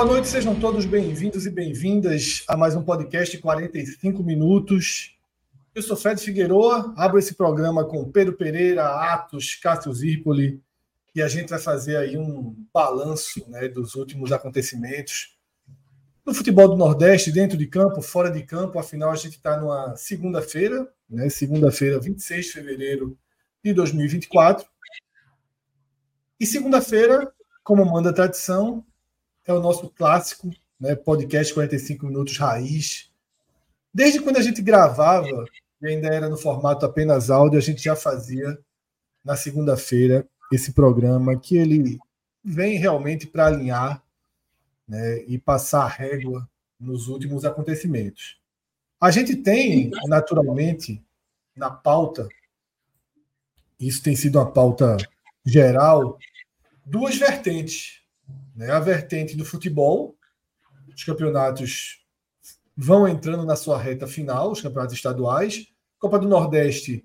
Boa noite, sejam todos bem-vindos e bem-vindas a mais um podcast 45 minutos. Eu sou Fred Figueroa, abro esse programa com Pedro Pereira, Atos, Cássio Zirpoli, e a gente vai fazer aí um balanço né, dos últimos acontecimentos no futebol do Nordeste, dentro de campo, fora de campo. Afinal, a gente está numa segunda-feira, né, segunda-feira, 26 de fevereiro de 2024. E segunda-feira, como manda a tradição, é o nosso clássico, né, podcast 45 minutos raiz. Desde quando a gente gravava, e ainda era no formato apenas áudio, a gente já fazia na segunda-feira esse programa que ele vem realmente para alinhar né, e passar a régua nos últimos acontecimentos. A gente tem, naturalmente, na pauta, isso tem sido uma pauta geral, duas vertentes né? A vertente do futebol, os campeonatos vão entrando na sua reta final, os campeonatos estaduais. Copa do Nordeste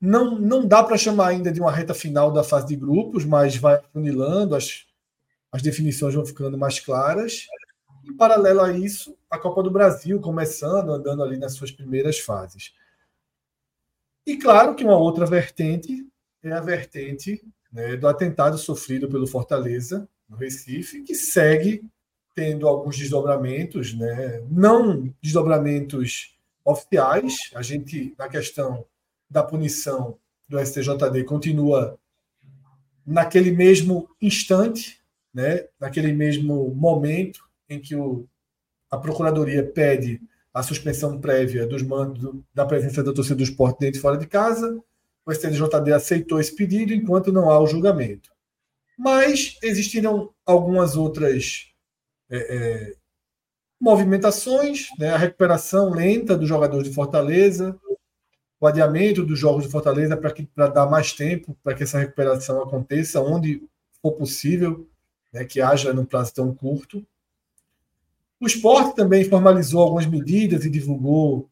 não, não dá para chamar ainda de uma reta final da fase de grupos, mas vai funilando, as, as definições vão ficando mais claras. Em paralelo a isso, a Copa do Brasil começando, andando ali nas suas primeiras fases. E claro que uma outra vertente é a vertente né, do atentado sofrido pelo Fortaleza, no Recife, que segue tendo alguns desdobramentos, né? não desdobramentos oficiais. A gente, na questão da punição do STJD, continua naquele mesmo instante, né? naquele mesmo momento em que o, a Procuradoria pede a suspensão prévia dos mandos da presença da torcida do esporte dentro e fora de casa. O STJD aceitou esse pedido enquanto não há o julgamento. Mas existiram algumas outras é, é, movimentações, né? a recuperação lenta dos jogadores de Fortaleza, o adiamento dos jogos de Fortaleza para dar mais tempo para que essa recuperação aconteça onde for possível, né? que haja num prazo tão curto. O esporte também formalizou algumas medidas e divulgou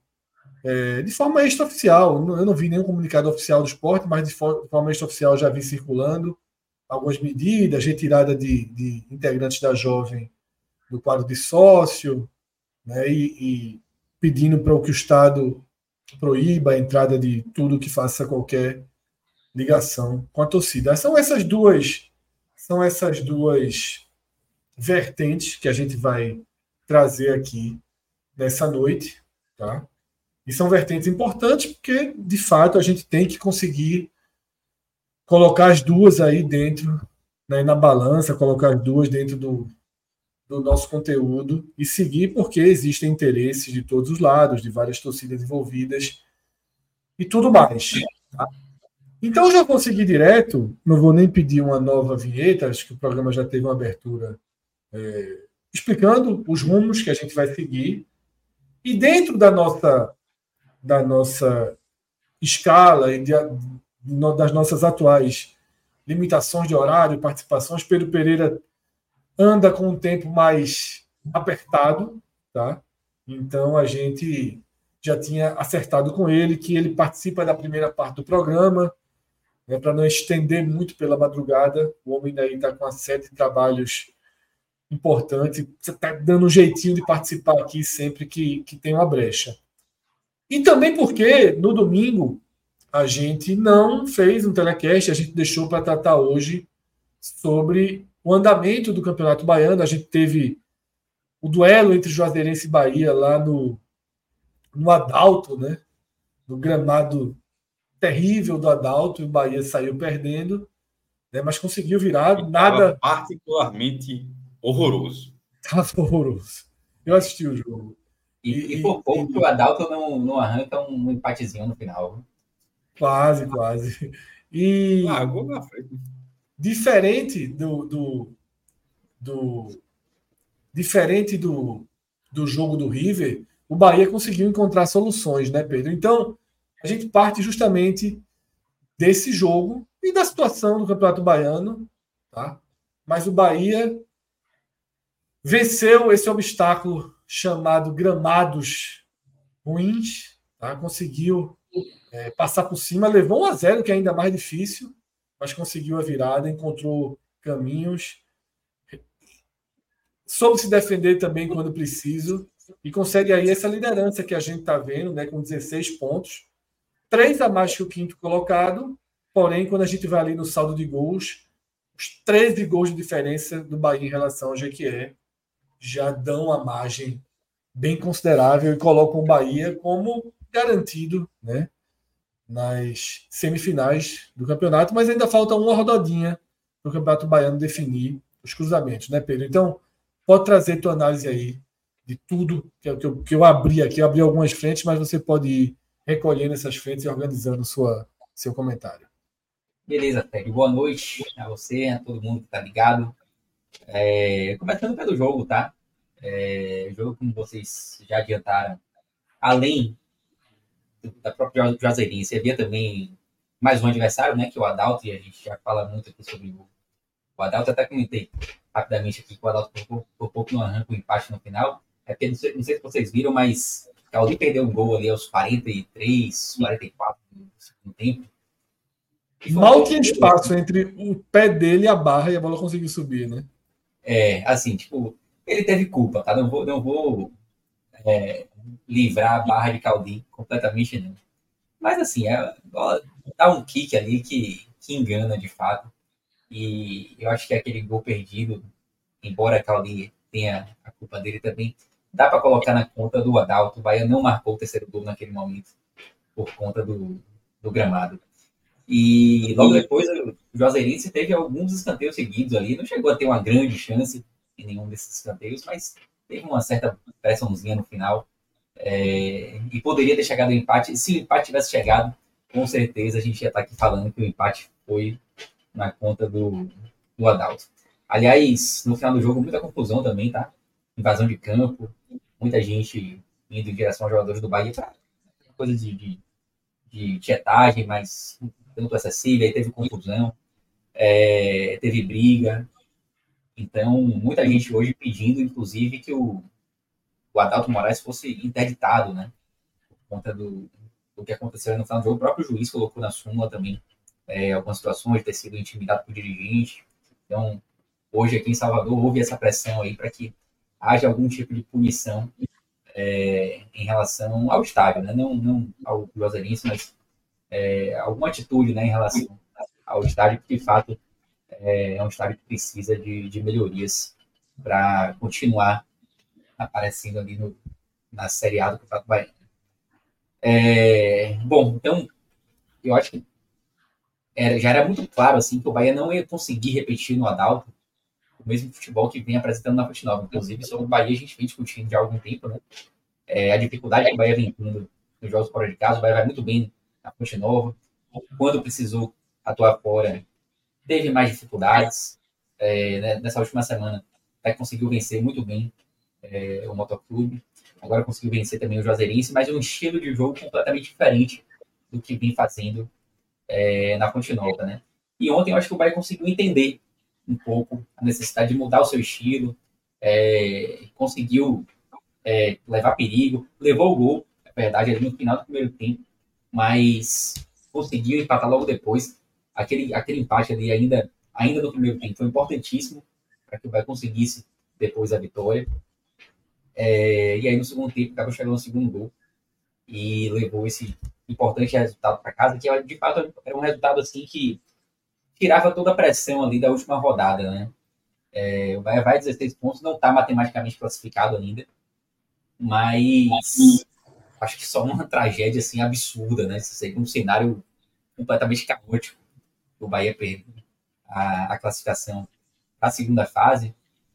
é, de forma extraoficial. Eu não vi nenhum comunicado oficial do esporte, mas de forma extraoficial já vi circulando algumas medidas, retirada de, de integrantes da jovem do quadro de sócio, né, e, e pedindo para que o Estado proíba a entrada de tudo que faça qualquer ligação com a torcida. São essas duas são essas duas vertentes que a gente vai trazer aqui nessa noite, tá? E são vertentes importantes porque, de fato, a gente tem que conseguir colocar as duas aí dentro, né, na balança, colocar as duas dentro do, do nosso conteúdo e seguir, porque existem interesses de todos os lados, de várias torcidas envolvidas e tudo mais. Tá? Então já vou seguir direto, não vou nem pedir uma nova vinheta, acho que o programa já teve uma abertura é, explicando os rumos que a gente vai seguir. E dentro da nossa, da nossa escala e de, das nossas atuais limitações de horário, participações, Pedro Pereira anda com um tempo mais apertado, tá? Então a gente já tinha acertado com ele que ele participa da primeira parte do programa, né, para não estender muito pela madrugada. O homem daí está com uma série de trabalhos importantes, você está dando um jeitinho de participar aqui sempre que, que tem uma brecha. E também porque no domingo a gente não fez um telecast, a gente deixou para tratar hoje sobre o andamento do Campeonato Baiano. A gente teve o duelo entre Juazeirense e Bahia lá no, no Adalto, né? no gramado terrível do Adalto e o Bahia saiu perdendo, né, mas conseguiu virar. Nada. Particularmente horroroso. Estava horroroso. Eu assisti o jogo. E, e, e por pouco que o Adalto não, não arranca um empatezinho no final. Quase, quase. E. Gol na frente. Diferente do, do, do. Diferente do, do jogo do River, o Bahia conseguiu encontrar soluções, né, Pedro? Então, a gente parte justamente desse jogo e da situação do Campeonato Baiano, tá? Mas o Bahia venceu esse obstáculo chamado gramados ruins, tá? Conseguiu é, passar por cima, levou um a zero, que é ainda mais difícil, mas conseguiu a virada, encontrou caminhos, soube se defender também quando preciso e consegue aí essa liderança que a gente está vendo, né, com 16 pontos, três a mais que o quinto colocado, porém, quando a gente vai ali no saldo de gols, os 13 gols de diferença do Bahia em relação ao Jequié já dão a margem bem considerável e colocam o Bahia como garantido né, nas semifinais do campeonato, mas ainda falta uma rodadinha para o Campeonato Baiano definir os cruzamentos, né, Pedro? Então, pode trazer tua análise aí de tudo que eu, que eu abri aqui. Eu abri algumas frentes, mas você pode ir recolhendo essas frentes e organizando sua, seu comentário. Beleza, Ted. Boa noite a você, a todo mundo que está ligado. É, começando pelo jogo, tá? É, jogo, como vocês já adiantaram, além da própria Juazeirense, havia também mais um adversário, né? Que é o Adalto, e a gente já fala muito aqui sobre o, o Adalto. Até comentei rapidamente aqui que o Adalto por, por pouco não arranca o empate no final. É porque, não sei, não sei se vocês viram, mas Caldi perdeu um gol ali aos 43, 44 do segundo tempo. Mal tinha espaço entre o pé dele e a barra e a bola conseguiu subir, né? É, assim, tipo, ele teve culpa, tá? Não vou, não vou é, livrar a barra de Caldi completamente, não. Mas, assim, é, dá um kick ali que, que engana de fato. E eu acho que aquele gol perdido, embora Caldi tenha a culpa dele também, dá para colocar na conta do Adalto. O Bahia não marcou o terceiro gol naquele momento por conta do, do gramado. E logo depois o Juazeirense teve alguns escanteios seguidos ali. Não chegou a ter uma grande chance em nenhum desses escanteios, mas teve uma certa pressãozinha no final. É, e poderia ter chegado ao empate. Se o empate tivesse chegado, com certeza a gente ia estar aqui falando que o empate foi na conta do, do Adalto. Aliás, no final do jogo, muita confusão também, tá? Invasão de campo, muita gente indo em direção aos jogadores do Bahia para coisa de, de, de tietagem, mas tanto acessível, aí teve confusão, é, teve briga. Então, muita gente hoje pedindo, inclusive, que o, o Adalto Moraes fosse interditado, né? Por conta do, do que aconteceu no final do jogo. O próprio juiz colocou na súmula também é, algumas situações ter sido intimidado por dirigente. Então, hoje aqui em Salvador houve essa pressão aí para que haja algum tipo de punição é, em relação ao estádio, né? não, não ao Juazeirense, mas é, alguma atitude né, em relação ao estádio, que de fato é, é um estádio que precisa de, de melhorias para continuar aparecendo ali no, na Série A do Campeonato Baiano. É, bom, então, eu acho que era, já era muito claro assim que o Bahia não ia conseguir repetir no Adalto o mesmo futebol que vem apresentando na Fonte Nova. Inclusive, sobre o Bahia a gente vem discutindo já há algum tempo, né? É, a dificuldade que o Bahia vem tendo nos jogos fora de casa, o Bahia vai muito bem na Fonte Nova. Quando precisou atuar fora, teve mais dificuldades. É, né? nessa última semana, até conseguiu vencer muito bem é, o Motoclube. Agora conseguiu vencer também o Juazeirense, mas um estilo de jogo completamente diferente do que vem fazendo é, na Nova, né? E ontem eu acho que o Bahia conseguiu entender um pouco a necessidade de mudar o seu estilo, é, conseguiu é, levar perigo, levou o gol, é verdade, ali no final do primeiro tempo, mas conseguiu empatar logo depois. Aquele, aquele empate ali ainda, ainda no primeiro tempo foi importantíssimo para que o Bahia conseguisse depois a vitória. É, e aí no segundo tempo acabou chegando no segundo gol e levou esse importante resultado para casa, que de fato era um resultado assim que tirava toda a pressão ali da última rodada, né? É, o Bahia vai 16 pontos, não está matematicamente classificado ainda, mas acho que só uma tragédia assim absurda, né? Seria um cenário completamente caótico o Bahia perdeu a, a classificação para a segunda fase.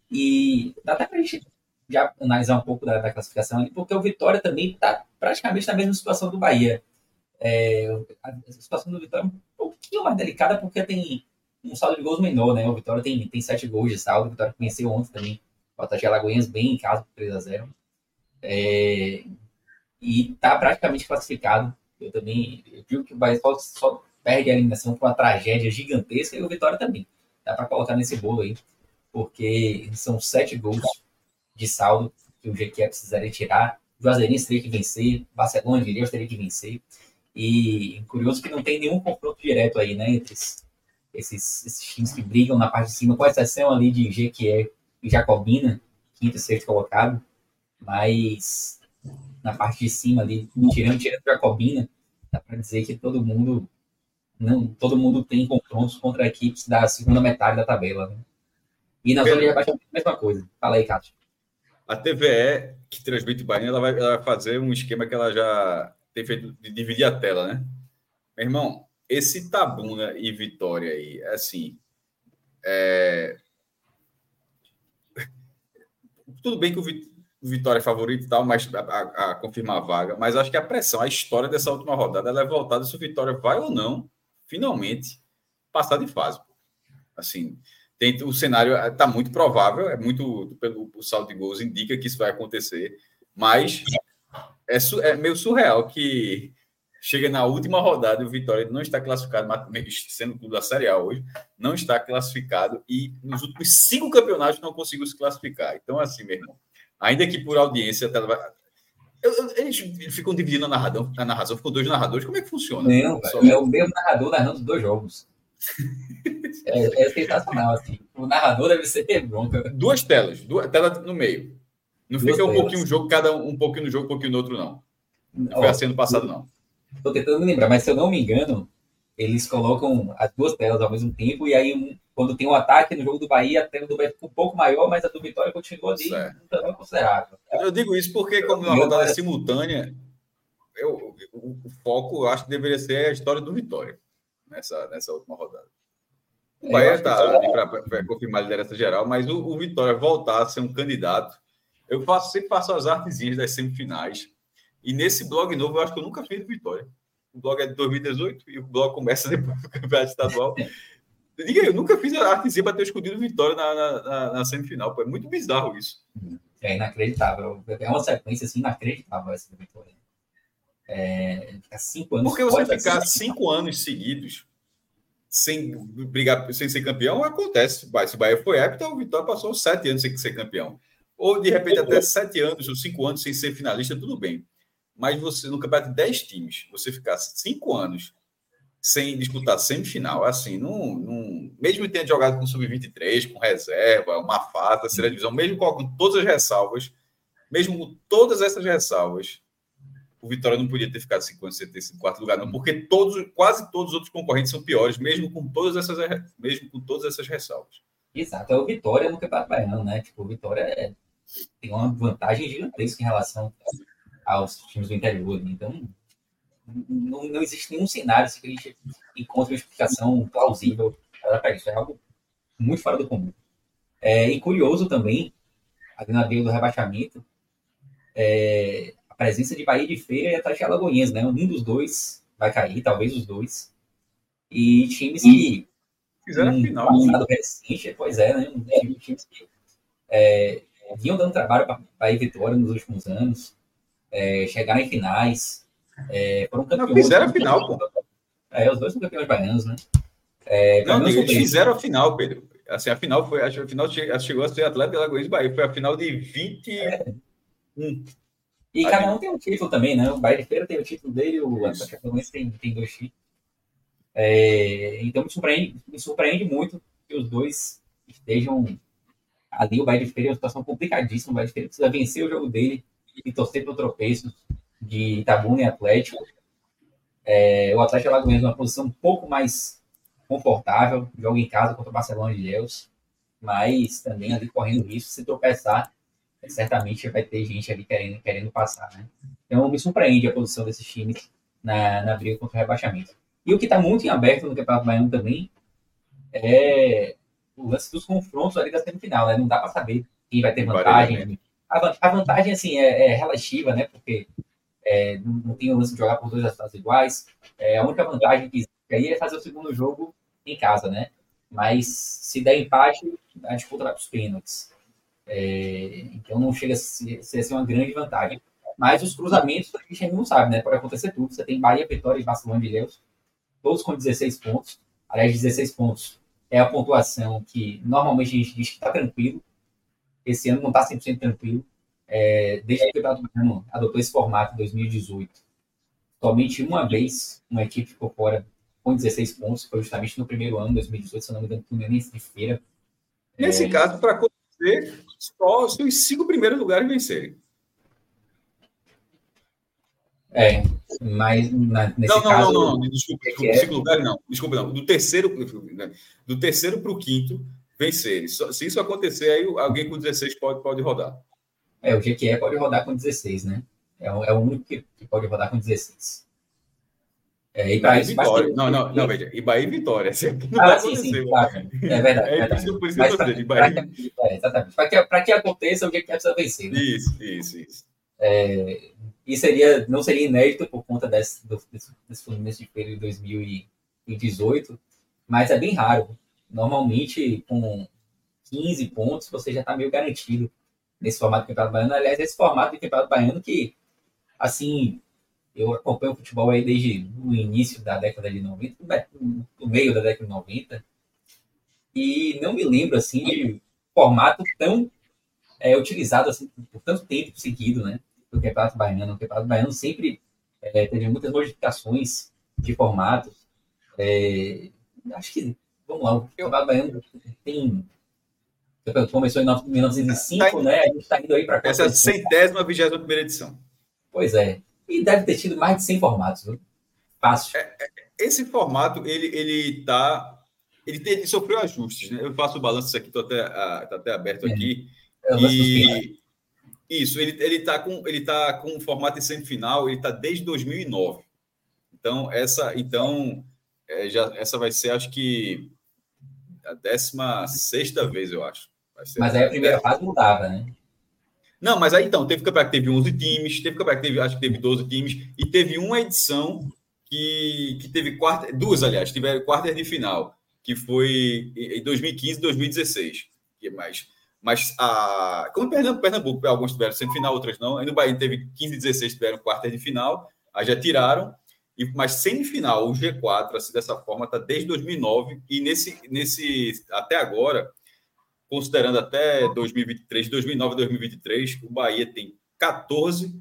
E dá até para a gente já analisar um pouco da, da classificação ali, porque o Vitória também está praticamente na mesma situação do Bahia. É, a, situação do Vitória é um pouquinho mais delicada porque tem um saldo de gols menor, né? O Vitória tem, tem sete gols de saldo, o Vitória venceu ontem também o Atlético Alagoinhas bem em casa por 3 a 0 é, E está praticamente classificado. Eu também eu digo que o Bahia só, só perde a eliminação por uma tragédia gigantesca e o Vitória também. Dá para colocar nesse bolo aí, porque são sete gols de saldo que o Jequié precisaria tirar. O Juazeirense teria que vencer, Barcelona de Deus teria que vencer. E curioso que não tem nenhum confronto direto aí, né, entre esses, esses times que brigam na parte de cima, com exceção ali de Jequié e Jacobina, quinto e sexto colocado. Mas na parte de cima ali, tirando, tirando Jacobina, dá para dizer que todo mundo não, todo mundo tem confrontos contra equipes da segunda metade da tabela. Né? E na zona de rebaixamento, a mesma coisa. Fala aí, Cássio. A TVE, que transmite o Bahia, ela vai, ela vai fazer um esquema que ela já tem feito de dividir a tela, né? Meu irmão, esse Tabuna e Vitória aí, assim, é... tudo bem que o Vitória é favorito e tal, mas a, a, a, confirmar a vaga, mas acho que a pressão, a história dessa última rodada, ela é voltada se o Vitória vai ou não finalmente passar de fase. Assim, tem, o cenário está muito provável, é muito pelo o saldo de gols indica que isso vai acontecer, mas é, é meio surreal que chega na última rodada e o Vitória não está classificado, sendo tudo da Série A hoje, não está classificado e nos últimos cinco campeonatos não conseguiu se classificar. Então, assim, meu irmão, ainda que por audiência, eu, eu, eles ficam dividindo a narração, a narração, ficam dois narradores. Como é que funciona? Não, é o mesmo narrador narrando os dois jogos. É, é, sensacional, assim. O narrador deve ser bronca. Duas telas, duas telas no meio. Não duas fica um telas. pouquinho no jogo, cada um, um pouquinho no jogo, um pouquinho no outro, não. Não foi assim no passado, não. Estou tentando me lembrar, mas se eu não me engano, eles colocam as duas telas ao mesmo tempo, e aí um, quando tem um ataque no jogo do Bahia, a tela do Bahia fica um pouco maior, mas a do Vitória continua ali também considerável. Eu digo isso porque, como uma rodada é simultânea, eu, o, o, foco, eu acho que deveria ser a história do Vitória nessa, nessa última rodada. O é, Bahia está para confirmar a liderança geral, mas o, o, Vitória voltar a ser um candidato. Eu faço, sempre faço as artezinhas das semifinais. E nesse blog novo, eu acho que eu nunca fiz Vitória. O blog é de 2018 e o blog começa depois do campeonato estadual. Diga aí, eu nunca fiz a artezinha para ter escondido Vitória na, na, na, na, semifinal. Pô. É muito bizarro isso. É inacreditável. É uma sequência assim, inacreditável essa Vitória. É, cinco anos Porque você ficar cinco anos seguidos sem brigar, sem ser campeão, acontece. Se o Bahia foi épico, o Vitória passou sete anos sem ser campeão. Ou, de repente, até sete anos ou cinco anos sem ser finalista, tudo bem. Mas você, no campeonato de dez times, você ficar cinco anos sem disputar semifinal, assim, não, não, mesmo tendo jogado com sub-23, com reserva, uma fase, terceira divisão, mesmo com todas as ressalvas, mesmo com todas essas ressalvas, o Vitória não podia ter ficado 50, 75, quarto lugar, não, porque todos, quase todos os outros concorrentes são piores, mesmo com todas essas, mesmo com todas essas ressalvas. Exato, é o Vitória no Campeonato Baiano, né? Tipo, o Vitória é, tem uma vantagem gigantesca em relação aos times do interior, né? então não, não existe nenhum cenário assim, que a gente encontre uma explicação plausível para isso. É algo muito fora do comum. É, e curioso também, na briga do rebaixamento, é, a presença de Bahia de Feira e Atlético Alagoinhas, né? Um dos dois vai cair, talvez os dois. E times que fizeram um final. Passado recente, pois é, né? Um times que é, vinham dando trabalho para Bahia e Vitória nos últimos anos, é, chegaram em finais, é, foram campeões. Não, fizeram a final, pô. É, os dois são campeões baianos, né? É, não, eles fizeram a final, Pedro. Assim, a final foi, acho que a final chegou a ser Atlético Alagoas Bahia, foi a final de 21. É. E cada um tem um título também, né? O de Feira tem o título dele, o Atlético tem, tem dois títulos. É, então me surpreende, me surpreende muito que os dois estejam ali. O de Feira é uma situação complicadíssima. O de Feira precisa vencer o jogo dele e torcer para o tropeço de Itabuna e Atlético. É, o Atlético Alagoas numa posição um pouco mais confortável, joga em casa contra o Barcelona de Deus, mas também ali correndo risco, se tropeçar, certamente vai ter gente ali querendo, querendo passar, né? Então me surpreende a posição desses times na, na briga contra o rebaixamento. E o que está muito em aberto no Campeonato Baiano também é o lance dos confrontos ali da semifinal, né? Não dá para saber quem vai ter vantagem. A, vantagem, assim, é, é, relativa, né? Porque é, não tem o lance de jogar por dois resultados iguais. É, a única vantagem que existe aí é fazer o segundo jogo em casa, né? Mas se der empate, a disputa vai para os pênaltis. É, então não chega a ser, ser assim, uma grande vantagem. Mas os cruzamentos a gente ainda não sabe, né? Pode acontecer tudo. Você tem Bahia, Vitória e Barcelona de Leus, todos com 16 pontos. Aliás, 16 pontos é a pontuação que normalmente a gente diz que está tranquilo. Esse ano não está 100% tranquilo. É, desde que o Campeonato Baiano adotou esse formato em 2018, somente uma vez uma equipe ficou fora com 16 pontos, foi justamente no primeiro ano, 2018, se não me engano, no início de feira. Nesse é... caso, para só se os cinco primeiros lugares vencerem. É, mas na, nesse não, não, caso. Não, não, não, desculpa, desculpa é... segundo lugar, não. Desculpa, não. Do terceiro, do terceiro para o quinto, vencer. Se isso acontecer, aí alguém com 16 pode, pode rodar. É, o GQE pode rodar com 16, né? É o, é o único que, que pode rodar com 16. É, e Bahia, Vitória. Não, não, não, veja. E Bahia e Vitória. Não ah, sim, sim, claro. É verdade. É, verdade. Por isso que dizendo. Bahia... É, exatamente. Para que, para que aconteça, o GQE precisa vencer. Né? Isso, isso, isso. É, e seria, não seria inédito por conta desse, do, desse, desse Fluminense de feira de 2018, mas é bem raro. Normalmente, com 15 pontos, você já está meio garantido nesse formato do Campeonato Baiano. Aliás, esse formato do Campeonato Baiano que, assim, eu acompanho o futebol aí desde o início da década de 90, no meio da década de 90, e não me lembro, assim, de formato tão é, utilizado assim, por tanto tempo seguido, né? do Campeonato Baiano. O Campeonato Baiano sempre é, teve muitas modificações de formatos. É, acho que, vamos lá, o Campeonato Baiano tem. Começou em 1905, tá né? A gente está indo aí para. Essa é a centésima, vigésima primeira edição. Pois é. E deve ter tido mais de 100 formatos, viu? Fácil. É, é, esse formato, ele, ele tá. Ele, tem, ele sofreu ajustes, né? Eu faço o balanço, aqui, estou até, tá até aberto é. aqui. É, e isso, ele ele está com ele tá com um formato de semifinal, ele está desde 2009. Então essa então é, já essa vai ser acho que a 16 vez, eu acho. mas aí a primeira fase mudava, né? Não, mas aí então, teve campeonato que teve 11 times, teve campeonato que teve, acho que teve 12 times, e teve uma edição que, que teve quarta, duas, aliás, tiveram quartas de final, que foi em 2015 e 2016. Que mas a, como Pernambuco, Pernambuco, alguns tiveram semifinal, outras não. Aí no Bahia teve 15 e 16 tiveram quartas de final, aí já tiraram. E, mas semifinal, o G4, assim, dessa forma, está desde 2009. E nesse, nesse até agora, considerando até 2023, 2009 2023, o Bahia tem 14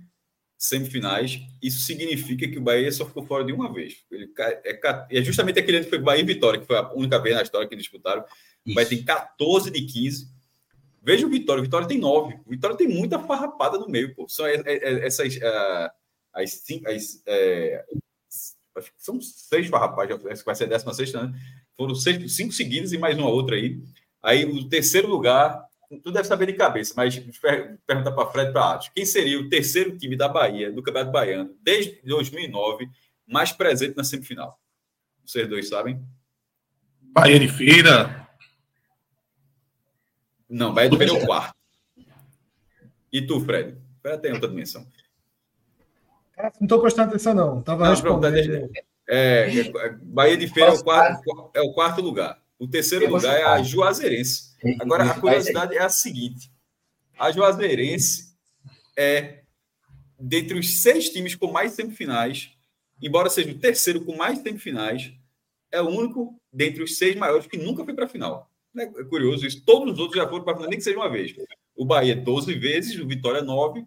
semifinais. Isso significa que o Bahia só ficou fora de uma vez. Ele é, é justamente aquele ano que foi Bahia e Vitória, que foi a única vez na história que disputaram. O Bahia tem 14 de 15 Veja o Vitória. O Vitória tem nove. O Vitória tem muita farrapada no meio, pô. São essas. Uh, as, cinco, as, é, são seis farrapadas, vai ser a décima sexta, né? Foram seis, cinco seguidas e mais uma outra aí. Aí o terceiro lugar, tu deve saber de cabeça, mas pergunta para Fred para Atos. Quem seria o terceiro time da Bahia, do Campeonato Baiano, desde 2009, mais presente na semifinal? Vocês dois sabem? Bahia de Feira. Não, vai do o quarto. E tu, Fred? Fred tem outra dimensão. Não estou prestando atenção, não. Estava respondendo. É, é, Bahia de Feira é o, quarto, é o quarto lugar. O terceiro lugar é a Juazeirense. Agora, a curiosidade é a seguinte: a Juazeirense é, dentre os seis times com mais semifinais, embora seja o terceiro com mais semifinais, é o único dentre os seis maiores que nunca foi para a final. É curioso isso. Todos os outros já foram para a final, nem que seja uma vez. O Bahia 12 vezes, o Vitória 9,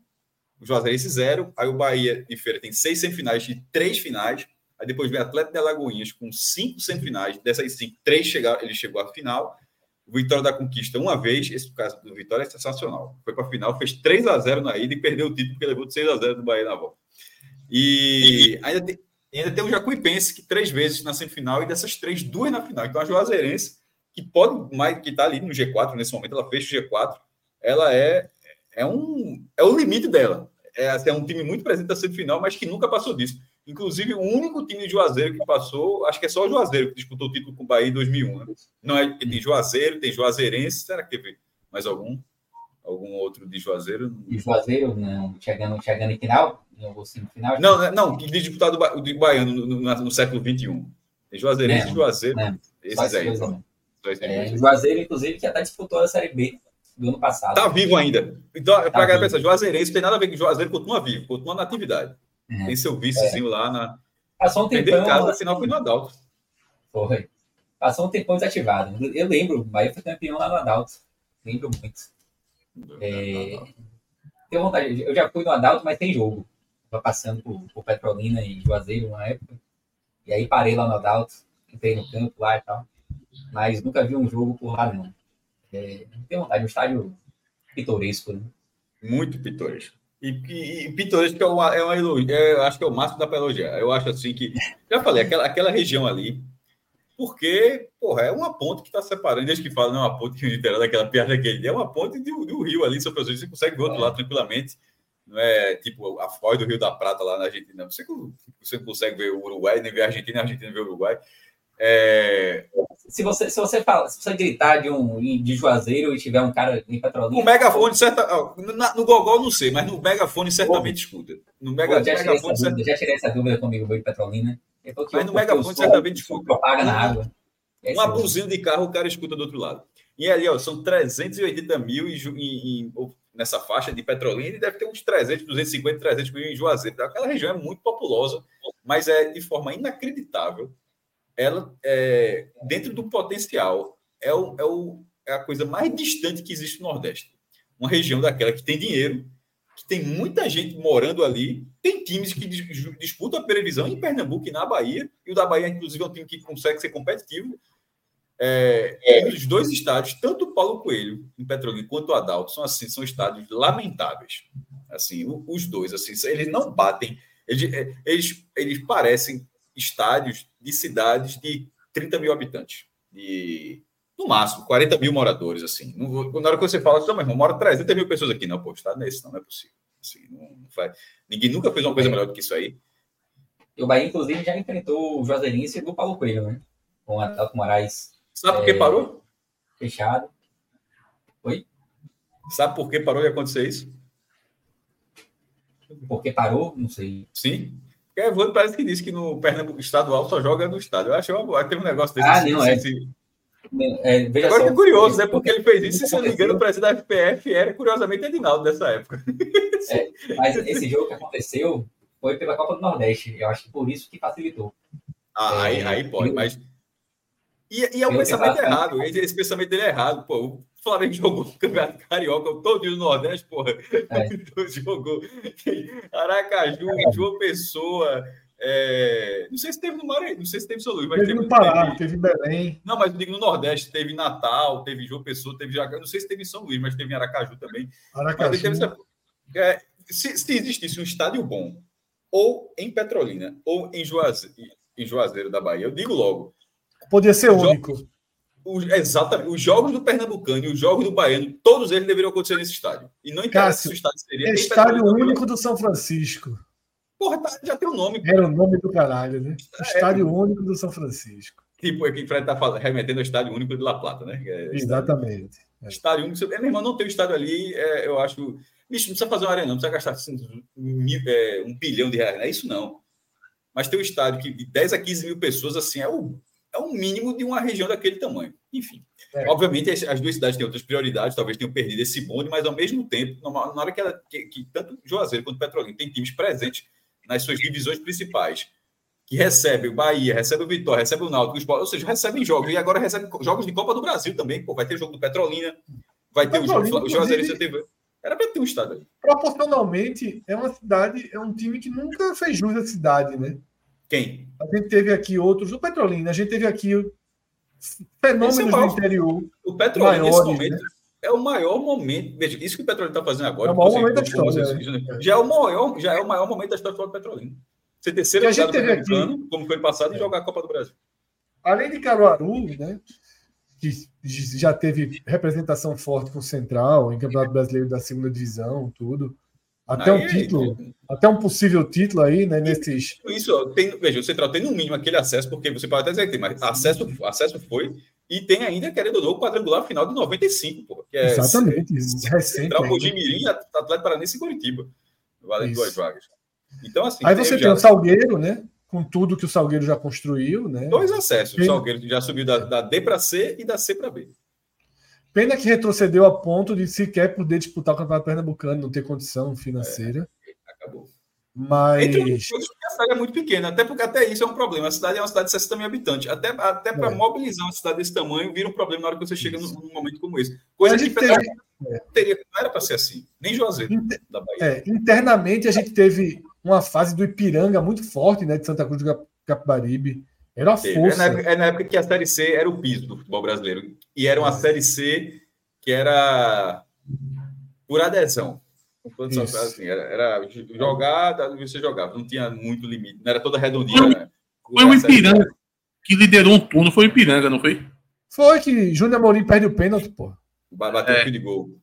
o Juazeirense 0. Aí o Bahia de Feira tem seis semifinais e três finais. Aí depois vem o Atlético de Alagoinhas com cinco semifinais. Dessas cinco, três chegaram, ele chegou à final. Vitória da Conquista uma vez. Esse caso do Vitória é sensacional. Foi para a final, fez 3 a 0 na ida e perdeu o título porque levou de 6 a 0 do Bahia na volta. E ainda tem, ainda tem o Jacuipense, que três vezes na semifinal e dessas três, duas na final. Então a Juazeirense que pode mais que está ali no G4 nesse momento, ela fecha o G4, ela é é um é o limite dela. É, assim, é um time muito presente na semifinal, mas que nunca passou disso. Inclusive, o único time de Juazeiro que passou, acho que é só o Juazeiro que disputou o título com o Bahia em 2001. Né? Não é tem Juazeiro, tem Juazeirense, será que teve mais algum? Algum outro de Juazeiro? De Juazeiro, não. Chegando, chegando em final? No final? Não, não, não, de disputado o do Baiano no, no, no, século XXI. Tem Juazeirense e Juazeiro. Não, esses aí. Então. É, Juazeiro, inclusive, que até disputou a Série B do ano passado. Tá vivo ainda. Então, tá para a galera pensar, Juazeirense tem nada a ver com Juazeiro, continua vivo, continua na atividade. Uhum. Tem seu vicezinho é. lá na. Passou um tempão. em casa, afinal foi no Adalto. Foi. Passou um tempão desativado. Eu lembro, o Bahia foi campeão lá no Adalto. Lembro muito. É... Tenho vontade. Eu já fui no Adalto, mas tem jogo. Tava passando por, por Petrolina e Juazeiro uma época. E aí parei lá no Adalto. Entrei no campo lá e tal. Mas nunca vi um jogo por lá, não. É... Tenho vontade. Um estádio pitoresco, né? Muito pitoresco. E, e, pitoresco é uma, é uma elogio, é, acho que é o máximo da para elogiar. Eu acho assim que, já falei, aquela, aquela região ali, porque, porra, é uma ponte que está separando, desde que fala, não é uma ponte que literal daquela piada que ele é uma ponte do, do rio ali, São Francisco, você consegue ver outro lado tranquilamente, não é tipo a foz do Rio da Prata lá na Argentina, você, você consegue ver o Uruguai, nem ver a Argentina, a Argentina vê o Uruguai, é... Se você, se você fala, se você gritar de um de Juazeiro e tiver um cara em Petrolina. O megafone, certa, no Gogol não sei, mas no megafone certamente escuta. No mega, Pô, já, tirei megafone, dúvida, já tirei essa dúvida comigo de Petrolina. Mas no megafone certamente escuta. Propaga na água. É uma buzina de carro o cara escuta do outro lado. E ali, ó, são 380 mil em, em, em, nessa faixa de Petrolina e deve ter uns 300, 250, 300 mil em Juazeiro. Aquela região é muito populosa, mas é de forma inacreditável ela, é, dentro do potencial, é, o, é, o, é a coisa mais distante que existe no Nordeste. Uma região daquela que tem dinheiro, que tem muita gente morando ali, tem times que disputam a previsão em Pernambuco e na Bahia, e o da Bahia, inclusive, é um time que consegue ser competitivo. É, é. Os dois estádios, tanto o Paulo Coelho, em Petrolina, quanto o Adalto, são assim, são estádios lamentáveis. Assim, os dois, assim, eles não batem, eles, é, eles, eles parecem estádios de cidades de 30 mil habitantes. De, no máximo, 40 mil moradores, assim. Na hora que você fala, assim, meu irmão, mora 300 mil pessoas aqui. Não, pô, está nesse, não, não é possível. Assim, não, não faz... Ninguém nunca fez uma coisa melhor do que isso aí. E o Bahia, inclusive, já enfrentou o Juazeirense do Paulo Coelho, né? Com o Atlético Moraes. Sabe por que é, parou? Fechado. Oi? Sabe por que parou de acontecer isso? Porque parou? Não sei. Sim. Evandro parece que disse que no Pernambuco estadual só joga no estádio. Eu achei uma Teve um negócio desse. Ah, assim, não, é. é Agora que é curioso, né? Porque ele fez isso, se não me engano, o presidente da FPF era, curiosamente, Edinaldo dessa época. É, mas esse jogo que aconteceu foi pela Copa do Nordeste. Eu acho que por isso que facilitou. Ah, aí, é, aí pode, mas. E, e é um pensamento errado. Esse pensamento dele é errado. Pô, o Flamengo jogou o Campeonato Carioca todo no Nordeste, porra. É. jogou Aracaju, João Pessoa. É... Não sei se teve no Maranhão, não sei se teve São Luís, mas teve, teve no Pará, teve, teve em Belém. Não, mas eu digo no Nordeste, teve Natal, teve João Pessoa, teve Jacaju, não sei se teve em São Luís, mas teve em Aracaju também. Aracaju. Essa... É, se, se, existisse um estádio bom, ou em Petrolina, ou em Juazeiro, em Juazeiro da Bahia, eu digo logo, Podia ser único. Os, exatamente. Os jogos do Pernambucano e os jogos do Baiano, todos eles deveriam acontecer nesse estádio. E não interessa se o estádio seria. É estádio único do São Francisco. Porra, tá, já tem o um nome. Era o nome do caralho, né? É, estádio é, único do São Francisco. Tipo, aqui Fred tá falando, remetendo ao estádio único de La Plata, né? É, exatamente. É. Estádio único. Meu irmão, não tem o estádio ali, é, eu acho. Bicho, não precisa fazer uma arena, não precisa gastar assim, mil, é, um bilhão de reais. Não é isso, não. Mas tem um estádio que de 10 a 15 mil pessoas, assim, é o é um mínimo de uma região daquele tamanho. Enfim, é. obviamente as duas cidades têm outras prioridades, talvez tenham perdido esse bonde, mas ao mesmo tempo, na hora que, ela, que, que tanto Juazeiro quanto Petrolina têm times presentes nas suas divisões principais, que recebe o Bahia, recebe o Vitória, recebe o Náutico, o ou seja, recebem jogos, e agora recebe jogos de Copa do Brasil também, pô, vai ter jogo do Petrolina, vai ter o, jogo, o Juazeiro teve... Era para ter um estado ali. Proporcionalmente, é uma cidade, é um time que nunca fez jus à cidade, né? Quem? A gente teve aqui outros, o Petrolina, a gente teve aqui fenômenos é maior, do interior. O Petrolina, nesse momento, né? é o maior momento. Veja, isso que o Petrolina está fazendo agora. É o maior momento da história. Né? Já, é o maior, já é o maior momento da história do Petrolina. Ser terceiro lugar do aqui, como foi passado, e jogar a Copa do Brasil. Além de Caruaru, né? Que já teve representação forte com o Central, em Campeonato Brasileiro da segunda divisão, tudo. Até aí, um título, aí, até um possível título aí, né? Nesses. Isso, tem, veja, o Central tem no mínimo aquele acesso, porque você pode até dizer que tem, mas acesso, acesso foi. E tem ainda, querendo ou não, o quadrangular final de 95, pô, que é Exatamente, recente. Central, Mojimirim, Atlético Paranense e Curitiba. Valendo duas vagas. Então, assim. Aí você tem já... o Salgueiro, né? Com tudo que o Salgueiro já construiu, né? Dois acessos. O Salgueiro já subiu da, da D para C e da C para B. Pena que retrocedeu a ponto de sequer poder disputar o Campeonato Pernambucano, não ter condição financeira. É, acabou. Mas. Entre outras coisas, a cidade é muito pequena, até porque até isso é um problema. A cidade é uma cidade de 60 mil habitantes. Até, até para é. mobilizar uma cidade desse tamanho, vira um problema na hora que você chega num, num momento como esse. Coisa que teve... É. teria, não era para ser assim, nem Juazeiro Inter... da Bahia. É, internamente, a gente teve uma fase do Ipiranga muito forte, né, de Santa Cruz do Capibaribe. Era a força. É na, época, é na, época, que a Série C era o piso do futebol brasileiro. E era uma. Série C que era por adesão. Assim, era, era jogar, você jogava, não tinha muito limite, não era toda redondinha. Foi, né? foi o Ipiranga que liderou um turno, foi o Ipiranga, não foi? Foi que Júnior Amorim perde o pênalti, pô. Bateu é. o de gol.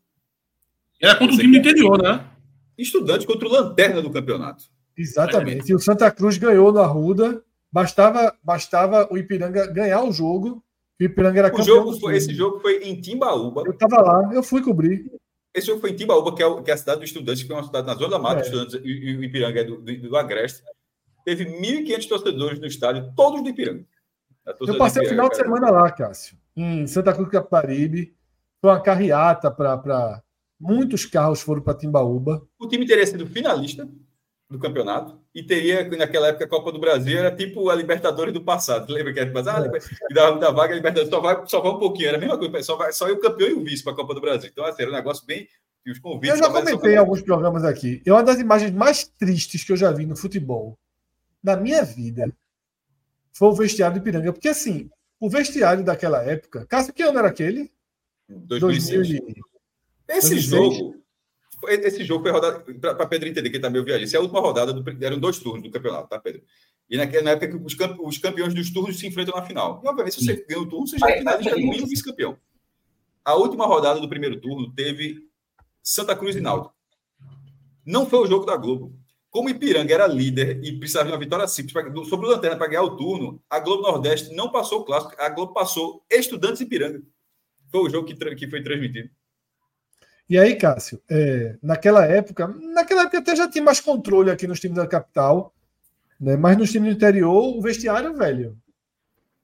Era contra o time do interior, né? Estudante contra o Lanterna do campeonato. Exatamente. E o Santa Cruz ganhou no Arruda Bastava, bastava o Ipiranga ganhar o jogo. O Ipiranga era o jogo foi, Esse jogo foi em Timbaúba. Eu estava lá, eu fui cobrir. Esse jogo foi em Timbaúba, que é, que é a cidade do Estudantes, que é uma cidade na Zona da Mata, é. Estudantes, e, o Ipiranga é do, do, do Agreste. Teve 1.500 torcedores no estádio, todos do Ipiranga. Eu passei o final de semana lá, Cássio, em Santa Cruz do Caparibe. Foi uma carreata para. Muitos carros foram para Timbaúba. O time teria sido finalista do campeonato e teria, naquela época, a Copa do Brasil era tipo a Libertadores do passado. Lembra que era tipo, ah, e dava da vaga, a Libertadores só vai, só vai um pouquinho, era a mesma coisa, só, vai, só ia o campeão e o vice para a Copa do Brasil. Então, assim, era um negócio bem. Os convites, eu já comentei em alguns programas aqui. É uma das imagens mais tristes que eu já vi no futebol, na minha vida, foi o vestiário do Ipiranga. Porque, assim, o vestiário daquela época. Cássio, que ano era aquele? 2006. 2000 Esse 2006. jogo esse jogo foi rodado, para Pedro entender que ele está meio viajando. Essa é a última rodada, do, eram dois turnos do campeonato, tá, Pedro? E naquela, na época que os, campe, os, campeões dos turnos se enfrentam na final. E, obviamente, se você ganha o turno, você já é finalista, no mínimo vice-campeão. A última rodada do primeiro turno teve Santa Cruz e Náutico. Não foi o jogo da Globo. Como Ipiranga era líder e precisava de uma vitória simples pra, sobre o Lanterna para ganhar o turno, a Globo Nordeste não passou o clássico, a Globo passou Estudantes e Ipiranga. Foi o jogo que, que foi transmitido. E aí, Cássio, é, naquela época, naquela época até já tinha mais controle aqui nos times da capital, né? mas nos times do interior, o vestiário, velho,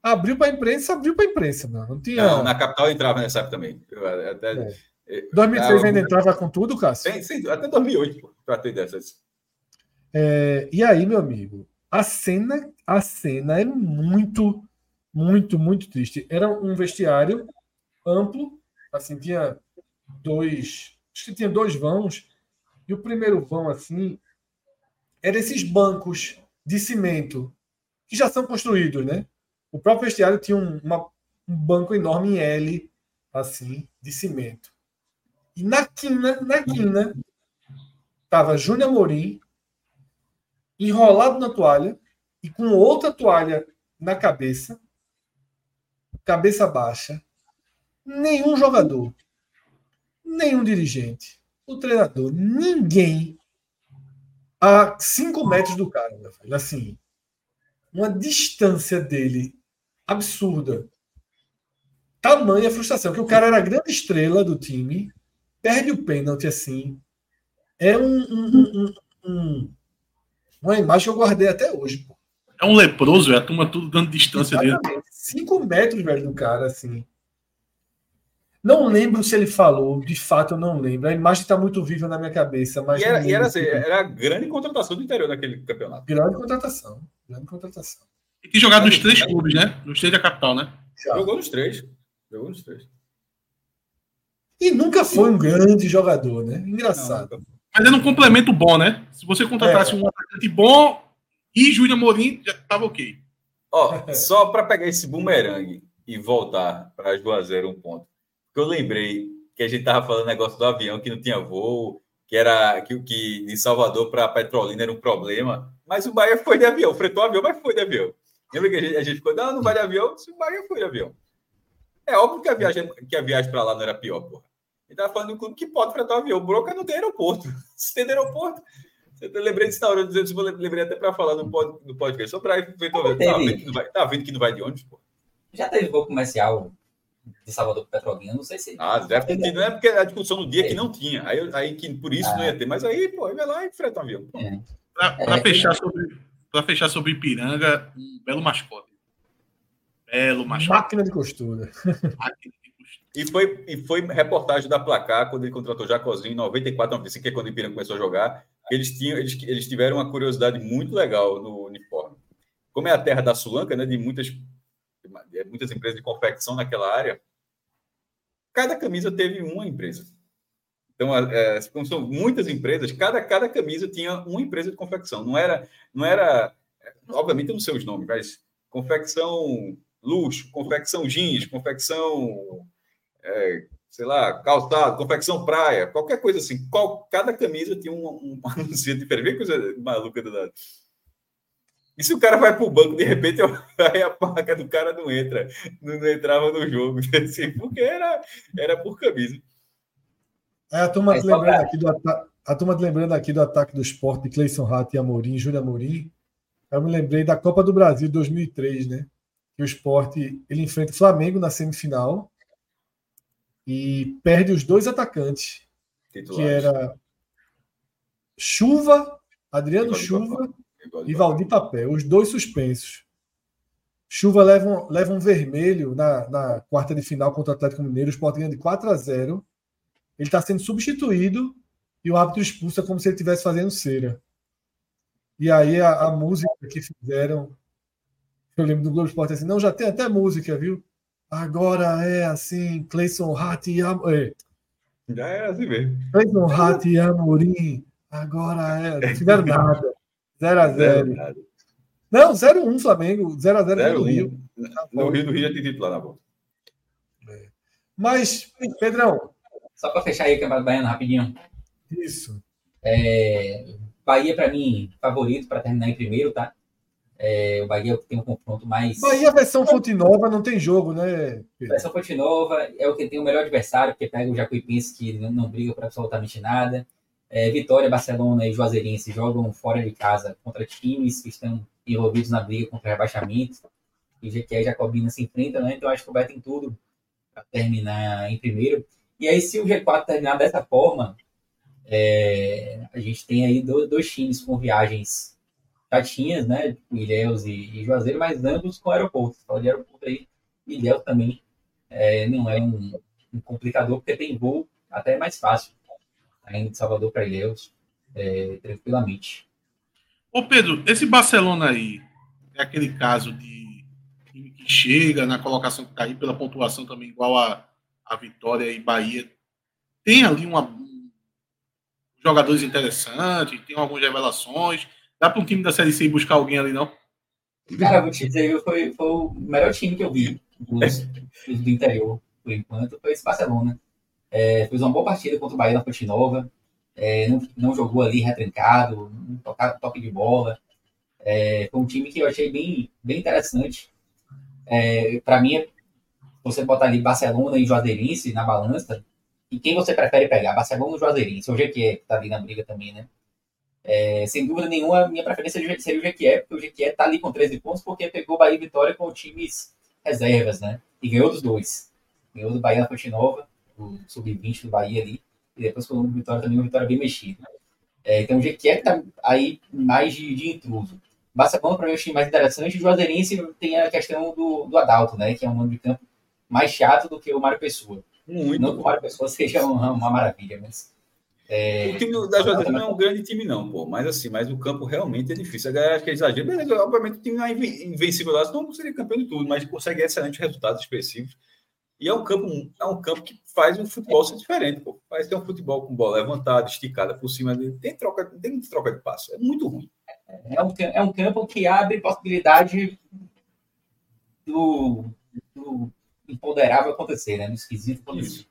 abriu para a imprensa, abriu para a imprensa, não, não tinha. Não, na capital entrava nessa época também. Eu, até, é. 2003 ainda entrava com tudo, Cássio? Sim, sim até 2008, para ter dessas. É, e aí, meu amigo, a cena, a cena é muito, muito, muito triste. Era um vestiário amplo, assim, tinha dois. Acho que tinha dois vãos. E o primeiro vão, assim, era esses bancos de cimento que já são construídos, né? O próprio vestiário tinha um, uma, um banco enorme em L, assim, de cimento. E na quina, na quina, tava Júnior Morim enrolado na toalha e com outra toalha na cabeça, cabeça baixa. Nenhum jogador nenhum dirigente, o treinador, ninguém a cinco metros do cara, meu filho. Assim, uma distância dele absurda. Tamanha frustração, que o cara era a grande estrela do time, perde o pênalti assim. É um, um, um, uma imagem que eu guardei até hoje. Pô. É um leproso, é a turma tudo dando distância Exatamente. dele. Cinco metros, velho, do cara, assim. Não lembro se ele falou, de fato eu não lembro. A imagem está muito viva na minha cabeça. Mas e era, e era, assim, era a grande contratação do interior daquele campeonato. Grande contratação. Grande contratação. E tem jogado nos três clubes, né? Nos três da capital, né? Já. Jogou nos três. Jogou nos três. E nunca foi um grande jogador, né? Engraçado. Não, Mas era um complemento bom, né? Se você contratasse é. um atacante bom e Júnior Morim, já estava ok. Ó, só para pegar esse bumerangue e voltar para Juazeiro um ponto que eu lembrei que a gente estava falando negócio do avião que não tinha voo, que era que, que de Salvador para Petrolina era um problema, mas o Bahia foi de avião, fretou o avião, mas foi de avião. Lembra que a gente, a gente ficou, não, não vai de avião, o Bahia foi de avião. É óbvio que a viagem, que a viagem para lá não era pior, porra. Ele estava falando de um clube que pode fretar o avião. O Broca não tem aeroporto. Se tem aeroporto. Eu lembrei disso na hora, eu lembrei até para falar no, pod, no podcast. Só para. Tá vendo, que não vai, tá vendo que não vai de ônibus, pô? Já teve voo comercial de Salvador para Petrolina, não sei se. Ah, deve ter tido, não é porque a discussão no dia é. que não tinha. Aí, aí que por isso ah. não ia ter. Mas aí, pô, vai lá e freta um avião. É. Para é, fechar, sobre, fechar sobre Ipiranga, um belo mascote. Belo mascote. Máquina de costura. Máquina e foi, e foi reportagem da Placar, quando ele contratou Jacozinho em 94, 95, que é quando o Ipiranga começou a jogar. Eles, tinham, eles, eles tiveram uma curiosidade muito legal no uniforme. Como é a terra da Sulanca, né, de muitas, de muitas empresas de confecção naquela área, cada camisa teve uma empresa. Então, é, são muitas empresas, cada, cada camisa tinha uma empresa de confecção. Não era, não era obviamente, eu não sei os nomes, mas confecção luxo, confecção jeans, confecção é, sei lá, calçado, confecção praia, qualquer coisa assim. Qual, cada camisa tinha um, um anúncio diferente. Vê coisa maluca da. E se o cara vai para o banco, de repente, aí a placa do cara não entra, não, não entrava no jogo, assim, porque era, era por camisa. É, a turma, lembrando aqui do a turma lembrando aqui do ataque do esporte de Cleison Hatt e Amorim, Júlia Amorim. Eu me lembrei da Copa do Brasil 2003, né? Que o esporte ele enfrenta o Flamengo na semifinal e perde os dois atacantes, Titulares. que era Chuva, Adriano Chuva e Valdir Papel, os dois suspensos. Chuva leva um, leva um vermelho na, na quarta de final contra o Atlético Mineiro, o Sport ganha de 4 a 0. Ele está sendo substituído e o árbitro expulsa como se ele estivesse fazendo cera. E aí a, a, música que fizeram, eu lembro do Globo Esporte assim, não, já tem até música, viu? Agora é assim, Cleison Hatt e Amorim. Já é assim mesmo. Cleison Hatt e Amorim. Agora é. Não fizeram nada. 0x0. Não, 0x1 Flamengo. 0x0 no Rio. No Rio, no Rio já tem titular na bola. É. Mas, Pedrão. Só para fechar aí o Campeonato Baiano rapidinho. Isso. É, Bahia, para mim, favorito para terminar em primeiro, tá? É, o Bahia tem um confronto mais. Bahia, versão Fonte Nova, não tem jogo, né? Pedro? Versão Fonte Nova é o que tem o melhor adversário, porque pega o Jacuipense, que não, não briga por absolutamente nada. É, Vitória, Barcelona e Juazeirense jogam fora de casa contra times que estão envolvidos na briga contra rebaixamento. E Jequié e Jacobina se enfrentam, né? Então acho que o Bahia tem tudo para terminar em primeiro. E aí, se o G4 terminar dessa forma, é, a gente tem aí dois, dois times com viagens Catinhas, né? Ilhéus e, e Juazeiro, mas ambos com aeroporto. Fala de aeroporto aí, Ilhéus também é, não é um, um, complicador, porque tem voo até mais fácil, ainda de Salvador para Ilhéus, é, tranquilamente. Ô Pedro, esse Barcelona aí é aquele caso de time que chega na colocação que está aí pela pontuação também igual a, a Vitória e Bahia. Tem ali uma, jogadores interessantes, tem algumas revelações Dá para um time da Série C buscar alguém ali, não? Cara, vou te dizer, foi, foi o melhor time que eu vi dos do interior, por enquanto, foi esse Barcelona. É, fez uma boa partida contra o Bahia na Ponte Nova. É, não, não, jogou ali retrancado, não tocava toque de bola. É, foi um time que eu achei bem, bem interessante. É, Para mim, você botar ali Barcelona e Juazeirense na balança, e quem você prefere pegar? Barcelona ou Juazeirense? Hoje é que tá ali na briga também, né? É, sem dúvida nenhuma, minha preferência seria o Jequié, porque o Jequié tá ali com 13 pontos, porque pegou Bahia e Vitória com times reservas, né? E ganhou dos dois. Ganhou do Bahia na Fonte Nova, o sub-20 do Bahia ali, e depois com o Vitória também, uma vitória bem mexida. É, então o Jequié tá aí mais de, de intruso. Barcelona, para mim, é o time mais interessante. O Juazeirense tem a questão do, do Adalto, né? Que é um mano de campo mais chato do que o Mário Pessoa. Muito. Não que o Mário Pessoa seja uma, uma maravilha, mas é, o time da Juazeiro não é um grande time, não, pô. Mas assim, mas o campo realmente é difícil. A galera acha que é exagero. Beleza, obviamente o time não é invencível lá, senão não seria campeão de tudo, mas consegue excelentes resultados específicos. E é um campo, é um campo que faz um futebol ser diferente, pô. Faz ter um futebol com bola levantada, esticada por cima dele. Tem troca, tem troca de passo. É muito ruim. É um, é um campo que abre possibilidade do, do imponderável acontecer, né? No esquisito acontecer. Isso.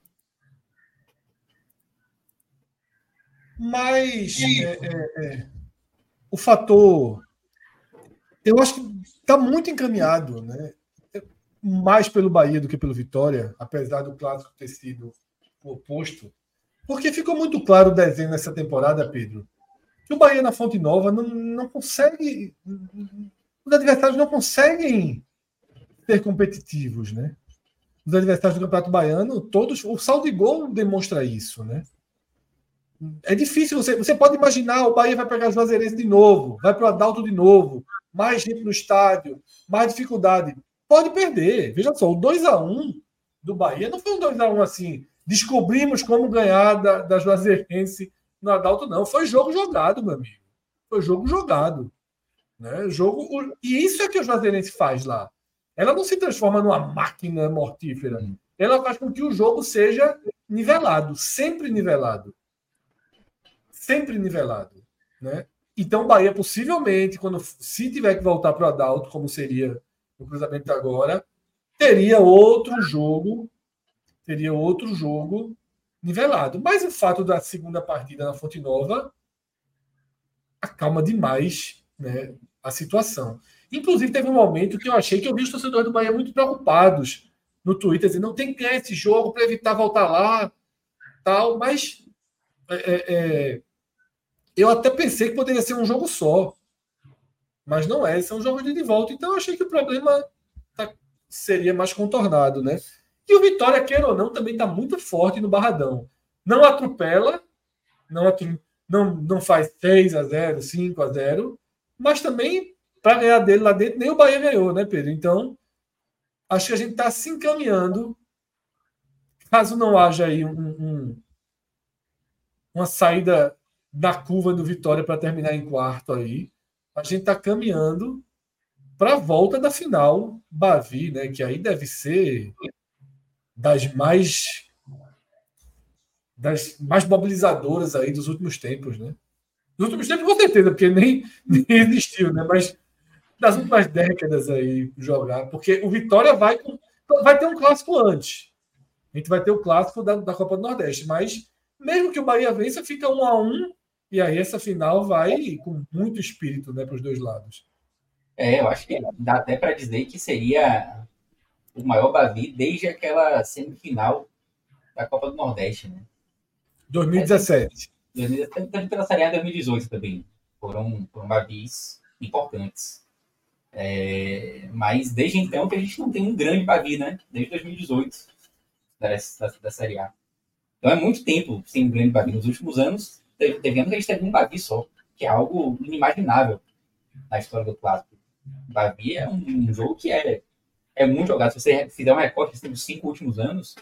Mas é, é, é, o fator. Eu acho que está muito encaminhado, né? Mais pelo Bahia do que pelo Vitória, apesar do clássico ter sido oposto, porque ficou muito claro o desenho nessa temporada, Pedro, que o Bahia na Fonte Nova não, não consegue. Os adversários não conseguem ser competitivos, né? Os adversários do Campeonato Baiano, todos. O saldo de gol demonstra isso, né? É difícil você. Você pode imaginar o Bahia vai pegar Juazeirense de novo, vai para o Adalto de novo, mais gente no estádio, mais dificuldade. Pode perder. Veja só, o 2 a 1 do Bahia não foi um 2 a 1 assim. Descobrimos como ganhar da, da Juazeirense no Adalto, não. Foi jogo jogado, meu amigo. Foi jogo jogado. Né? Jogo, e isso é que o Juazeirense faz lá. Ela não se transforma numa máquina mortífera. Ela faz com que o jogo seja nivelado, sempre nivelado. Sempre nivelado. Né? Então, o Bahia, possivelmente, quando se tiver que voltar para o Adalto, como seria no cruzamento agora, teria outro jogo, teria outro jogo nivelado. Mas o fato da segunda partida na Fonte Nova acalma demais né, a situação. Inclusive, teve um momento que eu achei que eu vi os torcedores do Bahia muito preocupados no Twitter, dizendo, não tem que ganhar esse jogo para evitar voltar lá, tal, mas é, é, é, eu até pensei que poderia ser um jogo só. Mas não é, esse é um jogo de volta. Então eu achei que o problema tá, seria mais contornado, né? E o Vitória, queira ou não, também está muito forte no Barradão. Não atropela, não, não, não faz 3 a 0 5 a 0 mas também para ganhar dele lá dentro, nem o Bahia ganhou, né, Pedro? Então, acho que a gente está se encaminhando. Caso não haja aí um, um, uma saída da curva do Vitória para terminar em quarto aí, a gente está caminhando para a volta da final Bavi, né? Que aí deve ser das mais das mais mobilizadoras aí dos últimos tempos, né? Dos últimos tempos, com certeza, porque nem, nem existiu, né? Mas das últimas décadas aí jogar, porque o Vitória vai vai ter um clássico antes. A gente vai ter o clássico da, da Copa do Nordeste, mas mesmo que o Bahia vença, fica um a um e aí essa final vai com muito espírito, né, para os dois lados. É, eu acho que dá até para dizer que seria o maior Bavi desde aquela semifinal da Copa do Nordeste, né? 2017. É, também pela Série A 2018 também. Foram, foram Bavis importantes. É, mas desde então que a gente não tem um grande Bavi, né? Desde 2018 da, da, da Série A. Então é muito tempo sem um grande Bavi. Nos últimos anos, anos que a gente teve um Bavi só, que é algo inimaginável na história do clássico. Bavi é um, um jogo que é é muito jogado. Se você fizer um recorte dos cinco últimos anos,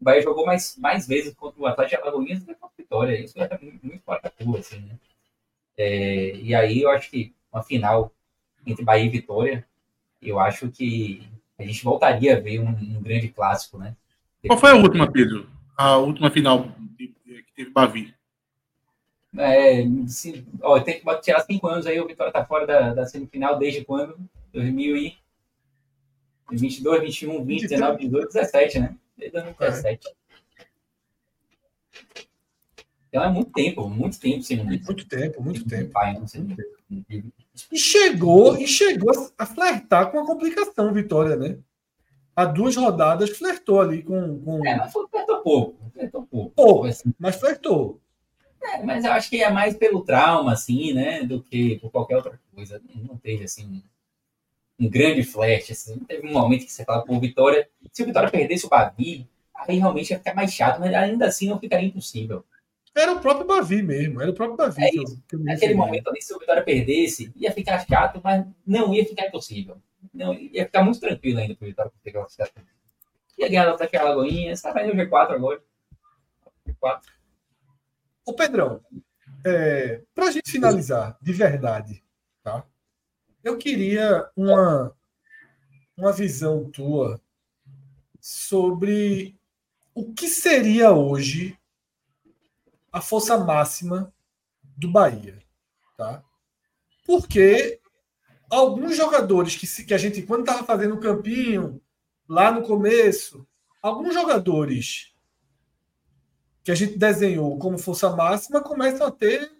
o Bahia jogou mais, mais vezes contra o Atlético de Alagoinhas do que contra o Vitória. Isso é muito, muito fora da rua, assim, né? É, e aí eu acho que uma final entre Bahia e Vitória, eu acho que a gente voltaria a ver um, um grande clássico, né? Qual foi a última, Pedro? A última final que teve Bavi? É, se, ó, tem que tirar cinco anos aí, o Vitória tá fora da, da semifinal desde quando? 2000 e 22, 21, 20, 19, 18, 17, né? Desde 2017. É. Então é muito tempo, muito tempo sem Muito tempo, muito tempo. Pai, não sei. E chegou, e chegou a flertar com a complicação, Vitória, né? Há duas rodadas flertou ali com. com... É, mas flertou pouco. Flertou pouco. Pouco, assim. mas flertou. É, mas eu acho que é mais pelo trauma, assim, né? Do que por qualquer outra coisa. Não teve, assim, um grande flash. Assim. Teve um momento que você fala, pô, Vitória, se o Vitória perdesse o Bavi, aí realmente ia ficar mais chato, mas ainda assim não ficaria impossível. Era o próprio Bavi mesmo, era o próprio Bavi. É que eu, que eu Naquele momento ali, se o Vitória perdesse, ia ficar chato, mas não ia ficar impossível. Não, ia ficar muito tranquilo ainda para o Vitória conseguir classificação. Ia ganhar da Atlético Alagoinha, estava no G4 agora. G4. Ô Pedrão, é, para a gente finalizar, de verdade, tá? Eu queria uma, uma visão tua sobre o que seria hoje a força máxima do Bahia, tá? Porque alguns jogadores que, que a gente, quando estava fazendo o campinho, lá no começo, alguns jogadores que a gente desenhou como força máxima começam a ter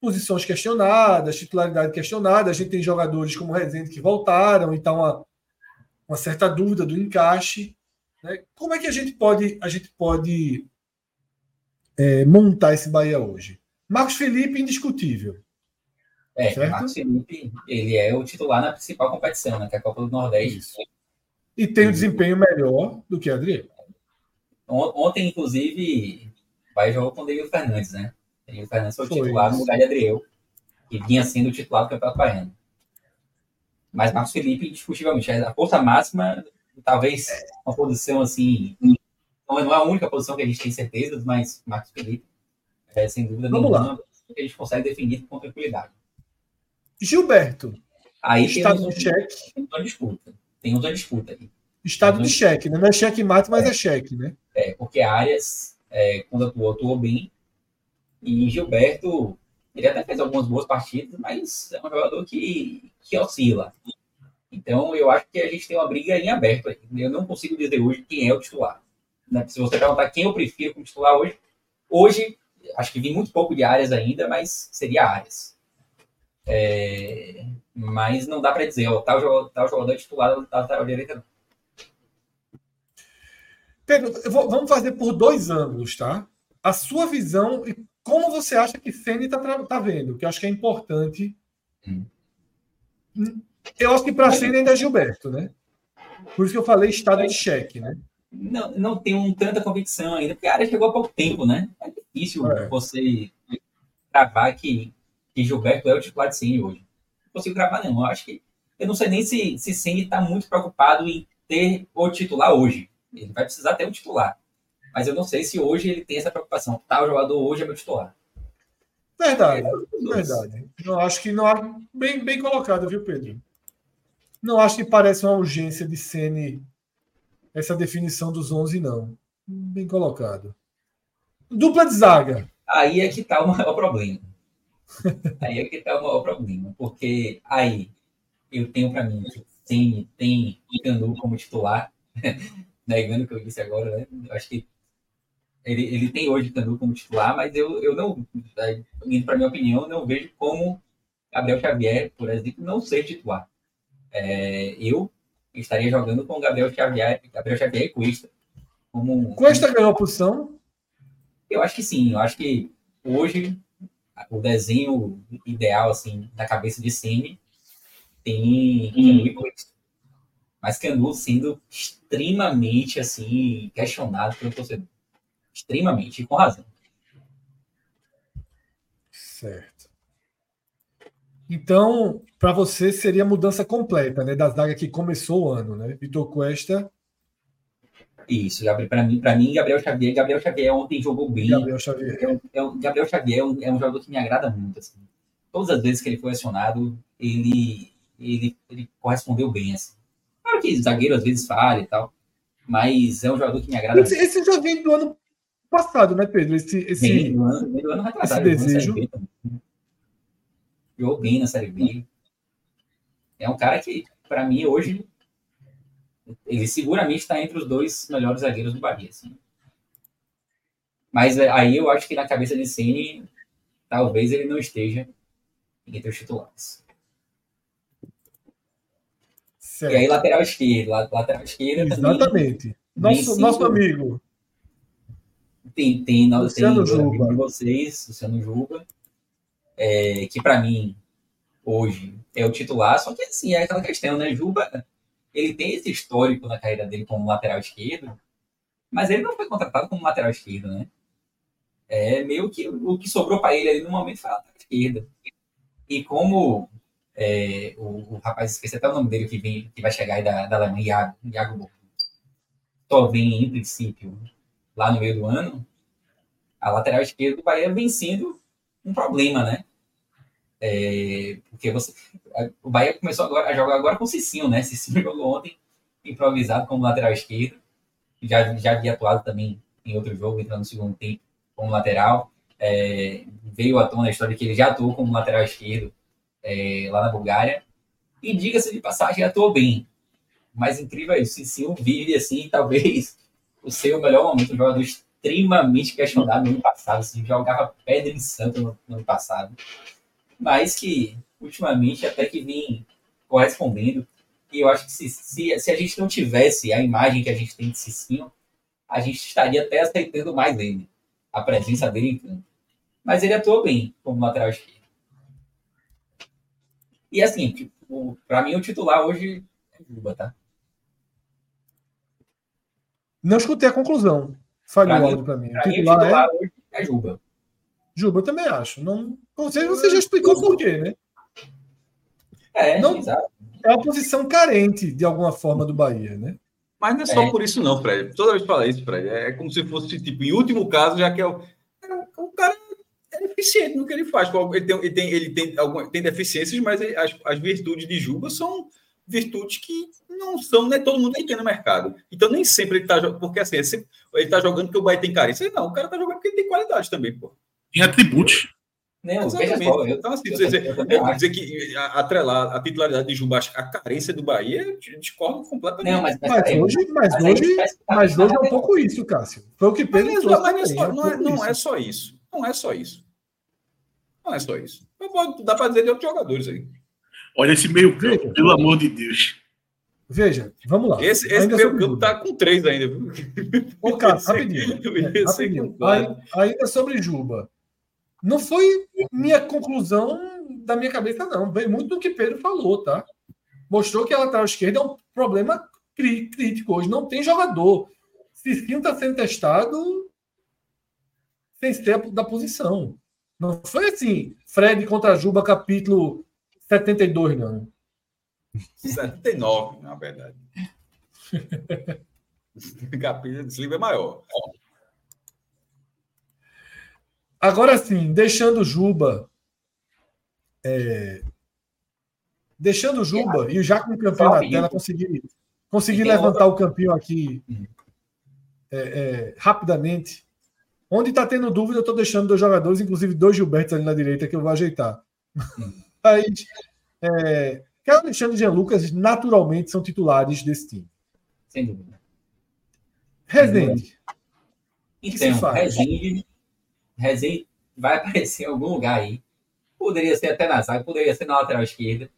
posições questionadas, titularidade questionada. A gente tem jogadores como o Rezende que voltaram, então uma, uma certa dúvida do encaixe. Né? Como é que a gente pode, a gente pode é, montar esse Bahia hoje? Marcos Felipe, indiscutível. É, certo? Marcos Felipe, ele é o titular na principal competição, né, que é a Copa do Nordeste. Isso. E tem um desempenho melhor do que Adriano. Ontem, inclusive, vai jogar com o David Fernandes, né? O Fernandes foi, foi titular no lugar de Adriel, que vinha sendo o titular do Campeonato Baiano. Mas Marcos Felipe, indiscutivelmente, a força máxima, talvez uma posição assim. Não é a única posição que a gente tem certeza, mas Marcos Felipe, é, sem dúvida Vamos nenhuma, lá. que a gente consegue definir com tranquilidade. Gilberto. Aí estado de cheque. Tem uma disputa. Tem outra disputa aí. Estado de cheque, né? Não é cheque mate, mas é, é cheque, né? É, porque Arias, é, quando atuou, atuou bem. E Gilberto, ele até fez algumas boas partidas, mas é um jogador que, que oscila. Então, eu acho que a gente tem uma briga em aberto aí. Eu não consigo dizer hoje quem é o titular. Né? Se você perguntar quem eu prefiro como titular hoje, hoje, acho que vi muito pouco de áreas ainda, mas seria áreas. É... Mas não dá para dizer, ó, tal jogador, tal jogador titular da tal direita não. Pedro, vou, vamos fazer por dois ângulos, tá? A sua visão e como você acha que Ceni está tá vendo, que eu acho que é importante. Hum. Eu acho que para Ceni ainda é Gilberto, né? Por isso que eu falei estado de cheque, né? Não, não tenho tanta convicção ainda, porque a área chegou há pouco tempo, né? É difícil é. você gravar que, que Gilberto é o titular de Ceni hoje. Não consigo gravar, não. Eu acho que. Eu não sei nem se, se Ceni está muito preocupado em ter o titular hoje. Ele vai precisar ter um titular. Mas eu não sei se hoje ele tem essa preocupação. Tal jogador hoje é meu titular. Verdade, é, verdade. Não acho que não há bem, bem colocado, viu, Pedro? Não acho que parece uma urgência de Sene essa definição dos 11 não. Bem colocado. Dupla de zaga. Aí é que está o maior problema. aí é que está o maior problema, porque aí eu tenho para mim que Sene tem Canu como titular, negando o que eu disse agora, né? Eu acho que ele, ele tem hoje Canu como titular, mas eu, eu não, indo para minha opinião, não vejo como Gabriel Xavier, por exemplo, não ser titular. É, eu estaria jogando com Gabriel Xavier, Gabriel Xavier e Cuesta. Como, Cuesta ganhou a posição? Eu acho que sim. Eu acho que hoje o desenho ideal assim da cabeça de Cine tem Canu e Cuesta. Mas Canu sendo extremamente assim questionado pelo torcedor extremamente, e com razão. Certo. Então, para você seria a mudança completa, né, das zaga que começou o ano, né? Vitor Cuesta. Isso, para mim, para mim, Gabriel Xavier, Gabriel Xavier ontem jogou bem. Gabriel Xavier. É um, é um, Gabriel Xavier é um, é um, jogador que me agrada muito. Assim. Todas as vezes que ele foi acionado, ele, ele, ele correspondeu bem. Assim. Claro que zagueiro às vezes falha e tal, mas é um jogador que me agrada esse. Esse já vem do ano passado, né, Pedro? Esse, esse, bem, do ano, bem do ano retrasado, esse desejo. Jogou bem na Série B. É um cara que, para mim, hoje, ele seguramente está entre os dois melhores zagueiros do Bahia. Assim. Mas é, aí eu acho que na cabeça de Ceni, talvez ele não esteja entre os titulares. Certo. E aí, lateral esquerdo. Lateral esquerdo Exatamente. Nosso, nosso amigo. Tem, tem, Luciano tem Juba. de vocês, Luciano Juba, é, que para mim, hoje, é o titular, só que assim, é aquela questão, né? Juba, ele tem esse histórico na carreira dele como lateral esquerdo, mas ele não foi contratado como lateral esquerdo, né? É meio que o que sobrou para ele ali no momento foi a lateral esquerda. E como é, o, o, rapaz, esqueci até o nome dele que, vem, que vai chegar aí da, da Alemanha, Iago, Iago vem, em princípio, lá no meio do ano, a lateral esquerda do Bahia vem sendo um problema, né? É, porque você, o Bahia começou agora, a jogar agora com o Cicinho, né? Cicinho jogou ontem improvisado como lateral esquerdo. Já, já havia atuado também em outro jogo, entrando no segundo tempo como lateral. É, veio à tona a história que ele já atuou como lateral esquerdo é, lá na Bulgária. E diga-se de passagem, atuou bem. Mas incrível é isso, Cicinho vive assim, talvez o seu melhor momento, um jogador extremamente questionado no ano passado, assim, jogava pedra em santo no, no ano passado, mas que ultimamente até que vem correspondendo. E eu acho que se, se, se a gente não tivesse a imagem que a gente tem de Cicinho, a gente estaria até aceitando mais ele, a presença dele em campo. Mas ele atuou bem como lateral esquerdo. E assim, tipo, para mim o titular hoje é Juba, tá? Não escutei a conclusão. Falhou Pra algo para mim. O Pra mim o titular titular é hoje é Juba. Juba, eu também acho. Não, você, você já explicou por quê, né? É, Não- exato. É uma posição carente, de alguma forma, do Bahia, né? Mas não é só É. por isso, não, Fred. Toda vez que fala isso, Fred, é como se fosse, tipo, em último caso, já que é o. é, O cara é eficiente no que ele faz. Ele tem, ele tem, ele tem, alguma, tem deficiências, mas ele- as, as virtudes de Juba são virtudes que não são, não é todo mundo que tem no mercado. Então nem sempre ele tá jogando, porque assim, é sempre- ele tá jogando porque o Bahia tem carência. Não, o cara tá jogando porque ele tem qualidade também, pô. Em atributos. Não, veja Exatamente. só, eu, então, assim, eu- dizer, eu eu dizer que a- atrelar a titularidade de Juba à carência do Bahia, eu discordo completamente. Não, mas, mas, Mas hoje, mas mas hoje, tá mas hoje é um pensando- pouco isso, Cássio. Foi o que Mas Pedro não é, trouxe mas não é também, só, um não, é, não é só isso. Não é só isso. Não é só isso. Pode- Dá para dizer de outros jogadores aí. Olha esse meio campo, pelo amor de Deus. Veja, vamos lá. Esse, esse Ainda meio campo tá com três ainda, viu? Ô, cara, Esse- rapidinho. É, esse rapidinho. Ainda sobre Juba. Não foi minha conclusão da minha cabeça, não. Veio muito do que Pedro falou, tá? Mostrou que a lateral esquerda é um problema crí- crítico hoje. Não tem jogador. Cicinho está sendo testado sem ser da posição. Não foi assim, Fred contra Juba, capítulo 72, não. 79, na verdade. Capítulo desse livro é maior. Agora sim, deixando Juba. é, deixando Juba, e já com o campeão na tela, consegui, consegui Tem levantar o campeão aqui Hum. é, é, rapidamente. Onde está tendo dúvida, eu estou deixando dois jogadores, inclusive dois Gilbertos ali na direita, que eu vou ajeitar. Mas, é, Carlos Alexandre e Jean Lucas, naturalmente, são titulares desse time. Sem dúvida. Rezende. que se Então? Rezende, Rezende vai aparecer em algum lugar aí. Poderia ser até na zaga, poderia ser na lateral esquerda.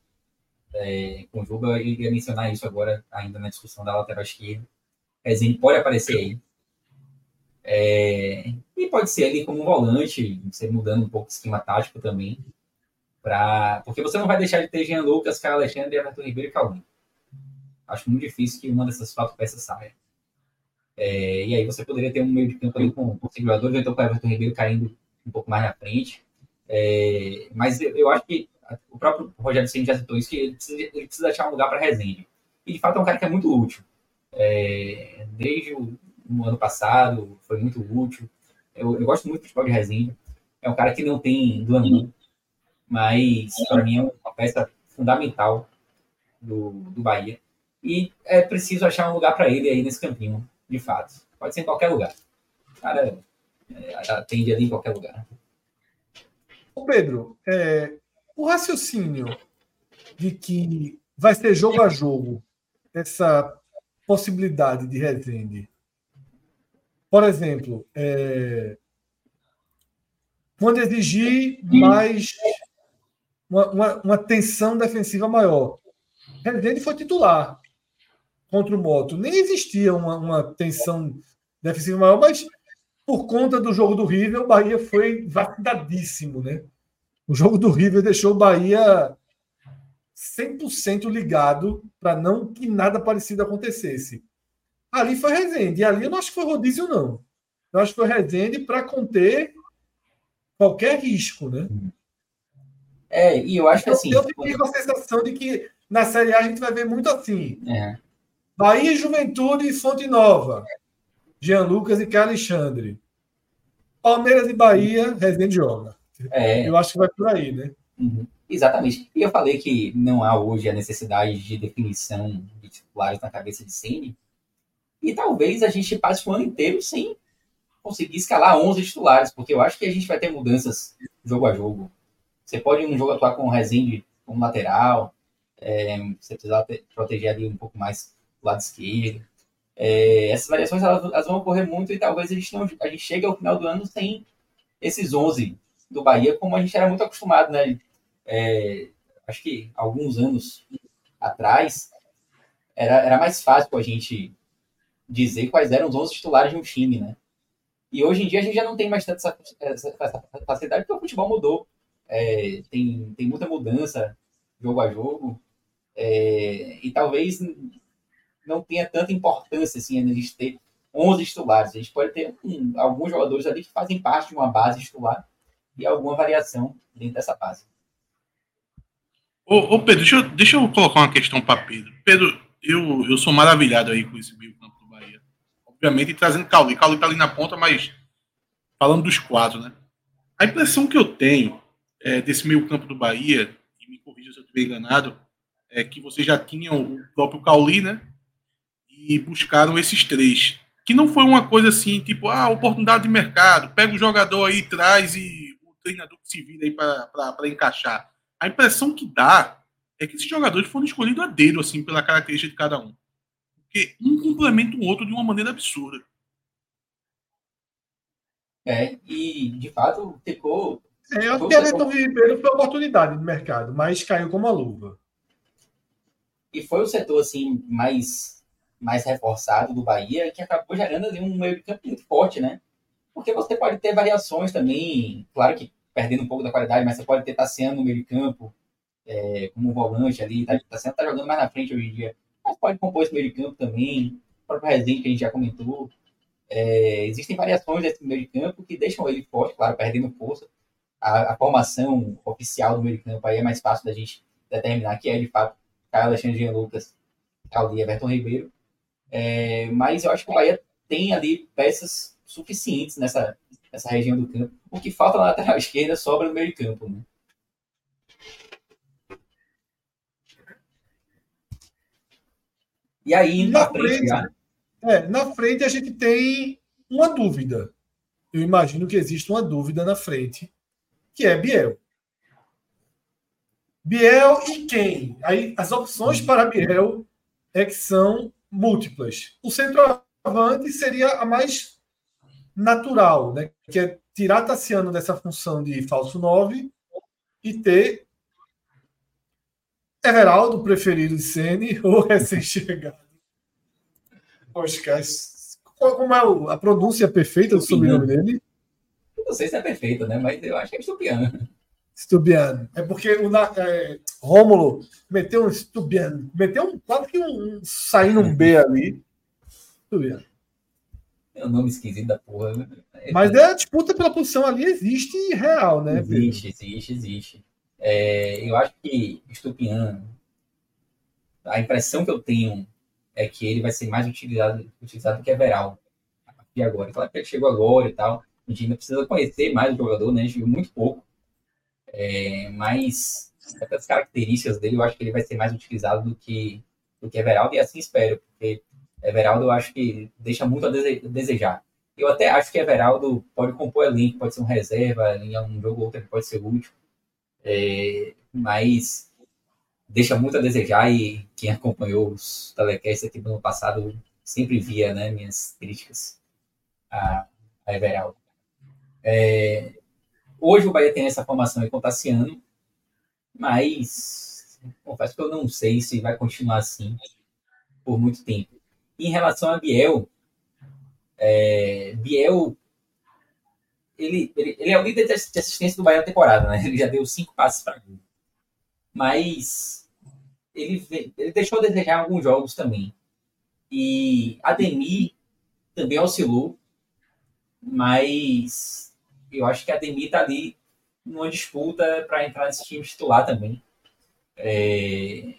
É, com o Juba, eu ia mencionar isso agora, ainda na discussão da lateral esquerda. Rezende pode aparecer aí. É, e pode ser ali como um volante, você mudando um pouco o esquema tático também. Pra, porque você não vai deixar de ter Jean Lucas, Caio Alexandre, Everton Ribeiro e Calvin. Acho muito difícil que uma dessas quatro peças saia. É, e aí você poderia ter um meio de campo ali com, com jogadores, ou então com Everton Ribeiro caindo um pouco mais na frente. É, mas eu, eu acho que o próprio Rogério Ceni já citou isso, que ele precisa, ele precisa achar um lugar para Rezende. E de fato é um cara que é muito útil. É, desde o, o ano passado foi muito útil. Eu, eu gosto muito do futebol de Rezende. É um cara que não tem glamour, mas para mim é uma peça fundamental do, do Bahia. E é preciso achar um lugar para ele aí nesse campinho, de fato. Pode ser em qualquer lugar. O cara é, atende ali em qualquer lugar. Ô Pedro, é, o raciocínio de que vai ser jogo a jogo essa possibilidade de Rezende. Por exemplo, é, quando exigir mais uma, uma, uma tensão defensiva maior. Rezende foi titular contra o Moto. Nem existia uma, uma tensão defensiva maior, mas por conta do jogo do River, o Bahia foi vacinadíssimo, né? O jogo do River deixou o Bahia 100% ligado para não que nada parecido acontecesse. Ali foi Rezende. E ali eu não acho que foi rodízio, não. Eu acho que foi Rezende para conter qualquer risco, né? É, e eu acho que assim. eu fiquei com a sensação de que na Série A a gente vai ver muito assim. É, Bahia, Juventude e Fonte Nova. Jean Lucas e Caio Alexandre. Palmeiras e Bahia, Rezende joga. é, Eu acho que vai por aí, né? uhum, exatamente. E eu falei que não há hoje a necessidade de definição de titulares na cabeça de Ceni. E talvez a gente passe o ano inteiro sem conseguir escalar 11 titulares, porque eu acho que a gente vai ter mudanças jogo a jogo. Você pode um jogo atuar com o Rezende como lateral, é, você precisar proteger ali um pouco mais o lado esquerdo. É, essas variações elas, elas vão ocorrer muito e talvez a gente não a gente chegue ao final do ano sem esses 11 do Bahia, como a gente era muito acostumado, né? É, acho que alguns anos atrás era, era mais fácil a gente dizer quais eram os 11 titulares de um time, né? E hoje em dia a gente já não tem mais tanta essa, essa, essa facilidade porque o futebol mudou. É, tem, tem muita mudança jogo a jogo. É, e talvez não tenha tanta importância assim, a gente ter 11 titulares. A gente pode ter um, alguns jogadores ali que fazem parte de uma base titular e alguma variação dentro dessa base. Ô, ô Pedro, deixa eu, deixa eu colocar uma questão para Pedro. Pedro, eu, eu sou maravilhado aí com esse meio campo Obviamente, trazendo Cauli. Cauli tá ali na ponta, mas falando dos quatro, né? A impressão que eu tenho é, desse meio campo do Bahia, e me corrija se eu estiver enganado, é que vocês já tinham o próprio Cauli, né? E buscaram esses três que não foi uma coisa assim, tipo, ah, oportunidade de mercado, pega o jogador aí, traz e o treinador que se vira aí para encaixar. A impressão que dá é que esses jogadores foram escolhidos a dedo, assim, pela característica de cada um. Porque um complementa o outro de uma maneira absurda. É, e de fato ficou. É, eu acho que Everton Ribeiro foi oportunidade de mercado, mas caiu como uma luva. E foi o setor assim mais mais reforçado do Bahia, que acabou gerando ali um meio de campo muito forte, né? Porque você pode ter variações também, claro que perdendo um pouco da qualidade, mas você pode ter Tassiano no meio de campo, é, como volante ali, tá, Tassiano tá jogando mais na frente hoje em dia, mas pode compor esse meio de campo também, o próprio Rezende que a gente já comentou. É, existem variações desse meio de campo que deixam ele forte, claro, perdendo força. A, a, formação oficial do meio de campo aí é mais fácil da gente determinar que é de fato Caio Alexandre Lucas, Claudio Everton Ribeiro. É, mas eu acho que o Bahia tem ali peças suficientes nessa, nessa região do campo. O que falta na lateral esquerda sobra no meio de campo. Né? E aí, na, na frente, frente é, na frente a gente tem uma dúvida. Eu imagino que existe uma dúvida na frente, que é Biel. Biel e quem? Aí as opções para Biel é que são múltiplas. O centroavante seria a mais natural, né? que é tirar Tassiano dessa função de falso 9 e ter Everaldo, preferido de Sene, ou recém-chegado. Oscar, como é a pronúncia perfeita do sobrenome dele? Não sei se é perfeita, né? Mas eu acho que é Estupiano. Estupiano. É porque o é, Rômulo meteu um Estupiano. Meteu um, quase que um, saindo um B ali. Estupiano. É um nome esquisito da porra. Né? É, Mas é, a disputa pela posição ali existe real, né? Existe, Pedro? existe, existe. É, eu acho que Estupiano, a impressão que eu tenho é que ele vai ser mais utilizado, utilizado do que Everal a partir de agora. Claro que ele chegou agora e tal. A gente ainda precisa conhecer mais o jogador, né? A gente viu muito pouco. É, mas as características dele, eu acho que ele vai ser mais utilizado do que, do que Everaldo, e assim espero, porque Everaldo eu acho que deixa muito a desejar. Eu até acho que Everaldo pode compor elenco, pode ser um reserva, em um jogo ou outro ele pode ser útil, é, mas deixa muito a desejar e quem acompanhou os telecasts aqui no ano passado sempre via né, minhas críticas a, a Everaldo. É, Hoje o Bahia tem essa formação aí com o Tassiano, mas confesso que eu não sei se vai continuar assim por muito tempo. Em relação a Biel, é, Biel ele, ele, ele, é o líder de assistência do Bahia na temporada, né? Ele já deu cinco passes para gol. Mas ele, ele deixou a desejar alguns jogos também. E Ademir também oscilou, mas eu acho que a Demi está ali numa disputa para entrar nesse time titular também. É...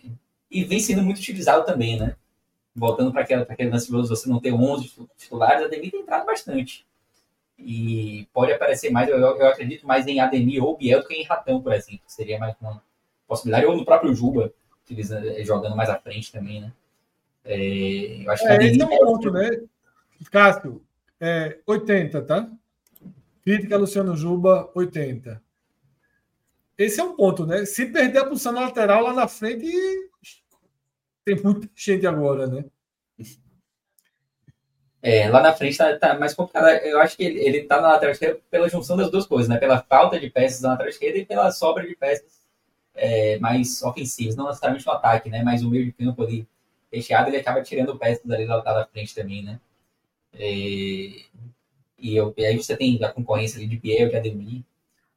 E vem sendo muito utilizado também, né? Voltando para aquele lance de você não ter 11 titulares, a Demi tem entrado bastante. E pode aparecer mais, eu, eu acredito mais em Ademir ou Biel do que em Ratão, por exemplo. Seria mais uma possibilidade. Ou no próprio Juba, eh, jogando mais à frente também, né? É, eu acho que é, Ademir... Esse é um ponto, né? Cássio, é, 80, tá? Crítica Luciano Juba, 80. Esse é um ponto, né? Se perder a posição lateral lá na frente, tem muita gente agora, né? É, lá na frente tá, tá, mais complicado. Eu acho que ele, ele tá na lateral esquerda pela junção das duas coisas, né? Pela falta de peças na lateral esquerda e pela sobra de peças é, mais ofensivas. Não necessariamente no ataque, né? Mas o meio de campo ali recheado, ele acaba tirando peças ali lá da frente também, né? E, e, eu, e aí você tem a concorrência ali de Biel, de Ademir,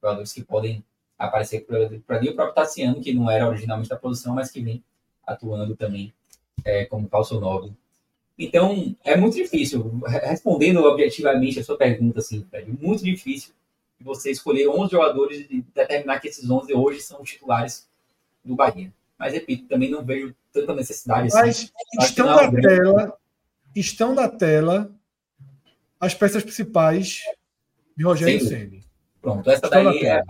jogadores que podem aparecer por ali. O próprio Tassiano, que não era originalmente da posição, mas que vem atuando também é, como falso 9. Então, é muito difícil, respondendo objetivamente a sua pergunta, assim, Fred, muito difícil você escolher 11 jogadores e determinar que esses 11 hoje são os titulares do Bahia. Mas, repito, também não vejo tanta necessidade. Assim. Mas estão na tela, estão na tela as peças principais de Rogério Ceni. Pronto, essa estão daí é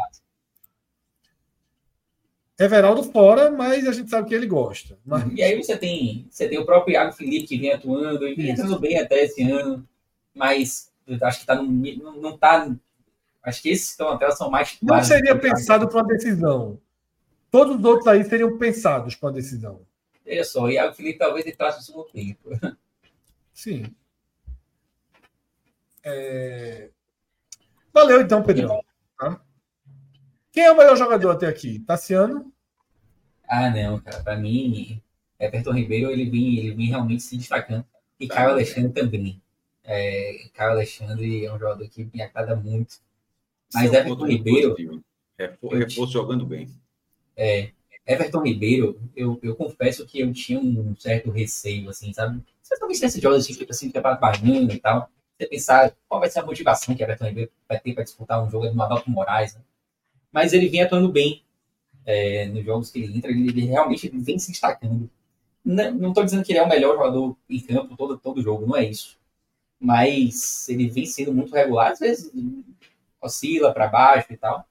Everaldo fora, mas a gente sabe que ele gosta. Mas... E aí você tem, você tem o próprio Iago Felipe que vem atuando, e vem entrando bem até esse ano, mas acho que tá no, não, não tá. Acho que esses que estão tela são mais. Não seria pensado para uma decisão. Todos os outros aí seriam pensados para uma decisão. Olha só, o Iago Felipe talvez entrasse no segundo tempo. Sim. É... Valeu então, Pedro. Tá? Quem é o melhor jogador até aqui? Tassiano? Ah, não, cara. Para mim, Everton Ribeiro ele vem, ele vem realmente se destacando. E Caio Alexandre também. É, Caio Alexandre é um jogador que me agrada muito. Mas Everton Ribeiro. Reforço jogando bem. É, Everton Ribeiro, eu, eu confesso que eu tinha um certo receio, assim, sabe? Você talvez tenha esses jogos tipo assim, campeonato baiano e tal. Você pensar qual vai ser a motivação que Everton Ribeiro vai ter para disputar um jogo do Adalto Moraes, né? mas ele vem atuando bem é, nos jogos que ele entra, ele, realmente vem se destacando. Não estou dizendo que ele é o melhor jogador em campo todo, todo jogo, não é isso. Mas ele vem sendo muito regular, às vezes oscila para baixo e tal.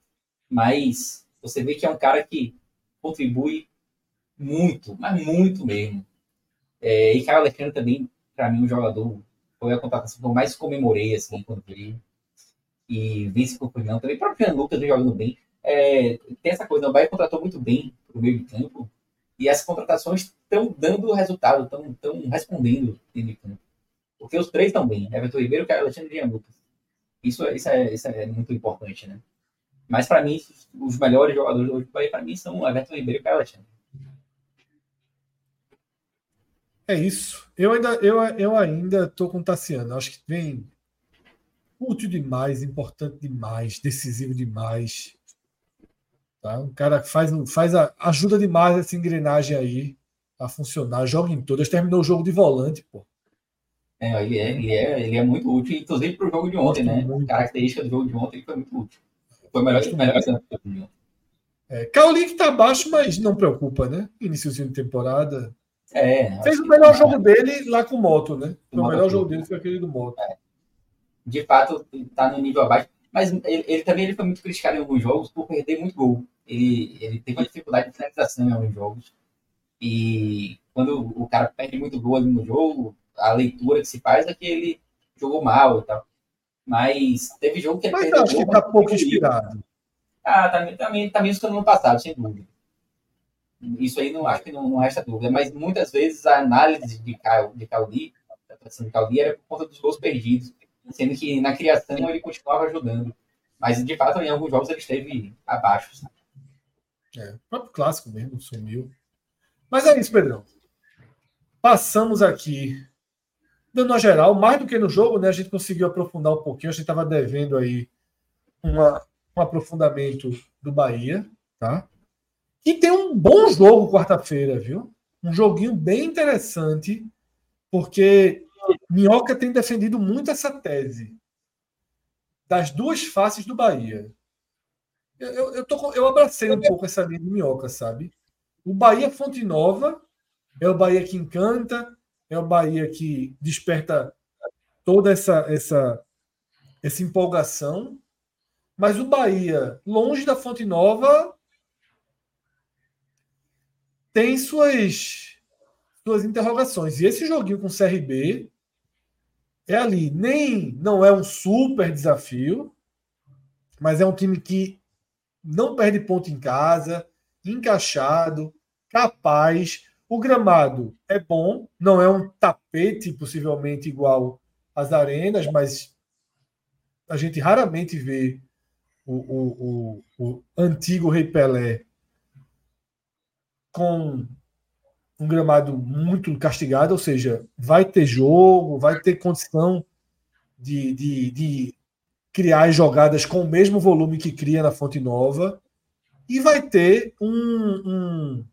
Mas você vê que é um cara que contribui muito, mas muito mesmo. É, e Caio Alexandre também, para mim, um jogador, foi a contratação que eu mais comemorei assim, quando veio. E vem se confirmando também. O próprio Jean Lucas vem jogando bem é, tem essa coisa, o Bahia contratou muito bem para o meio de campo e as contratações estão dando resultado, estão respondendo dentro de campo. Porque os três estão bem, Everton Ribeiro, e Alexandre e. Isso, isso, é, isso é muito importante, né? Mas para mim, os melhores jogadores hoje do Bahia, para mim, são Everton Ribeiro e Caio Alexandre. É isso. Eu ainda eu, eu ainda tô com o Tassiano. Acho que vem útil demais, importante demais, decisivo demais. Tá? Um cara que faz, faz a, ajuda demais essa engrenagem aí a funcionar, joga em todas. Terminou o jogo de volante, pô. É, ele é, ele é, ele é muito útil, inclusive para o jogo de ontem, né? A característica do jogo de ontem foi muito útil. Foi melhor que o melhor que é, Cauli que tá abaixo, mas não preocupa, né? Iníciozinho de temporada. É, Fez o melhor jogo dele lá com o Moto, né? O melhor jogo dele foi aquele do Moto. É. De fato, tá no nível abaixo. Mas ele, ele, também ele foi muito criticado em alguns jogos por perder muito gol. Ele, ele teve uma dificuldade de finalização em alguns jogos. E quando o cara perde muito gol ali no jogo, a leitura que se faz é que ele jogou mal e tal. Mas teve jogo que ele mas perdeu. Acho que tá pouco inspirado. Ah, também, tá também, tá menos que no ano passado, sem dúvida. Isso aí não acho que não, não resta dúvida. Mas muitas vezes a análise de, Cal, de Caldi era por conta dos gols perdidos sendo que na criação ele continuava ajudando. Mas, de fato, em alguns jogos ele esteve abaixo. Sabe? É, o próprio clássico mesmo sumiu. Mas é isso, Pedrão. Passamos aqui, dando a geral, mais do que no jogo, né? A gente conseguiu aprofundar um pouquinho. A gente estava devendo aí uma, um aprofundamento do Bahia, tá? E tem um bom jogo quarta-feira, viu? Um joguinho bem interessante, porque Minhoca tem defendido muito essa tese das duas faces do Bahia. Eu, eu, tô, eu abracei um pouco essa linha de Minhoca, sabe? O Bahia Fonte Nova é o Bahia que encanta, é o Bahia que desperta toda essa, essa, essa empolgação. Mas o Bahia, longe da Fonte Nova, tem suas, suas interrogações. E esse joguinho com o CRB é ali. Nem não é um super desafio, mas é um time que não perde ponto em casa, encaixado, capaz. O gramado é bom, não é um tapete possivelmente igual às arenas, mas a gente raramente vê o, o, o, o antigo Rei Pelé com um gramado muito castigado, ou seja, vai ter jogo, vai ter condição de, de, de criar jogadas com o mesmo volume que cria na Fonte Nova e vai ter um, um,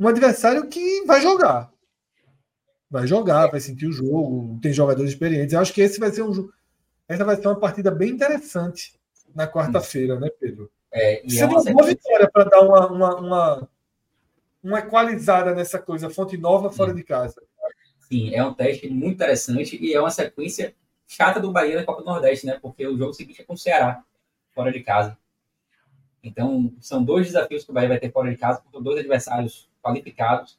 um adversário que vai jogar. Vai jogar, vai sentir o jogo, tem jogadores experientes. Eu acho que esse vai ser um essa vai ser uma partida bem interessante na quarta-feira, né, Pedro? É, e é uma boa vitória para dar uma, uma, uma, uma, equalizada nessa coisa, fonte nova fora de casa. Sim, é um teste muito interessante e é uma sequência chata do Bahia na Copa do Nordeste, né? Porque o jogo seguinte é com o Ceará, fora de casa. Então, são dois desafios que o Bahia vai ter fora de casa, com dois adversários qualificados,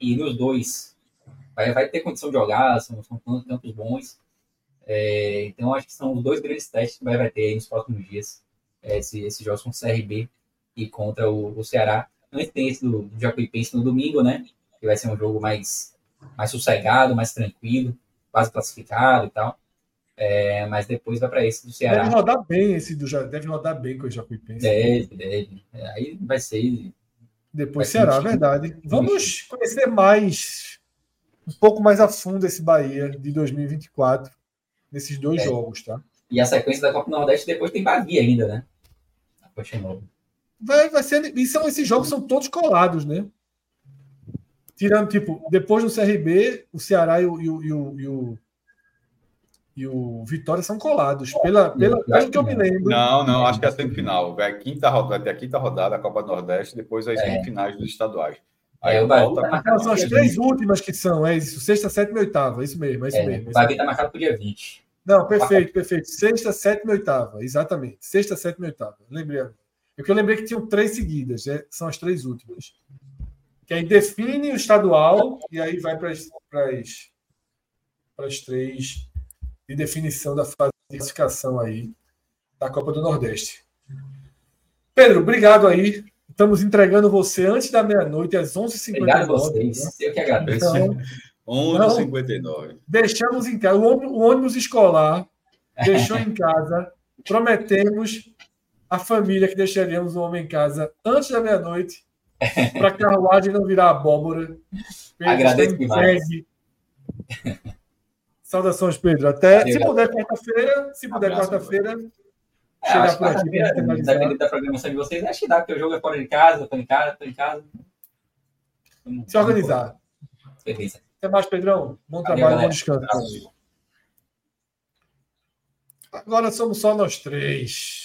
e nos dois, o Bahia vai ter condição de jogar, são, são campos bons. É, então, acho que são os dois grandes testes que o Bahia vai ter nos próximos dias. É, esse, esses jogos com o CRB e contra o, o Ceará. Antes tem esse do, do Jacuipense no domingo, né? Que vai ser um jogo mais, mais sossegado, mais tranquilo, quase classificado e tal. É, mas depois vai para esse do Ceará. Deve rodar bem esse do deve rodar bem com o Jacuipense. Deve, deve. É, aí vai ser. Depois vai Ceará, verdade. Vamos conhecer mais, um pouco mais a fundo esse Bahia de 2024 nesses dois é. jogos, tá? E a sequência da Copa Nordeste depois tem Bahia ainda, né? Vai, vai ser. E são, esses jogos são todos colados, né? Tirando, tipo, depois do CRB, o Ceará e o, e o, e o, e o, e o Vitória são colados. Pela, pela, pelo que eu me lembro. Não, não, acho que é a semifinal. Vai, quinta rodada, até a quinta rodada, a Copa do Nordeste, depois as é. semifinais dos estaduais. Aí é, o volta... Tá são as três últimas que são, é isso. Sexta, sétima e oitava. É isso mesmo, é isso é, mesmo. O Bahia está marcado para o dia 20. Não, perfeito, perfeito. Sexta, sétima e oitava. Exatamente. Sexta, sétima e oitava. Lembrei. É que eu lembrei que tinham três seguidas, né? são as três últimas. Que aí define o estadual e aí vai para as, para as três de definição da fase de classificação aí da Copa do Nordeste. Pedro, obrigado aí. Estamos entregando você antes da meia-noite, às 11h59. Obrigado a vocês. Né? Eu que agradeço. Então, 11h59. Deixamos em casa. O ônibus escolar deixou em casa. Prometemos a família que deixaríamos o homem em casa antes da meia-noite para a carruagem não virar abóbora. Agradeço demais. Saudações, Pedro. Até se puder quarta-feira, se puder quarta-feira, é, chegar por aqui. Dependendo da programação de vocês, acho que dá, porque o jogo é fora de casa, estou em casa, estou em casa. Se organizar. Beleza. Até mais, Pedrão. Bom trabalho, galera. bom descanso. Agora somos só nós três.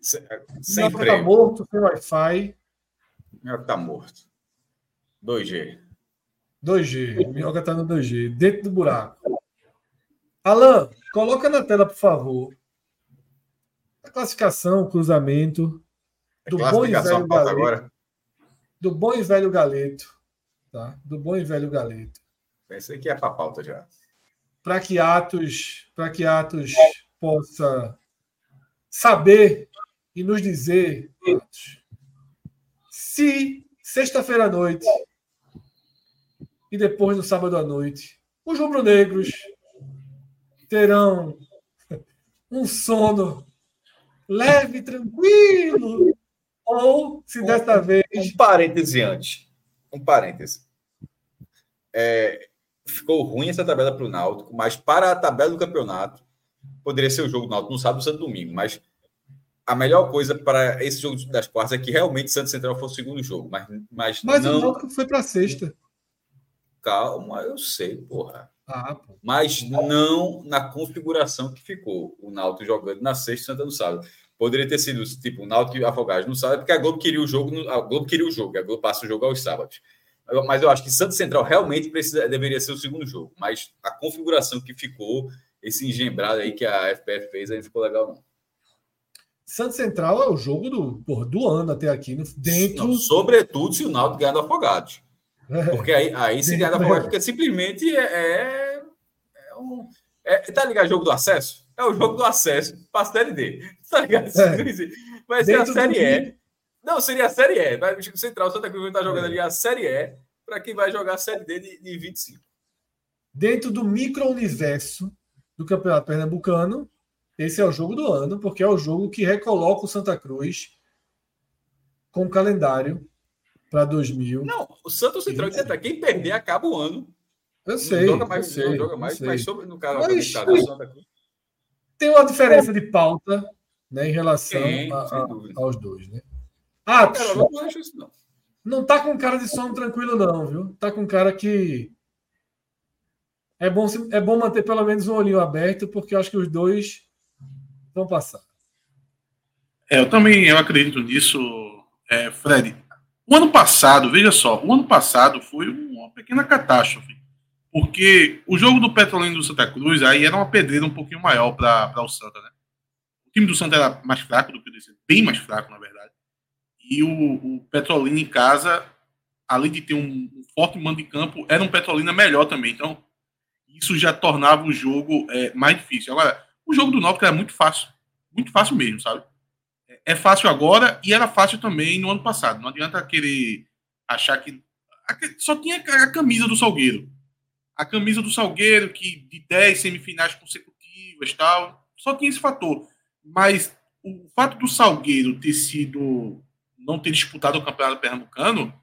Sem está morto, sem Wi-Fi. Minhoca está morto. 2G. 2G. Minhoca está no 2G. Dentro do buraco. Alan, coloca na tela, por favor. A classificação, cruzamento. É do bom e velho Galeto. Agora? Do bom e velho Galeto. Tá? Do bom e velho Galeto. Pensei que é para pauta já. Para que Atos, para que Atos possa saber e nos dizer se sexta-feira à noite e depois no sábado à noite os rubro-negros terão um sono leve, tranquilo, ou se desta vez. Um parêntese antes. Um parêntese. É, ficou ruim essa tabela para o Náutico, mas para a tabela do campeonato, poderia ser o jogo do Náutico no sábado no domingo, mas a melhor coisa para esse jogo das quartas é que realmente Santos Central fosse o segundo jogo, mas mas, mas não... o Náutico foi para sexta. Calma, eu sei, porra. Ah, mas não na configuração que ficou. O Náutico jogando na sexta e Santa no sábado. Poderia ter sido tipo o Náutico e Afogados no sábado, porque a Globo queria o jogo, no... a Globo queria o jogo, a Globo passa o jogo aos sábados. Mas eu acho que Santos Central realmente precisa, deveria ser o segundo jogo. Mas a configuração que ficou, esse engembrado aí que a FPF fez, aí não ficou legal, não. Santos Central é o jogo do, porra, do ano até aqui, no, dentro. Não, sobretudo se o Náutico ganhar do Afogados. É, porque aí, aí se ganhar do Afogados, porque simplesmente é, é, é um. É, tá ligado? Jogo do acesso? É o jogo do acesso para a Série D. Tá ligado? É. Vai ser a Série E. Não, seria a Série E. O Central Santa Cruz vai estar jogando é. ali a Série E para quem vai jogar a Série D de, de 25. Dentro do micro-universo do Campeonato Pernambucano, esse é o jogo do ano, porque é o jogo que recoloca o Santa Cruz com o calendário para 2000. Não, o Santos Central de quem perder acaba o ano. Eu sei. Não joga mais, sei, não joga mais, mas sobre, no caso mas, Santa Cruz. Tem uma diferença de pauta né, em relação a, a, aos dois, né? Ah, cara, não, não acho isso não. Não tá com cara de sono tranquilo, não, viu? Tá com cara que. É bom, é bom manter pelo menos um olhinho aberto, porque eu acho que os dois vão passar. É, eu também eu acredito nisso, é, Fred. O ano passado, veja só, o ano passado foi uma pequena catástrofe. Porque o jogo do Petrolina do Santa Cruz aí era uma pedreira um pouquinho maior para o Santa, né? O time do Santa era mais fraco do que o desse, bem mais fraco, na verdade. E o, o Petrolina em casa, além de ter um, um, forte mando de campo, era um Petrolina melhor também. Então, isso já tornava o jogo é, mais difícil. Agora, o jogo do Náutico era muito fácil. Muito fácil mesmo, sabe? É, fácil agora e era fácil também no ano passado. Não adianta querer achar que. Só tinha a camisa do Salgueiro. A camisa do Salgueiro, que de 10 semifinais consecutivas tal. Só tinha esse fator. Mas o fato do Salgueiro ter sido não ter disputado o Campeonato Pernambucano,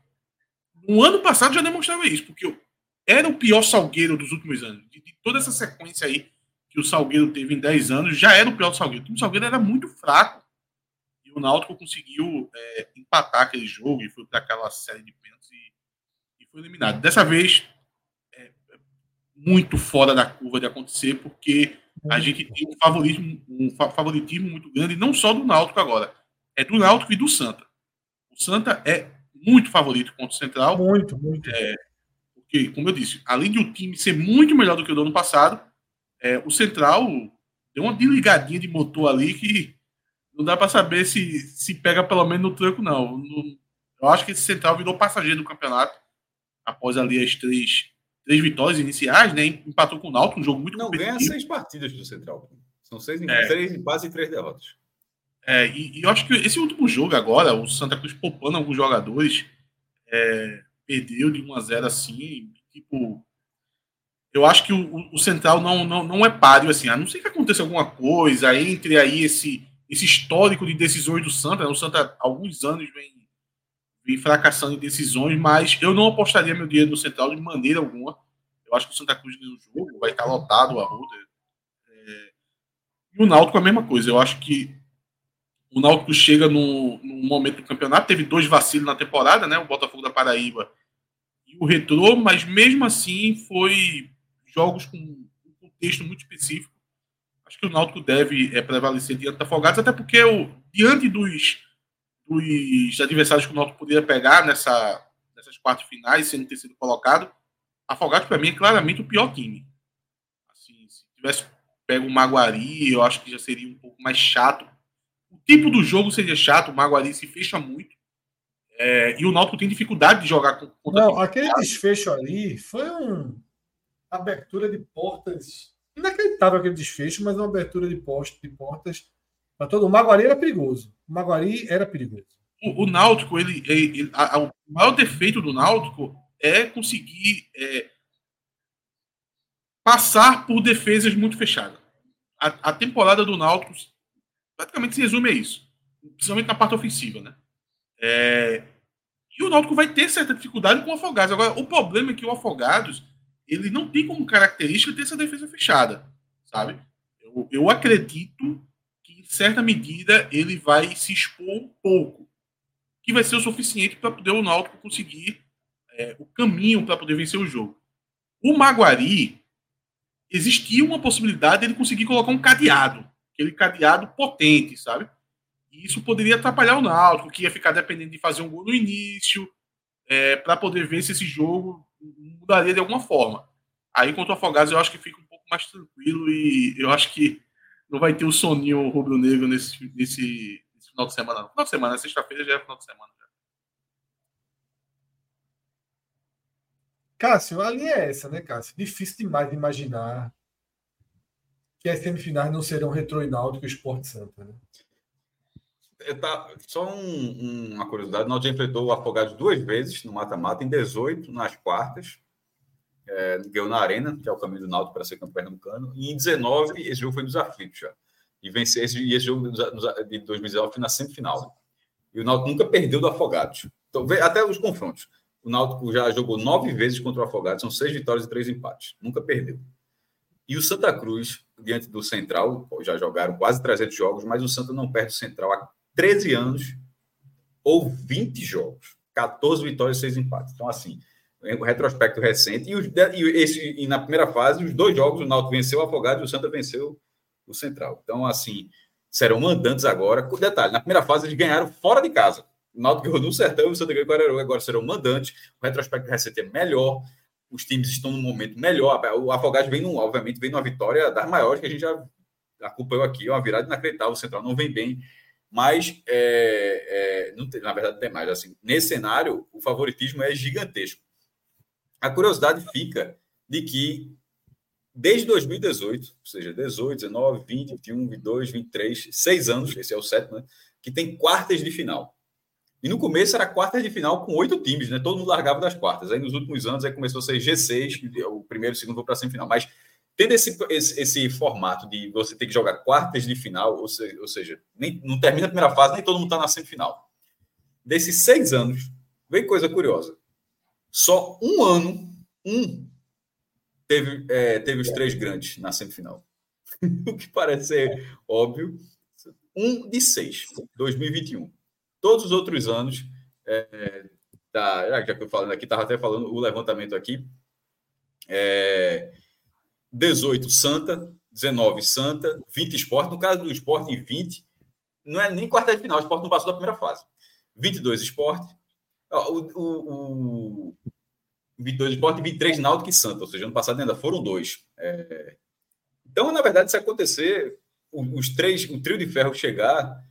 no ano passado já demonstrava isso, porque era o pior Salgueiro dos últimos anos. De toda essa sequência aí que o Salgueiro teve em 10 anos, já era o pior do Salgueiro. O time do Salgueiro era muito fraco. E o Náutico conseguiu é, empatar aquele jogo e foi para aquela série de pênaltis e, e, foi eliminado. Dessa vez, é, muito fora da curva de acontecer, porque a gente tem um favoritismo, um favoritismo muito grande, não só do Náutico agora, é do Náutico e do Santa. O Santa é muito favorito contra o Central. Muito, muito. É, porque, como eu disse, além de o time ser muito melhor do que o do ano passado, é, o Central deu uma desligadinha de motor ali que não dá para saber se, se pega pelo menos no tranco, não. No, eu acho que esse Central virou passageiro do campeonato após ali as três, três vitórias iniciais, né? Empatou com o Náutico, um jogo muito Não, ganha seis partidas do Central. São seis, é. três empates e três derrotas. É, e, e, eu acho que esse último jogo agora, o Santa Cruz poupando alguns jogadores, é, perdeu de 1 a 0 assim, tipo. Eu acho que o, o, Central não, não, não é páreo, assim, a não ser que aconteça alguma coisa, entre aí esse, esse histórico de decisões do Santa, né? o Santa há alguns anos vem, vem fracassando em decisões, mas eu não apostaria meu dinheiro no Central de maneira alguma. Eu acho que o Santa Cruz ganha o jogo, vai estar lotado a roda. É, e o Náutico é a mesma coisa, eu acho que o Náutico chega no, no, momento do campeonato, teve dois vacilos na temporada, né? O Botafogo da Paraíba e o Retrô, mas mesmo assim foi jogos com um contexto muito específico. Acho que o Náutico deve é, prevalecer diante da Afogados, até porque o, diante dos, dos adversários que o Náutico poderia pegar nessa, nessas quatro finais, sendo ter sido colocado, Afogados para mim é claramente o pior time. Assim, se tivesse pego o Maguari, eu acho que já seria um pouco mais chato o tipo do jogo seria chato, o Maguari se fecha muito. É, e o Náutico tem dificuldade de jogar contra Não, aquele desfecho ali foi uma abertura de portas. Inacreditável aquele desfecho, mas uma abertura de, post, de portas para todo. O Maguari era perigoso. O Maguari era perigoso. O, o Náutico, ele, ele a, a, o maior defeito do Náutico é conseguir é, passar por defesas muito fechadas. A, a temporada do Náutico praticamente se resume a isso. Principalmente na parte ofensiva, né? É... E o Náutico vai ter certa dificuldade com o Afogados. Agora, o problema é que o Afogados ele não tem como característica ter essa defesa fechada, sabe? Eu, eu acredito que, em certa medida, ele vai se expor um pouco, que vai ser o suficiente para poder o Náutico conseguir é, o caminho para poder vencer o jogo. O Maguari, existia uma possibilidade de ele conseguir colocar um cadeado aquele cadeado potente, sabe? E isso poderia atrapalhar o Náutico, que ia ficar dependendo de fazer um gol no início, é, para poder ver se esse jogo mudaria de alguma forma. Aí contra o Afogados eu acho que fica um pouco mais tranquilo e eu acho que não vai ter o soninho rubro-negro nesse, nesse, nesse, final de semana. Não. Final de semana, sexta-feira já é final de semana. Cássio, a linha é essa, né, Cássio? Difícil demais de imaginar que as semifinais não serão Retro e Náutico e Esporte Santa, né? Tá, só um, uma curiosidade, nós já enfrentou o Afogados duas vezes no mata-mata, em 18 nas quartas, é, ganhou na Arena, que é o caminho do Náutico para ser campeão pernambucano, e em 19 esse jogo foi nos aflitos já. E vencer esse, esse jogo de 2019 foi na semifinal. E o Náutico nunca perdeu do Afogados. Então, até os confrontos. O Náutico já jogou nove vezes contra o Afogados, são seis vitórias e três empates. Nunca perdeu. E o Santa Cruz, diante do Central, já jogaram quase 300 jogos, mas o Santa não perde o Central há 13 anos ou 20 jogos. 14 vitórias e 6 empates. Então, assim, o retrospecto recente. E, os, e, esse, e na primeira fase, os dois jogos, o Náutico venceu o Afogado e o Santa venceu o Central. Então, assim, serão mandantes agora. Detalhe, na primeira fase eles ganharam fora de casa. O Náutico ganhou no Sertão e o Santa ganhou. Agora serão mandantes. O retrospecto recente é melhor. Os times estão num momento melhor. O Afogados vem, num, obviamente, vem numa vitória das maiores que a gente já acompanhou aqui. É uma virada inacreditável. O Central não vem bem. Mas, é, é, tem, na verdade, tem mais. Assim, nesse cenário, o favoritismo é gigantesco. A curiosidade fica de que, desde 2018, ou seja, 18, 19, 20, 21, 22, 23, seis anos, esse é o sétimo, né, que tem quartas de final. E no começo era quartas de final com oito times, né? Todo mundo largava das quartas. Aí nos últimos anos aí começou a ser G6, o primeiro e o segundo vão para semifinal. Mas tendo esse, esse, esse, formato de você ter que jogar quartas de final, ou ou seja nem, não termina a primeira fase, nem todo mundo está na semifinal. Desses seis anos, vem coisa curiosa. Só um ano, um, teve, é, teve os três grandes na semifinal. o que parece ser óbvio. Um de seis, 2021. Todos os outros anos, é, tá, já que eu falando aqui, estava até falando o levantamento aqui. É, 18 Santa, 19 Santa, 20 Esporte. No caso do Esporte, 20, não é nem quarta de final, o Esporte não passou da primeira fase. 22 Esporte. O, o, o 22 Esporte e 23 Náutico e Santa, ou seja, ano passado ainda foram dois. É... Então, na verdade, se acontecer, os três, o trio de ferro chegar,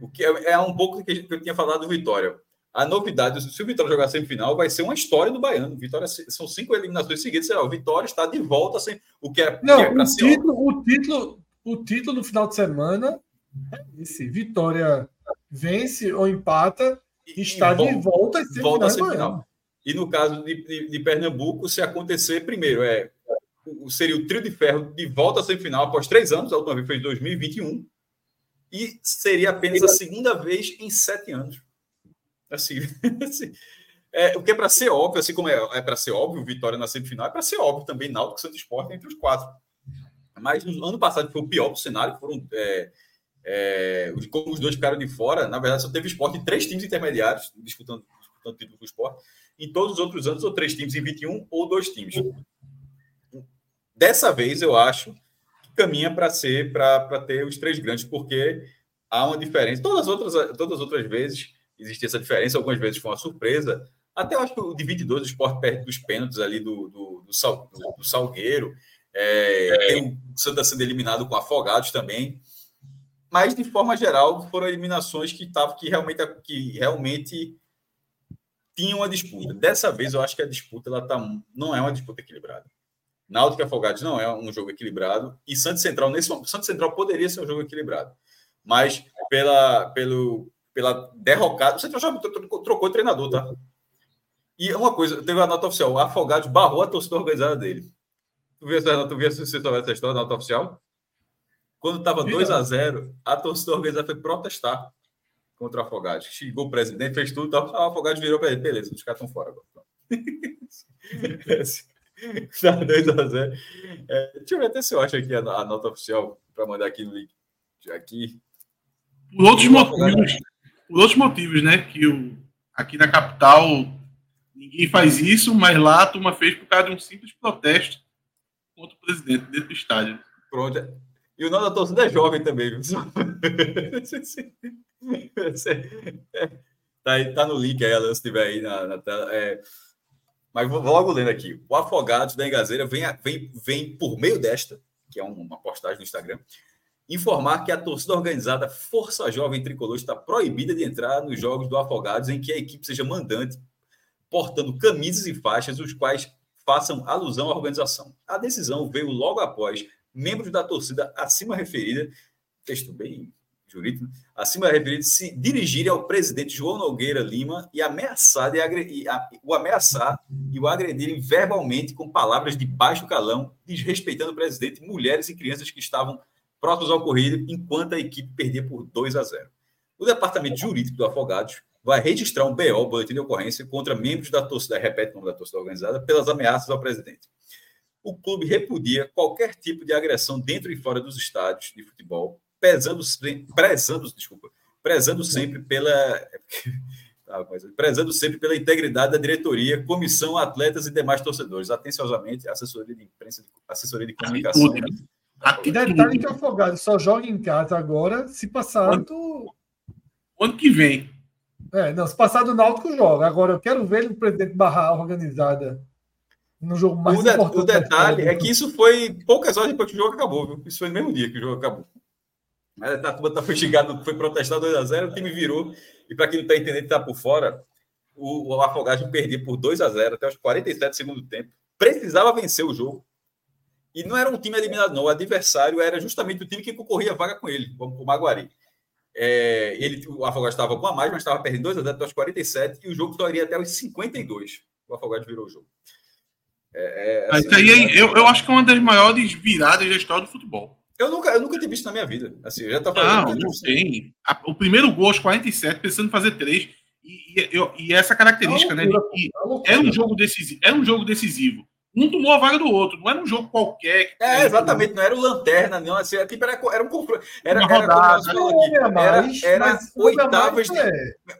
o que é, é um pouco do que eu tinha falado do Vitória a novidade, se o Vitória jogar semifinal, vai ser uma história do Baiano. Vitória são cinco eliminações seguidas. Será, o Vitória está de volta sem o que é. Não, que é o, título, o título, o título no final de semana é esse. Vitória vence ou empata, e, está e de volta, volta a semifinal. E no caso de, de, de, Pernambuco, se acontecer, primeiro, é seria o trio de ferro de volta à semifinal após três anos, a última vez foi em 2021, e seria apenas a segunda vez em sete anos. Assim, assim é, o que é para ser óbvio, assim como é, é para ser óbvio vitória na semifinal, é para ser óbvio também Náutico Santos Esporte entre os quatro. Mas no ano passado foi o pior cenário, foram é, é, como os dois ficaram de fora, na verdade só teve esporte três times intermediários disputando, disputando título do esporte. Em todos os outros anos, ou três times em 21 ou dois times. Dessa vez, eu acho que caminha para ser, para ter os três grandes, porque há uma diferença. Todas as outras, todas as outras vezes existia essa diferença, algumas vezes foi uma surpresa. Até eu acho que o de 22 o esporte perto dos pênaltis ali do, do, do, Sal, do, do Salgueiro. É, tem o Santa sendo eliminado com afogados também. Mas, de forma geral, foram eliminações que, tavam, que, realmente, que realmente tinham uma disputa. Dessa vez, eu acho que a disputa ela tá, não é uma disputa equilibrada. Náutico e Afogados não é um jogo equilibrado. E Santos Central, nesse momento, Santos Central poderia ser um jogo equilibrado. Mas, pela, pelo, pela derrocada. Você trocou, trocou o treinador, tá? E uma coisa, teve a nota oficial: o Afogados barrou a torcida organizada dele. Tu viu, essa, tu viu se você essa história da nota oficial? Quando estava 2 a 0 a torcida organizada foi protestar contra o Afogados. Chegou o presidente, fez tudo, tá? o Afogados virou para ele: beleza, os caras estão fora agora. Tá 2 a 0 é, Deixa eu ver até se eu acho aqui a, a nota oficial para mandar aqui no link. Aqui. Por outros motivos, por outros motivos, né? Que o, aqui na capital ninguém faz isso, mas lá a turma fez por causa de um simples protesto contra o presidente dentro do estádio. Pronto. E o nome da torcida é jovem também, viu? tá, aí, tá no link aí, se estiver aí na, na tela. É... Mas vou logo lendo aqui. O Afogados da Engazeira vem, vem, vem por meio desta, que é uma postagem no Instagram, informar que a torcida organizada Força Jovem Tricolor está proibida de entrar nos jogos do Afogados em que a equipe seja mandante, portando camisas e faixas, os quais façam alusão à organização. A decisão veio logo após membros da torcida acima referida, texto bem jurídico, né? acima referida, se dirigirem ao presidente João Nogueira Lima e ameaçar, de agredir, o ameaçar e o agredirem verbalmente com palavras de baixo calão, desrespeitando o presidente, mulheres e crianças que estavam próximos ao enquanto a equipe perdia por 2 a 0. O departamento jurídico do Afogados vai registrar um BO, boletim de ocorrência, contra membros da torcida, repete o nome da torcida organizada, pelas ameaças ao presidente. O clube repudia qualquer tipo de agressão dentro e fora dos estádios de futebol, pesando, prezando, desculpa, prezando sempre pela prezando sempre pela integridade da diretoria, comissão, atletas e demais torcedores. Atenciosamente, assessoria de imprensa, assessoria de comunicação. E detalhe que o Afogado só joga em casa agora se passar do. Ano que vem. É, não, se passar do Náutico joga. Agora eu quero ver o presidente barrar organizada no jogo mais o de, importante. O detalhe é que isso foi poucas horas depois que o jogo acabou, viu? Isso foi no mesmo dia que o jogo acabou. Mas a turma foi xingado, foi protestar 2x0, o time virou. E para quem não está entendendo, está por fora, o, o Afogado perdia por 2 a 0 até os 47 do segundo tempo. Precisava vencer o jogo. E não era um time eliminado, não. O adversário era justamente o time que concorria a vaga com ele, o Maguari. É, ele, o Afogado estava com a mais, mas estava perdendo 2 a 0 até os 47 e o jogo só iria até os 52. O Afogado virou o jogo. É, é, assim, aí, eu, eu acho que é uma das maiores viradas da história do futebol. Eu nunca, eu nunca tinha visto na minha vida. Assim, eu já tava não, não tem. o primeiro gol aos 47, pensando em fazer três. E, e, e essa característica, é né? É um jogo decisivo. É um jogo decisivo um tomou a vaga do outro. Não era um jogo qualquer. É, exatamente. Não era o Lanterna, não. Assim, era, tipo, era, era um confronto. Era, Uma rodada, era, mais, era, era oitavas de, é.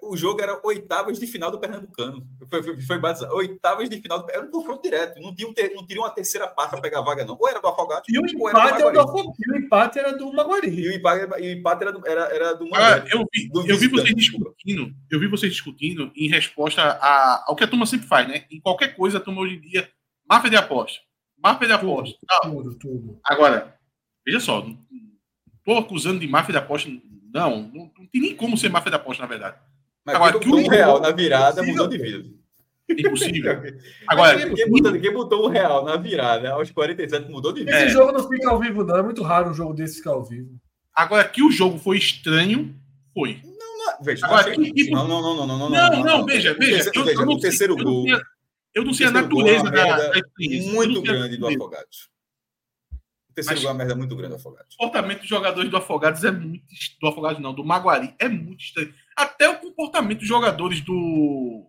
O jogo era oitavas de final do Pernambucano. Foi, foi, foi Oitavas de final do Era um confronto direto. Não tinha, não tinha uma terceira parte para pegar a vaga, não. Ou era do Afogado, e o empate, era do, e o empate era do Maguari. E o empate, e o empate era, do, era, era do Maguari. Ah, eu vi, eu vi vocês discutindo. Eu vi vocês discutindo em resposta a, ao que a turma sempre faz, né? Em qualquer coisa, a turma hoje em dia Máfia de aposta. Máfia de aposta. Tudo, tudo, tudo. Agora, veja só. Não estou acusando de máfia de aposta. Não, não, não, tem nem como ser máfia de aposta, na verdade. Mas Agora, que um real na virada mudou de vida. Impossível. Agora, quem, quem, botou, quem botou um real na virada aos 47 mudou de vida. Esse é. jogo não fica ao vivo, não. É muito raro um jogo desse ficar ao vivo. Agora, que o jogo foi estranho, foi. Não, não, veja, Agora, que, que, não, não, não, não, não, não, não, não, não, veja, veja. Eu, veja, eu, o terceiro gol. Eu não sei a natureza da, da Muito grande do Afogados. O terceiro gol é uma merda muito grande do Afogados. O comportamento dos jogadores do Afogados é muito. Do Afogados não, do Maguari é muito estranho. Até o comportamento dos jogadores do.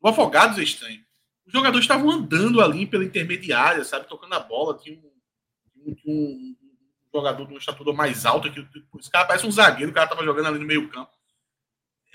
Do Afogados é estranho. Os jogadores estavam andando ali pela intermediária, sabe? Tocando a bola. Tinha um, um, um jogador de uma estatura mais alta que esse cara parece um zagueiro, o cara tava jogando ali no meio campo.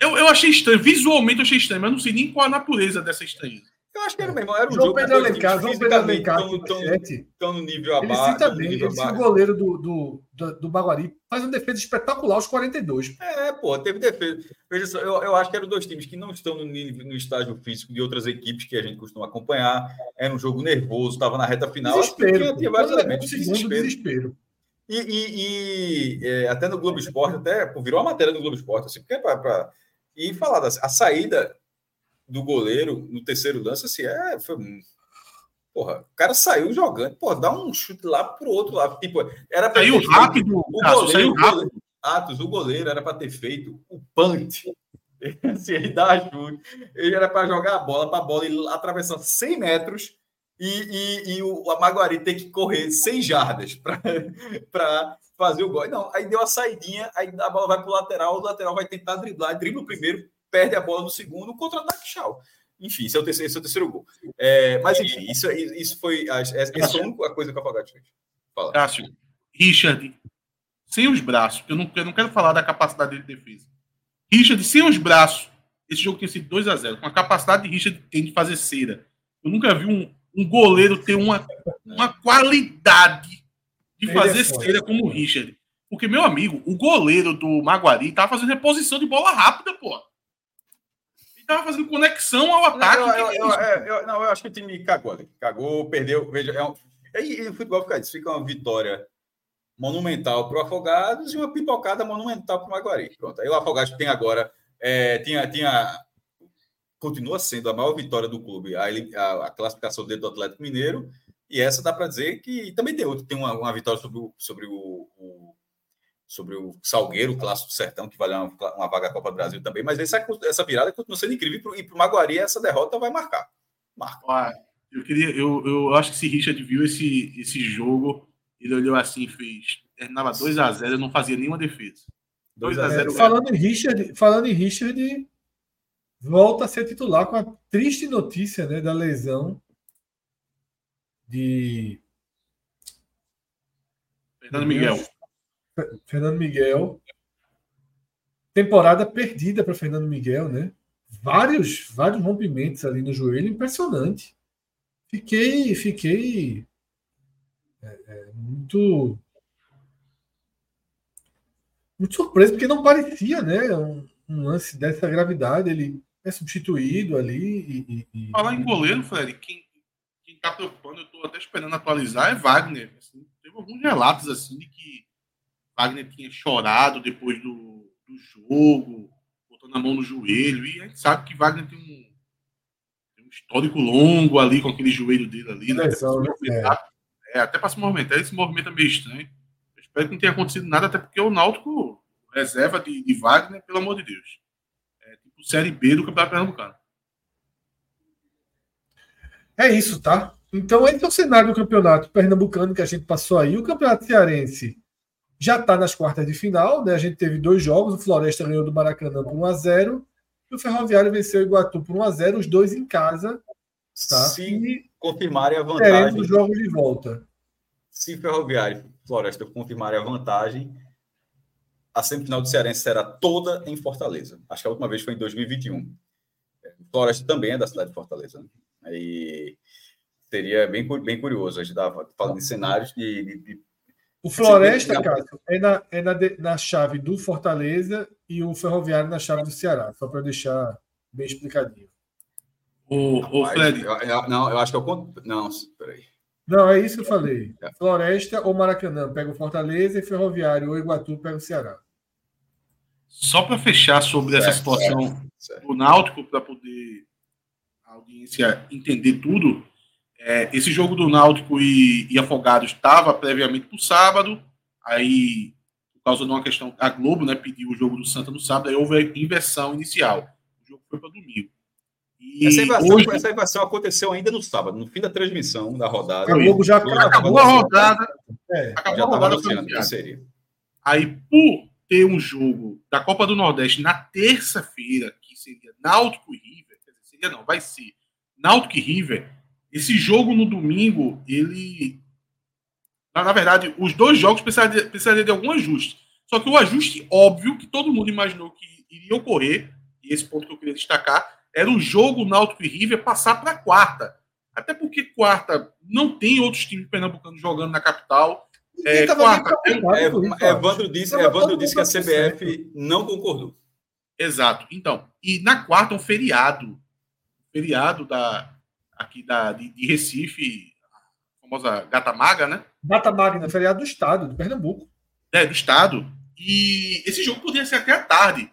Eu, eu achei estranho, visualmente eu achei estranho, mas eu não sei nem qual a natureza dessa estranheza. Eu acho que era mesmo. Era um João jogo Pedro Alencar, João Pedro Alencar, estão no nível abaixo. Ele cita bem, ele cita o goleiro do, do, do, do Baguari faz uma defesa espetacular aos 42. É, pô, teve defesa. Veja só, eu, eu acho que eram dois times que não estão no, nível, no estágio físico de outras equipes que a gente costuma acompanhar. Era um jogo nervoso, estava na reta final. Desespero. Tinha, tinha vários elementos. Segundo, desespero. desespero. E, e, e é, até no Globo Esporte, até pô, virou uma matéria do Globo Esporte, assim, porque é para. E falar da a saída do goleiro no terceiro lance, assim, é, foi. Porra, o cara saiu jogando, pô, dá um chute lá pro outro lado. Tipo, era pra saiu rápido, o goleiro, saiu rápido. Atos, o goleiro era para ter feito o punch. assim, ele dá a chute. Ele era para jogar a bola, para a bola ele atravessar 100 metros e, e, e o Amaguari ter que correr 100 jardas para fazer o gol. Não, aí deu a saidinha, aí a bola vai para o lateral, o lateral vai tentar driblar, dribla o primeiro, perde a bola no segundo, contra-ataque, tchau. Enfim, esse é o terceiro, esse é o terceiro gol. É, mas, enfim, isso, isso foi a, essa é a única coisa que o Afogado fez. Fala. Cássio, Richard, sem os braços, eu não, eu não quero falar da capacidade de defesa. Richard, sem os braços, esse jogo tinha sido 2 a 0 Com a capacidade de Richard tem de fazer cera. Eu nunca vi um, um goleiro ter uma, uma qualidade de fazer é cera como o Richard. Porque, meu amigo, o goleiro do Maguari tava fazendo reposição de bola rápida, pô estava fazendo conexão ao ataque. Não, eu, eu, eu, não, eu acho que o time cagou. Cagou, perdeu. Veja, é um, e, o futebol fica isso, fica uma vitória monumental para o Afogados e uma pipocada monumental para o Maguari. Pronto. Aí o Afogados tem agora. É, tinha, tinha, continua sendo a maior vitória do clube, a, a, a classificação dentro do Atlético Mineiro. E essa dá para dizer que também tem outro, tem uma, uma vitória sobre o, sobre o sobre o Salgueiro, o Clássico do Sertão, que valeu uma, uma vaga à Copa do Brasil também, mas essa, essa virada continua sendo incrível e para o Maguari essa derrota vai marcar. Marca. Ah, eu queria, eu, eu acho que se Richard viu esse, esse jogo, ele olhou assim e fez. Terminava 2x0, eu não fazia nenhuma defesa. 2x0. Falando em Richard, falando em Richard, volta a ser titular com a triste notícia né, da lesão de Fernando Miguel. Fernando Miguel. Temporada perdida para Fernando Miguel, né? Vários, vários rompimentos ali no joelho, impressionante. Fiquei, fiquei é, é, muito, muito surpreso porque não parecia, né? Um, um lance dessa gravidade. Ele é substituído ali. E, e... Falar em goleiro, Fred, quem, quem tá preocupando, eu tô até esperando atualizar, é Wagner. Assim, teve alguns relatos assim de que Wagner tinha chorado depois do, do jogo, botando a mão no joelho, e a gente sabe que Wagner tem um, tem um histórico longo ali com aquele joelho dele ali, né? Lesão? É. é, até para se movimentar, esse movimento é meio estranho. Eu espero que não tenha acontecido nada, até porque o Náutico reserva de, de Wagner, pelo amor de Deus. Série B do Campeonato Pernambucano. É isso, tá? Então, esse é o cenário do campeonato pernambucano que a gente passou aí. O campeonato cearense já está nas quartas de final, né? A gente teve dois jogos, o Floresta ganhou do Maracanã por 1x0 e o Ferroviário venceu o Iguatu por 1x0, os dois em casa. Tá? Se e confirmarem a vantagem. Os jogos de volta. Se o Ferroviário e Floresta confirmarem a vantagem, a semifinal do Cearense será toda em Fortaleza. Acho que a última vez foi em 2021. Floresta também é da cidade de Fortaleza. Né? E seria bem, bem curioso. A gente estava falando de cenários de. de, de... o Floresta, Cássio, é, na, é na, na chave do Fortaleza e o Ferroviário na chave do Ceará, só para deixar bem explicadinho. O, o Fred. Eu, eu, não, eu acho que eu. Não, peraí. Não, é isso que eu falei. É. Floresta ou Maracanã pega o Fortaleza e Ferroviário ou Iguatu pega o Ceará. Só para fechar sobre certo, essa situação certo, certo. do Náutico, para poder a audiência entender tudo, é, esse jogo do Náutico e, e Afogados estava previamente para o sábado, aí, por causa de uma questão, a Globo né, pediu o jogo do Santa no sábado, aí houve a inversão inicial. O jogo foi para domingo. E essa, inversão, hoje... essa inversão aconteceu ainda no sábado, no fim da transmissão da rodada. A Globo já acabou a rodada. É, acabou a rodada. Aí, por ter um jogo da Copa do Nordeste na terça-feira, que seria Náutico e River, seria não, vai ser Náutico e River, esse jogo no domingo, ele. Na, verdade, os dois jogos precisariam precisaria de algum ajuste. Só que o ajuste óbvio que todo mundo imaginou que iria ocorrer, e esse ponto que eu queria destacar, era o jogo Náutico e River passar para quarta. Até porque quarta não tem outros times pernambucanos jogando na capital. É, quarta, é, é, Evandro disse, Evandro disse que a CBF não concordou. Exato. Então, e na quarta um feriado, feriado da aqui da de, de Recife, a famosa Gata Maga, né? Gata Magna, feriado do estado, de Pernambuco. É, do estado. E esse jogo poderia ser até à tarde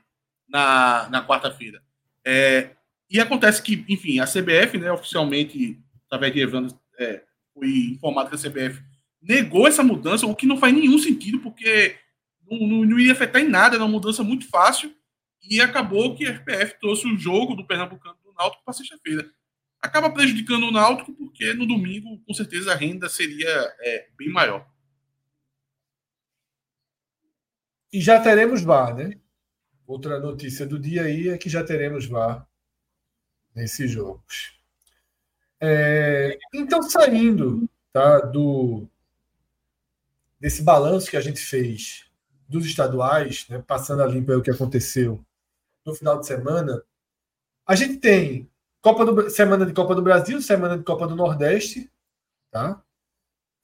na, na quarta-feira. É, e acontece que, enfim, a CBF, né, oficialmente, através de Evandro, é, foi informado que a CBF negou essa mudança, o que não faz nenhum sentido, porque não, não, não ia afetar em nada, era uma mudança muito fácil, e acabou que a FPF trouxe o jogo do Pernambucano do Náutico para sexta-feira. Acaba prejudicando o Náutico, porque no domingo, com certeza, a renda seria é, bem maior. E já teremos VAR, né? Outra notícia do dia aí é que já teremos VAR nesses jogos. É, então, saindo tá, do, desse balanço que a gente fez dos estaduais, né, passando a limpo o que aconteceu no final de semana, a gente tem Copa do, semana de Copa do Brasil, semana de Copa do Nordeste, tá?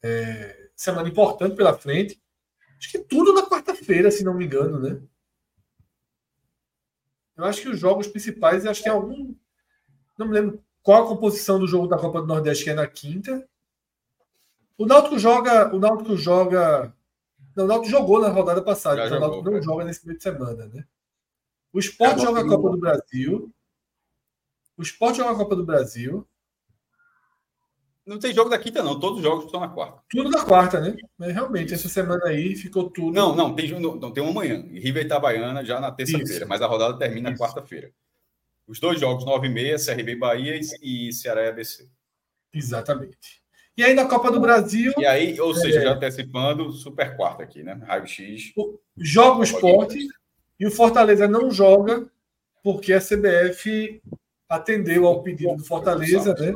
É, semana importante pela frente. Acho que tudo na quarta-feira, se não me engano, né? Eu acho que os jogos principais, acho que é algum. Não me lembro qual a composição do jogo da Copa do Nordeste, que é na quinta. O Náutico joga. O Náutico joga. Não, o Náutico jogou na rodada passada, então o Náutico não joga nesse meio de semana, né? O Sport joga a Copa do Brasil. O Sport joga a Copa do Brasil. Não tem jogo da quinta, não. Todos os jogos estão na quarta. Tudo na quarta, né? Mas realmente, essa semana aí ficou tudo. Não, não, tem, não, tem uma manhã. River Itabaiana já na terça-feira, mas a rodada termina na quarta-feira. Os dois jogos, 9h30, CRB Bahia e Ceará e ABC. Exatamente. E aí na Copa do Brasil. E aí, ou seja, é... já antecipando, super quarta aqui, né? Raio X. Joga o esporte e o Fortaleza não joga porque a CBF atendeu ao pedido do Fortaleza, né?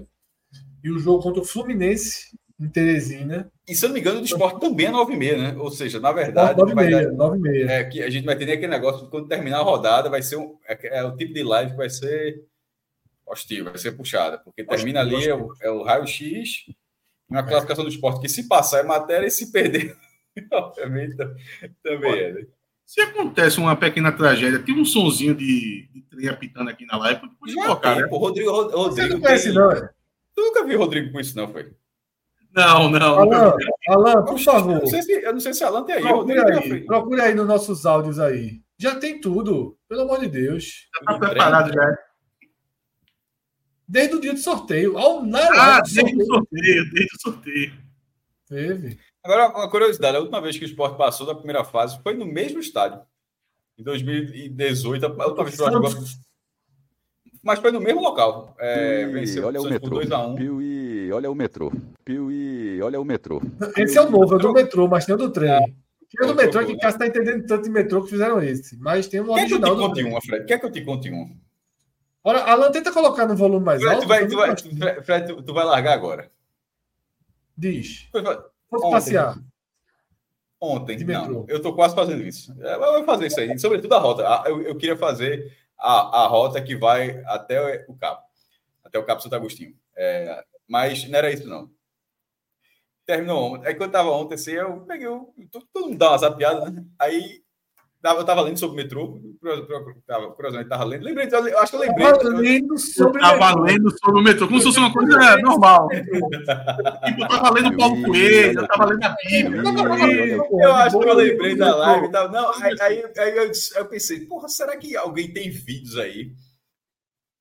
E o jogo contra o Fluminense em Teresina. E se eu não me engano, o esporte também é 9h30, né? Ou seja, na verdade. 9h30, 9h30. É, que a gente vai ter aquele negócio, quando terminar a rodada, vai ser um, é, é, o tipo de live que vai ser hostil, vai ser puxada, porque termina hostil, ali, hostil. é o, é o raio-x, uma classificação do esporte que se passar é matéria e se perder, obviamente, também é. Né? Se acontece uma pequena tragédia, tem um sonzinho de, de trem apitando aqui na live, pode colocar, tem, né? Pô, Rodrigo, Rodrigo Você não conhece, tem... não, é? Tu nunca viu o Rodrigo com isso, não, foi? Não, não. Alan, Alan por favor. Eu não, sei se, eu não sei se Alan tem aí. Procura aí, procure aí nos nossos áudios aí. Já tem tudo, pelo amor de Deus. Já tá preparado, já. Desde o dia do sorteio. Ao nada. Ah, desde o sorteio, desde o sorteio. Teve. Agora, uma curiosidade: a última vez que o esporte passou da primeira fase foi no mesmo estádio. Em 2018, a última vez que jogou. Mas foi no mesmo local. É, venceu olha o metrô. 2x1. Piuí, olha o metrô. Piuí, olha o metrô. Esse é o novo, é do metrô, mas tem o do trem. É. Tem o do metrô, que Cássio está entendendo tanto de metrô que fizeram esse. Mas tem um original. Quer que eu te conte uma, Fred? Quer que eu te conte uma? Olha, Alan, tenta colocar no volume mais Fred, alto. Tu vai, tu vai, Fred, tu, tu, vai largar agora. Diz. Passear. Ontem, não. Eu estou quase fazendo isso. Eu vou fazer isso aí. Sobretudo a rota. Eu, eu queria fazer a, a rota que vai até o Cabo, até o Cabo Santo Agostinho. É, mas não era isso, não. Terminou ontem. Aí quando eu estava ontem, assim, eu peguei, o. todo mundo dá uma zapiada, né? Aí eu estava lendo sobre o metrô, curiosamente estava lendo. Lembrei, eu acho que eu lembrei. Tava lendo sobre o metrô. lendo sobre o metrô, como se fosse uma coisa normal. tipo, eu estava lendo Paulo Coelho, eu estava lendo a Bíblia. Eu acho que eu lembrei da live e tal. Não, aí, aí, aí eu, eu, pensei, porra, será que alguém tem vídeos aí?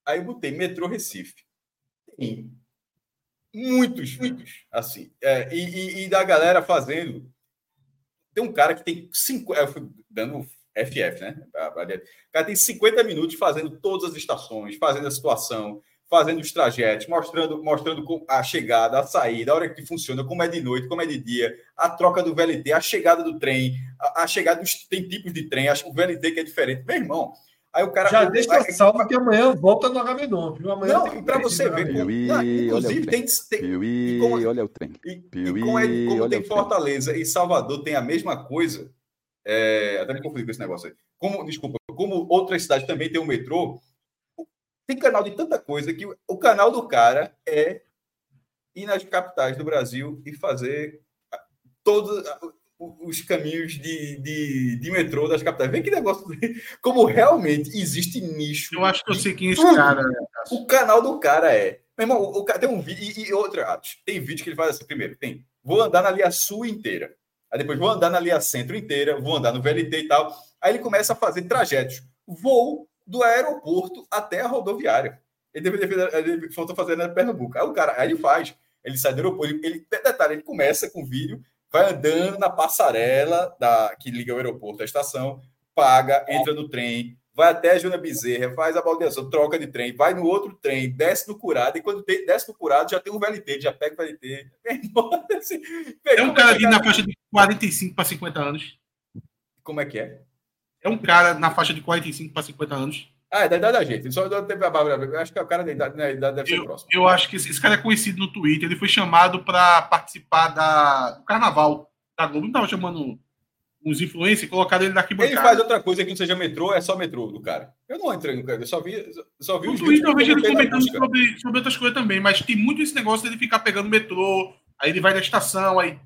Aí eu botei metrô Recife. Tem muitos vídeos, assim. É, e, e, e da galera fazendo tem um cara que tem cinco. Eu fui dando FF, né? O cara tem 50 minutos fazendo todas as estações, fazendo a situação, fazendo os trajetos, mostrando, mostrando a chegada, a saída, a hora que funciona, como é de noite, como é de dia, a troca do VLT, a chegada do trem, a, a chegada dos. Tem tipos de trem, acho que o VLT que é diferente. Meu irmão, Aí o cara. Já deixa aí, salvo que amanhã volta no Agamenon. Amanhã não, para você ver. Como, Piuí, inclusive, tem. tem Piuí, como, olha o trem. E, Piuí, e como, é, como tem Fortaleza e Salvador tem a mesma coisa. É, até me confundi com esse negócio aí. Como, desculpa, como outras cidades também tem o metrô, tem canal de tanta coisa que o canal do cara é ir nas capitais do Brasil e fazer todos os caminhos de, de, de, metrô das capitais. Vê que negócio. Como realmente existe nicho. Eu acho que eu sei quem é esse cara. Né? O canal do cara é. Meu irmão, o, cara tem um vídeo. E, e outra, tem vídeo que ele faz assim. Primeiro, tem. Vou andar na linha sul inteira. Aí depois vou andar na linha centro inteira. Vou andar no VLT e tal. Aí ele começa a fazer trajetos. Voo do aeroporto até a rodoviária. Ele, deveria, ele faltou fazer na Pernambuco. Aí o cara, aí ele faz. Ele sai do aeroporto. Ele, ele, detalhe, ele começa com o vídeo vai andando na passarela da, que liga o aeroporto à estação, paga, entra no trem, vai até a Júlia Bezerra, faz a baldeação, troca de trem, vai no outro trem, desce no curado, e quando tem, desce no curado já tem um VLT, já pega o VLT. Assim, é um cara ali na faixa de 45 para 50 anos. Como é que é? É um cara na faixa de 45 para 50 anos. Ah, é da idade da gente. Só teve a Bárbara. Acho que o cara da idade, né, idade deve eu, ser próximo. Eu acho que esse, esse, cara é conhecido no Twitter. Ele foi chamado para participar da, do carnaval da Globo. Não estava chamando uns influencers e colocaram ele daqui Ele faz outra coisa que não seja metrô, é só metrô do cara. Eu não entrei no cara, eu só vi, só vi no Twitter eu vejo ele comentando sobre, sobre outras coisas também, mas tem muito esse negócio dele ficar pegando metrô, aí ele vai da estação, aí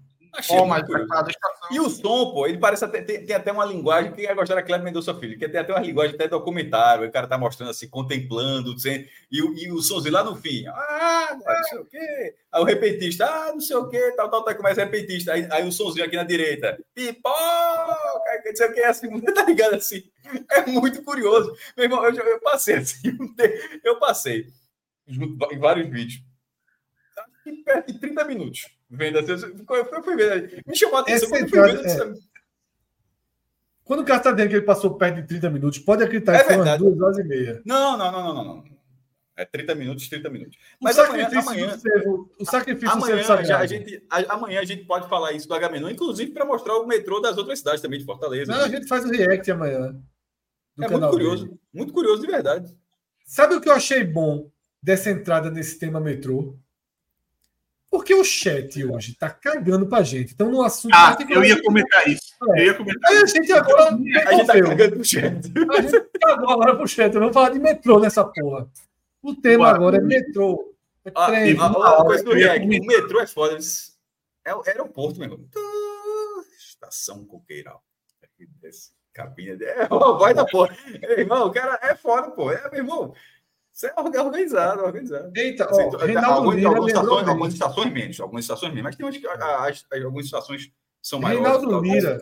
e o som, pô, ele parece até, tem, tem, até uma linguagem que ia gostar da Cleber Mendonça Filho, que tem até uma linguagem até documentário, o cara tá mostrando assim, contemplando, dizendo, e, e o somzinho lá no fim, ah, não sei o quê, aí o repetista, ah, não sei o quê, tal, tal, tal, começa repetista, aí, aí o somzinho aqui na direita, pipoca, não sei o que, assim, tá ligado assim, é muito curioso. Meu irmão, eu, eu passei assim, eu passei em vários vídeos, perto de 30 minutos vendo assim. Eu fui ver, me chamou a atenção quando fui vendo. É. Quando o cara está dizendo que ele passou perto de 30 minutos, pode acreditar é que foi umas duas horas e meia. Não, não, não, não, não. É 30 minutos, 30 minutos. Mas o amanhã, amanhã, servo, o sacrifício amanhã, já, a gente, a, amanhã a gente pode falar isso do Agamenon, inclusive para mostrar o metrô das outras cidades também de Fortaleza. Não, a gente faz o react amanhã. É muito curioso. dele. Muito curioso de verdade. Sabe o que eu achei bom dessa entrada nesse tema metrô? Porque o chat hoje tá cagando pra gente. Então, no assunto. Ah, eu ia comentar isso. É. Eu ia comentar Aí a gente agora. A gente tá cagando pro chat. A gente cagou agora pro chat. Vamos falar de metrô nessa porra. O tema Ué. agora é metrô. É Ah, trem. ah, ah, uma coisa do React. O metrô é foda. É o aeroporto, meu irmão. Ah, Estação Coqueiral. Aqui desce, Cabine de... É, vai da porra. Ei, irmão, o cara é foda, pô. É, meu irmão. Isso é orga- organizado, organizado. Eita, Assim, ó, Reinaldo algumas, Lira algumas, estações, algumas estações menos, algumas estações menos, mas tem umas que as- as- algumas estações são maiores. Reinaldo e tal, Lira,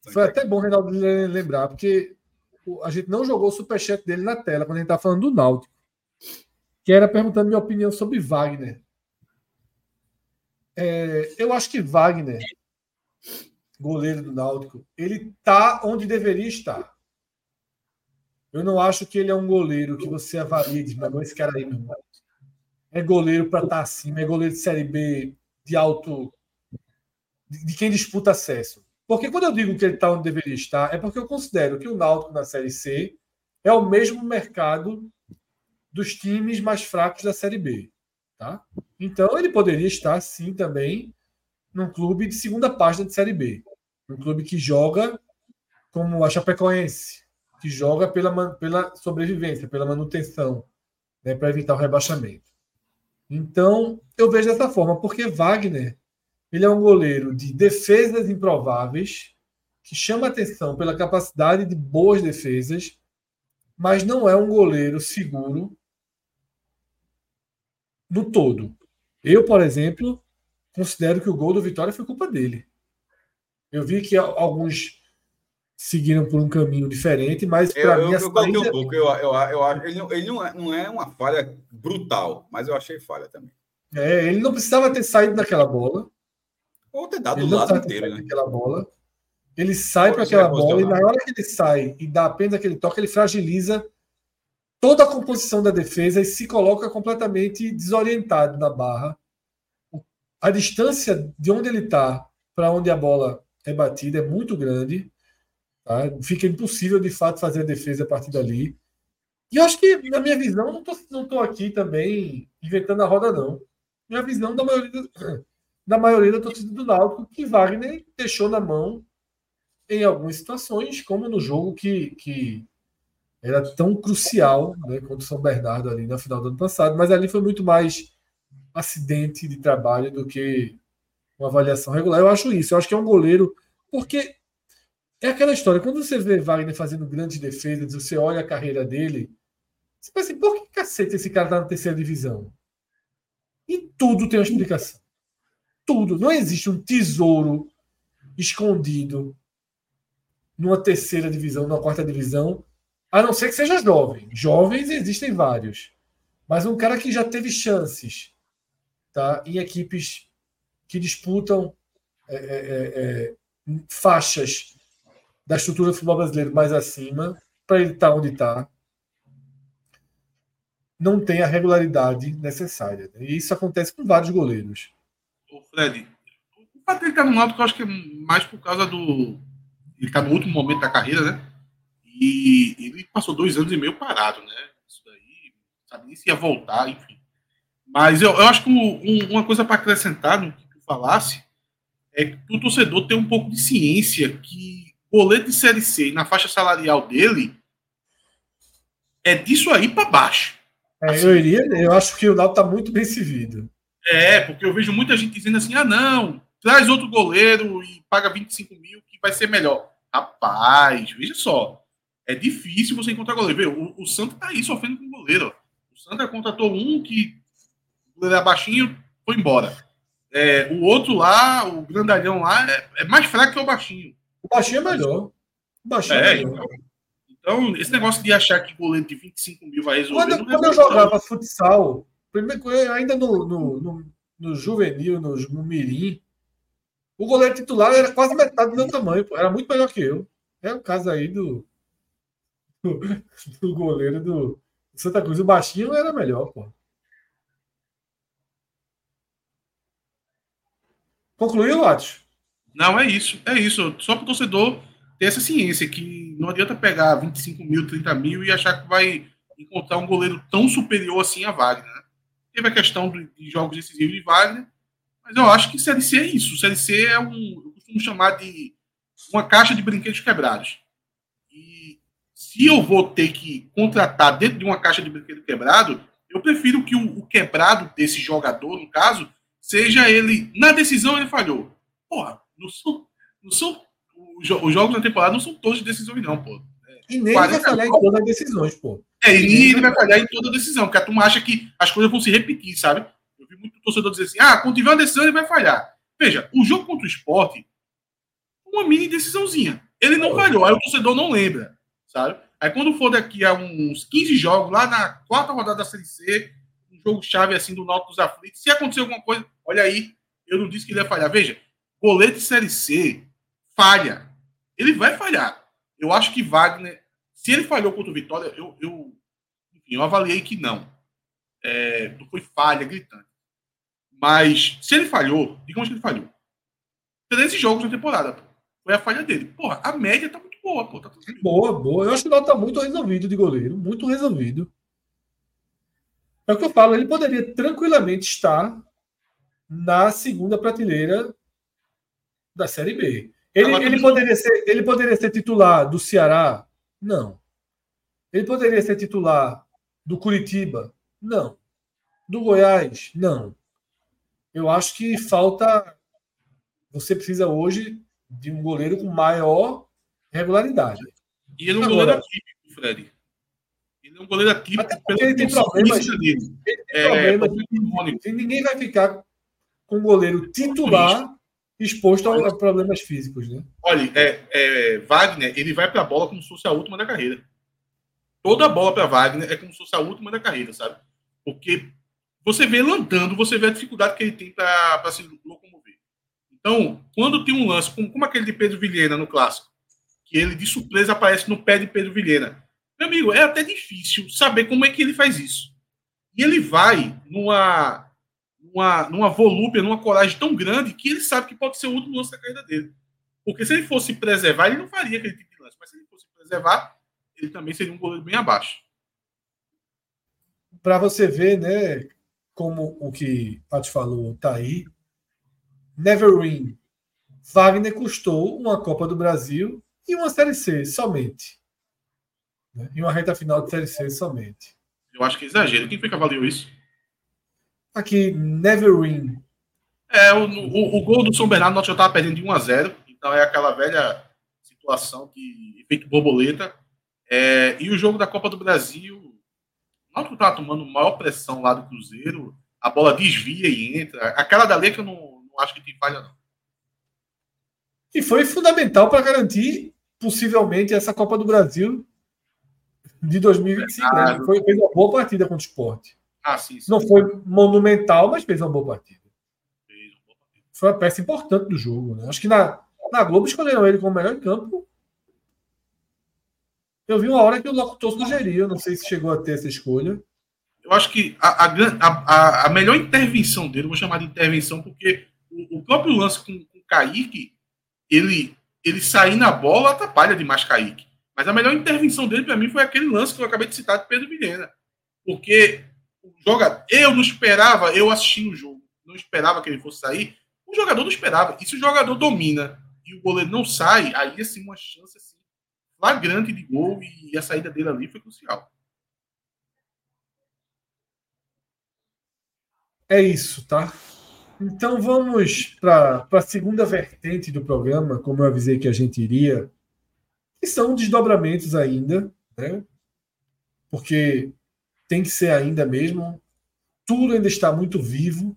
são- Foi até bom o Reinaldo Lira lembrar, porque a gente não jogou o superchat dele na tela quando a gente tá falando do Náutico. Que era perguntando minha opinião sobre Wagner. É, eu acho que Wagner, goleiro do Náutico, ele tá onde deveria estar. Eu não acho que ele é um goleiro que você avalia e diz, mas não, esse cara aí, meu irmão. É goleiro para estar acima, é goleiro de Série B, de alto. de, de quem disputa acesso. Porque quando eu digo que ele está onde deveria estar, é porque eu considero que o Náutico na Série C é o mesmo mercado dos times mais fracos da Série B. Tá? Então ele poderia estar, sim, também num clube de segunda página de Série B. Um clube que joga como a Chapecoense, que joga pela, pela sobrevivência, pela manutenção, né, para evitar o rebaixamento. Então, eu vejo dessa forma, porque Wagner ele é um goleiro de defesas improváveis, que chama atenção pela capacidade de boas defesas, mas não é um goleiro seguro no todo. Eu, por exemplo, considero que o gol do Vitória foi culpa dele. Eu vi que al- alguns seguiram por um caminho diferente, mas Eu, para eu, mim eu coloquei saída- um pouco, eu, eu, eu, acho- ele, não, ele não, é, não é uma falha brutal, mas eu achei falha também. é, ele não precisava ter saído daquela bola. Ou ter dado Ele o lado inteiro, né? daquela bola. Ele sai para aquela ser bola e na hora que ele sai e dá apenas aquele toque, ele fragiliza toda a composição da defesa e se coloca completamente desorientado na barra. A distância de onde ele está para onde a bola é batida é muito grande. Tá? Fica impossível, de fato, fazer a defesa a partir dali. E eu acho que, na minha visão, não estou não tô aqui também inventando a roda, não. Minha visão da maioria, da maioria da torcida do Náutico, que Wagner deixou na mão em algumas situações, como no jogo que, que era tão crucial né, contra o São Bernardo ali na final do ano passado, mas ali foi muito mais acidente de trabalho do que uma avaliação regular. Eu acho isso, eu acho que é um goleiro, porque é aquela história, quando você vê Wagner fazendo grandes defesas, você olha a carreira dele, você pensa assim, por que cacete esse cara tá na terceira divisão? E tudo tem uma explicação. Tudo. Não existe um tesouro escondido numa terceira divisão, numa quarta divisão, a não ser que seja jovem. Jovens existem vários. Mas um cara que já teve chances tá, em equipes que disputam é, é, é, faixas da estrutura do futebol brasileiro mais acima, para ele estar onde está, não tem a regularidade necessária. E isso acontece com vários goleiros. Ô, Fred, o dele estar no Náutico, eu acho que é mais por causa do. Ele está no último momento da carreira, né? E ele passou dois anos e meio parado, né? Isso daí, sabe nem se ia voltar, enfim. Mas eu, eu acho que um- um- uma coisa para acrescentar no que tu falasse é que o torcedor tem um pouco de ciência que o boleto de Série C na faixa salarial dele é disso aí para baixo. É, eu iria, eu acho que o Náutico está muito bem servido. É, porque eu vejo muita gente dizendo assim: ah, não, traz outro goleiro e paga 25 mil que vai ser melhor. Rapaz, veja só. É difícil você encontrar goleiro. Vê, o, o Santa tá aí sofrendo com goleiro. O Santa contratou um que o goleiro era baixinho, foi embora. É, o outro lá, o grandalhão lá, é, é mais fraco que o baixinho. O baixinho é melhor. O baixinho é, É, melhor. então, então, esse negócio de achar que goleiro de 25 mil vai resolver. Quando, não quando eu jogava futsal, primeiro, ainda no, no, no, no juvenil, no, no mirim, o goleiro titular era quase metade do meu tamanho, pô. era muito melhor que eu. É o caso aí do, do, do goleiro do Santa Cruz. O baixinho era melhor, pô. Concluiu, Atos? Não, é isso. É isso. Só para o torcedor ter essa ciência que não adianta pegar 25 mil, 30 mil e achar que vai encontrar um goleiro tão superior assim a Wagner. Né? Teve a questão de jogos decisivos de Wagner, mas eu acho que Série C é isso. Série C é um, eu costumo chamar de uma caixa de brinquedos quebrados. E se eu vou ter que contratar dentro de uma caixa de brinquedo quebrado, eu prefiro que o, o quebrado desse jogador, no caso, seja ele. Na decisão ele falhou. Porra, não são. Não são os, jogos na temporada não são todos de decisões, não, pô. E nem vai falhar em todas as decisões, pô. É, e nem ele vai falhar em toda decisão, porque a turma acha que as coisas vão se repetir, sabe? Eu vi muito torcedor dizer assim: ah, quando tiver uma decisão, ele vai falhar. Veja, o jogo contra o esporte, uma mini decisãozinha. Ele não falhou, aí o torcedor não lembra, sabe? Aí quando for daqui a uns 15 jogos, lá na quarta rodada da Série C, um jogo chave assim do Náutico dos Aflitos, se acontecer alguma coisa, olha aí, eu não disse que ele ia falhar. Veja, goleiro de Série C falha. Ele vai falhar. Eu acho que Wagner, se ele falhou contra o Vitória, eu, eu, enfim, eu avaliei que não. É, foi falha gritante. Mas se ele falhou, digamos que ele falhou. 13 jogos na temporada. Pô. Foi a falha dele. Porra, a média tá muito boa, pô. Tá boa, boa. Eu acho que Náutico tá muito resolvido de goleiro. Muito resolvido. É o que eu falo, ele poderia tranquilamente estar na segunda prateleira da Série B. Ele, ele, poderia ser, ele poderia ser titular do Ceará? Não. Ele poderia ser titular do Curitiba? Não. Do Goiás? Não. Eu acho que falta. Você precisa hoje de um goleiro com maior regularidade. E ele é um Agora, goleiro atípico, Fred. Ele é um goleiro atípico pelo ele tem problemas. Ele tem é, problemas de, ninguém vai ficar com o goleiro titular exposto a, problemas físicos, né? Olha, é, é, Wagner, ele vai para a bola como se fosse a última da carreira. Toda bola para Wagner é como se fosse a última da carreira, sabe? Porque você vê ele andando, você vê a dificuldade que ele tem para se locomover. Então, quando tem um lance, como, como aquele de Pedro Vilhena no clássico, que ele de surpresa aparece no pé de Pedro Vilhena. Meu amigo, é até difícil saber como é que ele faz isso. E ele vai numa numa, numa volúpia, numa coragem tão grande que ele sabe que pode ser o último lance da carreira dele. Porque se ele fosse preservar, ele não faria aquele tipo de lance. Mas se ele fosse preservar, ele também seria um goleiro bem abaixo. Para você ver, né, como o que Paty falou está aí, Never Win. Wagner custou uma Copa do Brasil e uma Série C somente. Né? E uma reta final de Série C somente. Eu acho que é exagero. Quem foi que avaliou isso? Aqui, Neverwin. É, o, o, o, gol do São Bernardo, nós já estava perdendo de 1 a 0 Então é aquela velha situação que efeito borboleta. É, e o jogo da Copa do Brasil, Náutico estava tomando maior pressão lá do Cruzeiro, a bola desvia e entra. Aquela dali é que eu não, não acho que tem falha, não. E foi fundamental para garantir, possivelmente, essa Copa do Brasil de 2025. Né? Foi, fez uma boa partida contra o esporte. Ah, sim, sim. Não foi monumental, mas fez uma boa partida. Foi uma peça importante do jogo. Né? Acho que na, na Globo escolheram ele como melhor em campo. Eu vi uma hora que o locutor sugeriu, não sei se chegou a ter essa escolha. Eu acho que a, a, a, a melhor intervenção dele, vou chamar de intervenção, porque o, o próprio lance com, com o Kaique, ele, ele sair na bola atrapalha demais Kaique. Mas a melhor intervenção dele, para mim, foi aquele lance que eu acabei de citar de Pedro Vilhena. Porque joga, eu não esperava, eu assisti o jogo, não esperava que ele fosse sair. O jogador não esperava. E se o jogador domina e o goleiro não sai, aí assim uma chance assim, flagrante de gol e a saída dele ali foi crucial. É isso, tá? Então vamos para a segunda vertente do programa, como eu avisei que a gente iria, que são desdobramentos ainda, né? Porque tem que ser ainda mesmo. Tudo ainda está muito vivo,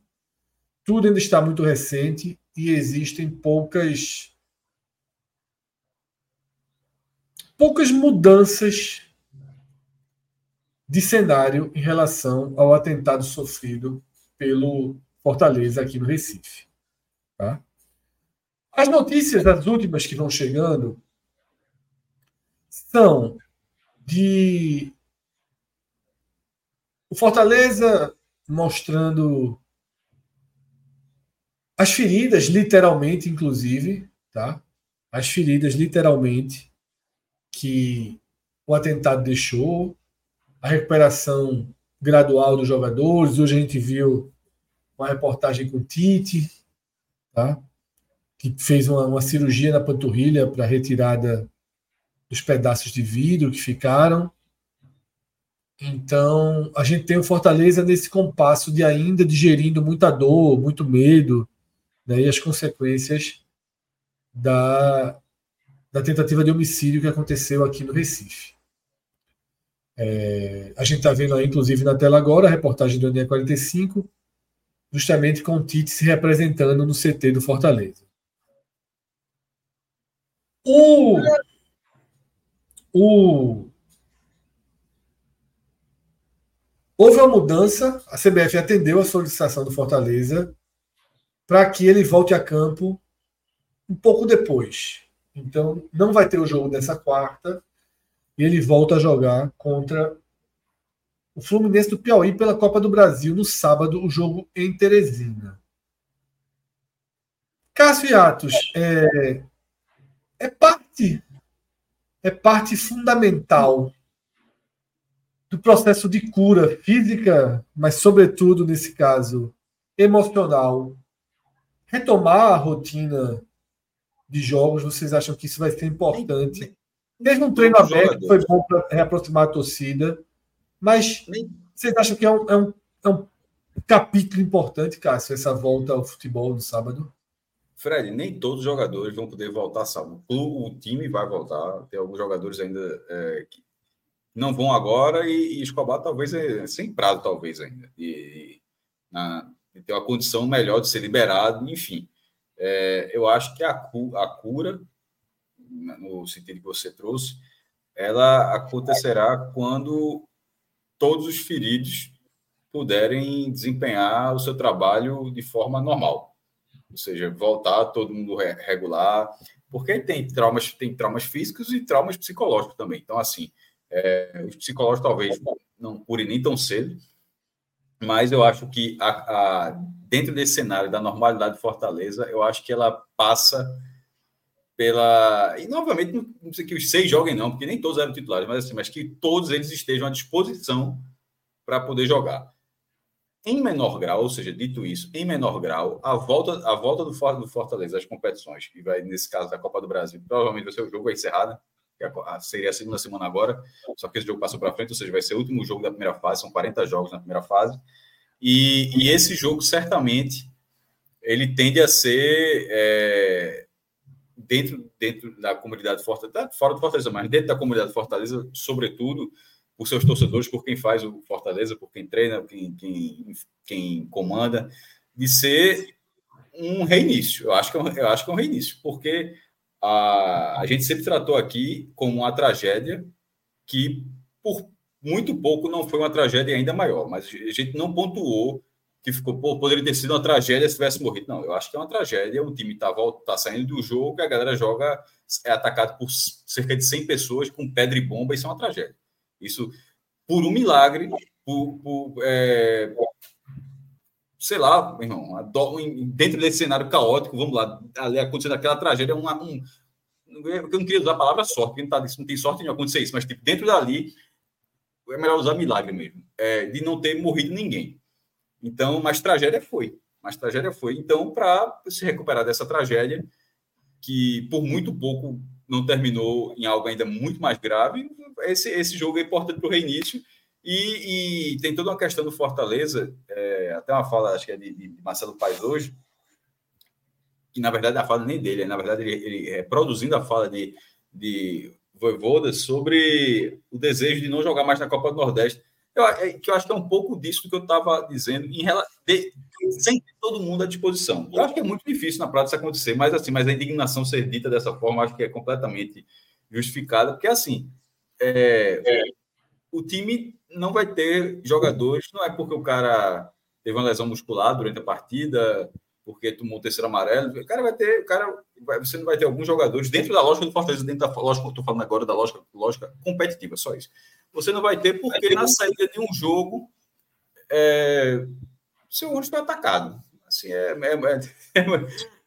tudo ainda está muito recente e existem poucas poucas mudanças de cenário em relação ao atentado sofrido pelo Fortaleza aqui no Recife. Tá? As notícias, as últimas que vão chegando, são de o Fortaleza mostrando as feridas, literalmente, inclusive, tá? as feridas, literalmente, que o atentado deixou, a recuperação gradual dos jogadores. Hoje a gente viu uma reportagem com o Tite, tá? que fez uma, uma cirurgia na panturrilha para retirada dos pedaços de vidro que ficaram. Então, a gente tem o Fortaleza nesse compasso de ainda digerindo muita dor, muito medo, né, e as consequências da, da tentativa de homicídio que aconteceu aqui no Recife. É, a gente está vendo aí, inclusive, na tela agora, a reportagem do DE 45, justamente com o Tite se representando no CT do Fortaleza. O, o, houve uma mudança, a CBF atendeu a solicitação do Fortaleza para que ele volte a campo um pouco depois. Então, não vai ter o jogo dessa quarta e ele volta a jogar contra o Fluminense do Piauí pela Copa do Brasil no sábado, o jogo em Teresina. Cássio Atos, é, é parte é parte fundamental do processo de cura física, mas sobretudo nesse caso emocional. Retomar a rotina de jogos, vocês acham que isso vai ser importante? Mesmo um treino aberto foi bom para reaproximar a torcida, mas vocês acham que é um, é, um, é um capítulo importante, Cássio, essa volta ao futebol no sábado? Fred, nem todos os jogadores vão poder voltar sábado. O, o time vai voltar, tem alguns jogadores ainda é, que não vão agora e, e Escobar talvez é, sem prazo, talvez ainda. E, na, ter uma condição melhor de ser liberado, enfim. É, eu acho que a, a cura, no sentido que você trouxe, ela acontecerá quando todos os feridos puderem desempenhar o seu trabalho de forma normal ou seja, voltar todo mundo regular, porque tem traumas, tem traumas físicos e traumas psicológicos também. Então, assim, é, os psicológicos talvez não curem nem tão cedo, mas eu acho que a, a, dentro desse cenário da normalidade de Fortaleza, eu acho que ela passa pela. E novamente, não sei que os seis joguem, não, porque nem todos eram titulares, mas assim, mas que todos eles estejam à disposição para poder jogar. Em menor grau, ou seja, dito isso, em menor grau, a volta, a volta do, do Fortaleza às competições, que vai, nesse caso, da Copa do Brasil, provavelmente vai ser o jogo encerrado? Seria a segunda semana agora, só que esse jogo passou para frente, ou seja, vai ser o último jogo da primeira fase, são 40 jogos na primeira fase, e, e esse jogo, certamente, ele tende a ser é, dentro, dentro da comunidade Fortaleza, fora do Fortaleza, mas dentro da comunidade Fortaleza, sobretudo, por seus torcedores, por quem faz o Fortaleza, por quem treina, quem, quem, quem comanda, de ser um reinício. Eu acho que é um, eu acho que é um reinício, porque a, a gente sempre tratou aqui como uma tragédia que, por muito pouco, não foi uma tragédia ainda maior, mas a gente não pontuou que ficou, pô, poderia ter sido uma tragédia se tivesse morrido. Não, eu acho que é uma tragédia. O time está tá saindo do jogo, a galera joga, é atacado por cerca de 100 pessoas com pedra e bomba, isso é uma tragédia. Isso, por um milagre, por, por é, sei lá, meu irmão, dentro desse cenário caótico, vamos lá, ali acontecendo aquela tragédia, uma, um, eu não queria usar a palavra sorte, porque não, tá, não tem sorte de acontecer isso, mas tipo, dentro dali é melhor usar milagre mesmo, é, de não ter morrido ninguém. Então, mas tragédia foi, mas tragédia foi. Então, para se recuperar dessa tragédia, que por muito pouco não terminou em algo ainda muito mais grave, esse, esse jogo é importante para o reinício. E, e, tem toda uma questão do Fortaleza, é, até uma fala, acho que é de, de, Marcelo Paes hoje, que na verdade a fala nem dele, na verdade ele, ele é produzindo a fala de, de Voivoda sobre o desejo de não jogar mais na Copa do Nordeste. Eu, é, que eu acho que é um pouco disso que eu estava dizendo, em relação, de, sem ter todo mundo à disposição. Eu acho que é muito difícil na prática isso acontecer, mas assim, mas a indignação ser dita dessa forma, acho que é completamente justificada, porque assim, é, é. o time não vai ter jogadores, não é porque o cara teve uma lesão muscular durante a partida, porque tomou o terceiro amarelo, o cara vai ter, o cara, você não vai ter alguns jogadores dentro da lógica do Fortaleza, dentro da lógica que eu estou falando agora, da lógica, lógica competitiva, só isso. Você não vai ter porque na saída de um jogo é, seu ônibus foi atacado. Assim, é, é, é,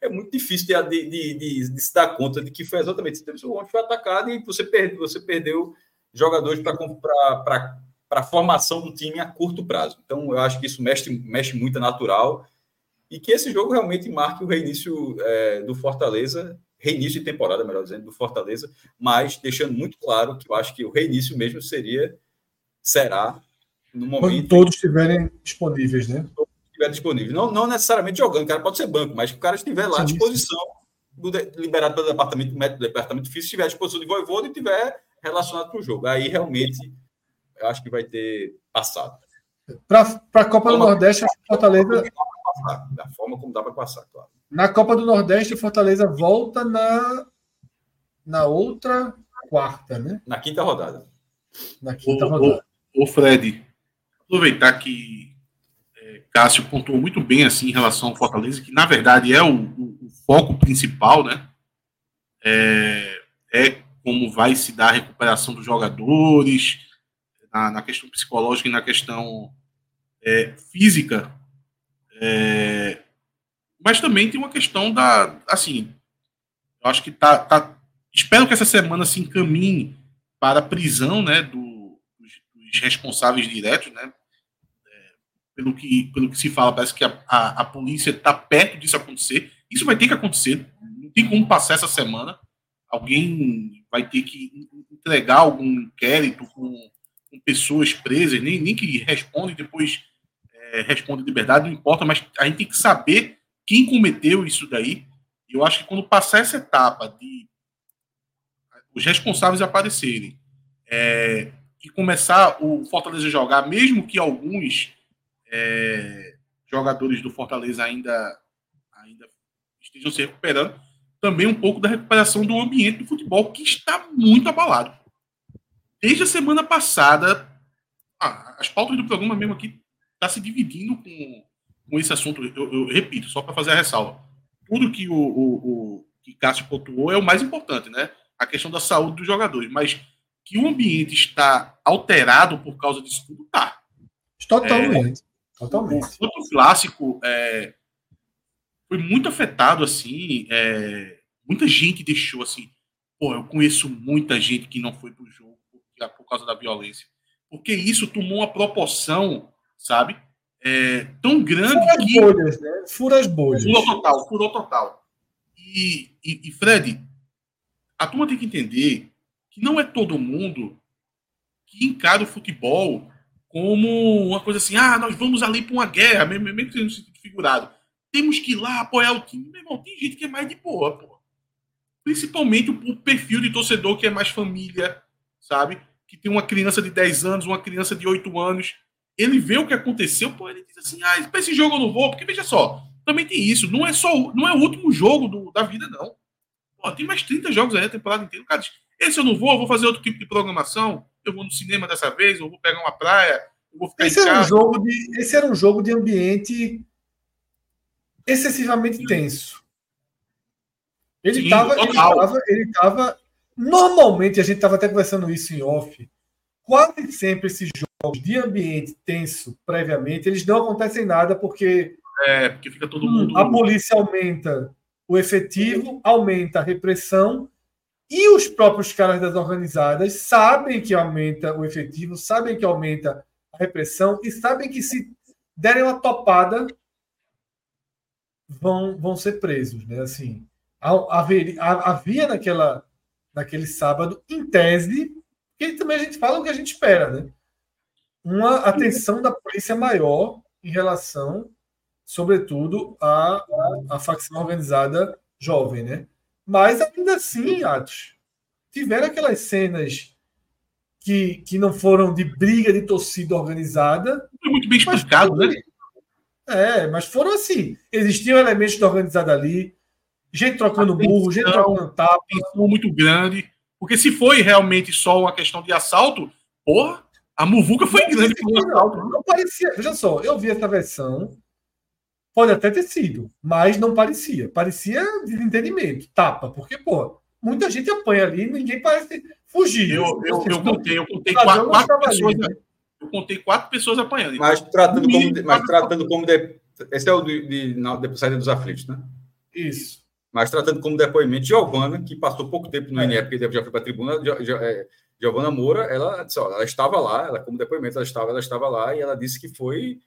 é muito difícil de, de, de, de, se dar conta de que foi exatamente isso. O foi atacado e você perdeu, você perdeu jogadores para a formação do time a curto prazo. Então, eu acho que isso mexe, mexe muito, natural. E que esse jogo realmente marque o reinício é, do Fortaleza, reinício de temporada, melhor dizendo, do Fortaleza, mas deixando muito claro que eu acho que o reinício mesmo seria, será, no momento. Quando todos estiverem disponíveis, né? estiver disponível. Não, não necessariamente jogando, o cara pode ser banco, mas que o cara estiver lá à disposição, do, liberado pelo departamento, departamento físico, estiver à disposição de voivoda e estiver relacionado com o jogo. Aí realmente eu acho que vai ter passado. Para a Copa do Nordeste, a Fortaleza. Da forma como dá para passar, claro. Na Copa do Nordeste, Fortaleza volta na, na outra quarta, né? Na quinta rodada. Na quinta o, rodada. O, o Fred, aproveitar que Cássio pontuou muito bem assim em relação ao Fortaleza, que na verdade é o, o, o foco principal, né? É, é, como vai se dar a recuperação dos jogadores, na, na questão psicológica e na questão é, física. É, mas também tem uma questão da. Assim, eu acho que tá, tá. Espero que essa semana se encaminhe para a prisão né, do, dos, dos responsáveis diretos, né? pelo que, pelo que se fala, parece que a, a, a polícia está perto disso acontecer. Isso vai ter que acontecer. Não tem como passar essa semana. Alguém vai ter que entregar algum inquérito com, com pessoas presas, nem, nem que respondem depois é, respondem de liberdade, não importa, mas a gente tem que saber quem cometeu isso daí. Eu acho que quando passar essa etapa de os responsáveis aparecerem é, e começar o Fortaleza jogar, mesmo que alguns é, jogadores do Fortaleza ainda, ainda estejam se recuperando, também um pouco da recuperação do ambiente do futebol, que está muito abalado. Desde a semana passada, ah, as pautas do programa mesmo aqui está se dividindo com, com esse assunto. Eu, eu repito, só para fazer a ressalva. Tudo que o, o, o que Cássio pontuou é o mais importante, né? A questão da saúde dos jogadores. Mas que o ambiente está alterado por causa disso tudo, tá. Totalmente. É, Totalmente. O outro clássico é, foi muito afetado, assim. É, muita gente deixou assim. Pô, eu conheço muita gente que não foi pro jogo por, por causa da violência. Porque isso tomou uma proporção, sabe? É, tão grande Fura que. Bolhas, né? Fura as bolhas. Furou total, furou total. E, e, e, Fred, a turma tem que entender que não é todo mundo que encara o futebol como uma coisa assim, ah, nós vamos ali para uma guerra, mesmo, mesmo que seja no sentido figurado. Temos que ir lá apoiar o time. Meu irmão, tem gente que é mais de boa, pô. Principalmente o perfil de torcedor que é mais família, sabe? Que tem uma criança de 10 anos, uma criança de 8 anos. Ele vê o que aconteceu, pô, ele diz assim, ah, para esse jogo eu não vou, porque veja só, também tem isso, não é só, não é o último jogo do, da vida, não. Pô, tem mais 30 jogos aí a temporada inteira. O cara diz, esse eu não vou, eu vou fazer outro tipo de programação, eu vou no cinema dessa vez, eu vou pegar uma praia, eu vou ficar esse em casa. Era um jogo de, esse era um jogo de ambiente excessivamente tenso. Ele estava, ele estava, ele estava. Normalmente, a gente estava até conversando isso em off. Quase sempre esses jogos de ambiente tenso, previamente, eles não acontecem nada porque. É, porque fica todo mundo. A polícia aumenta o efetivo, aumenta a repressão e os próprios caras das organizadas sabem que aumenta o efetivo, sabem que aumenta a repressão e sabem que se derem uma topada vão, vão ser presos, né? Assim, havia, havia naquela naquele sábado, em tese, que também a gente fala o que a gente espera, né? Uma atenção da polícia maior em relação, sobretudo, à, à facção organizada jovem, né? Mas ainda assim, Atos, tiveram aquelas cenas que, que não foram de briga de torcida organizada. Foi muito bem explicado, né? É, mas foram assim. Existiam elementos da organizada ali, gente trocando Atenção, burro, gente trocando tapa. muito grande. Porque se foi realmente só uma questão de assalto, porra, a muvuca foi não, grande. Não, não, não parecia. Veja só, eu vi essa versão Pode até ter sido, mas não parecia. Parecia desentendimento, tapa, porque, pô, muita gente apanha ali ninguém parece fugir. Eu, eu, eu contei, eu contei quatro, quatro pessoas. Ali, né? Eu contei quatro pessoas apanhando. Mas tratando como, de, mas tratando como de, esse é o de, de, de, de saída dos aflitos, né? Isso. Mas tratando como depoimento, Giovana, que passou pouco tempo no é. INE, porque já foi para a tribuna, é, Giovana Moura, ela, ela estava lá, ela como depoimento, ela estava, ela estava lá e ela disse que foi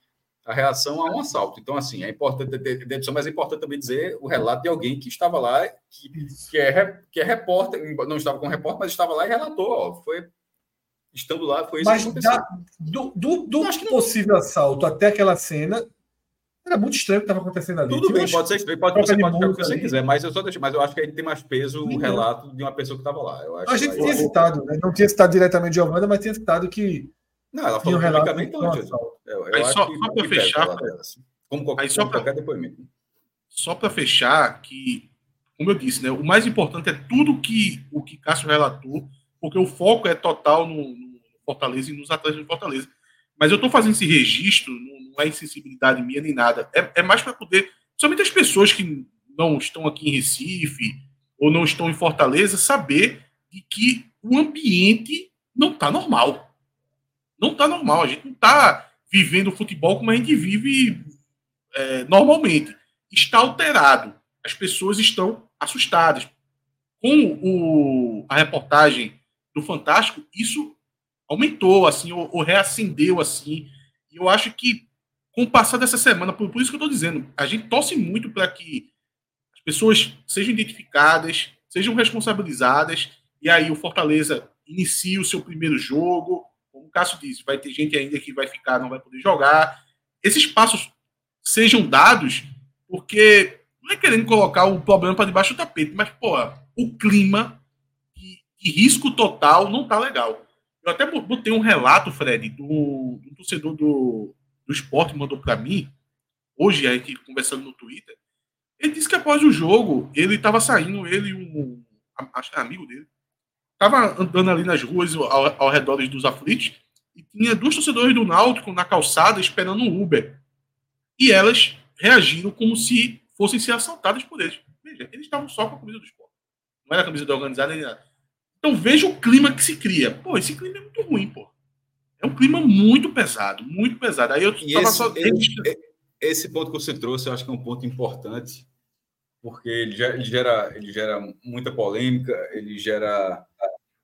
a reação a um assalto. Então, assim, é importante ter dedução, mas é importante também dizer o relato de alguém que estava lá, que, que, é, que é repórter, não estava com repórter, mas estava lá e relatou, ó, foi estando lá, foi isso mas que aconteceu. Da, do, do, do possível assalto até aquela cena, era muito estranho o que estava acontecendo ali. Tudo bem, pode ser estranho, pode, você pode ficar o que você quiser, mas eu só deixo, mas eu acho que aí tem mais peso o relato de uma pessoa que estava lá. Eu acho a gente tinha citado, né? não tinha citado diretamente Giovana, mas tinha citado que. Não, ela falou publicamente antes. Eu, eu aí só, só para fechar, dela, assim. como qualquer, aí só pra, qualquer depoimento. Só para fechar, que, como eu disse, né, o mais importante é tudo que o que Cássio relatou, porque o foco é total no, no Fortaleza e nos atletas do Fortaleza. Mas eu estou fazendo esse registro, não é insensibilidade minha nem nada, é, é mais para poder, somente as pessoas que não estão aqui em Recife ou não estão em Fortaleza, saber de que o ambiente não está normal. Não está normal. A gente não está vivendo o futebol como a gente vive é, normalmente. Está alterado. As pessoas estão assustadas. Com o, a reportagem do Fantástico, isso aumentou, assim, ou, ou reacendeu, assim. E eu acho que, com o passar dessa semana, por, por isso que eu estou dizendo, a gente torce muito para que as pessoas sejam identificadas, sejam responsabilizadas, e aí o Fortaleza inicie o seu primeiro jogo, como o Cássio disse, vai ter gente ainda que vai ficar, não vai poder jogar. Esses passos sejam dados, porque não é querendo colocar o problema para debaixo do tapete, mas, pô, o clima de, risco total não tá legal. Eu até botei um relato, Fred, do, do torcedor do, do esporte mandou para mim, hoje, a gente conversando no Twitter. Ele disse que após o jogo, ele estava saindo, ele e um, acho é amigo dele, Tava andando ali nas ruas ao, ao redor dos aflitos e tinha duas torcedores do Náutico na calçada esperando um Uber. E elas reagiram como se fossem ser assaltadas por eles. Veja, eles estavam só com a camisa do esporte. Não era a camisa da organizada nem nada. Então veja o clima que se cria. Pô, esse clima é muito ruim, pô. É um clima muito pesado, muito pesado. Aí eu esse, só... esse, esse ponto que você trouxe, eu acho que é um ponto importante, porque ele gera, ele gera, ele gera muita polêmica, ele gera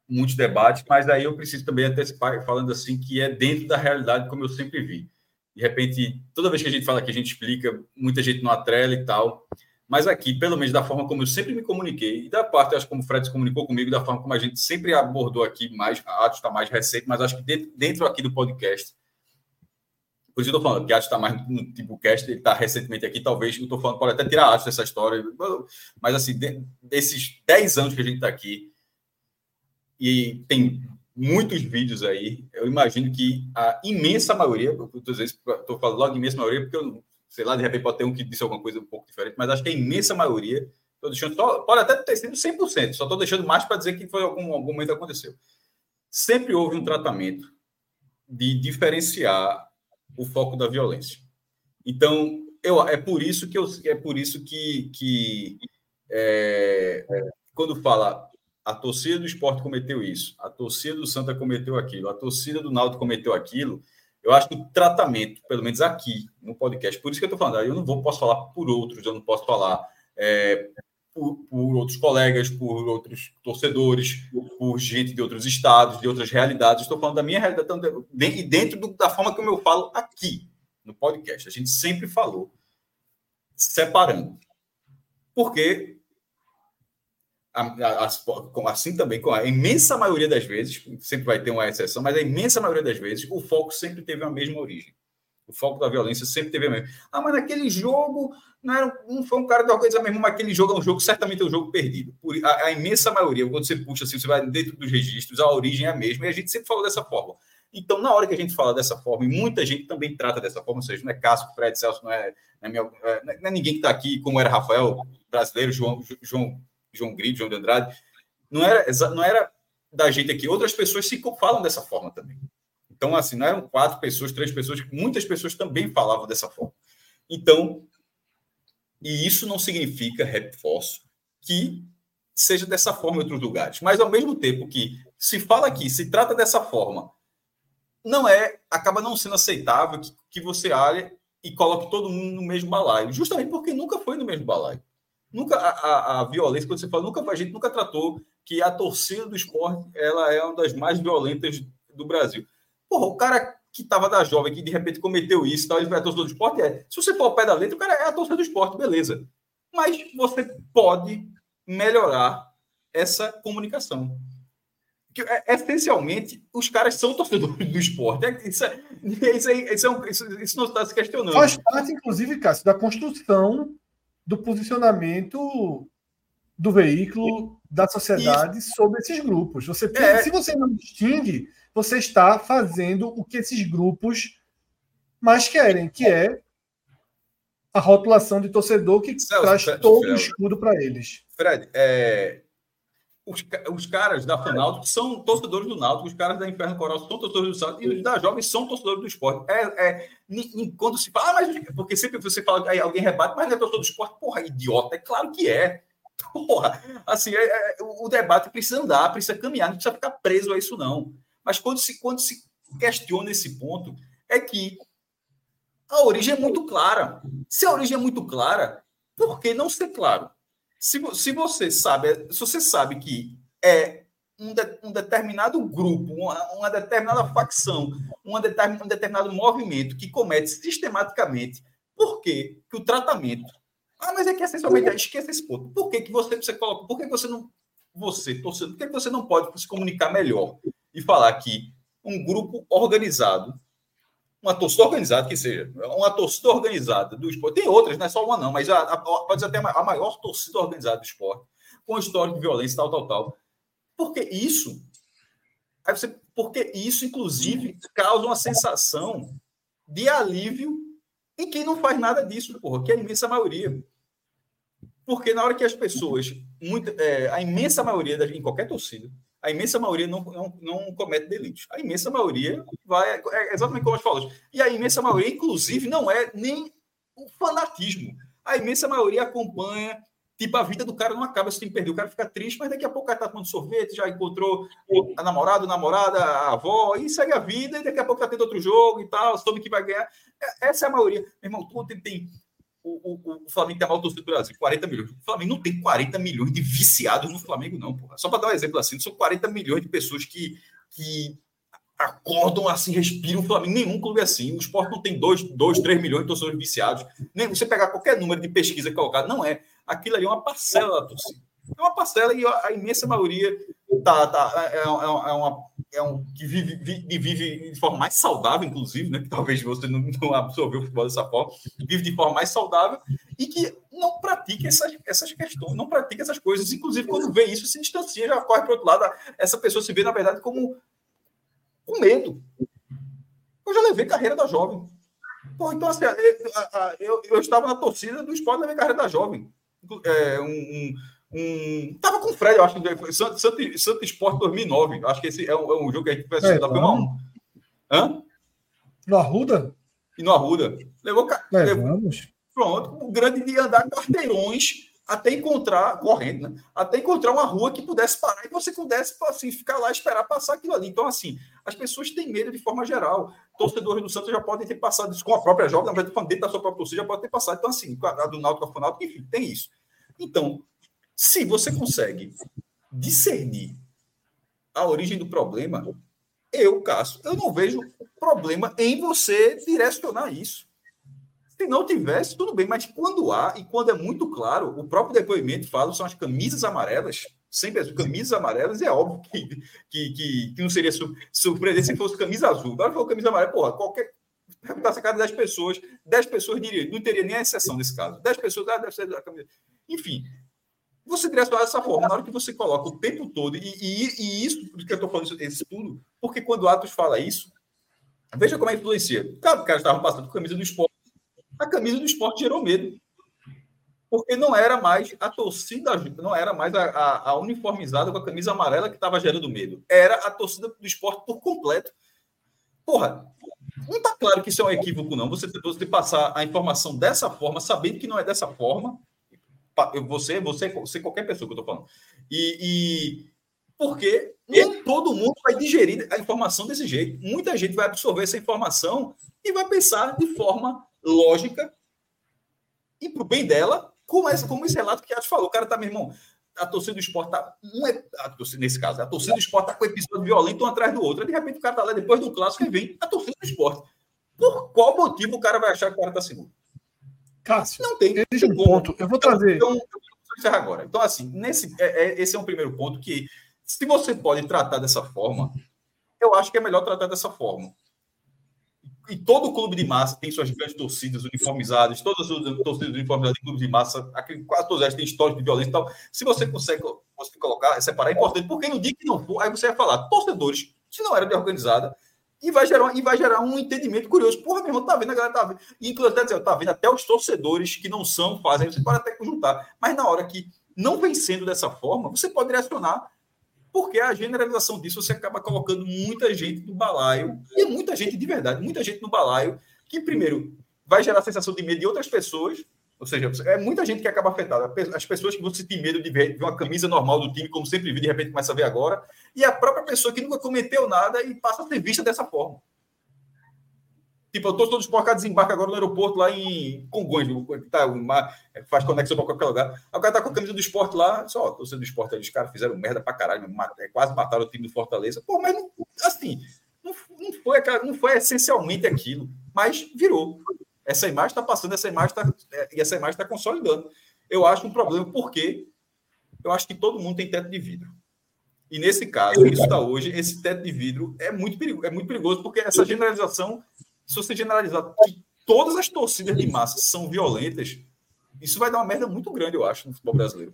muitos debates, mas aí eu preciso também antecipar, falando assim, que é dentro da realidade, como eu sempre vi. De repente, toda vez que a gente fala que a gente explica, muita gente não atrela e tal, mas aqui, pelo menos da forma como eu sempre me comuniquei, e da parte, acho como o Fred se comunicou comigo, da forma como a gente sempre abordou aqui, mais, Atos está mais recente, mas acho que dentro, dentro aqui do podcast, por isso eu estou falando que Atos está mais no tipo cast, ele está recentemente aqui, talvez, eu estou falando, pode até tirar Atos dessa história, mas assim, desses 10 anos que a gente está aqui, e tem muitos vídeos aí. Eu imagino que a imensa maioria, estou falando logo imensa maioria, porque eu, sei lá, de repente pode ter um que disse alguma coisa um pouco diferente, mas acho que a imensa maioria, estou deixando pode até ter sido 100%, só estou deixando mais para dizer que foi algum, algum momento que aconteceu. Sempre houve um tratamento de diferenciar o foco da violência. Então, eu, é por isso que eu, é por isso que, que é, quando fala a torcida do esporte cometeu isso, a torcida do Santa cometeu aquilo, a torcida do Náutico cometeu aquilo, eu acho que o tratamento, pelo menos aqui no podcast, por isso que eu estou falando, eu não vou, posso falar por outros, eu não posso falar é, por, por, outros colegas, por outros torcedores, por gente de outros estados, de outras realidades, estou falando da minha realidade e dentro do, da forma como eu falo aqui no podcast. A gente sempre falou separando. Porque assim também, com a imensa maioria das vezes, sempre vai ter uma exceção, mas a imensa maioria das vezes, o foco sempre teve a mesma origem. O foco da violência sempre teve a mesma. Ah, mas naquele jogo não, era, não foi um cara da coisa mesmo, mas aquele jogo é um jogo, certamente é um jogo perdido. Por, a, a, imensa maioria, quando você puxa assim, você vai dentro dos registros, a origem é a mesma, e a gente sempre falou dessa forma. Então, na hora que a gente fala dessa forma, e muita gente também trata dessa forma, ou seja, não é Cássio, Fred, Celso, não é, não é, minha, é, não é ninguém que está aqui, como era Rafael, brasileiro, João, João João Grito, João de Andrade, não era, não era da gente aqui. Outras pessoas se falam dessa forma também. Então, assim, não eram quatro pessoas, três pessoas, muitas pessoas também falavam dessa forma. Então, e isso não significa, reforço, que seja dessa forma em outros lugares. Mas, ao mesmo tempo que se fala aqui, se trata dessa forma, não é, acaba não sendo aceitável que, que você olhe e coloque todo mundo no mesmo balaio, justamente porque nunca foi no mesmo balaio. Nunca a, a, a, violência, quando você fala, nunca, a gente nunca tratou que a torcida do esporte ela é uma das mais violentas do Brasil. Porra, o cara que estava da jovem, que de repente cometeu isso, tal, ele vai a torcida do esporte, é. Se você for ao pé da letra, o cara é a torcida do esporte, beleza. Mas você pode melhorar essa comunicação. Que, é, essencialmente, os caras são torcedores do esporte. É, isso, é, isso, é, isso, é isso não está se questionando. Faz parte, inclusive, Cássio, da construção do posicionamento do veículo da sociedade Isso. sobre esses grupos. Você, é. Se você não distingue, você está fazendo o que esses grupos mais querem, que é a rotulação de torcedor que Celso, traz Fred, todo Fred, o escudo para eles. Fred, é, os, os caras da Fanalto são torcedores do Náutico, os caras da Inferno Coral são torcedores do Santos e os da Jovem são torcedores do esporte. É, é, quando se fala, ah, mas porque sempre você fala, aí alguém rebate, mas não é torcedor do esporte, porra, idiota, é claro que é. Porra, assim, é, é, o debate precisa andar, precisa caminhar, não precisa ficar preso a isso, não. Mas quando se, quando se questiona esse ponto, é que a origem é muito clara. Se a origem é muito clara, por que não ser claro? Se, se você sabe, se você sabe que é um, de, um determinado grupo, uma, uma, determinada facção, uma determin, um determinado movimento que comete sistematicamente, por que, que o tratamento. Ah, mas é que essencialmente esqueça esse ponto. Por que, que você, você coloca? Por que você não. Você, torcedor, por que você não pode se comunicar melhor e falar que um grupo organizado uma torcida organizada que seja, uma torcida organizada do esporte. Tem outras, não é só uma, não, mas a, a, pode ser até a maior torcida organizada do esporte, com história de violência, tal, tal, tal. Porque isso, aí você, porque isso, inclusive, causa uma sensação de alívio em quem não faz nada disso, porra, que é a imensa maioria. Porque na hora que as pessoas, muito, é, a imensa maioria das, em qualquer torcida, a imensa maioria não, não, não comete delitos. A imensa maioria vai. É exatamente como eu falo. E a imensa maioria, inclusive, não é nem o fanatismo. A imensa maioria acompanha. Tipo, a vida do cara não acaba se tem que perder. O cara fica triste, mas daqui a pouco o cara tá tomando sorvete, já encontrou a namorada, a namorada, a avó, e segue a vida, e daqui a pouco tá tendo outro jogo e tal, soube que vai ganhar. É, essa é a maioria. Meu irmão, tu tem, tem o, o, o, Flamengo tem a maior torcida do Brasil, 40 milhões. O Flamengo não tem 40 milhões de viciados no Flamengo, não, porra. Só para dar um exemplo assim, são 40 milhões de pessoas que, que acordam assim, respiram o Flamengo. Nenhum clube é assim. O esporte não tem 2, 3 milhões de torcedores viciados. Nem você pegar qualquer número de pesquisa colocado, não é. Aquilo ali é uma parcela da torcida. É uma parcela e a imensa maioria tá, tá, é, é, é uma, é um que vive, vive, de forma mais saudável, inclusive, né? Que talvez você não, não absorveu o futebol dessa forma, vive de forma mais saudável e que não pratica essas, essas questões, não pratica essas coisas. Inclusive, quando vê isso, se distancia, já corre para outro lado. Essa pessoa se vê, na verdade, como com medo. Eu já levei carreira da jovem. Pô, então, assim, eu, eu, eu, estava na torcida do esporte, levei carreira da jovem. É, um, um um. Tava com o Fred, eu acho que Santo, Santo, Santo Esporte 2009. Acho que esse é um, é um jogo que a gente vai é, da Fama 1. Hã? No Arruda? E no Arruda. Levou. Levamos. Levou, pronto. O grande de andar quarteirões até encontrar, correndo, né? Até encontrar uma rua que pudesse parar e você pudesse assim, ficar lá esperar passar aquilo ali. Então, assim, as pessoas têm medo de forma geral. Torcedores do Santos já podem ter passado isso com a própria jovem, na verdade, dentro da sua própria torcida já pode ter passado. Então, assim, a do Náutico, a Náutico, enfim, tem isso. Então, se você consegue discernir a origem do problema, eu, Cássio, eu não vejo problema em você direcionar isso. Se não tivesse, tudo bem, mas quando há, e quando é muito claro, o próprio depoimento fala, são as camisas amarelas, sempre as camisas amarelas, e é óbvio que, que, que, que não seria surpreendente se fosse camisa azul. Agora for camisa amarela, porra, qualquer. Perguntar essa cara de 10 pessoas, 10 pessoas diriam, não teria nem a exceção nesse caso. 10 pessoas, ah, deve ser a camisa. Enfim, você direcionar dessa forma, na hora que você coloca o tempo todo, e, e, e isso, por que eu estou falando esse tudo, porque quando o Atos fala isso, veja como é que influencia. Claro, o cara estava passando com a camisa do esporte. A camisa do esporte gerou medo. Porque não era mais a torcida, não era mais a, a, a uniformizada com a camisa amarela que estava gerando medo. Era a torcida do esporte por completo. Porra, não está claro que isso é um equívoco, não. Você, você passar a informação dessa forma, sabendo que não é dessa forma, você, você, você qualquer pessoa que eu estou falando. E, e porque nem todo mundo vai digerir a informação desse jeito. Muita gente vai absorver essa informação e vai pensar de forma lógica e para o bem dela, como, essa, como esse relato que a gente falou, o cara tá, meu irmão, a torcida do esporte tá. Um é, a torcida, nesse caso, a torcida do esporte tá com episódio violento um atrás do outro. de repente o cara tá lá depois do clássico e vem a torcida do esporte. Por qual motivo o cara vai achar que o cara tá seguro? Cássio, não tem. Existe um ponto. Eu vou trazer. Então, eu agora. Então, assim, nesse, é, é, esse é um primeiro ponto que, se você pode tratar dessa forma, eu acho que é melhor tratar dessa forma e todo clube de massa tem suas grandes torcidas uniformizadas, todas as torcidas uniformizadas de clubes de massa, quase todas elas têm histórico de violência e tal. Se você consegue você colocar, separar, é importante, porque no dia que não for, aí você vai falar, torcedores, se não era de organizada, e vai gerar, e vai gerar um entendimento curioso. Porra, meu irmão, tá vendo? A galera tá vendo. Inclusive, tá, tá vendo até os torcedores que não são, fazem, você pode até conjuntar. Mas na hora que não vem sendo dessa forma, você pode direcionar porque a generalização disso você acaba colocando muita gente no balaio, e muita gente de verdade, muita gente no balaio, que primeiro vai gerar a sensação de medo de outras pessoas, ou seja, é muita gente que acaba afetada. As pessoas que vão sentir medo de ver, uma camisa normal do time, como sempre vi, de repente começa a ver agora, e a própria pessoa que nunca cometeu nada e passa a ser vista dessa forma. Tipo, eu tô todo esporte, desembarca agora no aeroporto lá em Congonhas, tá, faz conexão para qualquer lugar. Aí o cara tá com a camisa do esporte lá, só, tô sendo do esporte aí, os caras fizeram merda pra caralho, é, quase mataram o time do Fortaleza. Pô, mas não, assim, não, não, foi, não foi essencialmente aquilo, mas virou. Essa imagem está passando, essa imagem está é, e essa imagem está consolidando. Eu acho um problema, porque eu acho que todo mundo tem teto de vidro. E nesse caso, isso está hoje, esse teto de vidro é muito, perigo, é muito perigoso, porque essa generalização se você generalizar que todas as torcidas de massa são violentas, isso vai dar uma merda muito grande, eu acho, no futebol brasileiro.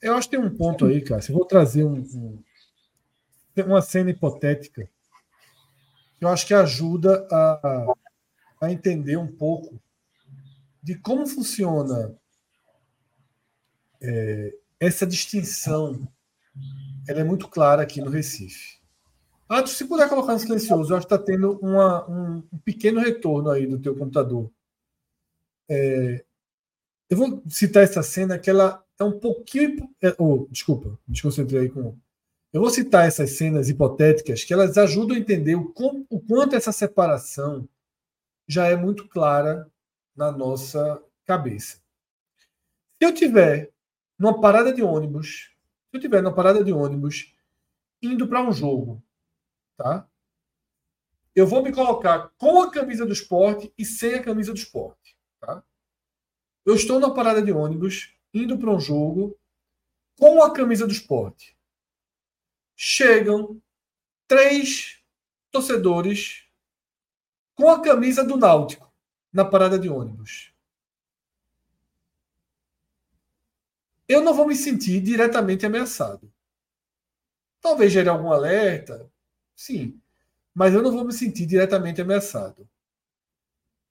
Eu acho que tem um ponto aí, cara. Se eu vou trazer um, um, uma cena hipotética que eu acho que ajuda a, a entender um pouco de como funciona é, essa distinção. Ela é muito clara aqui no Recife. Antes, se puder colocar no silencioso, eu acho que está tendo uma, um, um, pequeno retorno aí do teu computador. É, eu vou citar essa cena que ela é um pouquinho. É, oh, desculpa, desconcentrei aí com. Eu vou citar essas cenas hipotéticas que elas ajudam a entender o, o quanto essa separação já é muito clara na nossa cabeça. Se eu tiver numa parada de ônibus, se eu tiver numa parada de ônibus indo para um jogo tá? Eu vou me colocar com a camisa do esporte e sem a camisa do esporte, tá? Eu estou na parada de ônibus, indo para um jogo com a camisa do esporte. Chegam três torcedores com a camisa do Náutico na parada de ônibus. Eu não vou me sentir diretamente ameaçado. Talvez gere algum alerta, Sim. Mas eu não vou me sentir diretamente ameaçado.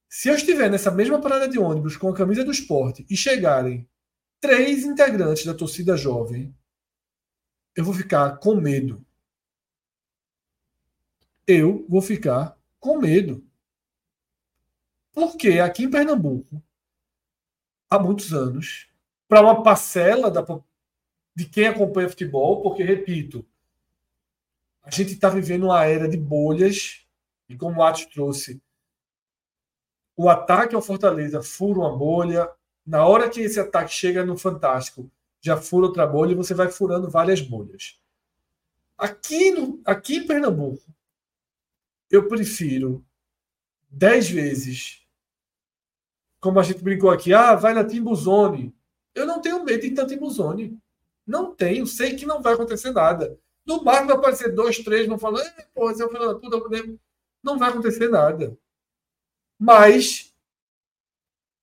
Se eu estiver nessa mesma parada de ônibus com a camisa do esporte e chegarem três integrantes da torcida jovem, eu vou ficar com medo. Eu vou ficar com medo. Porque aqui em Pernambuco, há muitos anos, para uma parcela da, de quem acompanha futebol, porque, repito, a gente está vivendo uma era de bolhas, e como o Atos trouxe, o ataque ao Fortaleza fura uma bolha. Na hora que esse ataque chega no Fantástico, já fura outra bolha e você vai furando várias bolhas. Aqui, no, aqui em Pernambuco, eu prefiro dez vezes, como a gente brincou aqui, ah, vai na Timbuzone. Eu não tenho medo de tanto Timbuzone. Não tenho, sei que não vai acontecer nada. No máximo vai aparecer dois, três, vão falar, pô, esse é o filho da puta, não vai acontecer nada. Mas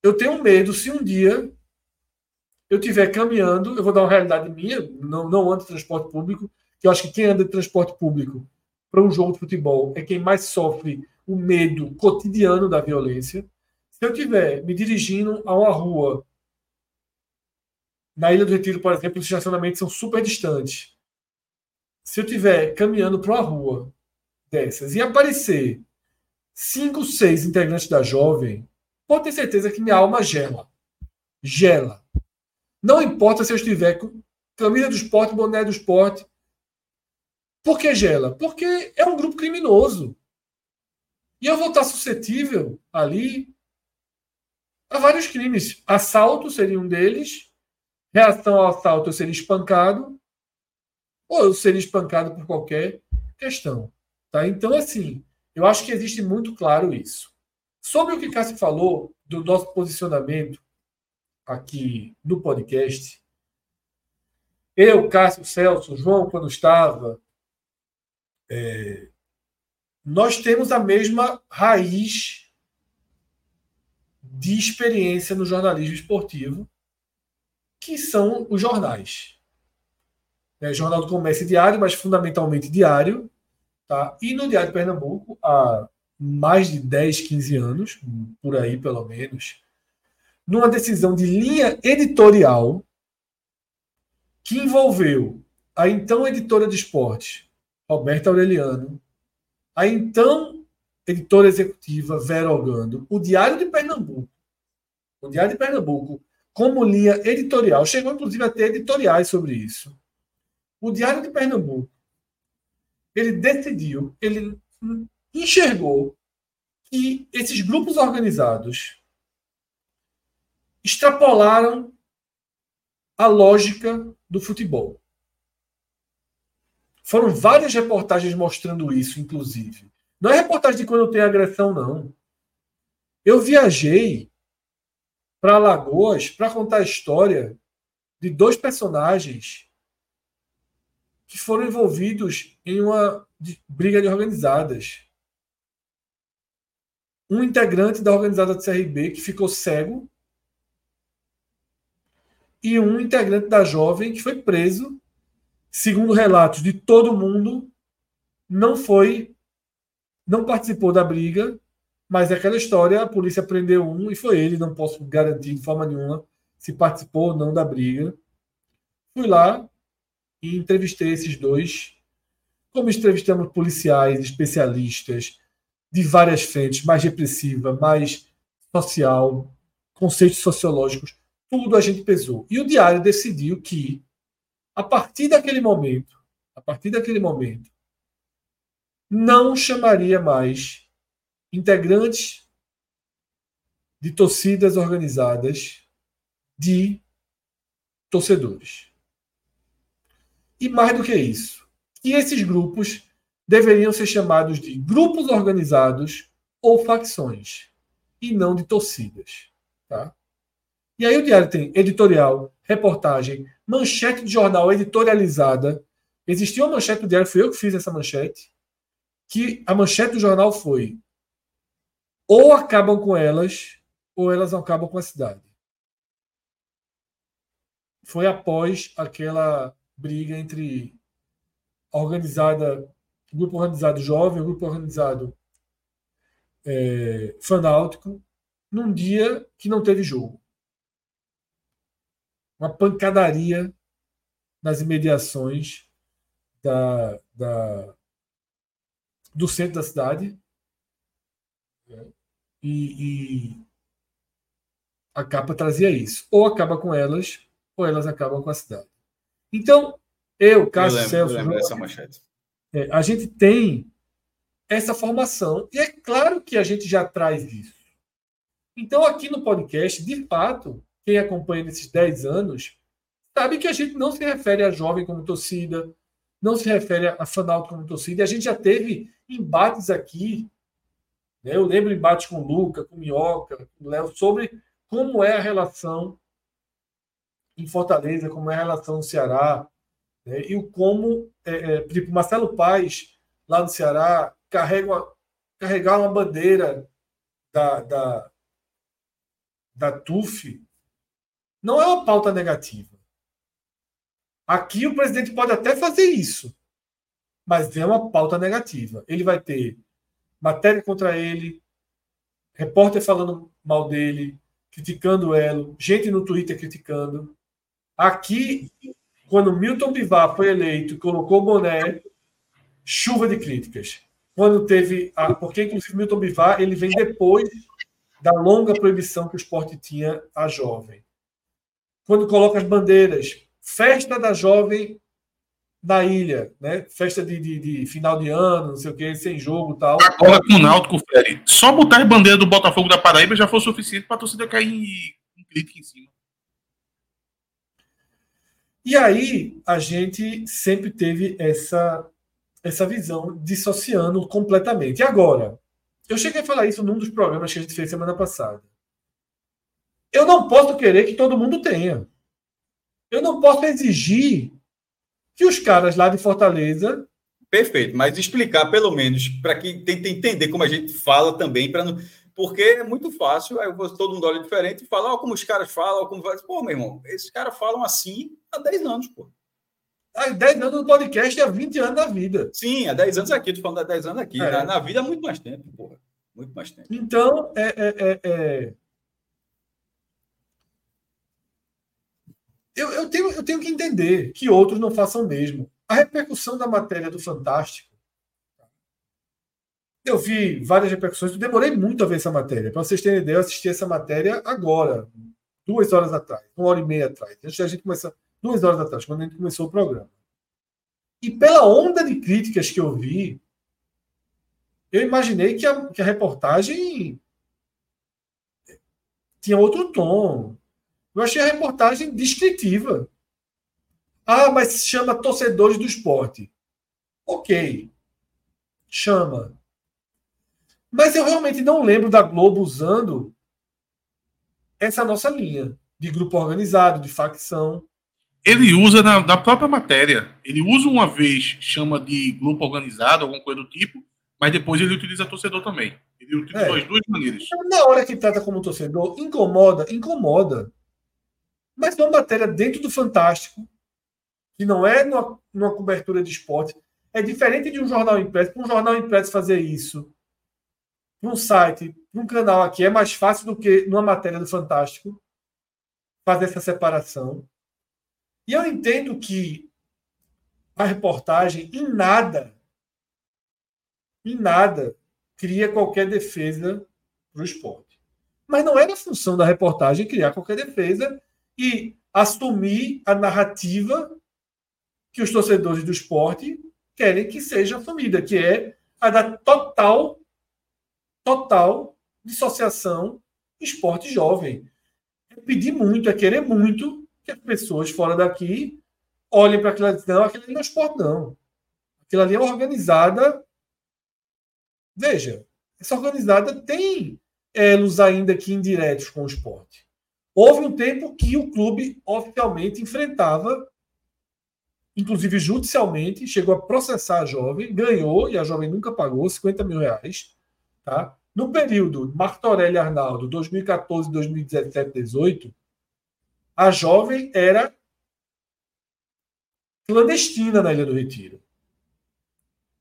eu tenho medo se um dia eu estiver caminhando, eu vou dar uma realidade minha, não, não ando de transporte público, que eu acho que quem anda de transporte público para um jogo de futebol é quem mais sofre o medo cotidiano da violência. Se eu estiver me dirigindo a uma rua, na Ilha do Retiro, por exemplo, os estacionamentos são super distantes se eu estiver caminhando para uma rua dessas e aparecer cinco, seis integrantes da jovem, pode ter certeza que minha alma gela. Gela. Não importa se eu estiver com camisa do esporte, boné do esporte. Por que gela? Porque é um grupo criminoso. E eu vou estar suscetível ali a vários crimes. Assalto seria um deles, reação ao assalto eu seria espancado, ou eu seria espancado por qualquer questão. Tá? Então, assim, eu acho que existe muito claro isso. Sobre o que Cássio falou do nosso posicionamento aqui no podcast, eu, Cássio, Celso, João, quando estava, é, nós temos a mesma raiz de experiência no jornalismo esportivo, que são os jornais. É, Jornal do Comércio Diário, mas fundamentalmente diário. Tá? E no Diário de Pernambuco, há mais de 10, 15 anos, por aí pelo menos, numa decisão de linha editorial que envolveu a então editora de esportes, Roberta Aureliano, a então editora executiva Vera Ogando, o Diário de Pernambuco, o Diário de Pernambuco, como linha editorial, chegou inclusive a ter editoriais sobre isso. O Diário de Pernambuco, ele decidiu, ele enxergou que esses grupos organizados extrapolaram a lógica do futebol. Foram várias reportagens mostrando isso, inclusive. Não é reportagem de quando tem agressão, não. Eu viajei para Alagoas para contar a história de dois personagens que foram envolvidos em uma briga de organizadas. Um integrante da organizada do CRB que ficou cego e um integrante da jovem que foi preso, segundo relatos de todo mundo, não foi, não participou da briga, mas é aquela história, a polícia prendeu um e foi ele, não posso garantir de forma nenhuma se participou ou não da briga. Fui lá, e entrevistei esses dois, como entrevistamos policiais, especialistas de várias frentes, mais repressiva, mais social, conceitos sociológicos, tudo a gente pesou. E o diário decidiu que, a partir daquele momento, a partir daquele momento, não chamaria mais integrantes de torcidas organizadas de torcedores. E mais do que isso, que esses grupos deveriam ser chamados de grupos organizados ou facções, e não de torcidas. Tá? E aí o diário tem editorial, reportagem, manchete de jornal editorializada. Existia uma manchete do diário, fui eu que fiz essa manchete, que a manchete do jornal foi ou acabam com elas, ou elas acabam com a cidade. Foi após aquela briga entre organizada, grupo organizado jovem, grupo organizado é, fanáutico, num dia que não teve jogo. Uma pancadaria nas imediações da, da, do centro da cidade. E, e a capa trazia isso. Ou acaba com elas, ou elas acabam com a cidade. Então, eu, Cássio eu Celso, eu. É, a gente tem essa formação. E é claro que a gente já traz isso. Então, aqui no podcast, de fato, quem acompanha nesses 10 anos, sabe que a gente não se refere a jovem como torcida, não se refere a fanalto como torcida. A gente já teve embates aqui. Né? Eu lembro embates com o Luca, com o Minhoca, com o Léo, sobre como é a relação em Fortaleza, como é a relação no Ceará, né? e o como, é, é, Marcelo Paes, lá no Ceará, carrega uma, carregar uma bandeira da, da, da TUF não é uma pauta negativa. Aqui o presidente pode até fazer isso, mas é uma pauta negativa. Ele vai ter matéria contra ele, repórter falando mal dele, criticando ela, gente no Twitter criticando. Aqui, quando Milton Bivar foi eleito, colocou o boné, chuva de críticas. Quando teve. A, porque, inclusive, Milton Bivar ele vem depois da longa proibição que o esporte tinha a jovem. Quando coloca as bandeiras, festa da jovem na ilha, né? Festa de, de, de, final de ano, não sei o que, sem jogo tal. Agora com o Náutico, Fred, só botar as bandeiras do Botafogo da Paraíba já foi suficiente para a torcida cair em, em crítica em cima. E aí a gente sempre teve essa, essa visão dissociando completamente. E agora, eu cheguei a falar isso num dos programas que a gente fez semana passada. Eu não posso querer que todo mundo tenha. Eu não posso exigir que os caras lá de Fortaleza. Perfeito, mas explicar pelo menos para que tente entender como a gente fala também, para não. Porque é muito fácil, aí todo mundo olha diferente e fala, ó, como os caras falam, como vai. Pô, meu irmão, esses caras falam assim há 10 anos, pô. Há 10 anos no podcast há 20 anos da vida. Sim, há 10 anos aqui, tô falando há 10 anos aqui. É. Na, na, vida há muito mais tempo, porra. Muito mais tempo. Então, é, é, é, eu, eu, tenho, eu tenho que entender que outros não façam o mesmo. A repercussão da matéria do Fantástico. Eu vi várias repercussões, eu demorei muito a ver essa matéria. Para vocês terem ideia, eu assisti essa matéria agora, duas horas atrás, uma hora e meia atrás. Antes da gente começar, duas horas atrás, quando a gente começou o programa. E pela onda de críticas que eu vi, eu imaginei que a, que a reportagem tinha outro tom, eu achei a reportagem descritiva. Ah, mas se chama torcedores do esporte. Ok. Chama. Mas eu realmente não lembro da Globo usando essa nossa linha de grupo organizado, de facção. Ele usa na, na própria matéria. Ele usa uma vez, chama de grupo organizado, alguma coisa do tipo, mas depois ele utiliza torcedor também. Ele utiliza é. as duas maneiras. Na hora que trata como torcedor, incomoda, incomoda. Mas uma matéria dentro do Fantástico, que não é numa, numa cobertura de esporte, é diferente de um jornal impresso. Para um jornal impresso fazer isso, para um site, para um canal aqui, é mais fácil do que numa matéria do Fantástico fazer essa separação. E eu entendo que a reportagem, em nada, em nada, cria qualquer defesa para o esporte. Mas não da função da reportagem criar qualquer defesa e assumir a narrativa que os torcedores do esporte querem que seja assumida, que é a da total, total dissociação esporte jovem. É pedir muito, é querer muito que as pessoas fora daqui olhem para aquilo dizem, não, aquilo ali não é esporte, não. Aquilo ali é organizada. Veja, essa organizada tem elos ainda que indiretos com o esporte. Houve um tempo que o clube oficialmente enfrentava, inclusive judicialmente, chegou a processar a jovem, ganhou, e a jovem nunca pagou 50 mil reais. Tá? No período Martorelli Arnaldo, 2014, 2017, 2018, a jovem era clandestina na Ilha do Retiro.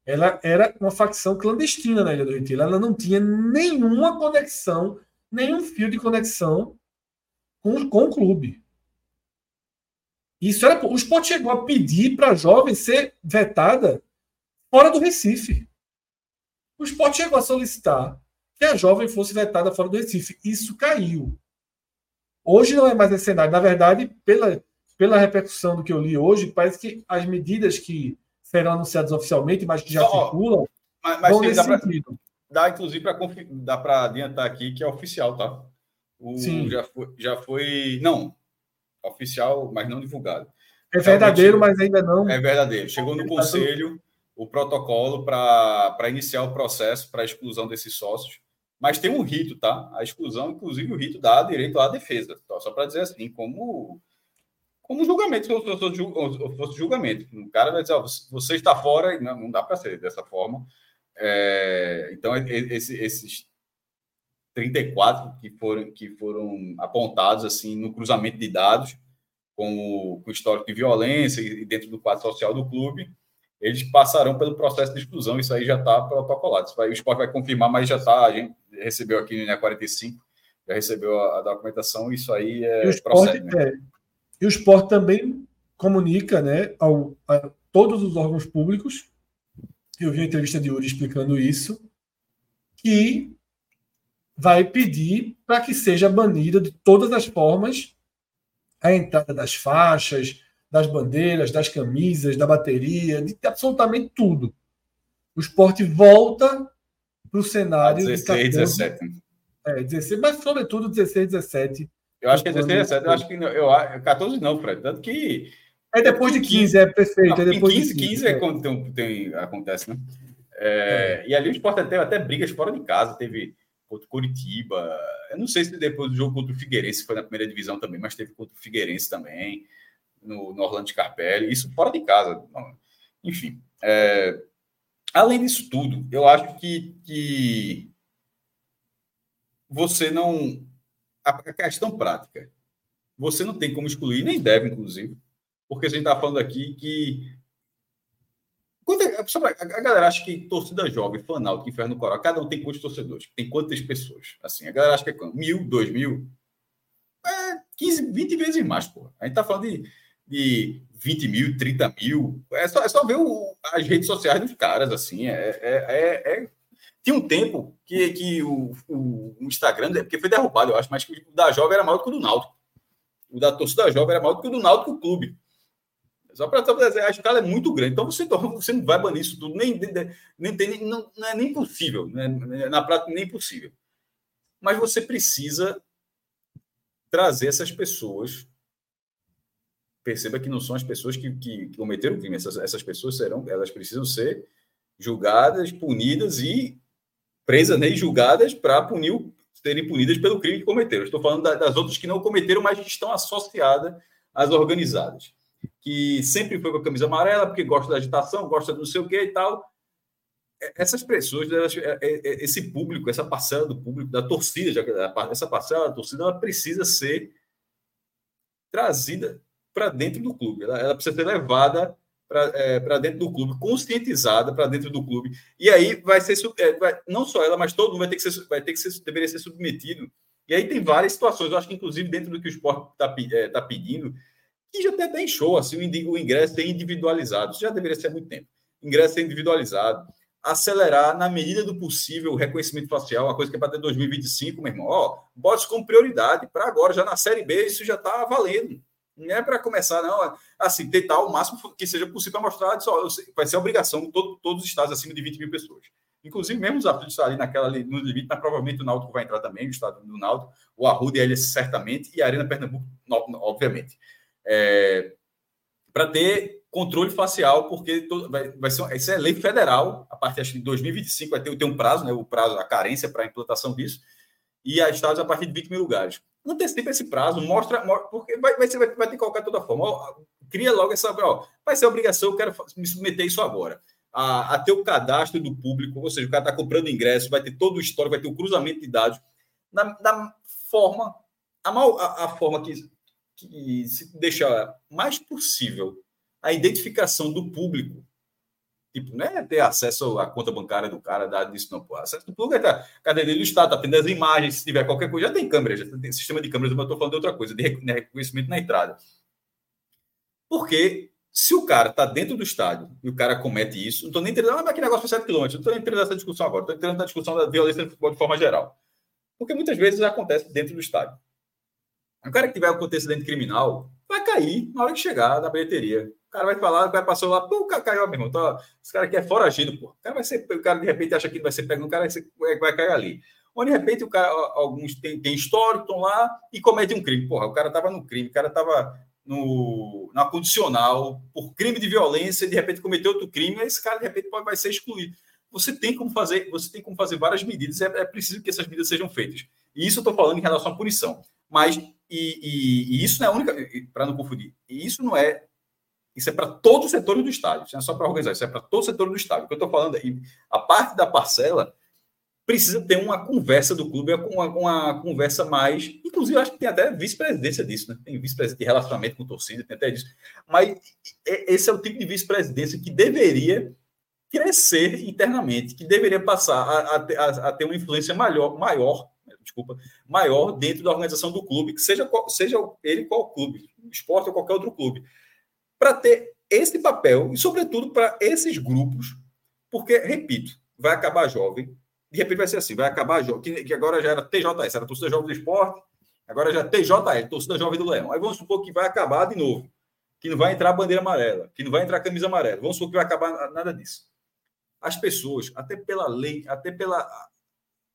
Ela era uma facção clandestina na Ilha do Retiro. Ela não tinha nenhuma conexão, nenhum fio de conexão com, com o clube. Isso era, o esporte chegou a pedir para a jovem ser vetada fora do Recife. O esporte chegou a solicitar que a jovem fosse vetada fora do Recife. Isso caiu. Hoje não é mais esse cenário. Na verdade, pela, pela repercussão do que eu li hoje, parece que as medidas que serão anunciadas oficialmente, mas que já Só, circulam, mas, mas vão nesse dá sentido. Pra, dá, inclusive, para adiantar aqui que é oficial, tá? O, Sim. Já foi, já foi. Não, oficial, mas não divulgado. É verdadeiro, mas ainda não. É verdadeiro. Chegou no conselho o protocolo para iniciar o processo para a exclusão desses sócios. Mas tem um rito, tá? A exclusão, inclusive, o rito dá direito à defesa. Só para dizer assim, como como julgamento, se fosse julgamento. O cara vai dizer, ó, você está fora, não, não dá para ser dessa forma. É, então, esse, esses 34 que foram, que foram apontados assim no cruzamento de dados com o, com o histórico de violência e dentro do quadro social do clube, eles passarão pelo processo de exclusão. Isso aí já está protocolado. Vai, o esporte vai confirmar, mas já está. A gente recebeu aqui no INE 45, já recebeu a, a documentação. Isso aí é e o esporte, é, e o esporte também comunica né, ao, a todos os órgãos públicos. Eu vi a entrevista de Uri explicando isso, que vai pedir para que seja banida de todas as formas a entrada das faixas, das bandeiras, das camisas, da bateria, de absolutamente tudo. O esporte volta para o cenário. 16, de 14, 17. É, 16, mas sobretudo 16, 17. Eu acho que é 16, 17. Eu acho que não, eu, 14 não, Fred. Tanto que. É depois de 15, é perfeito. Não, é depois 15, de 15, 15 é, é quando tem, tem, acontece, né? É, é. E ali o Sport teve até brigas fora de casa, teve contra o Curitiba. Eu não sei se depois do jogo contra o Figueirense foi na primeira divisão também, mas teve contra o Figueirense também, no, no Orlando Scarpelli, isso fora de casa. Enfim, é, além disso tudo, eu acho que, que você não. A questão prática, você não tem como excluir, nem deve, inclusive, porque a gente está falando aqui que a galera acha que torcida jovem, fanal, que inferno coral, cada um tem quantos torcedores? Tem quantas pessoas? Assim, a galera acha que é quanto? Mil, dois mil? É 15, 20 vezes mais, pô. A gente tá falando de, de 20 mil, 30 mil. É só, é só ver o, as redes sociais dos caras, assim. É, é, é, é... Tinha um tempo que, que o, o, Instagram, porque foi derrubado, eu acho, mas o da Jovem era maior do que o do Náutico. O da torcida Jovem era maior do que o do Náutico Clube. Só para a escala é muito grande. Então você, você não vai banir isso tudo, nem, nem, tem, não, não é nem possível. Né? Na prática, nem possível. Mas você precisa trazer essas pessoas. Perceba que não são as pessoas que, que, cometeram o crime. Essas, essas pessoas serão, elas precisam ser julgadas, punidas e presas né, julgadas para punir, serem punidas pelo crime que cometeram. Estou falando das outras que não cometeram, mas que estão associadas às organizadas que sempre foi com a camisa amarela, porque gosta da agitação, gosta do não sei o que e tal. É, essas pessoas, é, é, esse público, essa parcela do público, da torcida, essa parcela da torcida, ela precisa ser trazida para dentro do clube. Ela, precisa ser levada para dentro do clube, conscientizada para dentro do clube. E aí vai ser não só ela, mas todo mundo vai ter que ser, vai ter que ser, deveria ser submetido. E aí tem várias situações. Eu acho que inclusive dentro do que o esporte está tá pedindo, que já até tem show, assim, o ingresso é individualizado. Isso já deveria ser há muito tempo. Ingresso é individualizado. Acelerar, na medida do possível, o reconhecimento facial, uma coisa que é para até 2025, meu irmão. Ó, bote como prioridade. Para agora, já na Série B, isso já está valendo. Não é para começar, não. Assim, tentar o máximo que seja possível para mostrar. Só, vai ser obrigação todo, todos os estados acima de 20 mil pessoas. Inclusive, mesmo os aflitos ali naquela ali, no limite, mas provavelmente o Náutico vai entrar também, o estado do Náutico, o Arruda e a certamente, e a Arena Pernambuco, obviamente é, para ter controle facial, porque todo, vai, vai ser, isso é lei federal, a partir de 2025 vai ter, ter um prazo, né, o prazo, a carência para a implantação disso, e a estados a partir de 20 mil lugares. Antecipa esse prazo, mostra, mostra porque vai, vai, vai, vai ter que colocar de toda forma. Ó, cria logo essa. Ó, vai ser obrigação, eu quero me submeter isso agora. A, a ter o cadastro do público, ou seja, o cara está comprando ingresso, vai ter todo o histórico, vai ter o cruzamento de dados, na, na forma, a, mal, a, a forma que que se deixar mais possível a identificação do público, tipo, não é ter acesso à conta bancária do cara, dar disso, não, pô. Acesso do público é cadê dele do Estado, tá tendo as imagens, se tiver qualquer coisa, já tem câmera, já tem sistema de câmeras, mas eu estou falando de outra coisa, de reconhecimento na entrada. Porque se o cara está dentro do estádio e o cara comete isso, não estou nem entendendo, ah, que negócio foi 7 km, não estou entrando nessa discussão agora, estou entrando na discussão da violência no futebol de forma geral. Porque muitas vezes acontece dentro do estádio. O cara que tiver um acontecimento criminal vai cair na hora que chegar da bilheteria. O cara vai falar, o cara passou lá, pô, caiu, meu irmão. Tá, esse cara aqui é foragido, pô. O cara vai ser, o cara de repente acha que vai ser pego, o cara vai, vai cair ali. Ou de repente o cara, alguns tem, tem histórico, estão lá e cometem um crime. Porra, o cara estava no crime, o cara estava no, na condicional por crime de violência, de repente cometeu outro crime, esse cara de repente pode, vai ser excluído. Você tem como fazer, você tem como fazer várias medidas, é, é preciso que essas medidas sejam feitas. E isso eu estou falando em relação à punição. Mas, e, e, e isso não é a única, para não confundir, isso não é, isso é para todos os setores do estádio, isso não é só para organizar, isso é para todo o setor do estádio. O que eu estou falando aí, a parte da parcela precisa ter uma conversa do clube, uma, uma conversa mais. Inclusive, acho que tem até vice-presidência disso, né? Tem vice-presidência de relacionamento com torcida, tem até disso. Mas esse é o tipo de vice-presidência que deveria crescer internamente, que deveria passar a, a, a, ter uma influência maior, maior desculpa, maior dentro da organização do clube, que seja, seja ele qual clube, esporte ou qualquer outro clube, para ter esse papel e, sobretudo, para esses grupos, porque, repito, vai acabar jovem, de repente vai ser assim, vai acabar jovem, que, que agora já era TJS, era torcida jovem do esporte, agora já é TJL, torcida jovem do Leão. Aí vamos supor que vai acabar de novo. que não vai entrar bandeira amarela, que não vai entrar camisa amarela. Vamos supor que vai acabar nada disso. As pessoas, até pela lei, até pela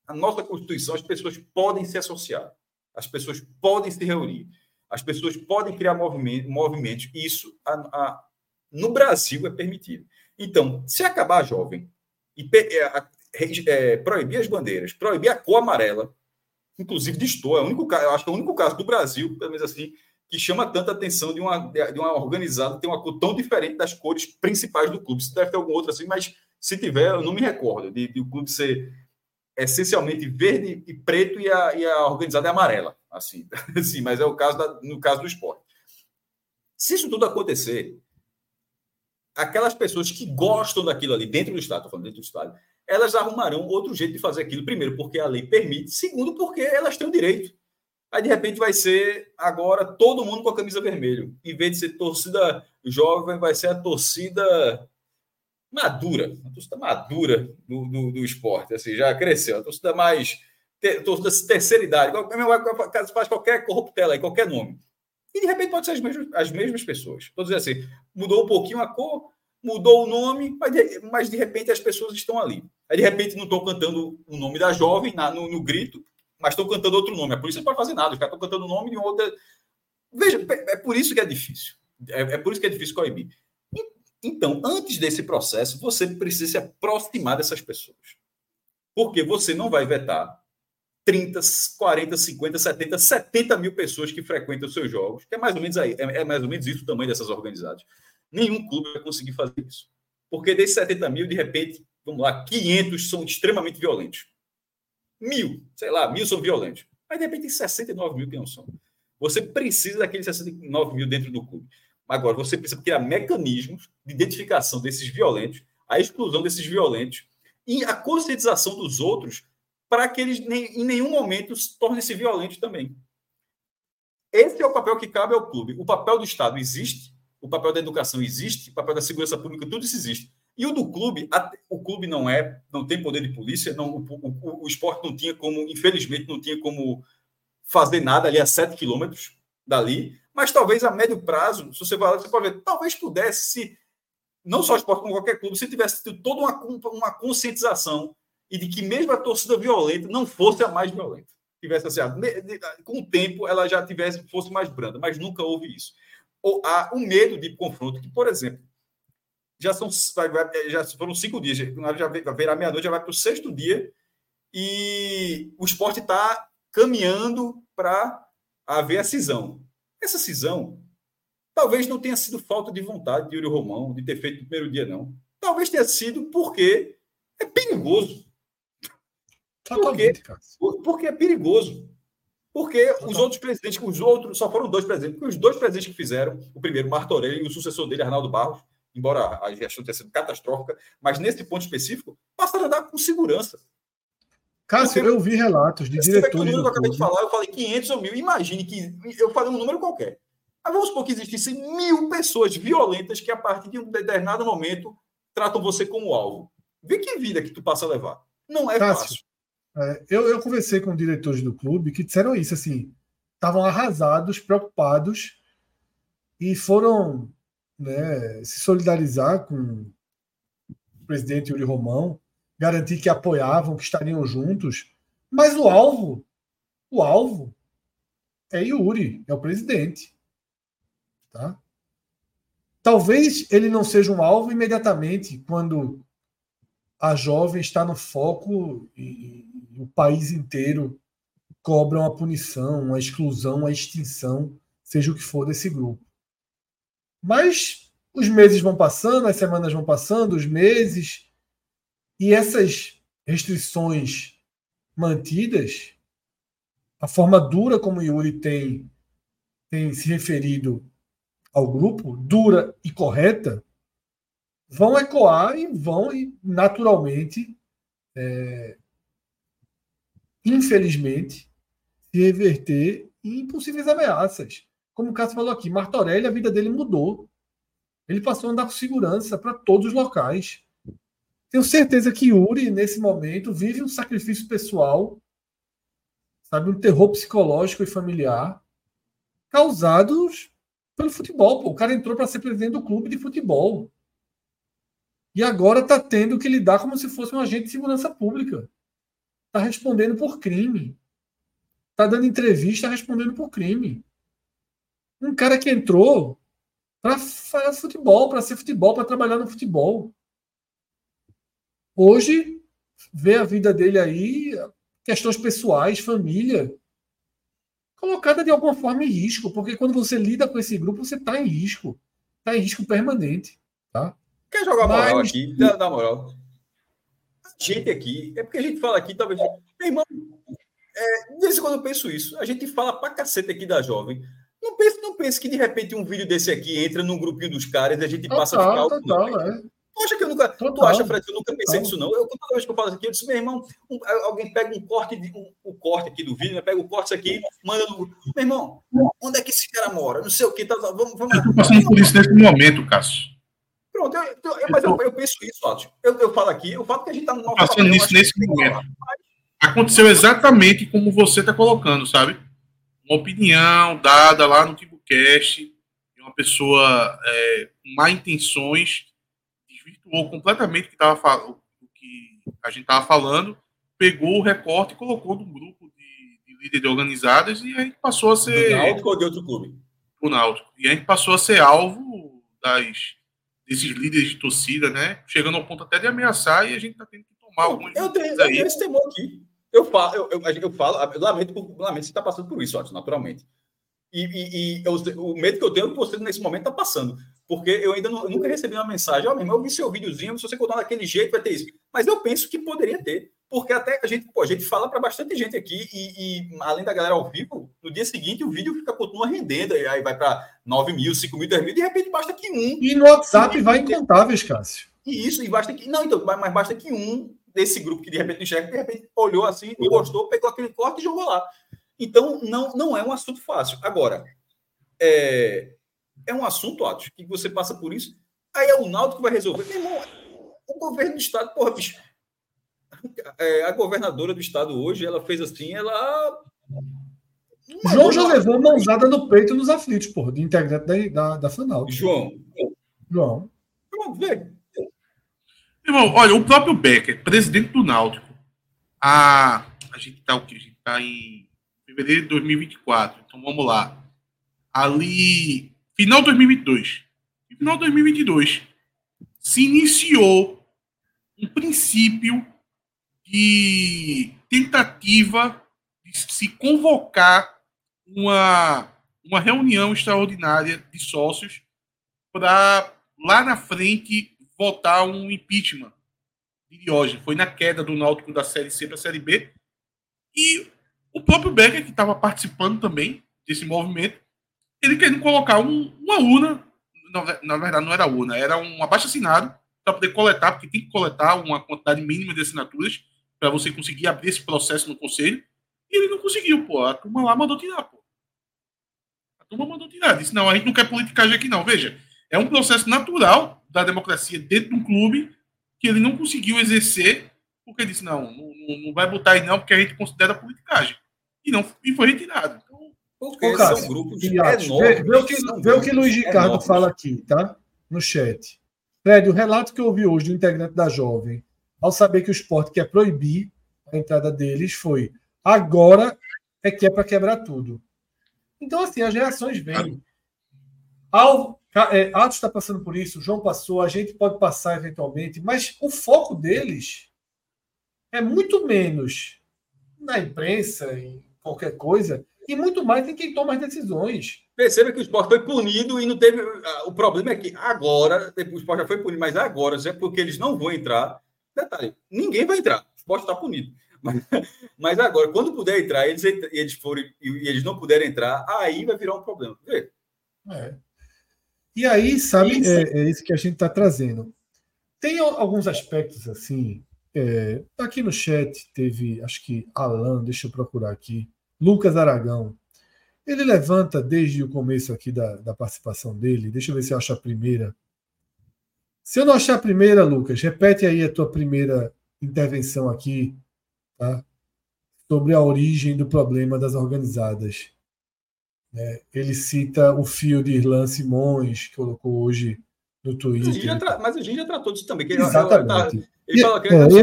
a nossa Constituição, as pessoas podem se associar, as pessoas podem se reunir, as pessoas podem criar movimento, movimentos. Isso a, a, no Brasil é permitido. Então, se acabar jovem e é, é, proibir as bandeiras, proibir a cor amarela, inclusive distor, é o único, eu acho que é o único caso do Brasil, pelo menos assim, que chama tanta atenção de uma, de uma organizada ter uma cor tão diferente das cores principais do clube. Se deve ter algum outro assim, mas se tiver, eu não me recordo de, de o clube ser essencialmente verde e preto e a, e a organizada é amarela, assim, assim mas é o caso da, no caso do esporte. Se isso tudo acontecer, aquelas pessoas que gostam daquilo ali dentro do Estado, falando dentro do Estado, elas arrumarão outro jeito de fazer aquilo. Primeiro, porque a lei permite. Segundo, porque elas têm o direito. Aí, de repente, vai ser agora todo mundo com a camisa vermelha. Em vez de ser torcida jovem, vai ser a torcida madura, a torcida madura do, do, do esporte. Assim, já cresceu. A torcida mais. Ter, torcida terceira idade. Faz qualquer corruptela aí, qualquer nome. E, de repente, pode ser as mesmas, as mesmas pessoas. Estou dizendo assim, mudou um pouquinho a cor, mudou o nome, mas de, mas de repente as pessoas estão ali. Aí, de repente, não estão cantando o nome da jovem na, no, no grito, mas estão cantando outro nome. A polícia não pode fazer nada, os caras estão cantando o nome de outra. Veja, é por isso que é difícil. É, é por isso que é difícil coibir. Então, antes desse processo, você precisa se aproximar dessas pessoas. Porque você não vai vetar 30, 40, 50, 70, 70 mil pessoas que frequentam os seus jogos, que é mais ou menos aí, é, é mais ou menos isso o tamanho dessas organizadas. Nenhum clube vai conseguir fazer isso. Porque desses 70 mil, de repente, vamos lá, 500 são extremamente violentos. Mil, sei lá, mil são violentos. Mas de repente tem 69 mil que não são. Você precisa daqueles 69 mil dentro do clube. Agora, você precisa criar mecanismos de identificação desses violentos, a exclusão desses violentos e a conscientização dos outros para que eles em nenhum momento tornem-se violentos também. Esse é o papel que cabe ao clube. O papel do Estado existe, o papel da educação existe, o papel da segurança pública, tudo isso existe. E o do clube, o clube não é, não tem poder de polícia, não, o, o, o esporte não tinha como, infelizmente, não tinha como fazer nada ali a sete quilômetros dali, mas talvez a médio prazo, se você vai você pode ver, talvez pudesse, se não só o esporte como qualquer clube, se tivesse tido toda uma, uma conscientização e de que mesmo a torcida violenta não fosse a mais violenta. Tivesse assim, com o tempo ela já tivesse fosse mais branda, mas nunca houve isso. Ou há o medo de confronto, que, por exemplo, já são já foram cinco dias, já verá meia-noite, já vai para o sexto dia e o esporte está caminhando para haver a cisão. Essa cisão talvez não tenha sido falta de vontade de Yuri Romão de ter feito no primeiro dia, não. Talvez tenha sido porque é perigoso. Porque, porque é perigoso. Porque os outros presidentes, os outros, só foram dois presidentes, porque os dois presidentes que fizeram, o primeiro, Martorelli, e o sucessor dele, Arnaldo Barros, embora a gestão tenha sido catastrófica, mas nesse ponto específico, passaram a andar com segurança. Cássio, eu vi relatos de diretores. Número que eu acabei de falar, eu falei 500 ou mil. Imagine que eu falei um número qualquer. Mas vamos supor que existissem mil pessoas violentas que, a partir de um determinado momento, tratam você como alvo. Vê que vida que tu passa a levar. Não é Cássio, fácil. É, eu, eu conversei com diretores do clube que disseram isso, assim, estavam arrasados, preocupados e foram né, se solidarizar com o presidente Yuri Romão, garantir que apoiavam, que estariam juntos, mas o alvo, o alvo é Yuri, é o presidente. Tá? Talvez ele não seja um alvo imediatamente quando a jovem está no foco e, e o país inteiro cobra uma punição, uma exclusão, uma extinção, seja o que for desse grupo. Mas os meses vão passando, as semanas vão passando, os meses, e essas restrições mantidas, a forma dura como Yuri tem, tem se referido ao grupo, dura e correta, vão ecoar e vão naturalmente, é, infelizmente, se reverter em possíveis ameaças. Como o Cássio falou aqui, Martorelli, a vida dele mudou. Ele passou a andar com segurança para todos os locais. Tenho certeza que Yuri, nesse momento, vive um sacrifício pessoal, sabe, um terror psicológico e familiar, causados pelo futebol. Pô. O cara entrou para ser presidente do clube de futebol. E agora está tendo que lidar como se fosse um agente de segurança pública. Está respondendo por crime. Está dando entrevista respondendo por crime. Um cara que entrou para fazer futebol, para ser futebol, para trabalhar no futebol. Hoje, vê a vida dele aí, questões pessoais, família, colocada de alguma forma em risco, porque quando você lida com esse grupo, você está em risco. Está em risco permanente. Tá? Quer jogar Mas... moral aqui? Dá, dá moral. A gente aqui, é porque a gente fala aqui, talvez. Meu irmão, é, de vez em quando eu penso isso. A gente fala pra cacete aqui da jovem. Não pense, não pense que de repente um vídeo desse aqui entra num grupinho dos caras e a gente passa total, a ficar. Total, é. Tu acha que eu nunca. Total, tu acha, Fred, que eu nunca pensei nisso, não? Eu, toda vez que eu falo isso aqui, eu disse, meu irmão, um, alguém pega um corte, de, um, um, corte aqui do vídeo, né? pega o corte aqui, manda no. Meu irmão, onde é que esse cara mora? Não sei o que. Tá, tá vamos, vamos... Eu estou passando por isso nesse momento, Cássio. Pronto, eu, eu, mas eu, eu, penso isso, Fábio. Eu, eu falo aqui, o fato que a gente está no nosso. Passando isso nesse momento. Aconteceu exatamente como você está colocando, sabe? Uma opinião dada lá no TibuCast, de uma pessoa é, com má intenções desvirtuou completamente o que, tava, o que a gente estava falando, pegou o recorte e colocou no grupo de, de líderes organizadas e a gente passou a ser. Do Náutico ou de outro clube? Do Náutico. E a gente passou a ser alvo das, desses líderes de torcida, né? Chegando ao ponto até de ameaçar e a gente está tendo que tomar algumas. Eu tenho, eu tenho esse temor aqui. Eu falo, eu, eu, eu falo, eu lamento, lamento você está passando por isso, naturalmente. E, e, e eu, o medo que eu tenho é que você, nesse momento, está passando. Porque eu ainda não, eu nunca recebi uma mensagem, ó, oh, meu eu vi seu videozinho, se você contar daquele jeito, vai ter isso. Mas eu penso que poderia ter. Porque até a gente, pô, a gente fala para bastante gente aqui, e, e, além da galera ao vivo, no dia seguinte o vídeo fica, continua rendendo, e aí vai para 9 mil, 5 mil, 10 mil, de repente basta que um. E no WhatsApp vai incontáveis, Cássio. E isso, e basta que. Não, então, mas basta que um desse grupo que de repente enxerga, de repente olhou assim, e gostou, pegou aquele corte e jogou lá. Então, não, não é um assunto fácil. Agora, é, é um assunto, Atos, que você passa por isso, aí é o Náutico que vai resolver. Meu irmão, o governo do Estado, porra, bicho, é, a governadora do Estado hoje, ela fez assim, ela... João já levou uma mãozada no peito nos aflitos, porra, de integrante da, da, da FANAL. João. João. João, velho. Irmão, olha, o próprio Becker, presidente do Náutico, a, a gente tá o quê? A gente tá em fevereiro de 2024, então vamos lá. Ali final de 2022. No final de 2022, se iniciou um princípio de tentativa de se convocar uma, uma reunião extraordinária de sócios para lá na frente votar um impeachment de Diógenes. Foi na queda do Náutico da Série C para a Série B. E o próprio Becker, que estava participando também desse movimento, ele querendo colocar um, uma urna, na, na, verdade não era urna, era um abaixo assinado para poder coletar, porque tem que coletar uma quantidade mínima de assinaturas para você conseguir abrir esse processo no conselho. E ele não conseguiu, pô. A turma lá mandou tirar, pô. A turma mandou tirar. Disse, não, a gente não quer politicagem aqui, não. Veja, é um processo natural da democracia dentro de um clube que ele não conseguiu exercer, porque disse, não, não, não vai botar aí não, porque a gente considera politicagem. E, não, e foi retirado. Porque Ô, Cássio, são grupos enormes. Vê, vê, o que, vê o que Luiz Ricardo enormes. fala aqui, tá? No chat. Fred, o relato que eu ouvi hoje do integrante da Jovem, ao saber que o esporte quer proibir a entrada deles, foi agora é que é para quebrar tudo. Então, assim, as reações vêm. Alvo, é, Atos está passando por isso, João passou, a gente pode passar eventualmente, mas o foco deles é muito menos na imprensa, em qualquer coisa, e muito mais em quem toma as decisões. Perceba que o esporte foi punido e não teve. O problema é que agora, o esporte já foi punido, mas agora, é porque eles não vão entrar. Detalhe, ninguém vai entrar. O esporte está punido. Mas, mas, agora, quando puder entrar, eles, eles forem e eles não puderem entrar, aí vai virar um problema. Vê? É. E aí, sabe, isso. É, é isso que a gente está trazendo. Tem alguns aspectos assim. É, aqui no chat teve, acho que Alan, deixa eu procurar aqui. Lucas Aragão. Ele levanta desde o começo aqui da, da participação dele. Deixa eu ver se eu acho a primeira. Se eu não achar a primeira, Lucas, repete aí a tua primeira intervenção aqui, tá? Sobre a origem do problema das organizadas. Né? Ele cita o fio de Irlan Simões, que colocou hoje no Twitter. Mas a gente já, mas a gente já tratou disso também. Exatamente. Ele, fala que, é, é, eu,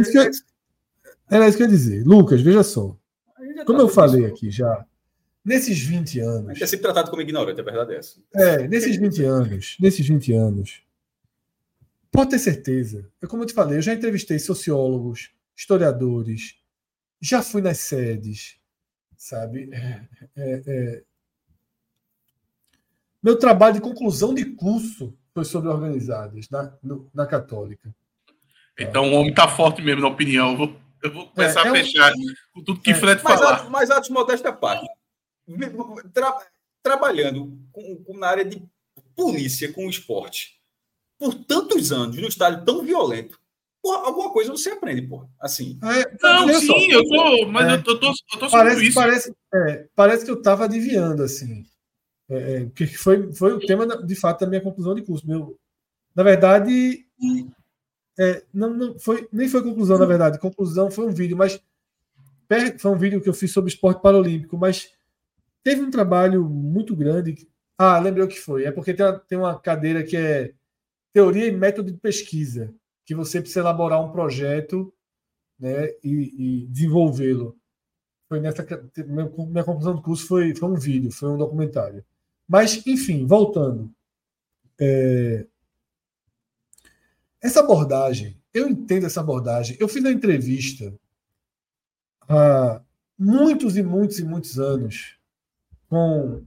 era isso que eu ia dizer. Lucas, veja só. Como eu falei aqui já, nesses 20 anos. A gente é sempre tratado como ignorante, a verdade é essa. É, nesses 20 anos, nesses 20 anos, pode ter certeza. É como eu te falei, eu já entrevistei sociólogos, historiadores, já fui nas sedes, sabe? É, é, é. Meu trabalho de conclusão de curso foi sobre organizadas na, no, na Católica. Então o homem está forte mesmo na opinião. Vou, eu vou começar é, a é fechar um... com tudo que é. Fred falar. Mas, atos modesta parte. Tra, trabalhando com, com, na área de polícia com o esporte por tantos anos, num estádio tão violento, porra, alguma coisa você aprende, porra. Assim. É, não, sim, só, eu tô. Mas é, eu tô, eu tô, eu tô parece, isso. Parece, é, parece que eu estava adivinhando, assim. É, é, que foi, foi o tema, de fato, da minha conclusão de curso. Meu, na verdade, é, não, não foi, nem foi conclusão, na verdade. Conclusão foi um vídeo, mas foi um vídeo que eu fiz sobre esporte paralímpico, mas teve um trabalho muito grande. Ah, lembrei o que foi. É porque tem uma, tem uma cadeira que é teoria e método de pesquisa, que você precisa elaborar um projeto né, e, e desenvolvê-lo. Foi nessa minha, minha conclusão do curso foi, foi um vídeo, foi um documentário. Mas, enfim, voltando. É, essa abordagem, eu entendo essa abordagem. Eu fiz uma entrevista há muitos e muitos e muitos anos com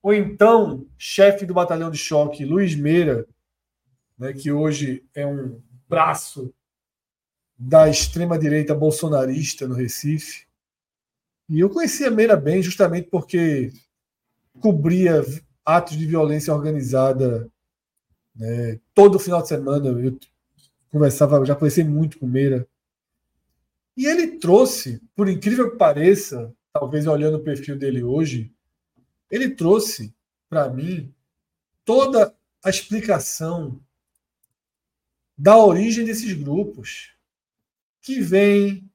o então chefe do batalhão de choque, Luiz Meira, né, que hoje é um braço da extrema-direita bolsonarista no Recife. E eu conhecia Meira bem justamente porque cobria atos de violência organizada né? Todo final de semana eu conversava, já conversei muito com o Meira. E ele trouxe, por incrível que pareça, talvez olhando o perfil dele hoje, ele trouxe para mim toda a explicação da origem desses grupos, que vem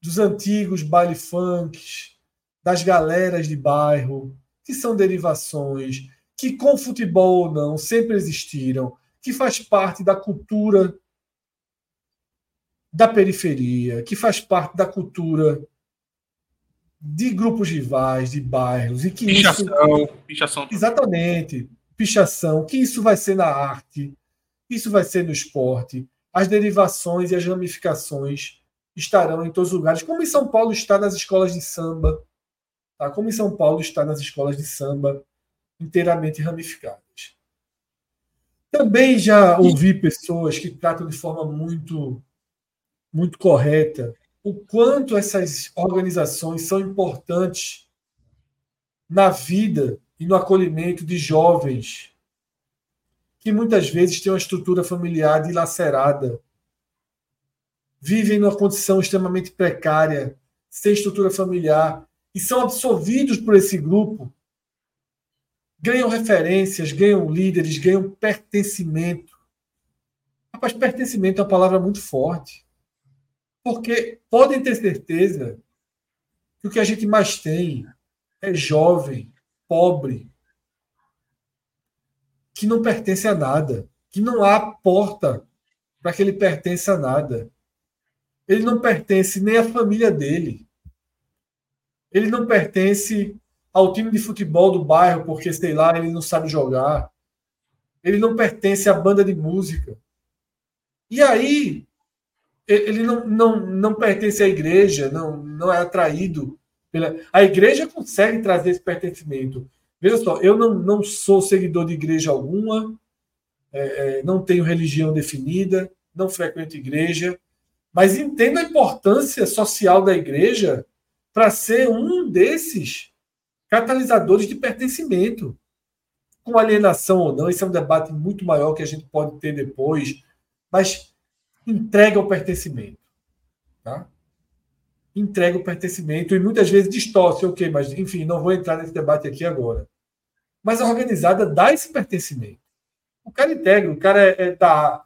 dos antigos baile funks, das galeras de bairro, que são derivações, que com futebol ou não sempre existiram, que faz parte da cultura da periferia, que faz parte da cultura de grupos rivais, de bairros, e que pichação, isso... pichação. Exatamente, pichação, que isso vai ser na arte, isso vai ser no esporte, as derivações e as ramificações estarão em todos os lugares, como em São Paulo está nas escolas de samba, tá? como em São Paulo está nas escolas de samba, inteiramente ramificadas. Também já ouvi pessoas que tratam de forma muito, muito correta o quanto essas organizações são importantes na vida e no acolhimento de jovens que muitas vezes têm uma estrutura familiar dilacerada, vivem numa condição extremamente precária, sem estrutura familiar, e são absorvidos por esse grupo ganham referências, ganham líderes, ganham pertencimento. Rapaz, pertencimento é uma palavra muito forte. Porque podem ter certeza que o que a gente mais tem é jovem, pobre, que não pertence a nada, que não há porta para que ele pertença a nada. Ele não pertence nem à família dele. Ele não pertence ao time de futebol do bairro, porque, sei lá, ele não sabe jogar. Ele não pertence à banda de música. E aí, ele não, não, não pertence à igreja, não, não é atraído. Pela... A igreja consegue trazer esse pertencimento. Veja só, eu não, não sou seguidor de igreja alguma, é, é, não tenho religião definida, não frequento igreja, mas entendo a importância social da igreja para ser um desses catalisadores de pertencimento. Com alienação ou não, esse é um debate muito maior que a gente pode ter depois, mas entrega o pertencimento. Tá? Entrega o pertencimento e muitas vezes distorce, ok, mas enfim, não vou entrar nesse debate aqui agora. Mas a organizada dá esse pertencimento. O cara integra, o cara é, é da,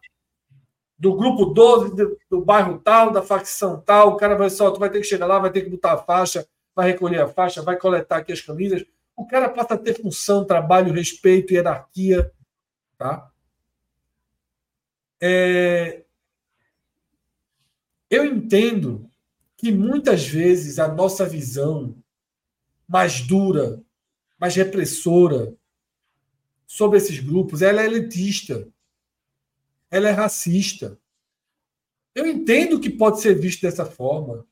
do grupo 12, do, do, bairro tal, da facção tal, o cara vai só, tu vai ter que chegar lá, vai ter que botar a faixa, vai recolher a faixa, vai coletar aqui as camisas. o cara passa a ter função, trabalho, respeito, hierarquia. Tá? É... Eu entendo que muitas vezes a nossa visão mais dura, mais repressora sobre esses grupos, ela é elitista, ela é racista. Eu entendo que pode ser visto dessa forma.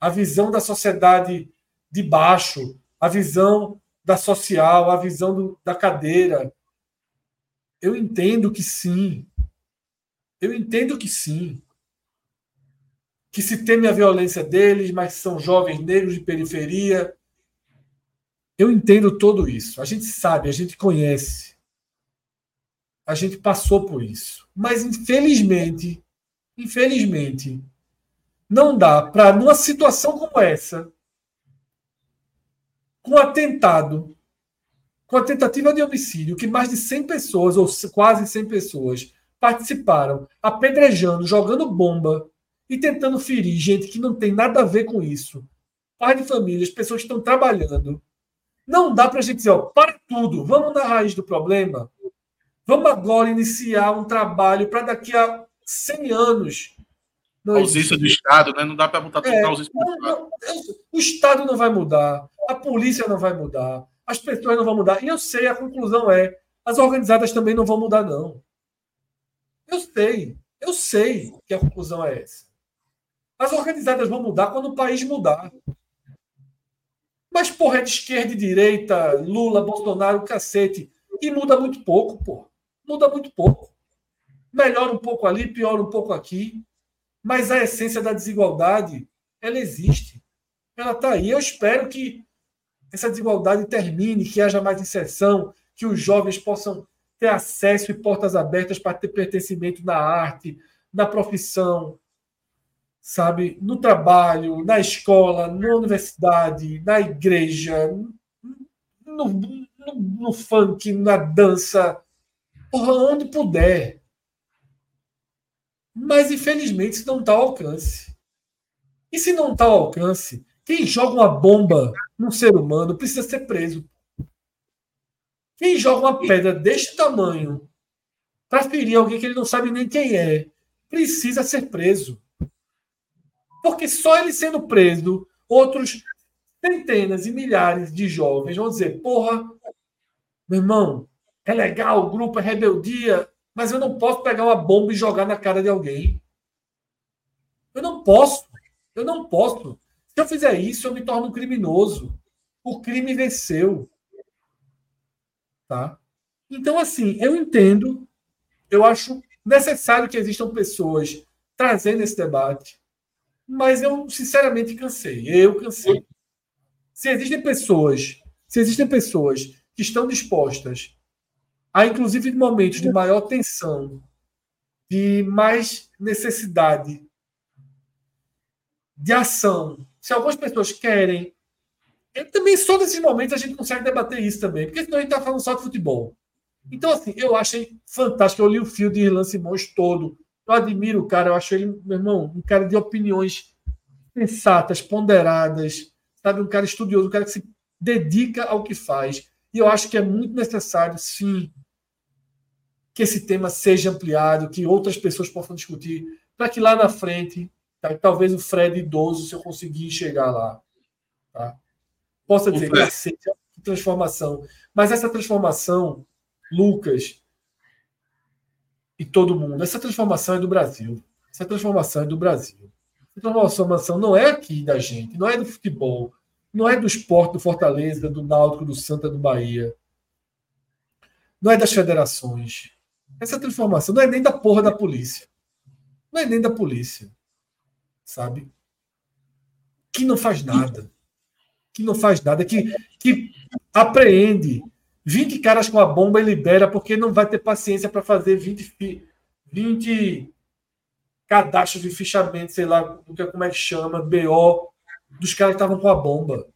A visão da sociedade de baixo, a visão da social, a visão do, da cadeira. Eu entendo que sim. Eu entendo que sim que se teme a violência deles, mas são jovens negros de periferia. Eu entendo tudo isso. A gente sabe, a gente conhece. A gente passou por isso. Mas, infelizmente, infelizmente, não dá para, numa situação como essa, com atentado, com a tentativa de homicídio, que mais de 100 pessoas, ou quase 100 pessoas, participaram, apedrejando, jogando bomba, e tentando ferir gente que não tem nada a ver com isso. Pai de famílias, pessoas que estão trabalhando. Não dá para a gente dizer, ó, para tudo, vamos na raiz do problema. Vamos agora iniciar um trabalho para daqui a 100 anos. Não ausência existe. do Estado, né? Não dá para botar tudo é, ausência do Estado. o Estado não vai mudar, a polícia não vai mudar, as pessoas não vão mudar. E eu sei, a conclusão é, as organizadas também não vão mudar, não. Eu sei, eu sei que a conclusão é essa. As organizadas vão mudar quando o país mudar. Mas, porra, é de esquerda e direita, Lula, Bolsonaro, cacete. E muda muito pouco, porra. Muda muito pouco. Melhora um pouco ali, piora um pouco aqui. Mas a essência da desigualdade, ela existe. Ela está aí. Eu espero que essa desigualdade termine, que haja mais inserção, que os jovens possam ter acesso e portas abertas para ter pertencimento na arte, na profissão, sabe, no trabalho, na escola, na universidade, na igreja, no, no, no funk, na dança, onde puder. Mas, infelizmente, isso não está ao alcance. E se não está ao alcance, quem joga uma bomba num ser humano precisa ser preso. Quem joga uma pedra deste tamanho para ferir alguém que ele não sabe nem quem é, precisa ser preso. Porque só ele sendo preso, outros centenas e milhares de jovens vão dizer: porra, meu irmão, é legal, o grupo é rebeldia, mas eu não posso pegar uma bomba e jogar na cara de alguém. Eu não posso. Eu não posso. Se eu fizer isso, eu me torno um criminoso. O crime venceu. Tá? Então, assim, eu entendo, eu acho necessário que existam pessoas trazendo esse debate, mas eu sinceramente cansei. Eu cansei. Se existem pessoas, se existem pessoas que estão dispostas a, inclusive, momentos de maior tensão, de mais necessidade de ação, se algumas pessoas querem, também só nesses momentos a gente consegue debater isso também, porque senão a gente está falando só de futebol. Então, assim, eu achei fantástico. Eu li o fio de Irlan Simões todo. Eu admiro o cara, eu acho ele, meu irmão, um cara de opiniões sensatas, ponderadas, sabe? Um cara estudioso, um cara que se dedica ao que faz. E eu acho que é muito necessário, sim, que esse tema seja ampliado, que outras pessoas possam discutir, para que lá na frente, tá? talvez o Fred idoso, se eu conseguir chegar lá, tá? possa dizer que seja transformação. Mas essa transformação, Lucas, e todo mundo. Essa transformação é do Brasil. Essa transformação é do Brasil. Essa transformação não é aqui da gente, não é do futebol, não é do esporte do Fortaleza, do Náutico, do Santa, do Bahia. Não é das federações. Essa transformação não é nem da porra da polícia. Não é nem da polícia. Sabe? Que não faz nada. Que não faz nada. Que, que apreende 20 caras com a bomba e libera, porque não vai ter paciência para fazer 20, 20 cadastros de fichamento, sei lá é, como é que chama, BO, dos caras que estavam com a bomba.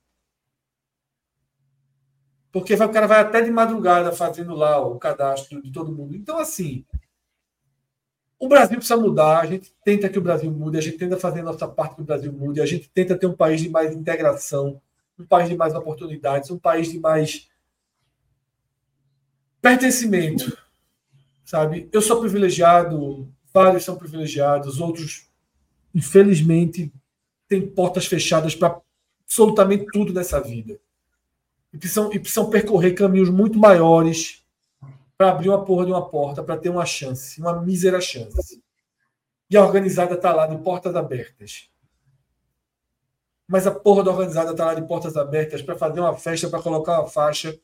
Porque vai, o cara vai até de madrugada fazendo lá o cadastro de todo mundo. Então, assim, o Brasil precisa mudar, a gente tenta que o Brasil mude, a gente tenta fazer a nossa parte que o Brasil mude, a gente tenta ter um país de mais integração, um país de mais oportunidades, um país de mais pertencimento, sabe? Eu sou privilegiado, vários são privilegiados, outros, infelizmente, têm portas fechadas para absolutamente tudo nessa vida. E precisam, e precisam percorrer caminhos muito maiores para abrir uma porra de uma porta, para ter uma chance, uma mísera chance. E a organizada está lá de portas abertas. Mas a porra da organizada está lá de portas abertas para fazer uma festa, para colocar uma faixa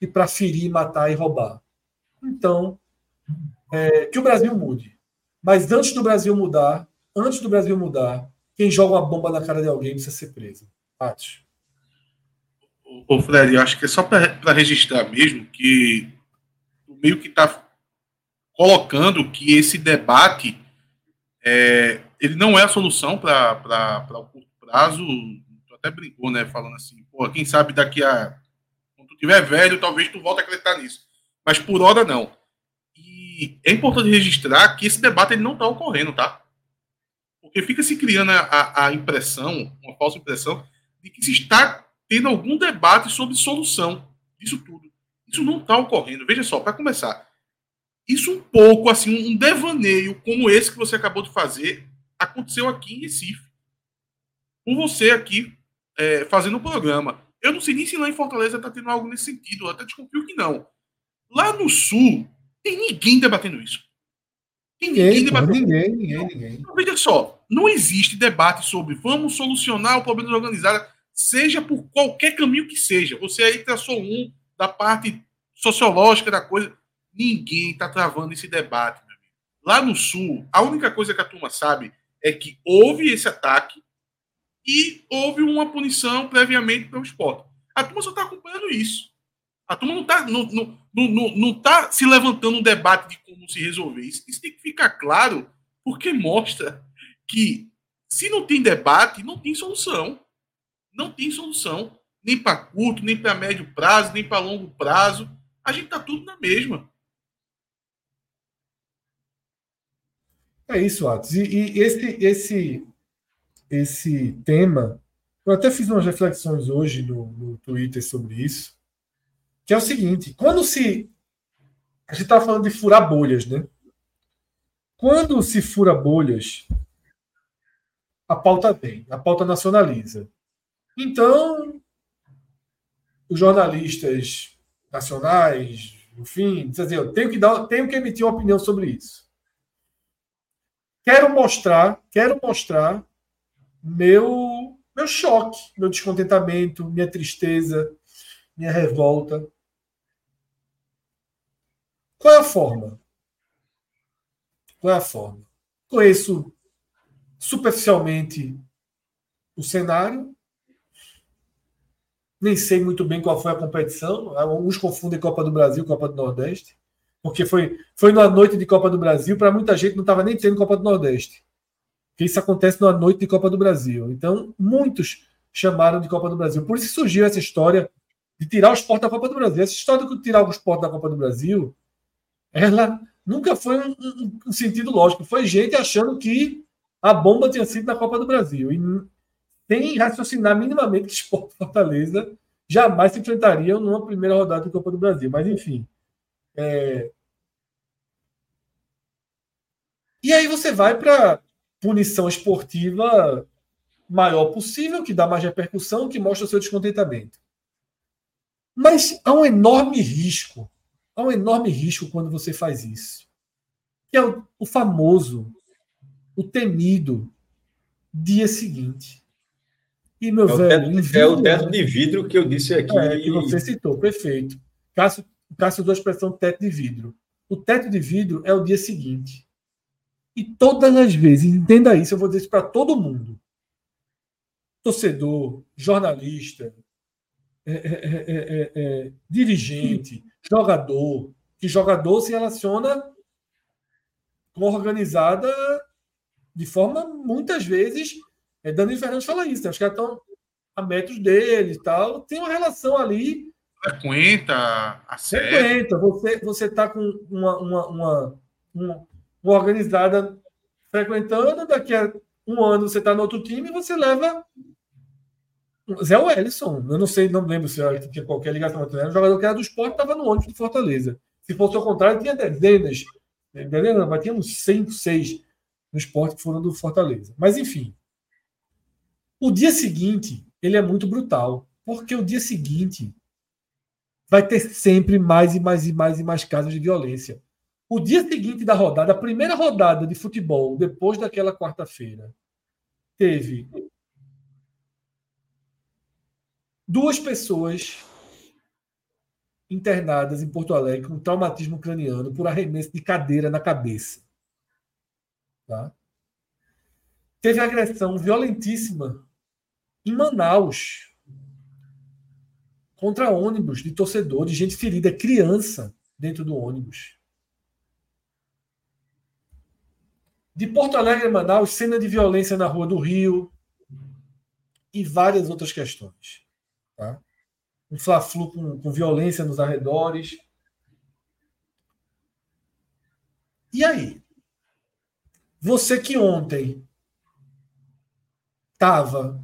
e para ferir, matar e roubar. Então, é, que o Brasil mude. Mas antes do Brasil mudar, antes do Brasil mudar, quem joga uma bomba na cara de alguém precisa ser preso. Atos. Ô, Fred, eu acho que é só para registrar mesmo que o meio que está colocando que esse debate é, ele não é a solução para o curto prazo. Tu até brincou, né? Falando assim, pô, quem sabe daqui a. Quando tu tiver velho, talvez tu volte a acreditar nisso. Mas por hora não. E é importante registrar que esse debate ele não está ocorrendo, tá? Porque fica se criando a, a impressão, uma falsa impressão, de que se está tendo algum debate sobre solução disso tudo. Isso não está ocorrendo. Veja só, para começar, isso um pouco, assim, um devaneio como esse que você acabou de fazer, aconteceu aqui em Recife. Com você aqui é, fazendo o programa. Eu não sei nem se lá em Fortaleza está tendo algo nesse sentido. Eu até desconfio que não. Lá no Sul, tem ninguém debatendo isso. Tem ninguém, ninguém debatendo. Ninguém, ninguém, ninguém. Então, veja só, não existe debate sobre vamos solucionar o problema da organizada, seja por qualquer caminho que seja. Você aí traçou um da parte sociológica da coisa. Ninguém está travando esse debate, meu amigo. Lá no Sul, a única coisa que a turma sabe é que houve esse ataque e houve uma punição previamente pelo esporte. A turma só está acompanhando isso. A turma não está não, não, não, não tá se levantando um debate de como se resolver. Isso, isso tem que ficar claro, porque mostra que se não tem debate, não tem solução. Não tem solução. Nem para curto, nem para médio prazo, nem para longo prazo. A gente está tudo na mesma. É isso, Atos. E, e, esse, esse, esse tema, eu até fiz umas reflexões hoje no, no Twitter sobre isso, que é o seguinte: quando se. A gente estava falando de furar bolhas, né? Quando se fura bolhas, a pauta vem, a pauta nacionaliza. Então, os jornalistas nacionais, enfim, dizer, eu tenho que dar, tenho que emitir uma opinião sobre isso. Quero mostrar, quero mostrar meu meu choque, meu descontentamento, minha tristeza, minha revolta. Qual é a forma? Qual é a forma? Conheço superficialmente o cenário. Nem sei muito bem qual foi a competição. Alguns confundem Copa do Brasil Copa do Nordeste porque foi, foi numa noite de Copa do Brasil, para muita gente não estava nem tendo Copa do Nordeste. Porque isso acontece numa noite de Copa do Brasil. Então, muitos chamaram de Copa do Brasil. Por isso surgiu essa história de tirar o esporte da Copa do Brasil. Essa história de tirar o esporte da Copa do Brasil, ela nunca foi um, um, um sentido lógico. Foi gente achando que a bomba tinha sido na Copa do Brasil. E sem raciocinar minimamente que esporte e Fortaleza jamais se enfrentariam numa primeira rodada de Copa do Brasil. Mas, enfim. É... E aí você vai para punição esportiva maior possível, que dá mais repercussão, que mostra o seu descontentamento. Mas há um enorme risco, há um enorme risco quando você faz isso. Que é o, o famoso, o temido dia seguinte. E, meu é velho. O teto, é o teto de vidro que eu disse aqui. É, que você citou, perfeito. Cássio Cássio usou a expressão teto de vidro. O teto de vidro é o dia seguinte. E todas as vezes, entenda isso, eu vou dizer isso para todo mundo. Torcedor, jornalista, é é é, é, é, dirigente, jogador, que jogador se relaciona com organizada de forma, muitas vezes, é, Dani Fernandes fala isso, né? os caras estão a metros dele e tal, tem uma relação ali frequenta a. Frequenta. Você você está com uma, uma, uma, uma, organizada frequentando, daqui a um ano você está no outro time e você leva Zé Wellison, eu não sei, não lembro se tinha qualquer ligação, era um jogador que era do esporte estava no ônibus do Fortaleza. Se fosse ao contrário, tinha dezenas, dezenas, mas tínhamos cinco, seis no esporte que foram do Fortaleza. Mas enfim, o dia seguinte ele é muito brutal, porque o dia seguinte vai ter sempre mais e mais e mais e mais casos de violência. O dia seguinte da rodada, a primeira rodada de futebol, depois daquela quarta-feira, teve duas pessoas internadas em Porto Alegre com traumatismo craniano por arremesso de cadeira na cabeça. Tá? Teve agressão violentíssima em Manaus contra ônibus de torcedores, gente ferida, criança dentro do ônibus. De Porto Alegre a Manaus, cena de violência na Rua do Rio e várias outras questões. Tá? Um fla-flu com, com violência nos arredores. E aí? Você que ontem estava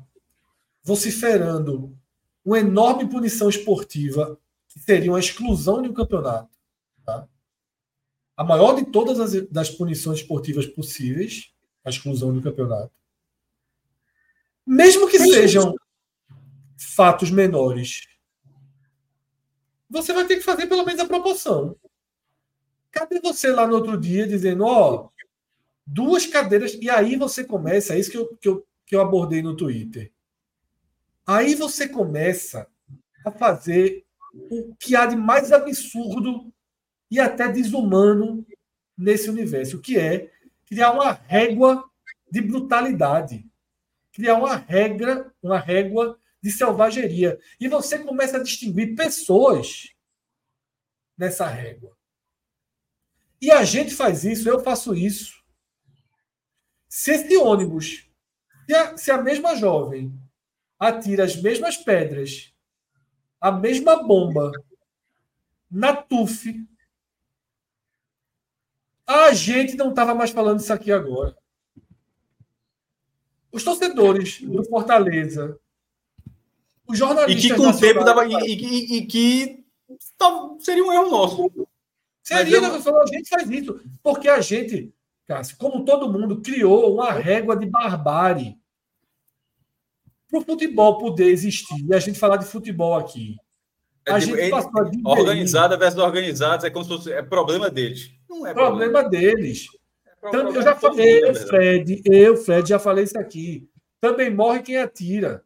vociferando uma enorme punição esportiva, que seria uma exclusão de um campeonato. Tá? A maior de todas as das punições esportivas possíveis, a exclusão do campeonato. Mesmo que sejam fatos menores, você vai ter que fazer pelo menos a proporção. Cadê você lá no outro dia dizendo, ó, oh, duas cadeiras, e aí você começa, é isso que eu, que eu, que eu abordei no Twitter. Aí você começa a fazer o que há de mais absurdo e até desumano nesse universo, que é criar uma régua de brutalidade, criar uma regra, uma régua de selvageria. E você começa a distinguir pessoas nessa régua. E a gente faz isso, eu faço isso. Se esse ônibus, se a, se a mesma jovem atira as mesmas pedras, a mesma bomba na TUF, a gente não estava mais falando isso aqui agora. Os torcedores do Fortaleza o jornalista. E que com o tempo dava. E, e, e, que seria um erro nosso. Seria, eu... a gente faz isso. Porque a gente, Cássio, como todo mundo, criou uma régua de barbárie para o futebol poder existir e a gente falar de futebol aqui. É, a tipo, gente passou a organizada versus organizados é como se fosse é problema deles. Não é problema, problema deles. É problema eu já falei, eu, Fred, eu, Fred, já falei isso aqui. Também morre quem atira.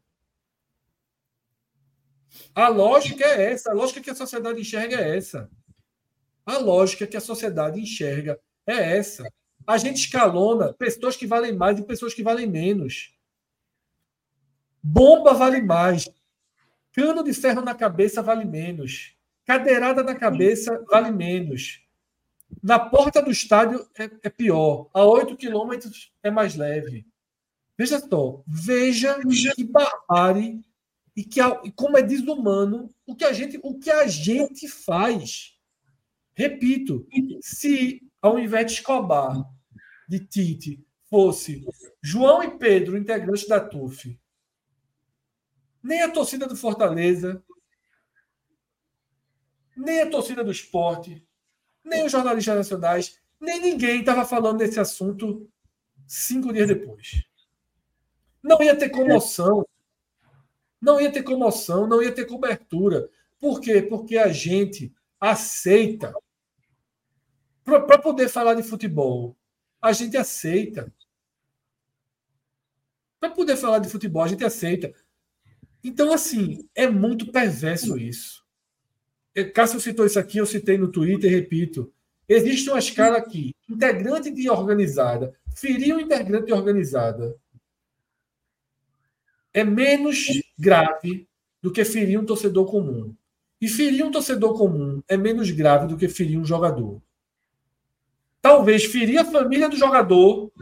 A lógica é essa, a lógica que a sociedade enxerga é essa. A lógica que a sociedade enxerga é essa. A gente escalona pessoas que valem mais e pessoas que valem menos. Bomba vale mais. Cano de ferro na cabeça vale menos. Cadeirada na cabeça vale menos. Na porta do estádio é, é pior. A 8 quilômetros é mais leve. Veja só. Veja que barbárie e que e como é desumano o que a gente o que a gente faz. Repito, se ao invés de Escobar, de Tite, fosse João e Pedro, integrantes da TUF, nem a torcida do Fortaleza, nem a torcida do esporte, nem os jornalistas nacionais, nem ninguém estava falando desse assunto cinco dias depois. Não ia ter comoção não ia ter comoção, não ia ter cobertura. Por quê? Porque a gente aceita. Para poder falar de futebol, a gente aceita. Para poder falar de futebol, a gente aceita. Então, assim, é muito perverso isso. Cássio citou isso aqui, eu citei no Twitter repito. Existe uma escala aqui. Integrante de organizada. Ferir um integrante de organizada é menos grave do que ferir um torcedor comum. E ferir um torcedor comum é menos grave do que ferir um jogador. Talvez ferir a família do jogador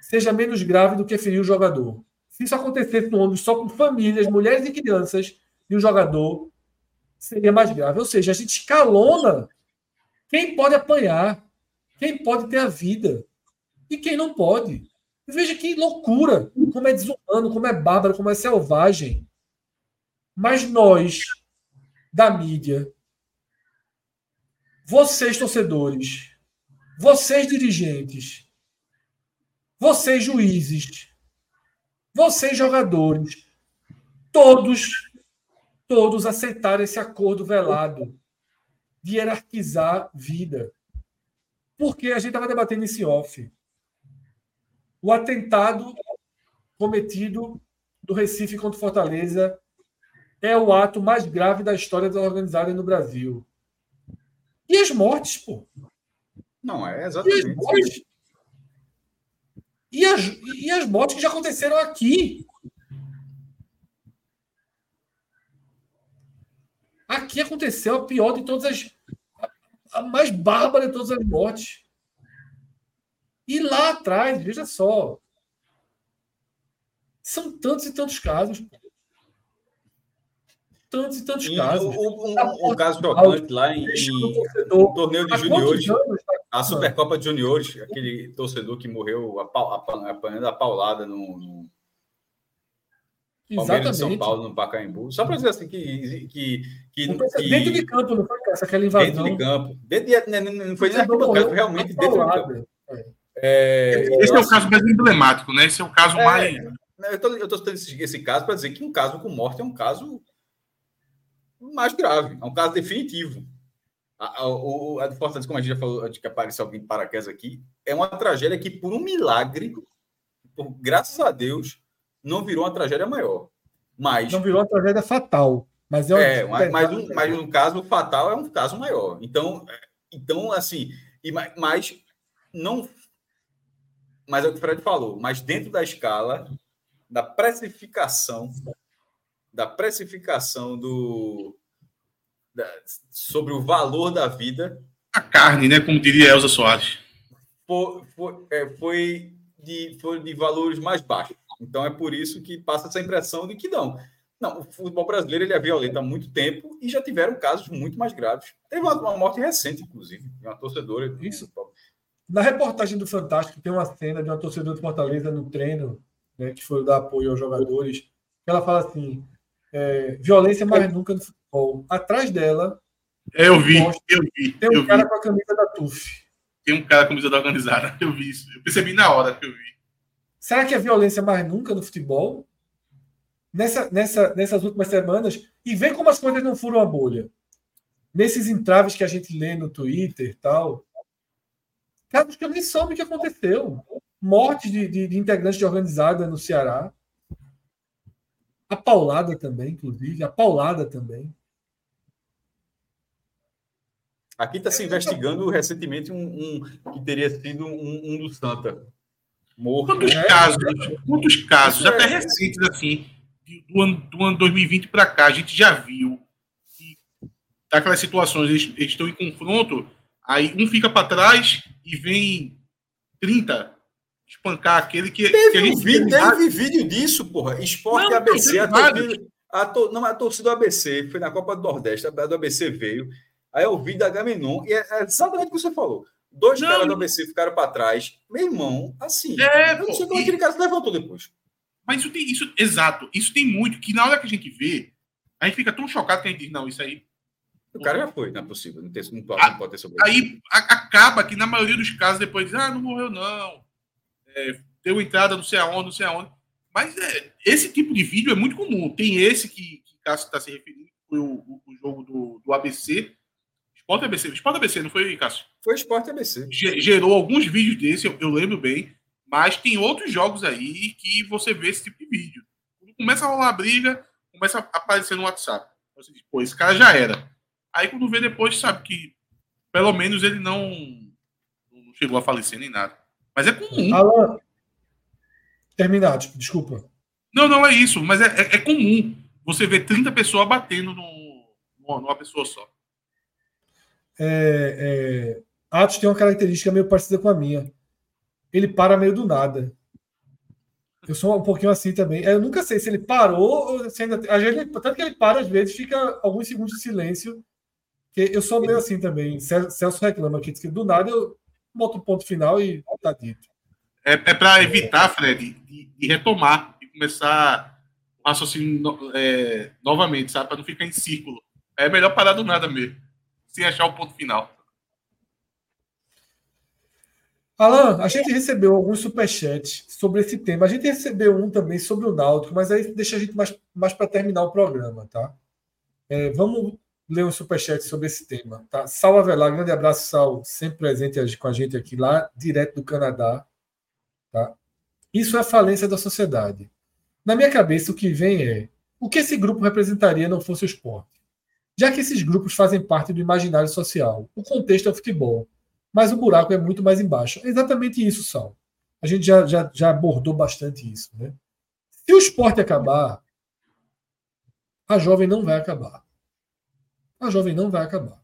seja menos grave do que ferir o jogador. Se isso acontecesse no ônibus só com famílias, mulheres e crianças e o jogador, seria mais grave. Ou seja, a gente escalona quem pode apanhar, quem pode ter a vida e quem não pode. Veja que loucura, como é desumano, como é bárbaro, como é selvagem. Mas nós, da mídia, vocês torcedores, vocês dirigentes, vocês juízes, vocês jogadores, todos, todos aceitaram esse acordo velado de hierarquizar vida. Porque a gente estava debatendo esse off. O atentado cometido do Recife contra Fortaleza é o ato mais grave da história da organizada no Brasil. E as mortes, pô? Não, é exatamente. E as e as, e as mortes que já aconteceram aqui. Aqui aconteceu a pior de todas as. a mais bárbara de todas as mortes. E lá atrás, veja só. São tantos e tantos casos. Tantos e tantos E casos. o, um, um caso chocante lá em, o em torneio de juniores, tá- a Supercopa de Juniores, aquele torcedor que morreu apa- apa- apanhando a paulada no, no Palmeiras de São. Paulo, no Pacaembu. Só para dizer assim que, que, que, Dentro de campo, não foi essa aquela invasão. dentro de campo. Dentro de, né, não foi nem foi realmente dentro de campo. É, Esse é o caso mais emblemático, né? Esse é o caso É. mais. eu estou eu tô citando esse, esse caso para dizer que um caso com morte é um caso mais grave, é um caso definitivo. A, a, o- a de Fortaleza, como a gente já falou, antes que apareceu alguém de paraquedas aqui, é uma tragédia que, por um milagre, por, graças a Deus, não virou uma tragédia maior. Mas, Não virou uma tragédia fatal. Mas é, é, mas, mas, um, mas um caso fatal é um caso maior. Então, é, então assim, e, ma- mas não. Mas é o que o Fred falou, mas dentro da escala da precificação, da precificação do. Sobre o valor da vida, A carne, né? Como diria Elza Soares. foi, foi, é, foi de, foi de valores mais baixos. Então é por isso que passa essa impressão de que não. Não, o futebol brasileiro ele é violento há muito tempo e já tiveram casos muito mais graves. Teve uma, uma morte recente, inclusive, de uma torcedora. Isso. Na reportagem do Fantástico tem uma cena de uma torcedora de Fortaleza no treino, né, que foi dar apoio aos jogadores. que Ela fala assim: é, violência mais nunca no futebol. Atrás dela É, eu vi, eu vi, tem eu um cara vi. com a camisa da TUF. Tem um cara com a camisa da organizada. Eu vi isso. Eu percebi na hora que eu vi. Será que é violência mais nunca no futebol? Nessa, nessa, nessas últimas semanas, e vê como as coisas não foram a bolha. Nesses entraves que a gente lê no Twitter e tal, casos que eu nem soube o que aconteceu. Mortes de, de, de integrantes de organizada no Ceará. A paulada também, inclusive. A paulada também. Aqui está se investigando recentemente um, um que teria sido um, um do Santa. Morto. Quantos É. casos, quantos casos, Isso é- até recentes, assim, do ano, do ano 2020 para cá, a gente já viu que daquelas situações, eles, eles estão em confronto, aí um fica para trás e vem 30 espancar aquele que, que a Teve, gente vídeo, teve vídeo disso, porra. Esporte Não, não, ABC. teve A torcida, a to- não, a torcida do ABC foi na Copa do Nordeste, a do ABC veio. Aí eu vi da Gamenon, e é é exatamente o que você falou. Dois Não, caras do. ABC ficaram para trás. Meu irmão, assim. É, eu não sei como e- aquele cara se levantou depois. Mas isso tem, isso, exato, isso tem muito, que na hora que a gente vê, a gente fica tão chocado que a gente diz, não, isso aí. O cara já foi, não é possível. Não, tem, não, pode, Ah, não pode ter sobrevivido. Aí a- acaba que na maioria dos casos depois diz, ah, não morreu não, É, deu entrada não sei aonde, não sei aonde. Mas é, esse tipo de vídeo é muito comum. Tem esse que, que Cássio está se referindo, foi o, o- o jogo do, do ABC. Sport ABC, Sport ABC, não foi, Cássio? Foi esporte ABC. Ge- Gerou alguns vídeos desse, eu, eu lembro bem, mas tem outros jogos aí que você vê esse tipo de vídeo. Quando começa a rolar a briga, começa a aparecer no WhatsApp. Você diz, pô, esse cara já era. Aí quando vê depois, sabe que pelo menos ele não, não chegou a falecer nem nada. Mas é comum. Alan. Terminar, tipo, desculpa. Não, não é isso, mas é, é- é comum você ver 30 pessoas batendo no, numa pessoa só. É, é, Atos tem uma característica meio parecida com a minha. Ele para meio do nada. Eu sou um pouquinho assim também. Eu nunca sei se ele parou ou se ainda. Às vezes, tanto que ele para, às vezes, fica alguns segundos de silêncio. Que eu sou meio assim também. Cel- Celso reclama aqui, diz que do nada eu boto um ponto final e tá dito. É, é para evitar, Fred, de, de retomar e começar o raciocínio é, novamente, sabe? Para não ficar em círculo. É melhor parar do nada mesmo, sem achar o ponto final. Alan, a gente recebeu alguns superchats sobre esse tema. A gente recebeu um também sobre o Náutico, mas aí deixa a gente mais, mais para terminar o programa, tá? É, vamos ler um superchat sobre esse tema, tá? Sal Avelar, grande abraço, Sal, sempre presente com a gente aqui lá, direto do Canadá, tá? Isso é a falência da sociedade. Na minha cabeça, o que vem é o que esse grupo representaria não fosse o esporte. Já que esses grupos fazem parte do imaginário social, o contexto é o futebol mas o buraco é muito mais embaixo. É exatamente isso, Sal. A gente já, já, já abordou bastante isso. Né? Se o esporte acabar, a jovem não vai acabar. A jovem não vai acabar.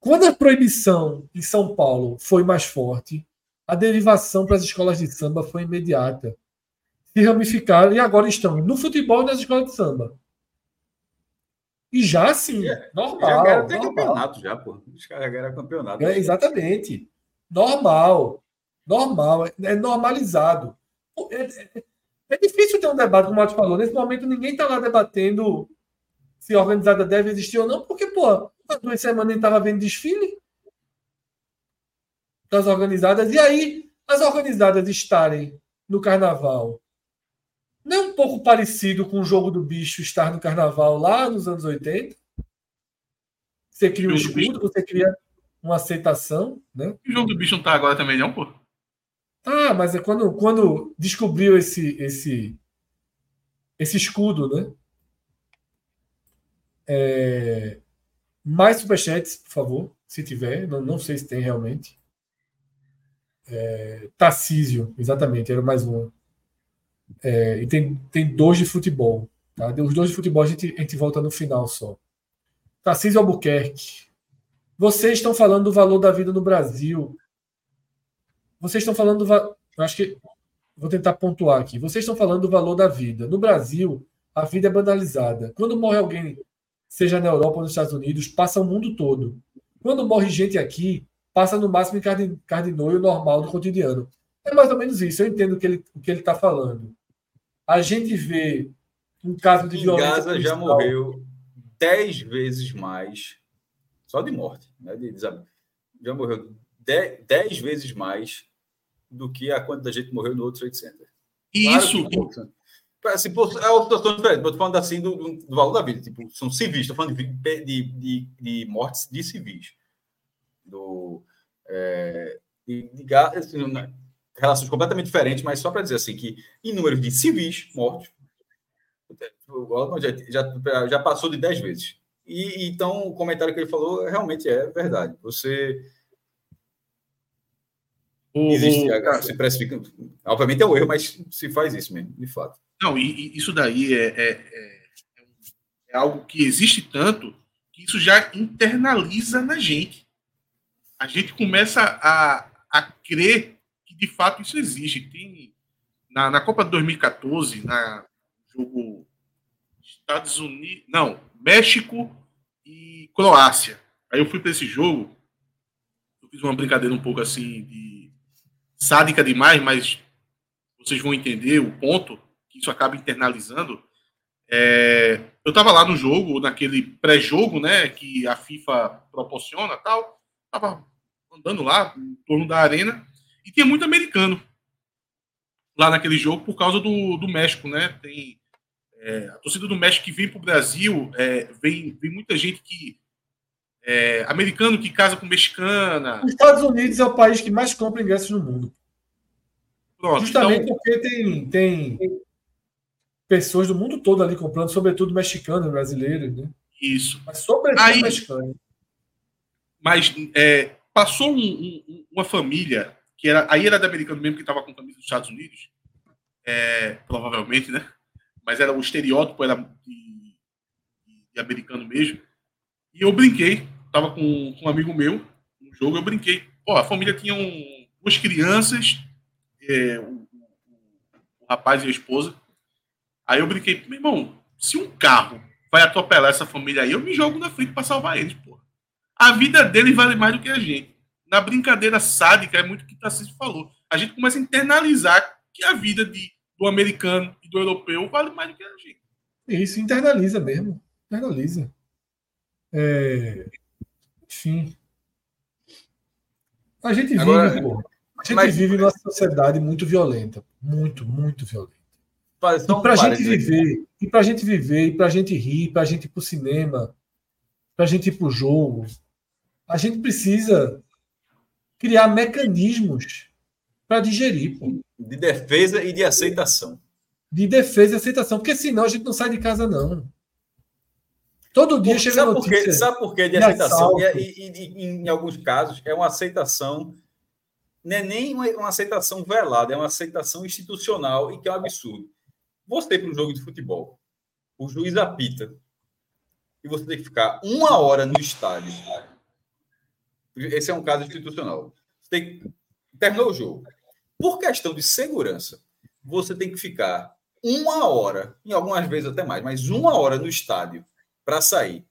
Quando a proibição em São Paulo foi mais forte, a derivação para as escolas de samba foi imediata. Se ramificaram e agora estão no futebol e nas escolas de samba. E já assim, normal. Já ganharam até normal. campeonato, já, pô. Os caras ganharam campeonato. É, exatamente. Normal. Normal. É normalizado. É, é- é difícil ter um debate, como o Matos falou. Nesse momento, ninguém está lá debatendo se a organizada deve existir ou não, porque, pô, há duas semanas a gente estava vendo desfile das organizadas. E aí, as organizadas estarem no carnaval. Não é um pouco parecido com o jogo do bicho estar no carnaval lá nos anos 80? Você cria um escudo, você cria uma aceitação, né? O jogo do bicho não tá agora também, não, pô? Ah, mas é quando, quando descobriu esse, esse, esse escudo, né? É, mais superchats, por favor, se tiver. Não, não sei se tem realmente. É, Tarcísio, exatamente, era mais um. É, e tem, tem dois de futebol. Tá? Os dois de futebol a gente, a gente volta no final só. Tarcísio Albuquerque. Vocês estão falando do valor da vida no Brasil. Vocês estão falando do. Eu acho que. Vou tentar pontuar aqui. Vocês estão falando do valor da vida. No Brasil, a vida é banalizada. Quando morre alguém, seja na Europa ou nos Estados Unidos, passa o mundo todo. Quando morre gente aqui, passa no máximo em cardi- cardinóio normal do cotidiano. É mais ou menos isso. Eu entendo o que ele está falando. A gente vê um caso de Em violência. Gaza já morreu dez vezes mais, só de morte, né? de desab- já morreu de- dez vezes mais do que a quantidade de gente que morreu no outro Trade Center. E Claro isso, que não. Assim, é uma situação diferente. Estou falando assim do, do- valor da vida. Tipo, são civis. Estou falando de, de, de, de mortes de civis. Do, é, de, de assim, né, relações completamente diferentes, mas só para dizer assim que em número de civis mortos, já, já, já passou de 10 vezes. E então o comentário que ele falou realmente é verdade. Você o- existe, o- se precifica. Obviamente é um erro, mas se faz isso mesmo, de fato. Não, e, e isso daí é, é, é- é algo que existe tanto que isso já internaliza na gente. A gente começa a, a crer de fato isso existe. Tem, na, na Copa de 2014, na jogo Estados Unidos. Não, México e Croácia. Aí eu fui para esse jogo. Eu fiz uma brincadeira um pouco assim de sádica demais, mas vocês vão entender o ponto que isso acaba internalizando. É, eu estava lá no jogo, naquele pré-jogo, né, que a FIFA proporciona, tal. Tava andando lá em torno da arena e tinha muito americano lá naquele jogo por causa do, do México, né? Tem é, a torcida do México que vem para o Brasil, é, vem, vem muita gente que é, americano que casa com mexicana. Os Estados Unidos é o país que mais compra ingressos no mundo. Pronto, Justamente então, porque tem, tem pessoas do mundo todo ali comprando, sobretudo mexicanos, brasileiros, né? isso. Mas sobretudo Aí- mexicanos. Mas é, passou um- um- uma família que era aí era da americano mesmo que estava com camisa dos Estados Unidos, é, provavelmente, né? Mas era o estereótipo era de, de americano mesmo. E eu brinquei, tava com, com um amigo meu no jogo, eu brinquei. Pô, a família tinha um- duas crianças, é, o, o- o rapaz e a esposa. Aí eu brinquei, meu irmão, se um carro vai atropelar essa família aí, eu me jogo na frente para salvar eles, pô. A vida deles vale mais do que a gente. Na brincadeira sádica, é muito o que o Tarcísio falou. A gente começa a internalizar que a vida de, do americano e do europeu vale mais do que a gente. Isso, internaliza mesmo. Internaliza. É... Enfim. A gente vive, Agora, pô. A gente mas... vive numa sociedade muito violenta. Muito, muito violenta. Faz, e para a gente viver, e para a gente viver, e para a gente rir, para a gente ir para o cinema, para a gente ir para o jogo, a gente precisa criar mecanismos para digerir. Pô. De defesa e de aceitação. De defesa e aceitação, porque senão a gente não sai de casa, não. Todo dia chega sabe notícia. Por quê? Sabe por quê de aceitação? E, e, e, em alguns casos é uma aceitação, não é nem uma, uma aceitação velada, é uma aceitação institucional e que é um absurdo. Você para um jogo de futebol, o juiz apita e você tem que ficar uma hora no estádio. Esse é um caso institucional. Tem. Terminou o jogo. Por questão de segurança, você tem que ficar uma hora, em algumas vezes até mais, mas uma hora no estádio para sair.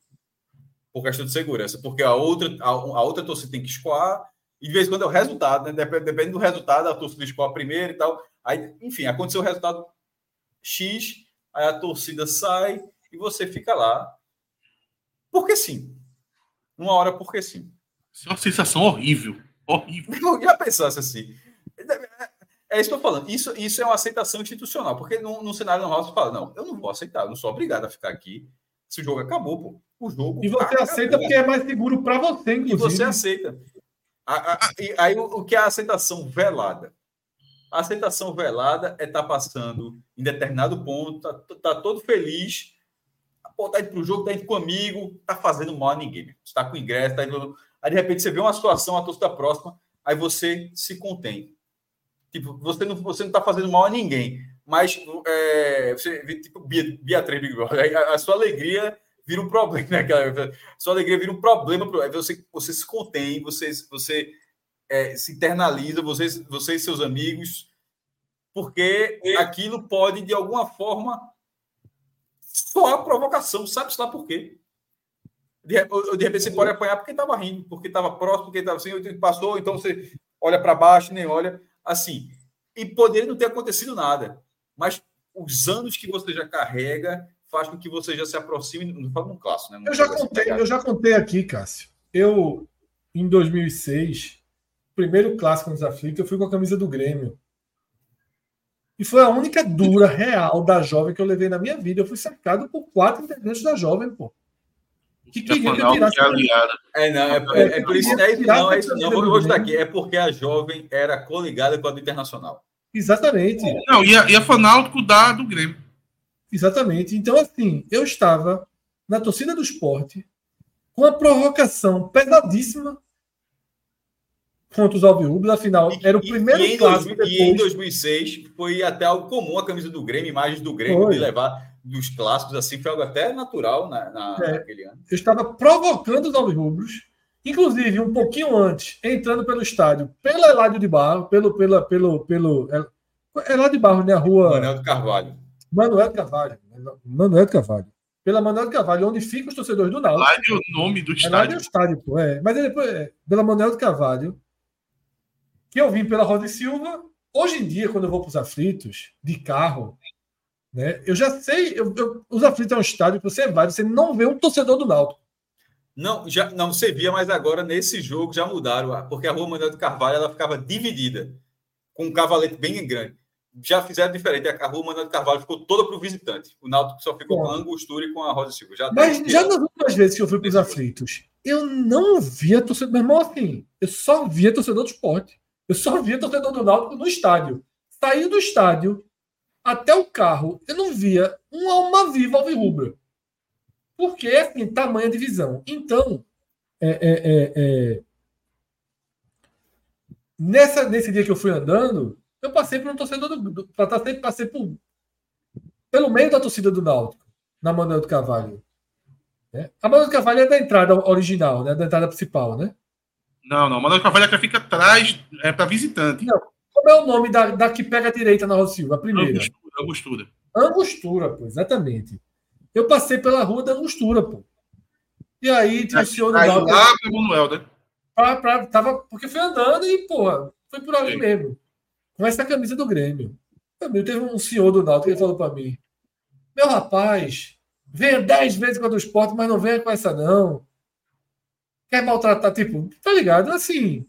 Por questão de segurança, porque a outra, a, a, outra torcida tem que escoar, e de vez em quando é o resultado, né? Depende, depende do resultado, a torcida escoa primeiro e tal. Aí, enfim, aconteceu o resultado X, aí a torcida sai e você fica lá. Porque sim. Uma hora porque sim. Isso é uma sensação horrível. Horrível. Eu já pensasse assim. É isso que eu tô falando. Isso, isso é uma aceitação institucional. Porque no, no cenário normal você fala, não, eu não vou aceitar, eu não sou obrigado a ficar aqui. Se o jogo acabou, pô. O jogo. E você acabou. aceita porque é mais seguro para você, inclusive. E você aceita. A, a, e aí o, o que é a aceitação velada? A aceitação velada é estar tá passando em determinado ponto, tá, tá todo feliz, pô, tá indo pro jogo, tá indo com um amigo, tá fazendo mal a ninguém. Está com ingresso, tá indo... Aí de repente você vê uma situação, a torcida próxima, aí você se contém. Tipo, você não, você não tá fazendo mal a ninguém, mas é, você, tipo, Beatriz Big Brother, a, a, sua alegria vira um problema, né? A sua alegria vira um problema, você, você se contém, você, você é, se internaliza, você, você e seus amigos, porque aquilo pode, de alguma forma, soar provocação, sabe-se lá por quê. De, de repente você pode apanhar porque estava rindo, porque estava próximo, porque estava assim, passou, então você olha para baixo, nem olha, assim. E poderia não ter acontecido nada, mas os anos que você já carrega faz com que você já se aproxime, não falo um clássico, né? eu já contei, eu já contei aqui, Cássio. Eu em 2006, primeiro clássico nos aflitos, eu fui com a camisa do Grêmio. E foi a única dura real da jovem que eu levei na minha vida. Eu fui cercado por quatro integrantes da jovem, pô. Que queria que tirasse. É, não, é, é, é por isso, é não, é isso, não. Vou, vou aqui. É porque a jovem era coligada com a do Internacional. Exatamente. Não, e a, e a Fanáutico da do Grêmio. Exatamente. Então, assim, eu estava na torcida do esporte com uma provocação pesadíssima contra os Alviúblos, afinal, era o primeiro e, e clássico. Depois... E em 2006 foi até algo comum a camisa do Grêmio, imagens do Grêmio, foi. de levar dos clássicos assim, foi algo até natural na, na é, naquele ano. Eu estava provocando os Alvirrubros, inclusive um pouquinho antes, entrando pelo estádio, pelo Eládio de Barro, pelo, pela, pelo, pelo Eládio de Barro, né, a rua... Manuel de Carvalho. Manuel de Carvalho. Manuel de Carvalho. Pela Manuel de Carvalho, onde ficam os torcedores do Náutico. Eládio é o nome do estádio. Eládio é o estádio, pô, é. Mas depois, é, pela Manuel de Carvalho, que eu vim pela Rosa Silva. Hoje em dia, quando eu vou para os aflitos, de carro, né, eu já sei. Eu, eu, os aflitos é um estádio que você vai, você não vê um torcedor do Náutico. Não, já não você via, mas agora nesse jogo já mudaram, porque a Rua Manuel de Carvalho ela ficava dividida, com um cavalete bem grande. Já fizeram diferente, a Rua Manuel de Carvalho ficou toda para o visitante. O Náutico só ficou Bom, com a Angostura e com a Rosa Silva. Já mas já nas últimas vezes que eu fui para os aflitos, eu não via torcedor. Meu irmão, assim, eu só via torcedor do esporte. Eu só via torcedor do Náutico no estádio. Saiu do estádio até o carro, eu não via uma alma viva alvirrubra. Porque, assim, tamanha divisão. Então, é, é, é, é, nessa, nesse dia que eu fui andando, eu passei por um torcedor do. do passei, passei por, pelo meio da torcida do Náutico, na Manuel do Carvalho. É. A Manuel do Carvalho é da entrada original, né? Da entrada principal, né? Não, não. Manuel Carvalho é fica atrás, é para visitante. Não. Como é o nome da, da que pega a direita na Rosa Silva? A primeira. Angostura. Angostura, Angostura pô, exatamente. Eu passei pela rua da Angostura, pô. E aí tinha o senhor do Náutico. Lá Manuel, né? Pra, pra, tava, porque foi andando e, porra, foi por ali Sim. mesmo. Com essa camisa do Grêmio. Também teve um senhor do Náutico que falou para mim: Meu rapaz, venha dez vezes com a do esporte, mas não venha com essa, não. Quer maltratar, tipo, tá ligado? Assim.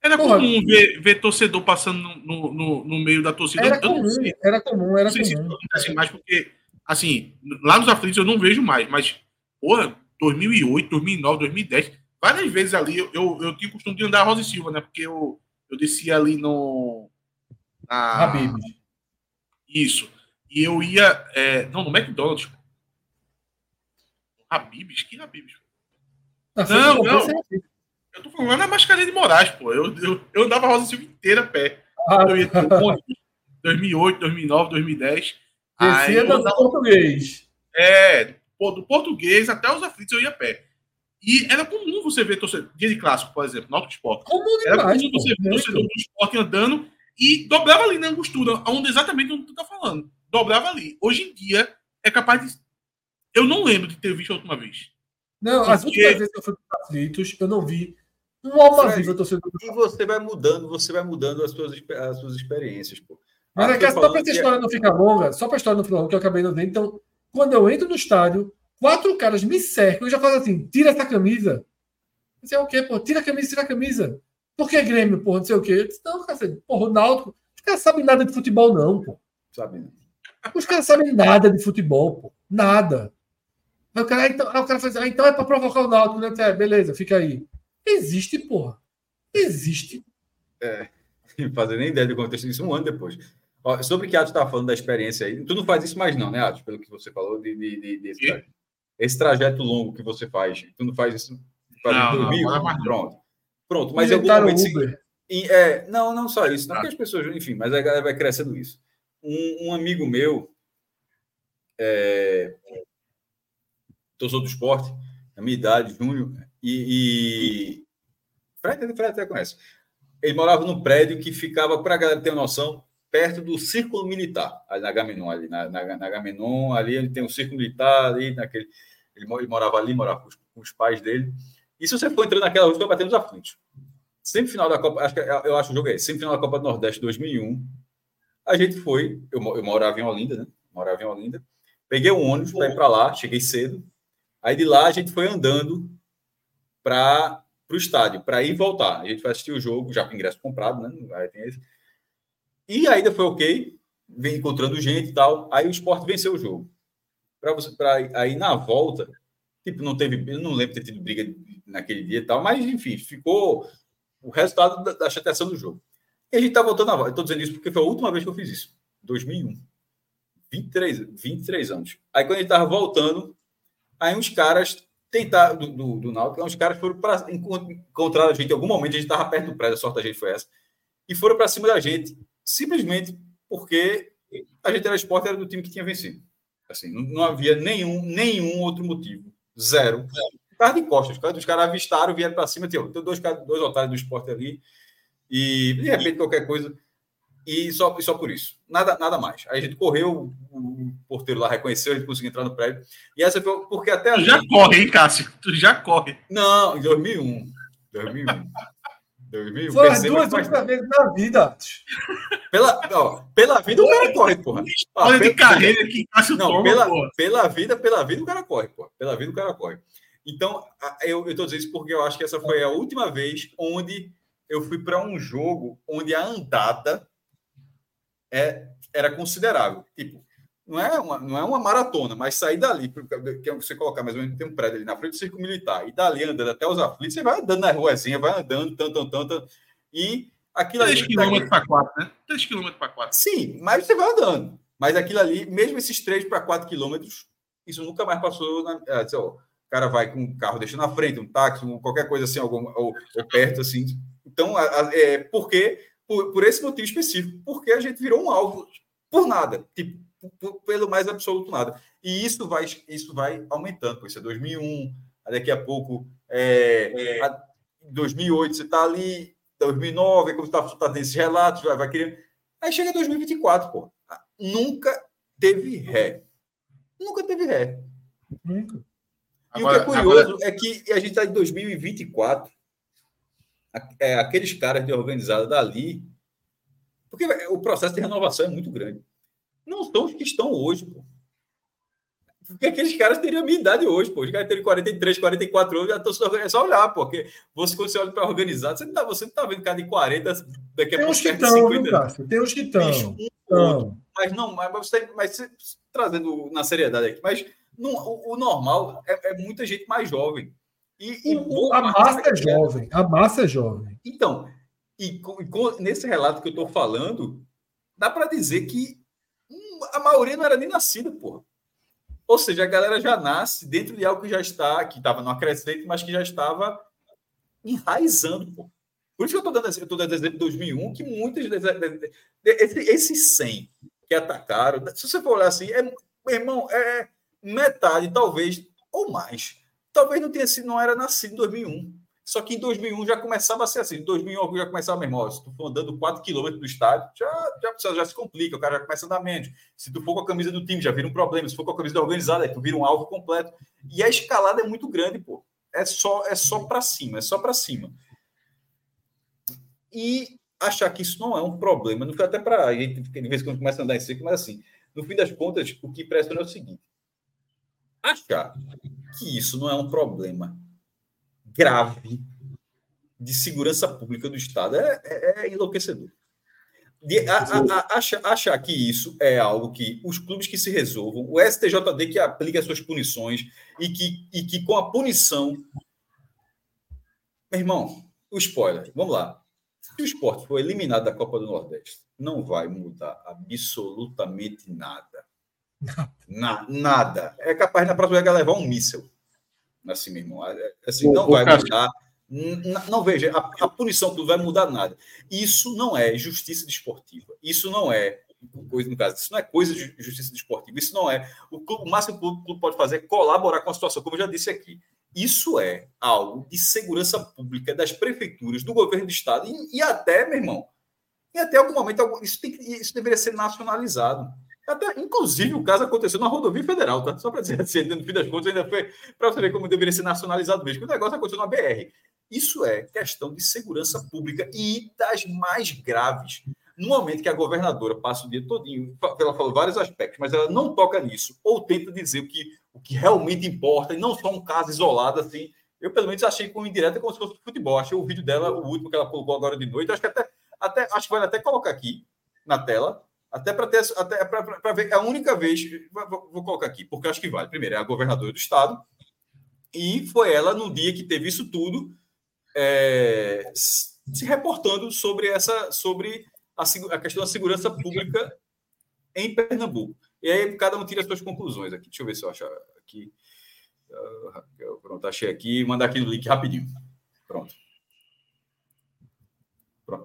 Era Porra, comum ver, ver, torcedor passando no, no, no, meio da torcida. Era comum, era comum, era comum. Se acontece mais porque, assim, lá nos aflitos eu não vejo mais, mas, porra, 2008, 2009, 2010, várias vezes ali eu, eu, eu tinha o costume de andar a Rosa e Silva, né? Porque eu, eu descia ali no. Na... Habib. Isso. E eu ia. É, não, no McDonald's. Habibs? Que Habibs? Não, não. não. Eu tô falando lá na Mascarenhas de Moraes, pô. Eu, eu, eu andava a Rosa Silva inteira a pé. Ah. Eu ia 2008, 2009, 2010. Descia do português. É, do português até os aflitos eu ia a pé. E era comum você ver torcedor, dia de clássico, por exemplo, Náutico Esporte. Comum demais, era comum você ver torcedor do esporte andando e dobrava ali na angostura, onde exatamente onde tu tá falando. Dobrava ali. Hoje em dia, é capaz de. Eu não lembro de ter visto a última vez. Não, Porque... as últimas vezes que eu fui para aflitos, eu não vi um alma viva torcedor. E você vai mudando, você vai mudando as suas, as suas experiências, pô. Mas é que só para essa história não ficar longa, só para a história não ficar longa, que eu acabei não vendo. Então, quando eu entro no estádio, Quatro caras me cercam e já fazem assim: tira essa camisa. Não sei o quê, pô, tira a camisa, tira a camisa. Por que Grêmio, porra, não sei o quê? disse, não, cara, porra, o Náutico, os caras sabem nada de futebol, não, pô. Sabe. Os caras sabem nada de futebol, pô. Nada. Aí o cara, aí, então, aí o cara faz, ah, então é pra provocar o Náutico, né? É, beleza, fica aí. Existe, porra. Existe. É, não fazer nem ideia do contexto disso um ano depois. Ó, sobre o que Atos estava falando da experiência aí, tu não faz isso mais, não, né, Atos? Pelo que você falou de, de, de, de esse trajeto longo que você faz, tu não faz isso faz não, dormir? Não, não, pronto. Pronto, mas em algum momento. Uber. é, não, não só isso, não que as pessoas, enfim, mas a galera vai crescendo isso. Um, um amigo meu, é, torcedor do esporte, na minha idade, Júnior, e, e Fred, Fred até conhece. Ele morava num prédio que ficava, para a galera ter uma noção, perto do Círculo Militar, ali na Gamenon, ali na, na, na ali ele tem um Círculo Militar, ali naquele, ele, ele morava ali, morava com os, com os, pais dele. E se você for entrando naquela rua, vai batendo os aflitos. Sempre final da Copa, acho que eu acho o jogo é esse, sempre final da Copa do Nordeste 2001, a gente foi, eu, eu morava em Olinda, né? Morava em Olinda. Peguei um ônibus para ir para lá, cheguei cedo. Aí de lá a gente foi andando para o estádio, para ir voltar. A gente vai assistir o jogo, já com ingresso comprado, né? Aí tem esse. E ainda foi ok, vem encontrando gente e tal. Aí o esporte venceu o jogo. Para você, para aí na volta, tipo, não teve, eu não lembro ter tido briga naquele dia e tal, mas enfim, ficou o resultado da, da chateação do jogo. E a gente tá voltando a volta. Estou dizendo isso porque foi a última vez que eu fiz isso. 2001. 23, 23 anos. Aí quando a gente tava voltando, aí uns caras tentaram, do, do, do Náutico, uns caras foram para encontrar a gente em algum momento, a gente tava perto do prédio, a sorte da gente foi essa, e foram para cima da gente simplesmente porque a gente era esporte, era do time que tinha vencido. Assim, não, não havia nenhum, nenhum outro motivo. Zero. Cara de costas. Os caras avistaram, vieram para cima, tinha dois, dois otários do esporte ali, e de repente qualquer coisa. E só, e só por isso. Nada, nada mais. Aí a gente correu, o porteiro lá reconheceu, a gente conseguiu entrar no prédio. E essa foi porque até a tu gente... já corre, hein, Cássio? Tu já corre. Não, em 2001. 2001. 2000, Foi as duas últimas vezes na vida. Pela, ó, pela vida o cara corre, porra. Olha de carreira que Cássio não, toma, pela, porra. pela vida, pela vida o cara corre, porra. Pela vida o cara corre. Então, eu, tô dizendo isso porque eu acho que essa foi a última vez onde eu fui para um jogo onde a andada é, era considerável. Tipo, não é uma, não é uma maratona, mas sair dali, que é você colocar mais ou menos, tem um prédio ali na frente do circo militar, e dali andando até os aflitos, você vai andando na ruazinha, vai andando, tanto, tanto, tanto, e aquilo 3 ali... 3 km para 4, né? 3 km para 4. Sim, mas você vai andando. Mas aquilo ali, mesmo esses 3 para 4 quilômetros, isso nunca mais passou na... É, ó, o cara vai com um carro deixando na frente, um táxi, um, qualquer coisa assim, algum, ou, ou perto, assim. Então, a, a, é, por quê? Por, por esse motivo específico. Porque a gente virou um alvo por nada. Tipo, pelo mais absoluto nada. E isso vai, isso vai aumentando. Isso é 2001, daqui a pouco, é, é. 2008, você está ali, 2009, como você está tá nesses relatos, vai, vai querer. Aí chega 2024, pô. Nunca teve ré. Nunca teve ré. Nunca. E agora, o que é curioso agora... é que a gente está em 2024. É, aqueles caras de organizada dali Porque o processo de renovação é muito grande. Não são os que estão hoje, pô. Porque aqueles caras teriam a minha idade hoje, pô. Os caras teriam 43, 44 anos, já estão é só olhar. Porque você, quando você olha para organizado, você não está você não tá vendo cara de 40, daqui a Tem pouco. uns que estão, 50. viu, Cássio? Tem uns que estão. Um. Mas não, mas você, mas você- trazendo na seriedade aqui, mas não, o, o normal é, é muita gente mais jovem. E, e o- a massa é jovem. A massa é jovem. Então, e, e nesse relato que eu estou falando, dá para dizer que hum, a maioria não era nem nascida, porra. Ou seja, a galera já nasce dentro de algo que já está, que estava no acrescente, mas que já estava enraizando, pô. Por isso que eu estou dando, esse- exemplo de 2001, que muitas desse, de- esse, esses 100 que atacaram, se você for olhar assim, é, meu irmão, é metade, talvez, ou mais. Talvez não tenha sido, não era nascido em 2001. Só que em 2001 já começava a ser assim. Em 2001 já começava mesmo. Ó, se tu for andando 4 km do estádio, já, já, já se complica, o cara já começa a andar menos. Se tu for com a camisa do time, já vira um problema. Se for com a camisa da organizada, aí tu vira um alvo completo. E a escalada é muito grande, pô. É só, é só para cima, é só para cima. E achar que isso não é um problema, não foi até para. A gente, de vez em quando começa a andar em seco, mas assim, no fim das contas, o que impressiona é o seguinte: achar que isso não é um problema grave de segurança pública do Estado é, é- é enlouquecedor. De, a, a, a, acha- achar que isso é algo que os clubes que se resolvam, o STJD que aplica as suas punições e que, e que com a punição. Meu irmão, o spoiler, vamos lá. Se o esporte for eliminado da Copa do Nordeste, não vai mudar absolutamente nada. Na, nada. É capaz na próxima vez levar um míssel. Assim, meu irmão. É- Assim, Ô, não vai mudar. N- Não, veja, a, a punição que vai mudar nada. Isso não é justiça desportiva. Isso não é coisa no caso. Isso não é coisa de justiça desportiva. Isso não é. O, clube, o máximo que o clube pode fazer é colaborar com a situação, como eu já disse aqui. Isso é algo de segurança pública das prefeituras, do governo do estado e, e até, meu irmão, e até algum momento isso, tem isso deveria ser nacionalizado. Até, inclusive, o caso aconteceu na rodovia federal, tá? Só para dizer assim, no fim das contas, ainda foi para você ver como deveria ser nacionalizado mesmo. O negócio aconteceu na BR. Isso é questão de segurança pública e das mais graves. No momento que a governadora passa o dia todinho, ela falou vários aspectos, mas ela não toca nisso, ou tenta dizer o que, o que realmente importa, e não só um caso isolado assim. Eu, pelo menos, achei com indireta como se fosse futebol. Achei o vídeo dela, o último que ela colocou agora de noite. Acho que até, até acho que vale até colocar aqui na tela, até para ter até para ver. É a única vez. Vou, vou colocar aqui, porque acho que vale. Primeiro, é a governadora do estado, e foi ela, no dia que teve isso tudo, é, se reportando sobre essa sobre a, a questão da segurança pública em Pernambuco. E aí cada um tira as suas conclusões aqui. Deixa eu ver se eu acho aqui. Ah, Pronto, achei aqui. Mandar aqui no link rapidinho. Pronto.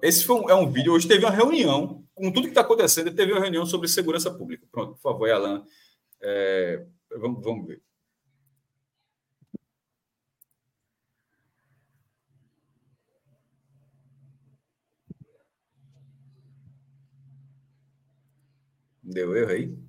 Esse foi um, é um vídeo. Hoje teve uma reunião, com tudo que está acontecendo, teve uma reunião sobre segurança pública. Pronto, por favor, Alan. É, vamos, vamos ver. Deu erro aí?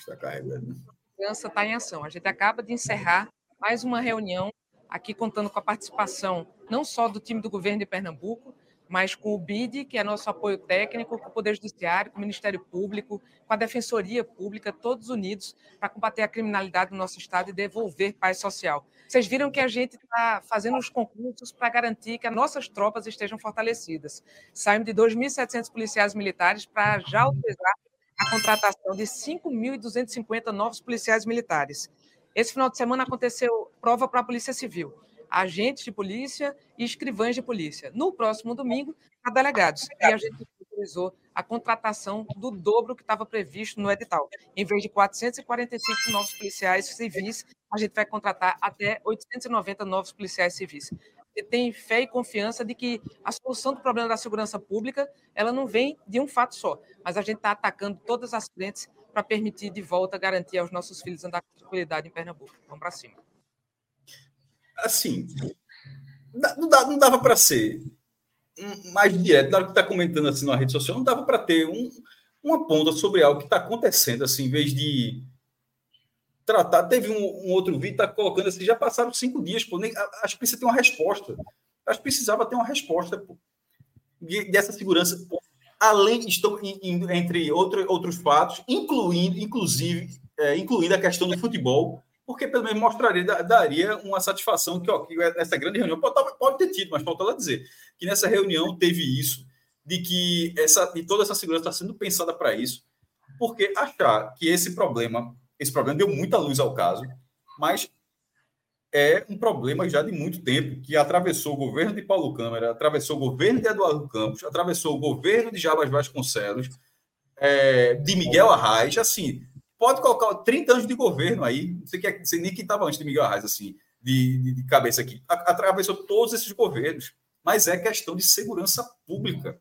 Está carregando. segurança está em ação. A gente acaba de encerrar mais uma reunião aqui contando com a participação não só do time do governo de Pernambuco, mas com o BID, que é nosso apoio técnico, com o Poder Judiciário, com o Ministério Público, com a Defensoria Pública, todos unidos para combater a criminalidade no nosso estado e devolver paz social. Vocês viram que a gente está fazendo os concursos para garantir que as nossas tropas estejam fortalecidas. Saímos de 2.700 policiais militares para já autorizar a contratação de 5.250 novos policiais militares. Esse final de semana aconteceu prova para a Polícia Civil, agentes de polícia e escrivães de polícia. No próximo domingo, a delegados. E a gente autorizou a contratação do dobro que estava previsto no edital. Em vez de 445 novos policiais civis, a gente vai contratar até 890 novos policiais civis. Tem fé e confiança de que a solução do problema da segurança pública ela não vem de um fato só, mas a gente está atacando todas as frentes para permitir de volta garantir aos nossos filhos andar com tranquilidade em Pernambuco. Vamos para cima. Assim, não, não dava para ser mais direto. Na hora que está comentando assim na rede social, não dava para ter um, uma ponta sobre algo que está acontecendo, assim, em vez de tratar. Teve um, um outro vídeo tá colocando assim, já passaram cinco dias, pô, nem, acho que precisa ter uma resposta. Acho que precisava ter uma resposta pô, dessa segurança. Pô, além, estão entre outro, outros fatos, incluindo, inclusive, é, incluindo a questão do futebol, porque pelo menos mostraria, daria uma satisfação que, ó, que nessa grande reunião, pode, pode ter tido, mas falta ela dizer, que nessa reunião teve isso, de que essa, de toda essa segurança está sendo pensada para isso, porque achar que esse problema, esse problema deu muita luz ao caso, mas é um problema já de muito tempo, que atravessou o governo de Paulo Câmara, atravessou o governo de Eduardo Campos, atravessou o governo de Jabas Vasconcelos, é, de Miguel Arraes, assim, pode colocar 30 anos de governo aí, não sei, que, não sei nem quem estava antes de Miguel Arraes, assim, de, de, de cabeça aqui, atravessou todos esses governos, mas é questão de segurança pública.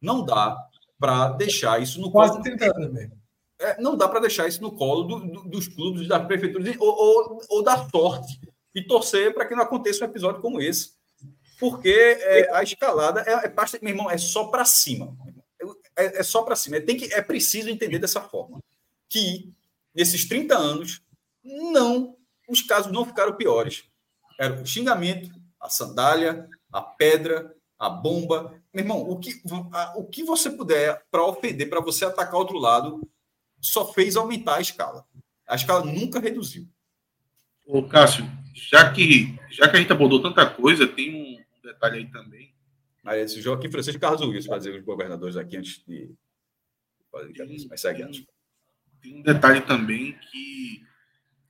Não dá para deixar isso no Quase 30 anos mesmo. É, não dá para deixar isso no colo do, do, dos clubes, das prefeituras ou, ou, ou da sorte e torcer para que não aconteça um episódio como esse. Porque é, a escalada é, é, meu irmão, é só para cima. É, é só para cima. É, tem que, é preciso entender dessa forma. Que nesses 30 anos, não, os casos não ficaram piores. Era o xingamento, a sandália, a pedra, a bomba. Meu irmão, o que, a, o que você puder para ofender, para você atacar outro lado, só fez aumentar a escala. A escala nunca reduziu. Ô, Cássio, já que, já que a gente abordou tanta coisa, tem um detalhe aí também. Mas esse Joaquim Francisco Carlos Wilson fazer os governadores aqui antes de fazer tem, mas segue tem, tem um detalhe também que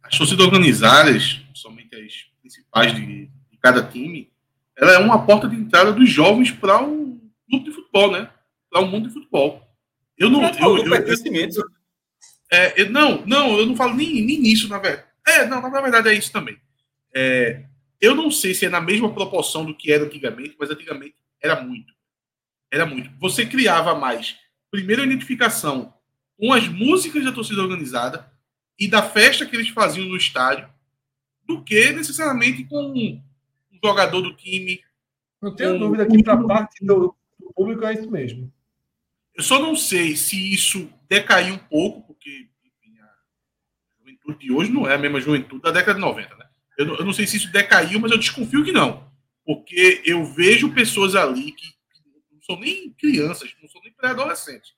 as torcidas organizadas, somente as principais de, de cada time, ela é uma porta de entrada dos jovens para o clube de futebol, né? Para o mundo de futebol. Eu não. Eu, eu, eu, é, eu, não, não, eu não falo nem, nem nisso, na verdade. É, não, na verdade é isso também. É, eu não sei se é na mesma proporção do que era antigamente, mas antigamente era muito. Era muito. Você criava mais, primeiro, a identificação com as músicas da torcida organizada e da festa que eles faziam no estádio, do que necessariamente com um jogador do time. Não tenho dúvida que, para parte do, público, é isso mesmo. Eu só não sei se isso decaiu um pouco, juventude de hoje não é a mesma juventude da década de 90, né? Eu não, eu não, sei se isso decaiu, mas eu desconfio que não. Porque eu vejo pessoas ali que não são nem crianças, não são nem pré-adolescentes.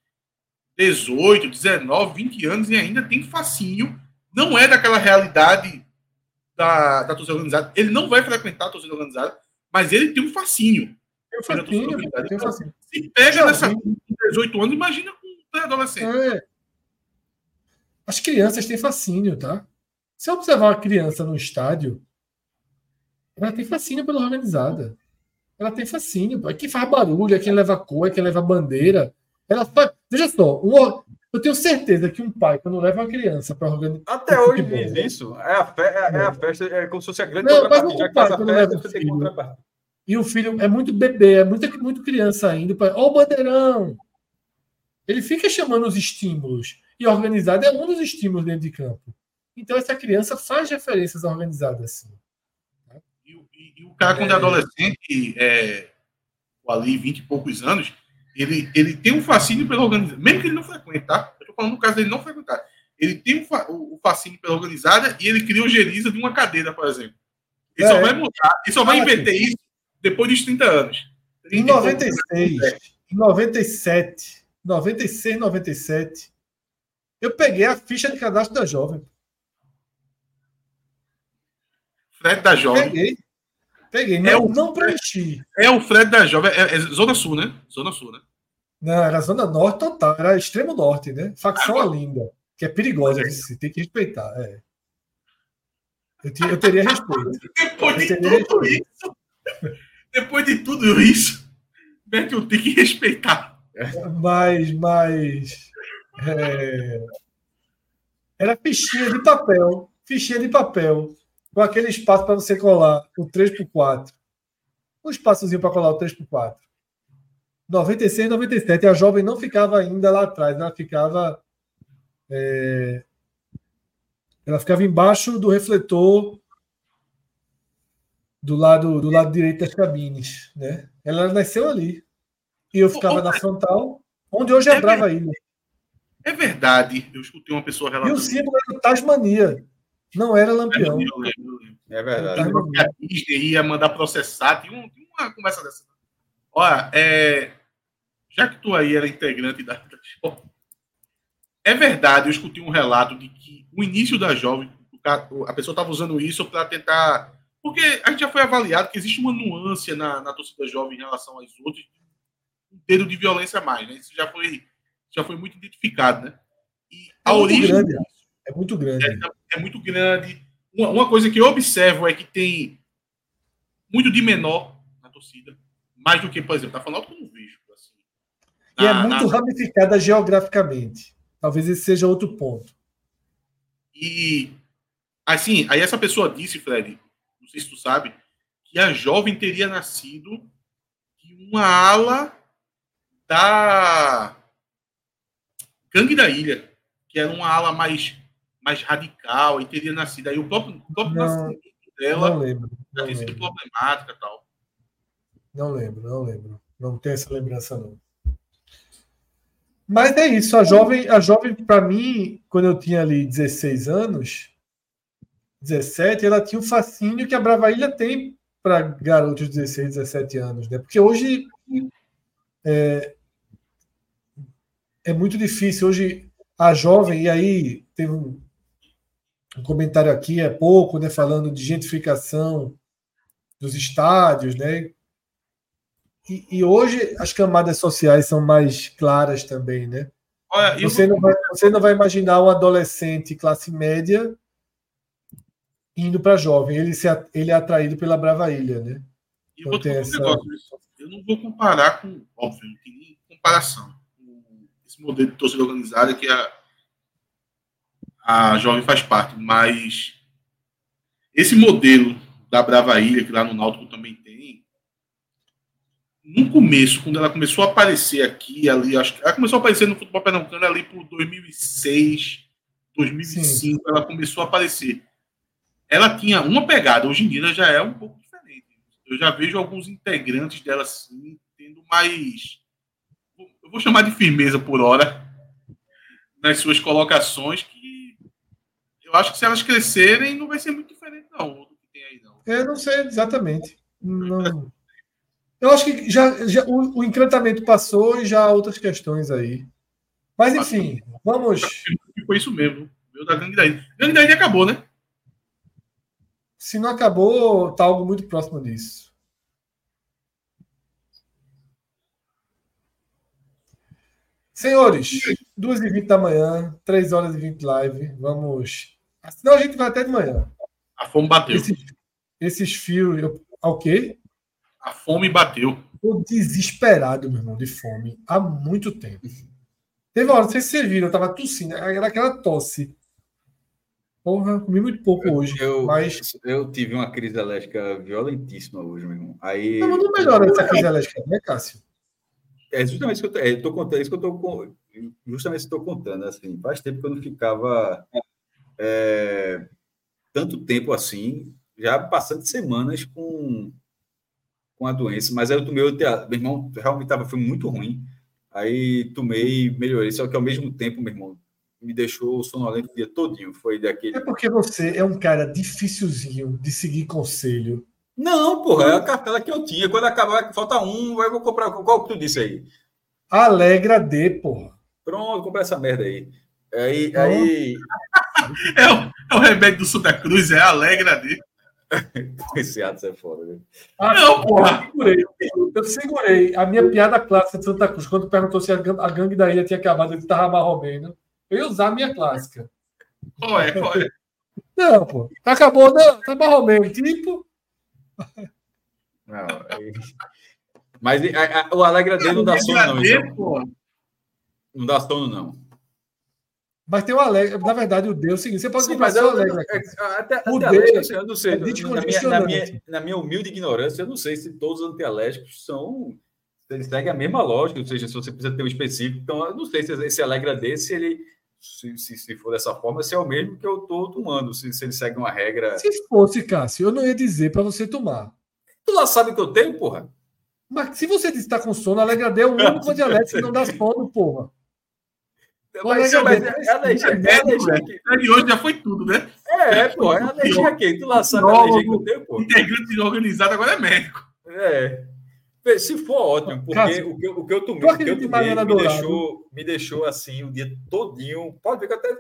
18, 19, 20 anos e ainda tem fascínio. Não é daquela realidade da, da torcida organizada. Ele não vai frequentar a torcida organizada, mas ele tem um um fascínio, tem um fascínio. Se pega nessa com 18 anos, imagina com um pré-adolescente. É. As crianças têm fascínio, tá? Se observar uma criança no estádio, ela tem fascínio pela organizada. Ela tem fascínio. É quem faz barulho, é quem leva cor, é quem leva bandeira. Ela faz... Veja só, um... eu tenho certeza que um pai, quando leva uma criança para organizar. Até hoje diz isso. É a, fe... é, é a festa, é como se fosse a grande Não, mas um pai, quando leva o filho, e o filho é muito bebê, é muito, muito criança ainda. Ó, o bandeirão! Ele fica chamando os estímulos. E organizado é um dos estímulos dentro de campo. Então, essa criança faz referências organizadas assim. E, e, e o cara, quando é, é adolescente, é, ali, 20 e poucos anos, ele, ele tem um fascínio pela organizada, mesmo que ele não frequente, tá? Eu estou falando no caso dele não frequentar. Ele tem o, o fascínio pela organizada e ele cria o geriza de uma cadeira, por exemplo. Ele é, só vai mudar, ele só vai inverter isso depois dos 30 anos. 30 em 96, em 97, 96, 97, eu peguei a ficha de cadastro da jovem. Fred da Jovem. Peguei. Peguei. Não, é o, não preenchi. É o Fred da Jovem. É, é, Zona Sul, né? Zona Sul, né? Não, era Zona Norte total. Era extremo norte, né? Facção ah, linda. Que é perigosa. É. Tem que respeitar. É. Eu, te, eu teria respeito. Depois de tudo respeito. isso. Depois de tudo isso. Que eu tenho que respeitar? Mas, mas. É, era fichinha de papel. Fichinha de papel com aquele espaço para você colar o 3x4. Um espaçozinho para colar o 3x4. 96 97. A jovem não ficava ainda lá atrás, ela ficava. É, ela ficava embaixo do refletor do lado do lado direito das cabines, né? Ela nasceu ali. E eu ficava na frontal, onde hoje é, Brava Ilha. É verdade. Eu escutei uma pessoa relatando. E o símbolo é do Tasmania. Não era Lampião. Eu lembro, eu lembro. É verdade. Que a Disney ia mandar processar. Tinha, um, tinha uma conversa dessa. Olha, é, já que tu aí era integrante da, é verdade, eu escutei um relato de que o início da jovem, a pessoa estava usando isso para tentar. Porque a gente já foi avaliado que existe uma nuance na, na torcida jovem em relação aos outros, um dedo de violência a mais, né? Isso já foi, já foi muito identificado, né? E a é origem. Grande, é muito grande. É, é muito grande. Uma, uma, coisa que eu observo é que tem muito de menor na torcida, mais do que, por exemplo, tá falando como vejo. Assim, na, e é muito na... ramificada geograficamente. Talvez esse seja outro ponto. E assim, aí essa pessoa disse, Fred, não sei se tu sabe, que a jovem teria nascido de uma ala da Gangue da Ilha, que era uma ala mais, mais radical e teria nascido. Aí o próprio, o próprio não, nascimento dela não lembro, não teria sido problemática e tal. Não lembro, não lembro. Não tenho essa lembrança, não. Mas é isso, a jovem, a jovem para mim, quando eu tinha ali 16 anos, 17, ela tinha o fascínio que a Brava Ilha tem para garotos de 16, 17 anos, né? Porque hoje é, é muito difícil. Hoje a jovem, e aí teve um, um comentário aqui há pouco, né, falando de gentrificação dos estádios, né? E, e, hoje as camadas sociais são mais claras também, né? Olha, você, não vai, você não vai imaginar um adolescente classe média indo para jovem. Ele, se, ele é atraído pela Brava Ilha, né? E então, tem essa... negócio, eu não vou comparar com, óbvio, não tem comparação. Esse modelo de torcida organizada que a, a jovem faz parte, mas esse modelo da Brava Ilha, que lá no Náutico também tem, no começo, quando ela começou a aparecer aqui, ali, acho que ela começou a aparecer no futebol pernambucano ali por 2006, 2005, Sim. ela começou a aparecer. Ela tinha uma pegada, hoje em dia já é um pouco diferente. Eu já vejo alguns integrantes dela assim, tendo mais. Eu vou chamar de firmeza por hora nas suas colocações, que eu acho que se elas crescerem, não vai ser muito diferente, não, do que tem aí, não. Eu não sei exatamente. Não. Eu acho que já, já o, o, encantamento passou e já há outras questões aí. Mas enfim, vamos. Foi isso mesmo. O da Gangue da Ilha. Gangue da Ilha acabou, né? Se não acabou, tá algo muito próximo disso. Senhores, 2h20 da manhã, 3 horas e 20 live. Vamos. Senão a gente vai até de manhã. A fome bateu. Esses, esses fios. Eu... Ao quê? A fome bateu. Tô desesperado, meu irmão, de fome há muito tempo. Teve uma hora, não sei se vocês viram, eu tava tossindo, era aquela tosse. Porra, comi muito pouco hoje. Eu, mas... eu tive uma crise alérgica violentíssima hoje, meu irmão. Aí... Não, mas não melhora essa crise alérgica, né, Cássio? É justamente isso que eu tô, é, contando, isso que eu tô justamente estou contando. Assim, faz tempo que eu não ficava é, tanto tempo assim, já passando semanas com com a doença, mas aí eu tomei teatro. Meu irmão realmente tava, foi muito ruim. Aí tomei, melhorei, só que ao mesmo tempo, meu irmão, me deixou sonolento o dia todinho. Foi daquele. É porque você é um cara dificilzinho de seguir conselho. Não, porra, é a cartela que eu tinha. Quando acabar, falta um, eu vou comprar. Qual que tu disse aí? Alegra D, porra. Pronto, compra essa merda aí. Aí. aí... é, o, é o remédio do Santa Cruz, é Alegra D. Esse ato é foda, né? Ah, não, porra. Eu segurei, eu segurei. A minha piada clássica de Santa Cruz, quando perguntou se a, gangue da ilha tinha acabado, ele estava marromeno. Eu ia usar a minha clássica. Qual é? Qual é? Não, pô. Acabou, não. Tá marromeno. Tipo. Não, é... Mas a, a, o Alegra dele não dá sono, não. Então. Não dá sono, não. Mas tem o Alegre, na verdade, o Deus é o seguinte: você pode Sim, comprar o Alegre. Até, até o Deus, eu não sei. É na, minha, na, minha, na minha humilde ignorância, eu não sei se todos os antialérgicos são. Eles seguem a mesma lógica, ou seja, se você precisa ter um específico. Então, eu não sei se esse Alegra desse, ele. Se, se, se, for dessa forma, se é o mesmo que eu estou tomando, se, se ele segue uma regra. Se fosse, Cássio, eu não ia dizer para você tomar. Tu lá sabe que eu tenho, porra? Mas se você está com sono, Alegra D é o único antialérgico que não dá sono, porra. Mas, mas, mas, ela, ela, ela, ela, hoje já foi tudo, né? É, É, pô, é alergia aqui. Tu lá sabe a alergia que eu tenho, pô. Integrante organizado agora é médico. É. Se for ótimo, porque Cássio, o, que, eu- o que eu tomei, o que eu tomei Mariana me deixou, me deixou assim o dia todinho. Pode ver que até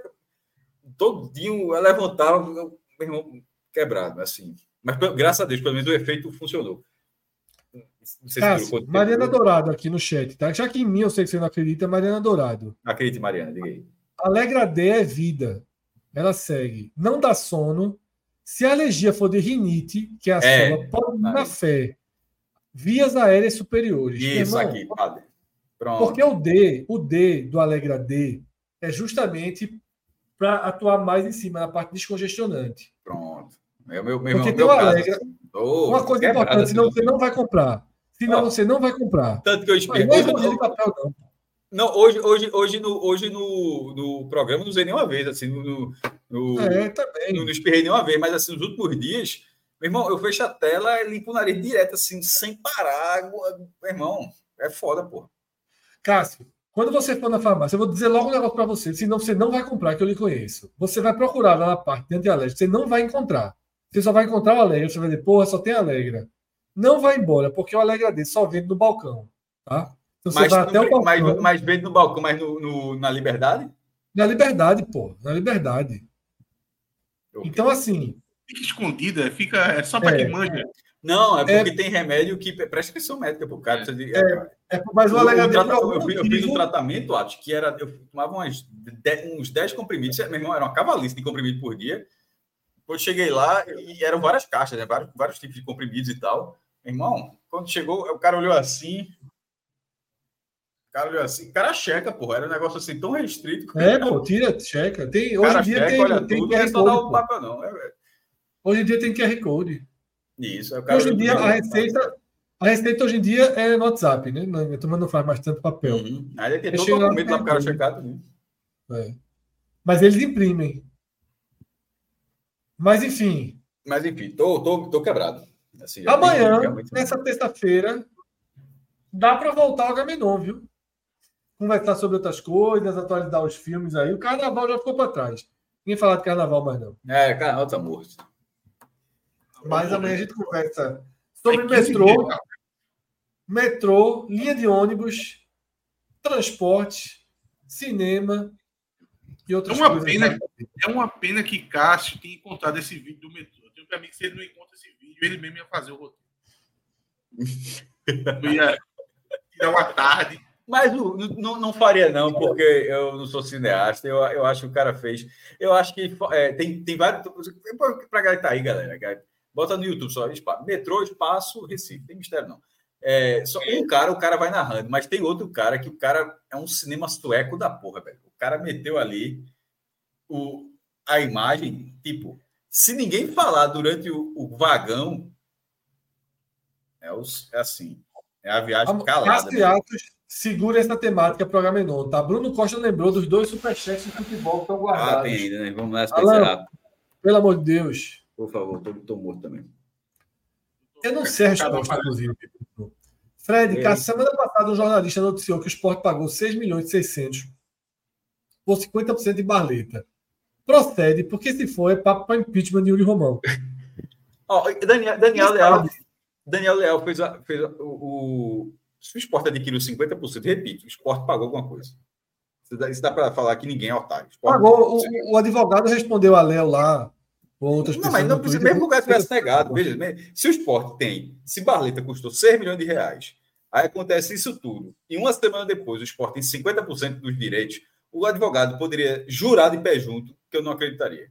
todinho eu levantava, eu, meu irmão, quebrado, assim. Mas graças a Deus, pelo menos o efeito funcionou. Não sei se Cássio, quanto tempo. Mariana Dourado aqui no chat, tá? Já que em mim eu sei que você não acredita, Mariana Dourado. Acredite, Mariana, diga aí. Alegra D é vida. Ela segue. Não dá sono. Se a alergia for de rinite, que é a É, sola, pode ir na fé. Vias aéreas superiores. Meu Isso irmão, aqui, padre. Pronto. Porque o D, o D do Alegra D é justamente para atuar mais em cima na parte descongestionante. Pronto. É o meu, meu Porque tem meu o. Alegra. assim. Uma coisa quebrado, importante, senão assim. você não vai comprar. Senão você não vai comprar. Tanto que eu Mas espirrei. não é de no, papel, não. não, hoje, hoje, hoje, no, hoje no, no programa, não usei nenhuma vez, assim, no, no, no, É, também. não, não espirrei nenhuma vez, mas assim, nos últimos dias, meu irmão, eu fecho a tela e limpo o nariz direto, assim, sem parar. Meu irmão, é foda, pô. Cássio, quando você for na farmácia, eu vou dizer logo um negócio para você, senão você não vai comprar, que eu lhe conheço. Você vai procurar lá na parte de antialérgico, você não vai encontrar. Você só vai encontrar o Alegra, você vai dizer, porra, só tem Alegra. Não vai embora, porque o Alegra D só vende no balcão, tá? Então Mas, vai até o balcão, mas, mas vende no balcão, mas no, no- na liberdade? na liberdade, pô, na liberdade. Então, assim, Fica escondida, fica. É só para É. quem manja. Não, é porque tem remédio que é prescrição médica pro cara. Precisa de- é, é, mas o O- o por algum eu, fiz, eu fiz um tratamento, acho que era. Eu tomava umas de- uns 10 comprimidos. Meu irmão, era uma cavalice de comprimido por dia. Quando cheguei lá, e eram várias caixas, né? vários, vários tipos de comprimidos e tal. Meu irmão, quando chegou, o cara olhou assim. O cara olhou assim. O cara checa, porra. Era um negócio assim tão restrito. É, pô, tira, checa. Tem, O hoje cara em dia checa, tem, olha tem tudo, não é só dar Code. o papel, não. É, é Hoje em dia tem QR Code. isso. aí o cara Hoje em dia, a receita, a receita hoje em dia é no WhatsApp, né? A turma não faz mais tanto papel. Uhum. Aí tem todo o documento lá pro cara tem checar. tudo. É. Mas eles imprimem. Mas, enfim, Mas enfim, tô, tô, tô quebrado. Assim, amanhã, nessa terça-feira, dá para voltar ao Gamenon, viu? Conversar sobre outras coisas, atualizar os filmes aí. O carnaval já ficou para trás. Ninguém falar de carnaval mais não. É, cara, tá morto. Mas amanhã a gente conversa sobre É 15 metrô, cara. metrô, linha de ônibus, transporte, cinema e É outras uma coisas. pena, é uma pena que Cássio tenha encontrado esse vídeo do metrô. Eu tenho pra mim que se ele não encontra esse vídeo, ele mesmo ia fazer o roteiro. Eu ia tirar uma tarde. Mas não, não, não faria, não, porque eu não sou cineasta. Eu, eu acho que o cara fez. Eu acho que é, tem, tem vários. Para galera que tá aí, galera. Bota no YouTube só. Espaço, metrô, espaço, Recife. Tem mistério, não. É, só um cara, o cara vai narrando, mas tem outro cara que o cara é um cinema sueco da porra, velho. O cara meteu ali o, a imagem, tipo, se ninguém falar durante o, o vagão, é, os, é assim. É a viagem calada. Né? Atos segura essa temática o Agamenon, tá? Bruno Costa lembrou dos dois superchats de futebol que estão Ah, guardados. tem ainda, né? Vamos nessa Alan. Pelo amor de Deus. Por favor, tô, tô morto também. Eu não sei a resposta, inclusive. Fred, É. semana passada um jornalista noticiou que o Sport pagou 6 milhões e 600 por 50% de barleta. Procede, porque se for, é papo para impeachment de Yuri Romão. Ó, Daniel, Daniel Leal? Daniel Leal fez, a- fez a- o, o. Se o esporte adquiriu 50%, repito, o esporte pagou alguma coisa. Isso dá, dá para falar que ninguém é otário. O esporte- Pagou, o, o advogado respondeu a Léo lá, ou outras Não, mas não precisa, mesmo o lugar tivesse negado. Veja, me- se o esporte tem, se Barleta custou 6 milhões de reais, aí acontece isso tudo, e uma semana depois o esporte tem 50% dos direitos, o advogado poderia jurar de pé junto que eu não acreditaria.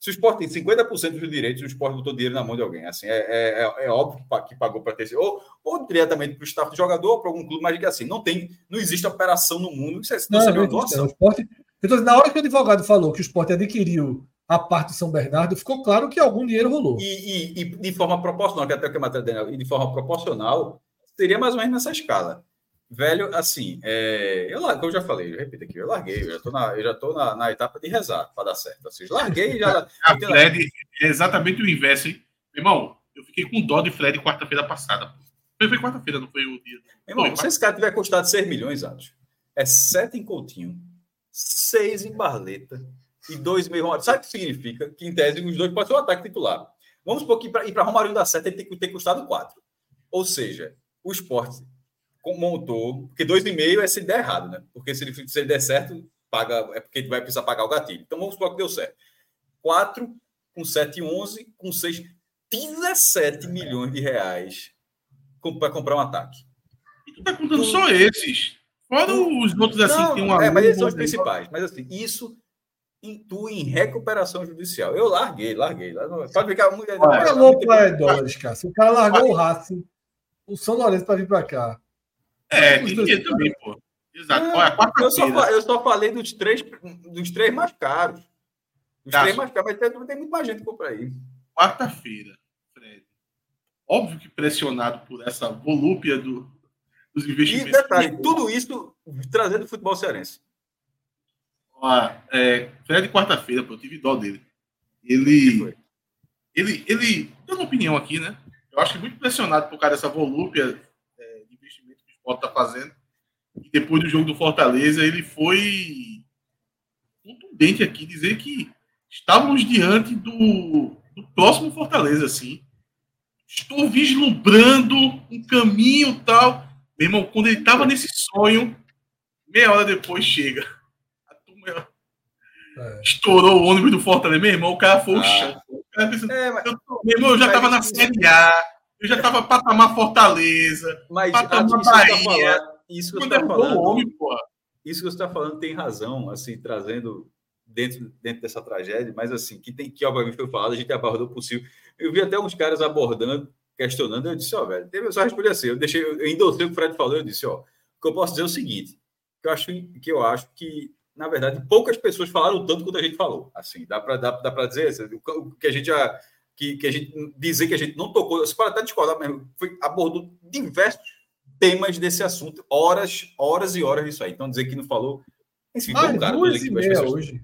Se o esporte tem 50% dos direitos, o esporte botou dinheiro na mão de alguém. Assim, é, é, é- é óbvio que pa- que pagou para ter. Ou, ou diretamente para o staff do jogador, ou para algum clube, mas que assim, não tem, não existe operação no mundo. Isso é, Não, não não, não. doação. O Sport- Eu tô dizendo, na hora que o advogado falou que o esporte adquiriu a parte de São Bernardo, ficou claro que algum dinheiro rolou. E, e- e de forma proporcional, que até o que a matéria Daniel, e de forma proporcional, seria mais ou menos nessa escala. Velho, assim, é, eu, eu já falei, eu repito aqui, eu larguei, eu já tô na, eu já tô na, na etapa de rezar para dar certo. Assim, larguei e já. A Fred é exatamente o inverso, hein? Irmão, eu fiquei com dó de Fred quarta-feira passada. Foi, foi quarta-feira, não foi o dia. Irmão, Foi, se esse cara tiver custado 6 milhões, acho, é 7 em Coutinho, 6 em Barleta, e dois meio Romário. Sabe o que significa? Que em tese os dois podem ser o ataque titular. Vamos supor que para ir para Romário dar certo, ele tem que ter custado quatro. Ou seja, o esporte montou, porque dois e meio é se der errado, né? Porque se ele, se ele der certo, paga, é porque ele vai precisar pagar o gatilho. Então vamos supor que deu certo. 4 com 7, 11, com 6, 17 milhões de reais para comprar um ataque. E tu tá contando só esses. Fora os outros assim, Não, tem uma. é, mas esses são os principais. Mas assim, isso intui em recuperação judicial. Eu larguei, larguei. Pode ficar muito. Olha, louco para Edores, cara. Se o cara largou o Racing, o São Lourenço para vir para cá. É, tem dinheiro também, pô. Exato. É, Olha, eu, só, eu só falei dos três, dos três mais caros. Os Tá. três mais caros, mas tem, tem muito mais gente que compra aí. Quarta-feira, Fred. Óbvio que pressionado por essa volúpia do, dos E investimentos. detalhe, tudo isso trazendo futebol cearense. Ó, é, Fred, quarta-feira, pô, eu tive dó dele. Ele, ele, ele, deu uma opinião aqui, né? Eu acho que muito pressionado por causa dessa volúpia é, de investimento que o esporte está fazendo. E depois do jogo do Fortaleza, ele foi contundente aqui, dizer que estávamos diante do, do próximo Fortaleza, assim. Estou vislumbrando um caminho tal. Meu irmão, quando ele estava nesse sonho, meia hora depois chega. É. estourou o ônibus do Fortaleza. Meu irmão, o cara foi o Ah. chão. O É, mas, eu tô- meu irmão, eu já estava na Série A. Eu já estava patamar Fortaleza. mas Patamar isso que você tá Bahia. falando, isso que você está falando, homem, isso que você está falando tem razão, assim, trazendo dentro, dentro dessa tragédia, mas assim, que tem que obviamente foi falado, a gente abordou o possível. Eu vi até uns caras abordando, questionando, eu disse, ó, velho, eu só respondi assim, eu deixei, eu endossei o que o Fred falou, eu disse, ó, o que eu posso dizer é o seguinte, que eu acho que eu acho que na verdade poucas pessoas falaram tanto quanto a gente falou, assim, dá para dá, dá para dizer, o que a gente já que, que a gente dizer que a gente não tocou, você pode até discordar, mas foi, abordou diversos temas desse assunto, horas, horas e horas disso aí. Então, dizer que não falou. Enfim, Ah, cara, duas e meia pessoas- hoje.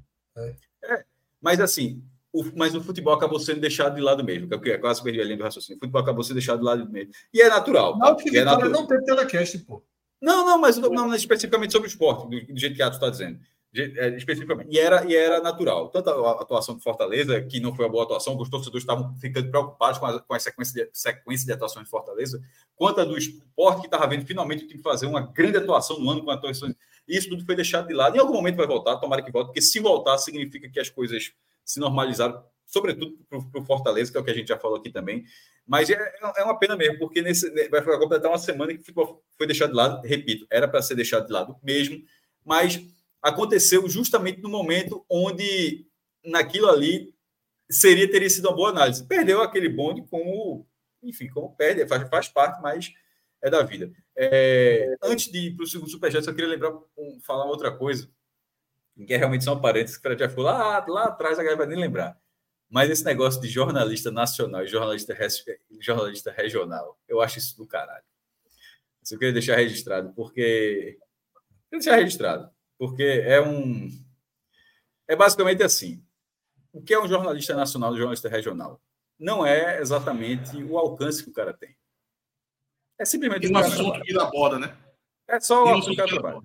Mas assim, o, mas o futebol acabou sendo deixado de lado mesmo, que é quase perdi a linha do raciocínio. O futebol acabou sendo deixado de lado mesmo. E é natural. tá? Não, que E é natural. não teve telecast, pô. Não, não, mas não, não, especificamente sobre o esporte, do, do jeito que Atos está dizendo. É, especificamente. E era, e era natural. Tanto a atuação do Fortaleza, que não foi uma boa atuação, os torcedores estavam ficando preocupados com a, com a sequência, de, sequência de atuações de Fortaleza, quanto a do esporte, que estava vendo finalmente o time fazer uma grande atuação no ano com atuações. Isso tudo foi deixado de lado. Em algum momento vai voltar, tomara que volte, porque se voltar, significa que as coisas se normalizaram, sobretudo para o Fortaleza, que é o que a gente já falou aqui também. Mas é, é uma pena mesmo, porque nesse, vai completar uma semana que futebol foi deixado de lado. Repito, era para ser deixado de lado mesmo, mas aconteceu justamente no momento onde naquilo ali seria teria sido uma boa análise. Perdeu aquele bonde como, enfim, como perde, faz, faz parte, mas é da vida. É, antes de ir para o segundo superchat, eu queria lembrar, um, falar outra coisa, que é realmente são parênteses que já falou lá, lá atrás, a galera vai nem lembrar. Mas esse negócio de jornalista nacional e jornalista, jornalista regional, eu acho isso do caralho. Isso eu queria deixar registrado, porque. Queria deixar registrado, porque é um. É basicamente assim. O que é um jornalista nacional um jornalista regional? Não é exatamente o alcance que o cara tem. É simplesmente Tem um assunto que elabora, né? É só o um assunto que trabalha.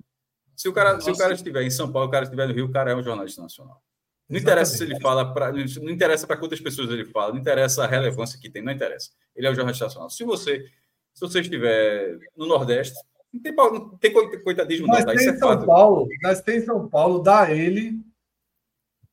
Se o cara, se o cara estiver em São Paulo, o cara estiver no Rio, o cara é um jornalista nacional. Não interessa se ele fala para. Não interessa para quantas pessoas ele fala, não interessa a relevância que tem, não interessa. Ele é um jornalista nacional. Se você, se você estiver no Nordeste, não tem, não tem coi- coitadismo, não, Mas tá? tem é São fato. Paulo, mas tem em São Paulo, dá a ele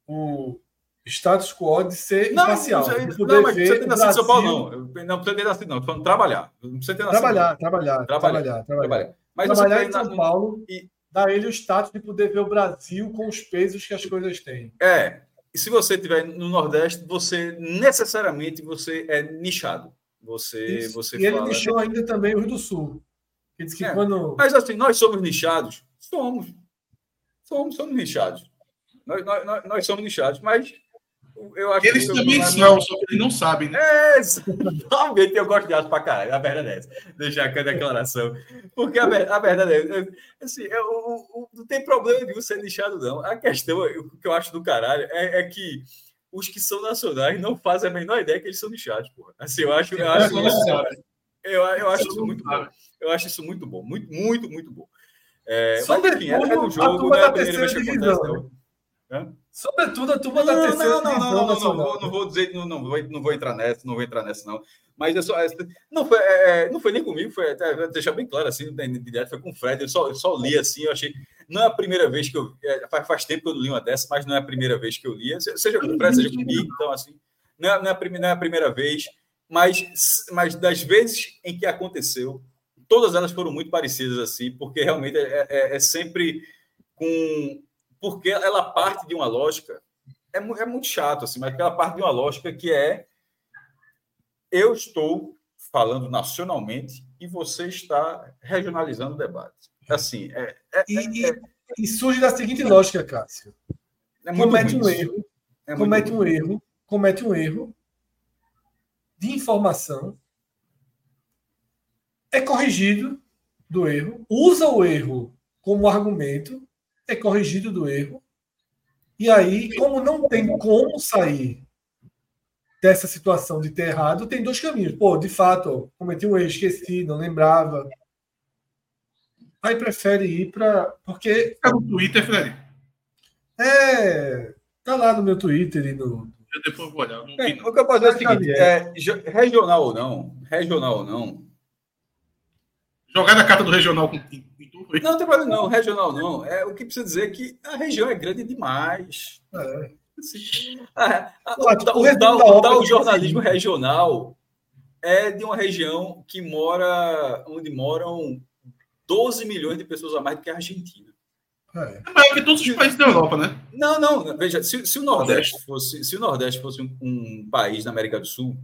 o status quo de ser Não, imparcial. não, não, mas não ver precisa ter nascido em São Paulo, não. Eu- Não precisa ter nascido, não. Estou falando trabalhar. Não precisa ter nascido. Trabalhar, trabalhar, Trabalhar, trabalhar, trabalhar. Mas Trabalhar em na- São Paulo e- dá ele o status de poder ver o Brasil com os pesos que as coisas têm. É. E se você estiver no Nordeste, você necessariamente você é nichado. Você, Isso. você e ele fala- deixou ainda também o Rio do Sul. Ele disse que É. quando. Mas assim, nós somos nichados? Somos. Somos, somos nichados. Nós, nós, nós, somos nichados, mas eu acho Eles que. também são, só que eles não sabem, né? É, realmente eu gosto de aço pra caralho. A verdade é essa. Deixar aqui a declaração. Porque a, a verdade é. eu- Assim, eu, o- não tem problema de você ser nichado, não. A questão, o que eu acho do caralho, é, é que os que são nacionais não fazem a menor ideia que eles são nichados, porra. Assim, eu acho, eu acho, eu, eu acho isso muito bom. Eu acho isso muito bom. Muito, muito, muito bom. É, Só mas, enfim, é, é do a jogo, não é a da primeira vez que acontece. não. Hã? Sobretudo a turma da Não, terceira não, não, divisão não, não, não, nacional. vou, não vou dizer, não, não, vou, não vou entrar nessa, não vou entrar nessa, não. Mas eu só, não, foi, é, não foi nem comigo, foi até deixar bem claro assim, identidade, foi com o Fred, eu só, eu só li assim, eu achei. Não é a primeira vez que eu. é, faz, faz tempo que eu não li uma dessa, mas não é a primeira vez que eu li. Seja com o Fred, seja comigo, então assim. Não é, não é, a, prime- não é a primeira vez, mas, mas das vezes em que aconteceu, todas elas foram muito parecidas assim, porque realmente é, é- é sempre com. Porque ela parte de uma lógica. É, é muito chato, assim, mas ela parte de uma lógica que é eu estou falando nacionalmente e você está regionalizando o debate. Assim, é, é, E, é, e- e surge da seguinte lógica, Cássio. é Comete um isso. erro, É comete um erro, comete um erro de informação, é corrigido do erro, usa o erro como argumento, é corrigido do erro, e aí, como não tem como sair dessa situação de ter errado, tem dois caminhos. Pô, de fato, cometi um erro, esqueci, não lembrava. Aí prefere ir para. Porque Fica no Twitter, Fred. é. Tá lá no meu Twitter e no. Eu depois vou olhar. Bem, o que eu posso dizer é o seguinte: Cadê? é, regional ou não, regional ou não, Jogar na carta do regional com em, em tu, foi? não tem problema não, regional não. É, o que precisa dizer é que a região é grande demais. É. Assim, a- a- o tipo, tal- o o tal- o que jornalismo regional é de uma região que mora, onde moram 12 milhões de pessoas a mais do que a Argentina. É. É maior que todos os países da Europa, né? Não, não, veja, se, se o Nordeste fosse, se o Nordeste fosse um, um país da América do Sul,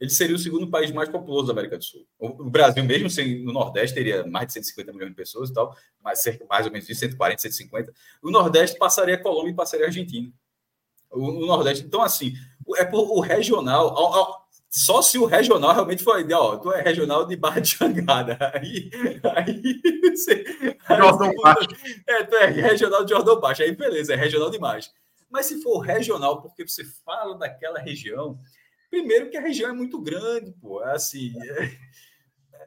ele seria o segundo país mais populoso da América do Sul. O, o Brasil, mesmo sem no Nordeste, teria mais de 150 milhões de pessoas e tal, mais, cerca, mais ou menos isso, 140, 150. O Nordeste passaria a Colômbia e passaria a Argentina. O, o Nordeste, então, assim, é por, o regional. ao- ao- só se o regional realmente for ideal, ó, tu é regional de Barra de Jangada. Aí, aí, você, Jordão Baixo. é, tu é regional de Jordão Baixo, aí beleza, é regional demais. Mas se for regional, porque você fala daquela região, primeiro que a região é muito grande, pô, é assim. é-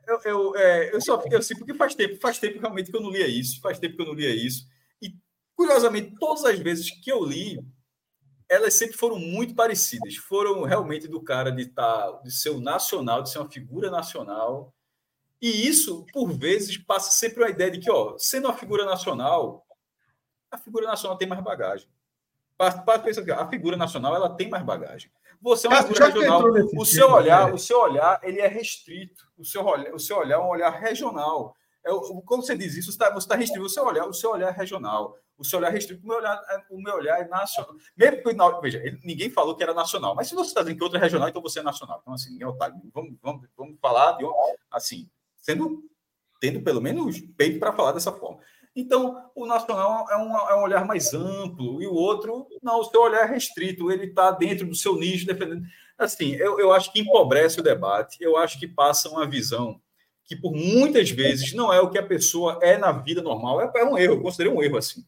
eu, eu, é, eu só fico assim, porque faz tempo, faz tempo realmente que eu não lia isso, faz tempo que eu não lia isso. E, curiosamente, todas as vezes que eu li, elas sempre foram muito parecidas. Foram realmente do cara de, tá, de ser o nacional, de ser uma figura nacional. E isso, por vezes, passa sempre a ideia de que, ó, sendo uma figura nacional, a figura nacional tem mais bagagem. Para pensar aqui, a figura nacional ela tem mais bagagem. Você é uma figura que regional. O seu olhar, é. o seu olhar, ele é restrito. O seu olhar, o seu olhar é um olhar regional. É, quando você diz isso, você está tá restrito. O seu olhar, o seu olhar é regional. O seu olhar restrito. O meu olhar, é- o meu olhar é nacional. Mesmo que, na- veja, ninguém falou que era nacional. Mas se você está dizendo que outro é regional, então você é nacional. Então, assim, ninguém é otário. Vamos, vamos, vamos falar de, assim, sendo tendo pelo menos peito para falar dessa forma. Então, o nacional é um, é um olhar mais amplo e o outro, não, o seu olhar é restrito, ele está dentro do seu nicho, defendendo. Assim, eu, eu acho que empobrece o debate, eu acho que passa uma visão que, por muitas vezes, não é o que a pessoa é na vida normal. É, é um erro, eu considerei um erro assim.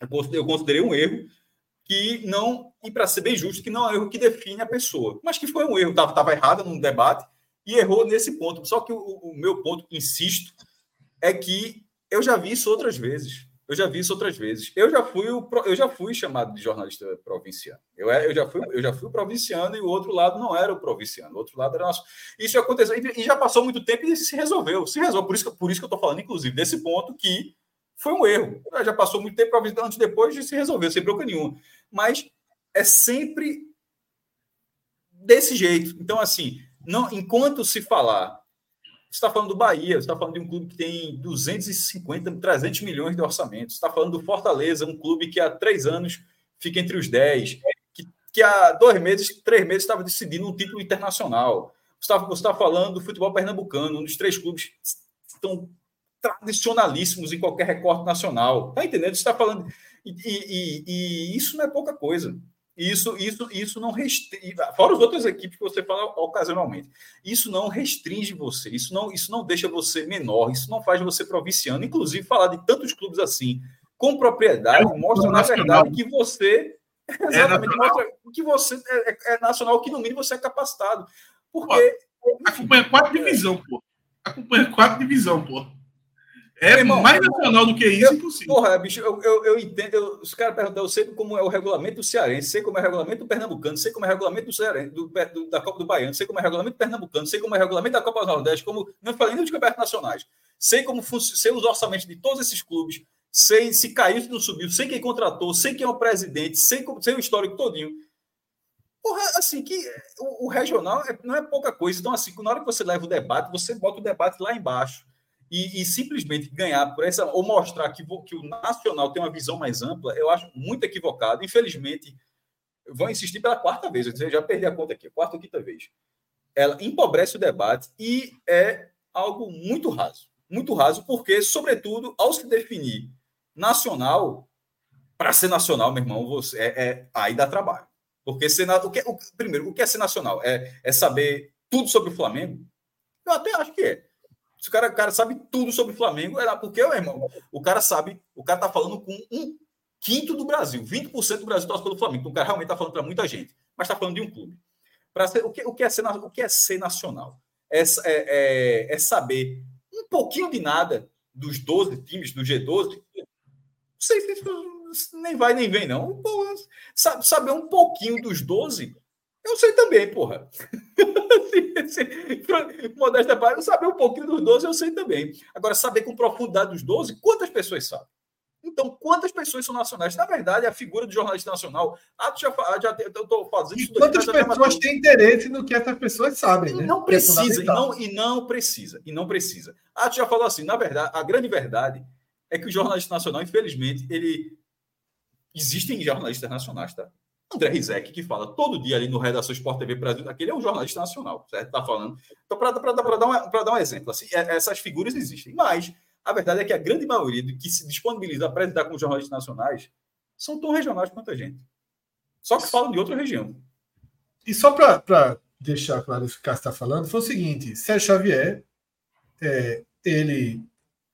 Eu considerei, um erro que não, e para ser bem justo, que não é um erro que define a pessoa, mas que foi um erro, estava errada num debate e errou nesse ponto. Só que o, o meu ponto, insisto, é que eu já vi isso outras vezes. Eu já vi isso outras vezes. Eu já fui, o, eu já fui chamado de jornalista provinciano. Eu, é- eu, já fui, eu já fui o provinciano e o outro lado não era o provinciano. O outro lado era nosso. Isso aconteceu e já passou muito tempo e se resolveu. Se resolveu. Por isso, que- por isso que eu estou falando, inclusive, desse ponto que foi um erro. Já passou muito tempo antes depois de se resolver, sem bronca nenhuma. Mas é sempre desse jeito. Então, assim, não, enquanto se falar, você está falando do Bahia, você está falando de um clube que tem 250, 300 milhões de orçamento, você está falando do Fortaleza, um clube que há três anos fica entre os 10, que, que há dois meses, três meses estava decidindo um título internacional. Você está, está falando do futebol pernambucano, um dos três clubes que estão tradicionalíssimos em qualquer recorte nacional. Está entendendo? Você está falando. E- e- e isso não é pouca coisa. Isso, isso, isso não restringe. Fora as outras equipes que você fala ocasionalmente. Isso não restringe você, isso não, isso não deixa você menor, isso não faz você provinciano. Inclusive, falar de tantos clubes assim, com propriedade, É mostra, na verdade, que você. Exatamente, nacional. mostra que você é, é- é nacional, que no mínimo você é capacitado. Porque. Acompanha quatro divisão, pô. Acompanha quatro divisão, pô. É irmão, mais nacional do que isso, eu, impossível. Porra, bicho, eu, eu, eu entendo. Eu, os caras perguntam, eu sei como é o regulamento do Cearense, sei como é o regulamento do Pernambucano, sei como é o regulamento do Cearense, do, do, da Copa do Baiano, sei como é o regulamento do Pernambucano, sei como é o regulamento da Copa do Nordeste, como. Não falei nem dos campeonatos nacionais. Sei como sei os orçamentos de todos esses clubes, sei se caiu, se não subiu, sei quem contratou, sei quem é o presidente, sei, sei o histórico todinho. Porra, assim, que o, o regional é, não é pouca coisa. Então, assim, na hora que você leva o debate, você bota o debate lá embaixo. E, e, simplesmente ganhar por essa, ou mostrar que, que, o nacional tem uma visão mais ampla, eu acho muito equivocado. Infelizmente, vou insistir pela quarta vez, eu já perdi a conta aqui, quarta ou quinta vez. Ela empobrece o debate e é algo muito raso. Muito raso, porque, sobretudo, ao se definir nacional, para ser nacional, meu irmão, você, é, é aí dá trabalho. Porque ser, o que, o, primeiro, o que é ser nacional? É, é saber tudo sobre o Flamengo? Eu até acho que é. Se o cara, o cara sabe tudo sobre o Flamengo, era porque, meu irmão, o cara sabe, o cara tá falando com um quinto do Brasil, 20% do Brasil torce pelo Flamengo. Então, o cara realmente tá falando para muita gente, mas tá falando de um clube. Para ser, o que, o que é ser, o que é ser nacional? É, é, é, é saber um pouquinho de nada dos 12 times do G12. Não sei se nem vai nem vem, não. Saber um pouquinho dos 12, eu sei também, porra. Modesta parte, saber um pouquinho dos 12, eu sei também. Agora, saber com profundidade dos 12, quantas pessoas sabem? Então, quantas pessoas são nacionais? Na verdade, a figura do jornalista nacional. Ah, já, já, eu estou fazendo e quantas pessoas têm interesse no que essas pessoas sabem? Né? Não é precisa, e, não, e não precisa, e não precisa. Ah, já falou assim, na verdade, a grande verdade é que o jornalista nacional, infelizmente, ele Existem jornalistas nacionais, tá? André Rizek, que fala todo dia ali no Redação Sport TV Brasil, aquele é um jornalista nacional, certo? Tá falando. Então, para dar, um, dar um exemplo, assim, é, essas figuras existem, mas a verdade é que a grande maioria que se disponibiliza a apresentar com jornalistas nacionais são tão regionais quanto a gente. Só que falam de outra região. E só para deixar claro o que o está falando, foi o seguinte: Sérgio Xavier, é, ele,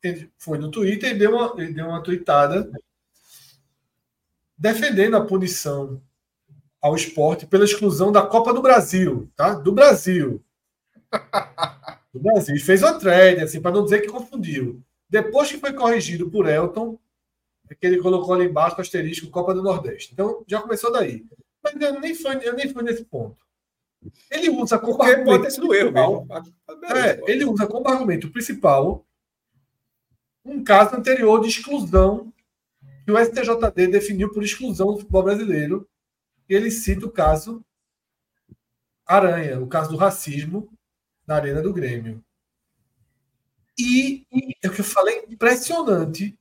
ele foi no Twitter e deu uma, ele deu uma tweetada defendendo a punição ao esporte pela exclusão da Copa do Brasil, tá? Do Brasil. Do Brasil. E fez uma thread, assim, para não dizer que confundiu. Depois que foi corrigido por Elton, é que ele colocou ali embaixo o asterisco Copa do Nordeste. Então, já começou daí. Mas eu nem fui, eu nem fui nesse ponto. Ele usa como Porque argumento pode ter sido erro mesmo. É, ele usa como argumento principal um caso anterior de exclusão que o STJD definiu por exclusão do futebol brasileiro. Ele cita o caso Aranha, o caso do racismo na Arena do Grêmio. E é o que eu falei, impressionante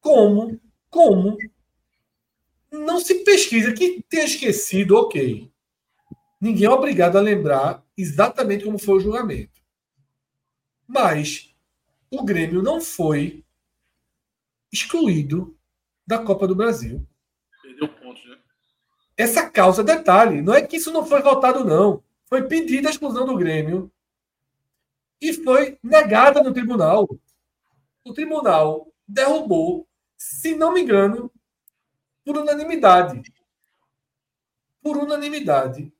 como, como não se pesquisa. Que tenha esquecido, ok. Ninguém é obrigado a lembrar exatamente como foi o julgamento. Mas o Grêmio não foi excluído da Copa do Brasil. Essa causa, detalhe, não é que isso não foi votado, não. Foi pedida a exclusão do Grêmio e foi negada no tribunal. O tribunal derrubou, se não me engano, por unanimidade. Por unanimidade.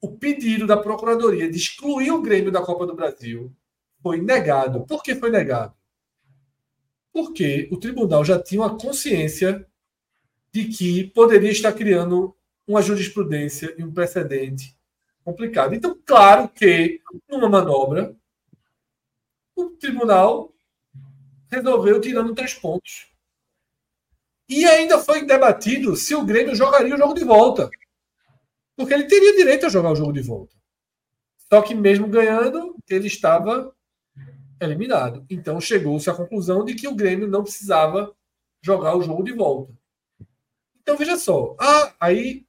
O pedido da Procuradoria de excluir o Grêmio da Copa do Brasil foi negado. Por que foi negado? porque o tribunal já tinha uma consciência de que poderia estar criando uma jurisprudência e um precedente complicado. Então, claro que, numa manobra, o tribunal resolveu tirando três pontos. E ainda foi debatido se o Grêmio jogaria o jogo de volta. Porque ele teria direito a jogar o jogo de volta. Só que, mesmo ganhando, ele estava eliminado. Então chegou-se à conclusão de que o Grêmio não precisava jogar o jogo de volta. Então veja só. Ah, aí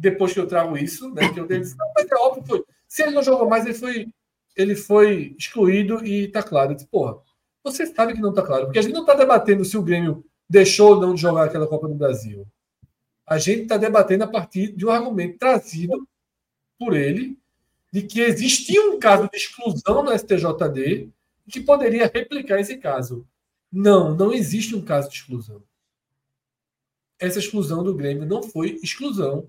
depois que eu trago isso, né, que eu disse, não, mas é óbvio, foi. se ele não jogou mais, ele foi, ele foi excluído e tá claro. Eu disse, porra, você sabe que não tá claro, porque a gente não está debatendo se o Grêmio deixou ou não de jogar aquela Copa do Brasil. A gente está debatendo a partir de um argumento trazido por ele de que existia um caso de exclusão no STJD que poderia replicar esse caso. Não, não existe um caso de exclusão. Essa exclusão do Grêmio não foi exclusão.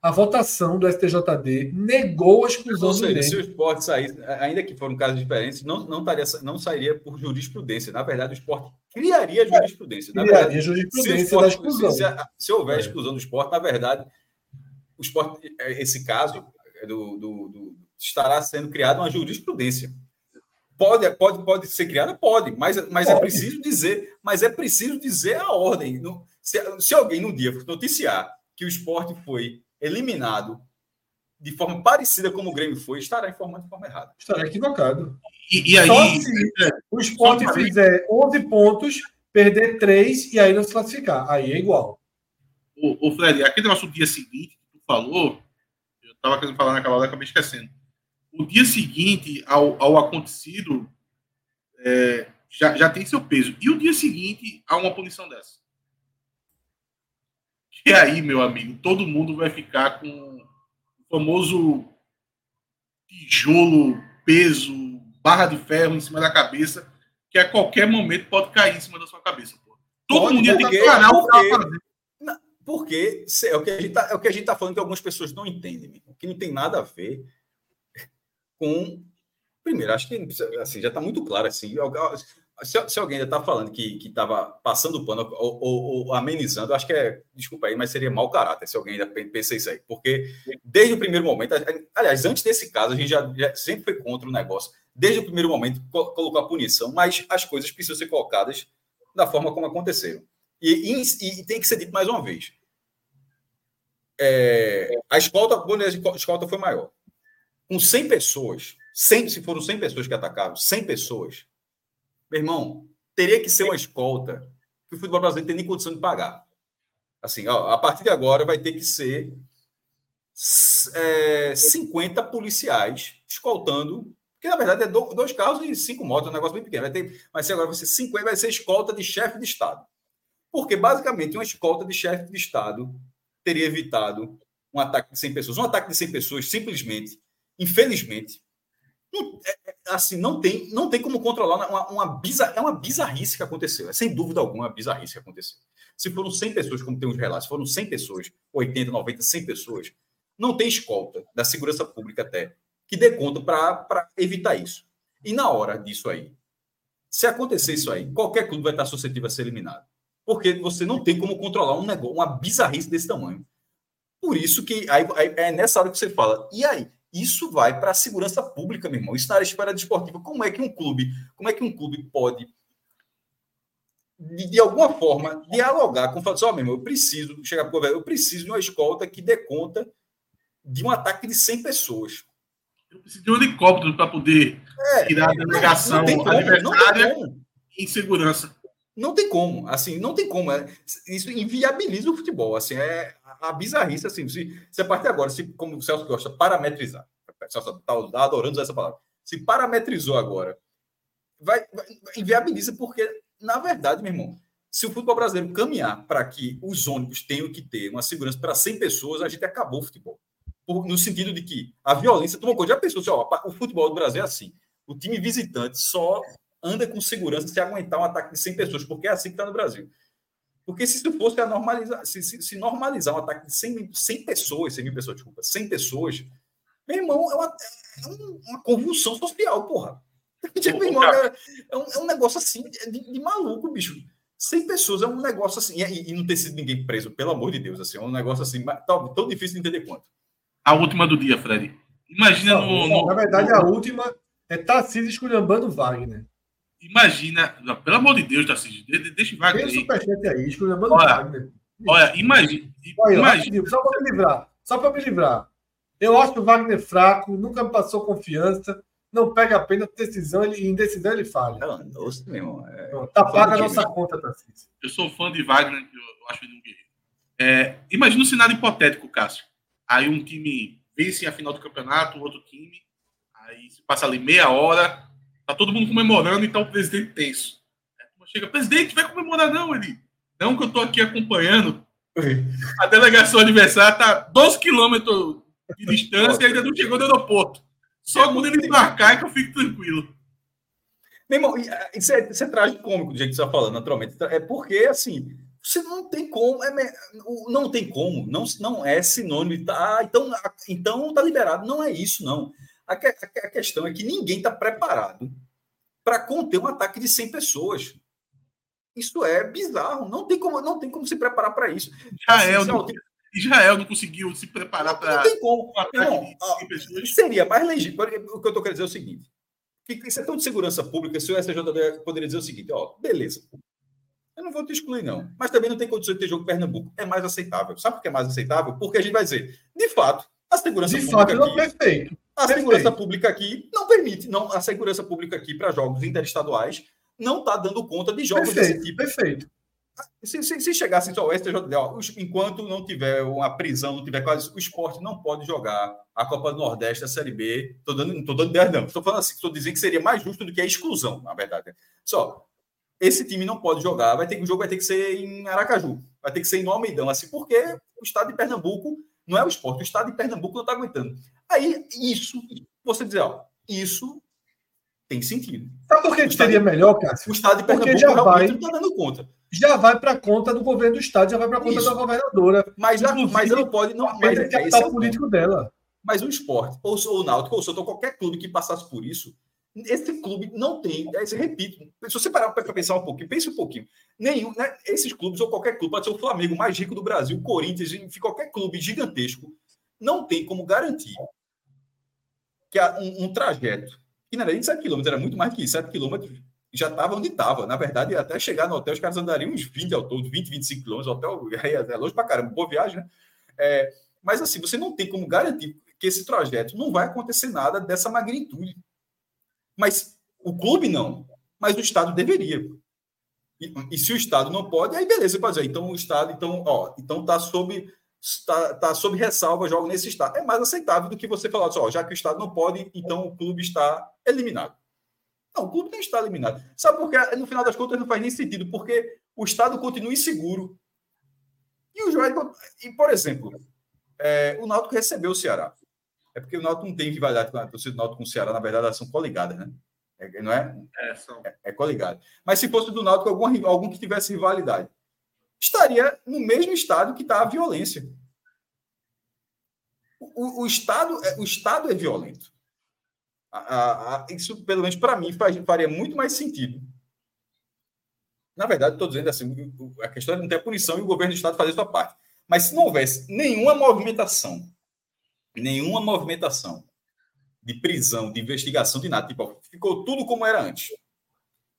A votação do STJD negou a exclusão Ou seja, do se o esporte saísse, ainda que foram casos diferentes, não, não, estaria, não sairia por jurisprudência. Na verdade, o esporte criaria jurisprudência. Na Criaria verdade, jurisprudência esporte- da exclusão. se- se- houver É. exclusão do esporte, na verdade, o esporte, esse caso é do, do- do- estará sendo criada uma jurisprudência. Pode, pode, pode ser criada? Pode, mas, mas é Pode. preciso dizer, mas é preciso dizer a ordem. Se, se alguém no dia noticiar que o esporte foi eliminado de forma parecida como o Grêmio foi, estará informando de forma errada. Estará equivocado. E, e aí, Só se o esporte fizer 11 pontos, perder 3 e aí não se classificar. Aí é igual. o, o Fred, aquele negócio do dia seguinte que tu falou, eu tava querendo falar naquela hora e acabei esquecendo. O dia seguinte ao, ao acontecido é, já, já tem seu peso. E o dia seguinte a uma punição dessa. E aí, meu amigo, todo mundo vai ficar com o famoso tijolo, peso, barra de ferro em cima da cabeça, que a qualquer momento pode cair em cima da sua cabeça. Pô. Todo Pode, mundo ia ter que parar o que fazendo. Porque é o que a gente está é tá falando que algumas pessoas não entendem, que não tem nada a ver com. Primeiro, acho que assim, já está muito claro assim. Se, se alguém ainda está falando que estava passando pano ou, ou- ou amenizando, acho que é. Desculpa aí, mas seria mau caráter se alguém ainda pe- pensa isso aí. Porque desde o primeiro momento, aliás, antes desse caso, a gente já, já sempre foi contra o negócio. Desde o primeiro momento, co- colocou a punição, mas as coisas precisam ser colocadas da forma como aconteceram. E, e- e tem que ser dito mais uma vez. É, a escolta, a escolta foi maior. Com 100 pessoas, 100, se foram 100 pessoas que atacaram, 100 pessoas, meu irmão, teria que ser uma escolta que o futebol brasileiro não tem nem condição de pagar. Assim, ó, a partir de agora vai ter que ser é, 50 policiais escoltando, que na verdade é do- dois carros e cinco motos, é um negócio bem pequeno. Vai ter, vai ser agora vai ser 50, vai ser escolta de chefe de Estado. Porque basicamente uma escolta de chefe de Estado teria evitado um ataque de 100 pessoas. Um ataque de 100 pessoas, simplesmente, infelizmente, não- é- é- assim, não tem, não tem como controlar uma, uma bizar, é uma bizarrice que aconteceu. É sem dúvida alguma uma bizarrice que aconteceu. Se foram 100 pessoas, como tem os relatos, foram 100 pessoas, 80, 90, 100 pessoas, não tem escolta da segurança pública até que dê conta para evitar isso. E na hora disso aí, se acontecer isso aí, qualquer clube vai estar suscetível a ser eliminado. Porque você não tem como controlar um negócio, uma bizarrice desse tamanho. Por isso que aí, aí é nessa hora que você fala, e aí? Isso vai para a segurança pública, meu irmão. Isso na área de desportiva. Como é que um clube, como é que um clube pode, de, de alguma forma, dialogar com o fato, ó, meu irmão, eu preciso chegar para o governo, eu preciso de uma escolta que dê conta de um ataque de 100 pessoas. Eu preciso de um helicóptero para poder É, tirar a delegação adversária em segurança. Não tem como, assim, não tem como. é- isso inviabiliza o futebol, assim, é a bizarrice, assim, se, se a partir agora, se, como o Celso gosta, parametrizar, o Celso está adorando usar essa palavra, se parametrizou agora, vai, vai inviabiliza porque, na verdade, meu irmão, se o futebol brasileiro caminhar para que os ônibus tenham que ter uma segurança para 100 pessoas, a gente acabou o futebol. Por- no sentido de que a violência tomou conta. Já pensou, assim, ó, o futebol do Brasil é assim, o time visitante só anda com segurança se aguentar um ataque de 100 pessoas, porque é assim que está no Brasil. Porque se isso fosse a normalizar, se, se, se normalizar um ataque de 100, mil- 100 pessoas, 100 mil pessoas, desculpa, 100 pessoas, meu irmão, é uma, é um- uma convulsão social, porra. Tipo, meu irmão, é, é um, é um negócio assim de, de maluco, bicho. 100 pessoas é um negócio assim, e, e não ter sido ninguém preso, pelo amor de Deus, assim, é um negócio assim, tão, tão difícil de entender quanto. A última do dia, Fred. Imagina Não, no, no- na verdade, a última é Tarcísio esculhambando Wagner. Imagina, pelo amor de Deus, Tarcísio, de- de- deixa o Wagner Tem o aí. superchat aí, esculhambando Olha, Wagner. Olha, imagina. Olha, imagina só para me livrar. Só para me livrar. Eu acho o Wagner fraco, nunca me passou confiança, não pega apenas decisão, ele, em decisão ele falha. É, nossa, meu irmão. É... Tá paga a nossa conta, Tarcísio. eu sou fã de Wagner, que eu, eu acho ele um guerreiro. É, imagina um cenário hipotético, Cássio. Aí um time vence a final do campeonato, o outro time, aí se passa ali meia hora, tá todo mundo comemorando e tá o presidente tenso. Chega, presidente, vai comemorar não, ele. Não que eu tô aqui acompanhando. A delegação adversária tá 12 quilômetros de distância e ainda não chegou no aeroporto. Só quando ele embarcar é que eu fico tranquilo. Meu irmão, ah, isso é, isso é trágico cômico do jeito que você está falando, naturalmente. É porque, assim, Você não tem como, é, não tem como, não, não é sinônimo de tá, ah, então, então tá liberado. Não é isso, não. A, a, a questão é que ninguém está preparado para conter um ataque de 100 pessoas. Isso é bizarro. Não tem como, não tem como se preparar para isso. Israel, assim, não, Israel não conseguiu se preparar para. Não tem como. Não, ó, seria mais legítimo. O que eu estou querendo dizer é o seguinte: que isso é tão de segurança pública, se o SJD poderia dizer o seguinte: ó, beleza. Eu não vou te excluir, não. Mas também não tem condições de ter jogo Pernambuco. É mais aceitável. Sabe por que é mais aceitável? Porque a gente vai dizer, de fato, a segurança de pública. De fato, não, aqui, perfeito. A segurança pública aqui não permite. Não, a segurança pública aqui para jogos interestaduais não está dando conta de jogos perfeito, desse tipo. Perfeito. Se, se, se chegasse ao STJD, enquanto não tiver uma prisão, não tiver quase, o esporte não pode jogar a Copa do Nordeste, a Série B. Estou dando, não estou dando ideia, não. Estou falando assim, estou dizendo que seria mais justo do que a exclusão, na verdade. Só, esse time não pode jogar, vai ter, o jogo vai ter que ser em Aracaju, vai ter que ser em Almeidão, assim, porque o estado de Pernambuco não é o esporte, o estado de Pernambuco não está aguentando. Aí, isso, você dizer, ó, isso tem sentido. Sabe por que seria melhor, Cássio? O estado de Pernambuco já vai, não está dando conta. Já vai para conta do governo do estado, já vai para conta Isso. da governadora. Mas, mas não pode. Não, mas mas é esse é o político ponto. dela. Mas o esporte, ou, ou o Náutico, ou, ou qualquer clube que passasse por isso, esse clube não tem, é, repito, se você parar para pensar um pouquinho, pense um pouquinho, nenhum, né, esses clubes ou qualquer clube, pode ser o Flamengo mais rico do Brasil, o Corinthians, enfim, qualquer clube gigantesco, não tem como garantir que um, um trajeto, que não era nem 7 quilômetros, era muito mais que isso, 7 quilômetros, já estava onde estava. Na verdade, até chegar no hotel, os caras andariam uns 20 ao todo, 20, 25 quilômetros, o hotel é longe para caramba, boa viagem, né? É, mas assim, você não tem como garantir que esse trajeto não vai acontecer nada dessa magnitude. Mas o clube não. Mas o Estado deveria. E, e se o Estado não pode, aí beleza, pode dizer, então o Estado, então, ó, então tá sob está, tá sob ressalva jogo nesse estado. É mais aceitável do que você falar assim, ó, já que o Estado não pode, então o clube está eliminado. Não, o clube que estar eliminado. Sabe por quê? No final das contas não faz nem sentido, porque o Estado continua inseguro. E o Joel, e por exemplo, é, o Náutico recebeu o Ceará. É porque o Náutico não tem rivalidade com a torcida do Náutico com o Ceará, na verdade, elas são coligadas, né? É, não é? É, são. É, é coligado. Mas se fosse do Náutico algum, algum que tivesse rivalidade, estaria no mesmo estado que está a violência. O, o, estado, é, o Estado é violento. A, a, isso, pelo menos para mim, faz, faria muito mais sentido. Na verdade, estou dizendo assim, a questão é não ter punição e o governo do Estado fazer sua parte. Mas se não houvesse nenhuma movimentação, nenhuma movimentação de prisão, de investigação, de nada, tipo, ficou tudo como era antes.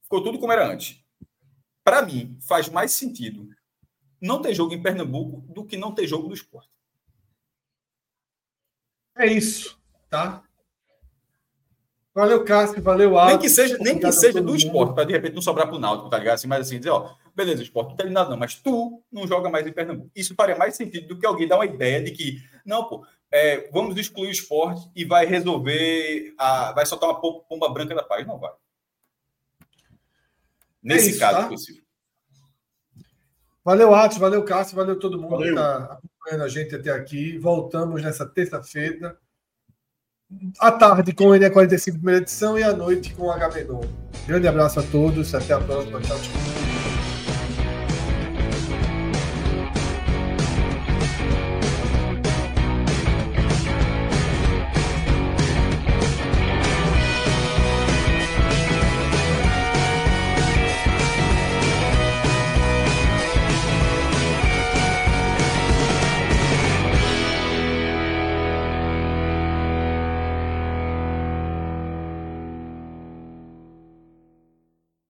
Ficou tudo como era antes. Para mim, faz mais sentido não ter jogo em Pernambuco do que não ter jogo do esporte. É isso, tá? Valeu, Cássio, valeu, Alves. Nem que seja, nem que seja do esporte, para de repente não sobrar para o Náutico, tá ligado? Assim, mas assim, dizer, ó, beleza, esporte não tá eliminado, não, mas tu não joga mais em Pernambuco. Isso faria mais sentido do que alguém dar uma ideia de que, não, pô, é, vamos excluir o esporte e vai resolver, a, vai soltar uma pomba branca da paz. Não vai. Nesse é isso, caso tá? específico. Valeu, Atos, valeu, Cássio, valeu todo mundo valeu. que está acompanhando a gente até aqui. Voltamos nessa terça-feira. À tarde com o NE45 primeira edição e à noite com o HB Grande abraço a todos, até a próxima. Tchau, tchau.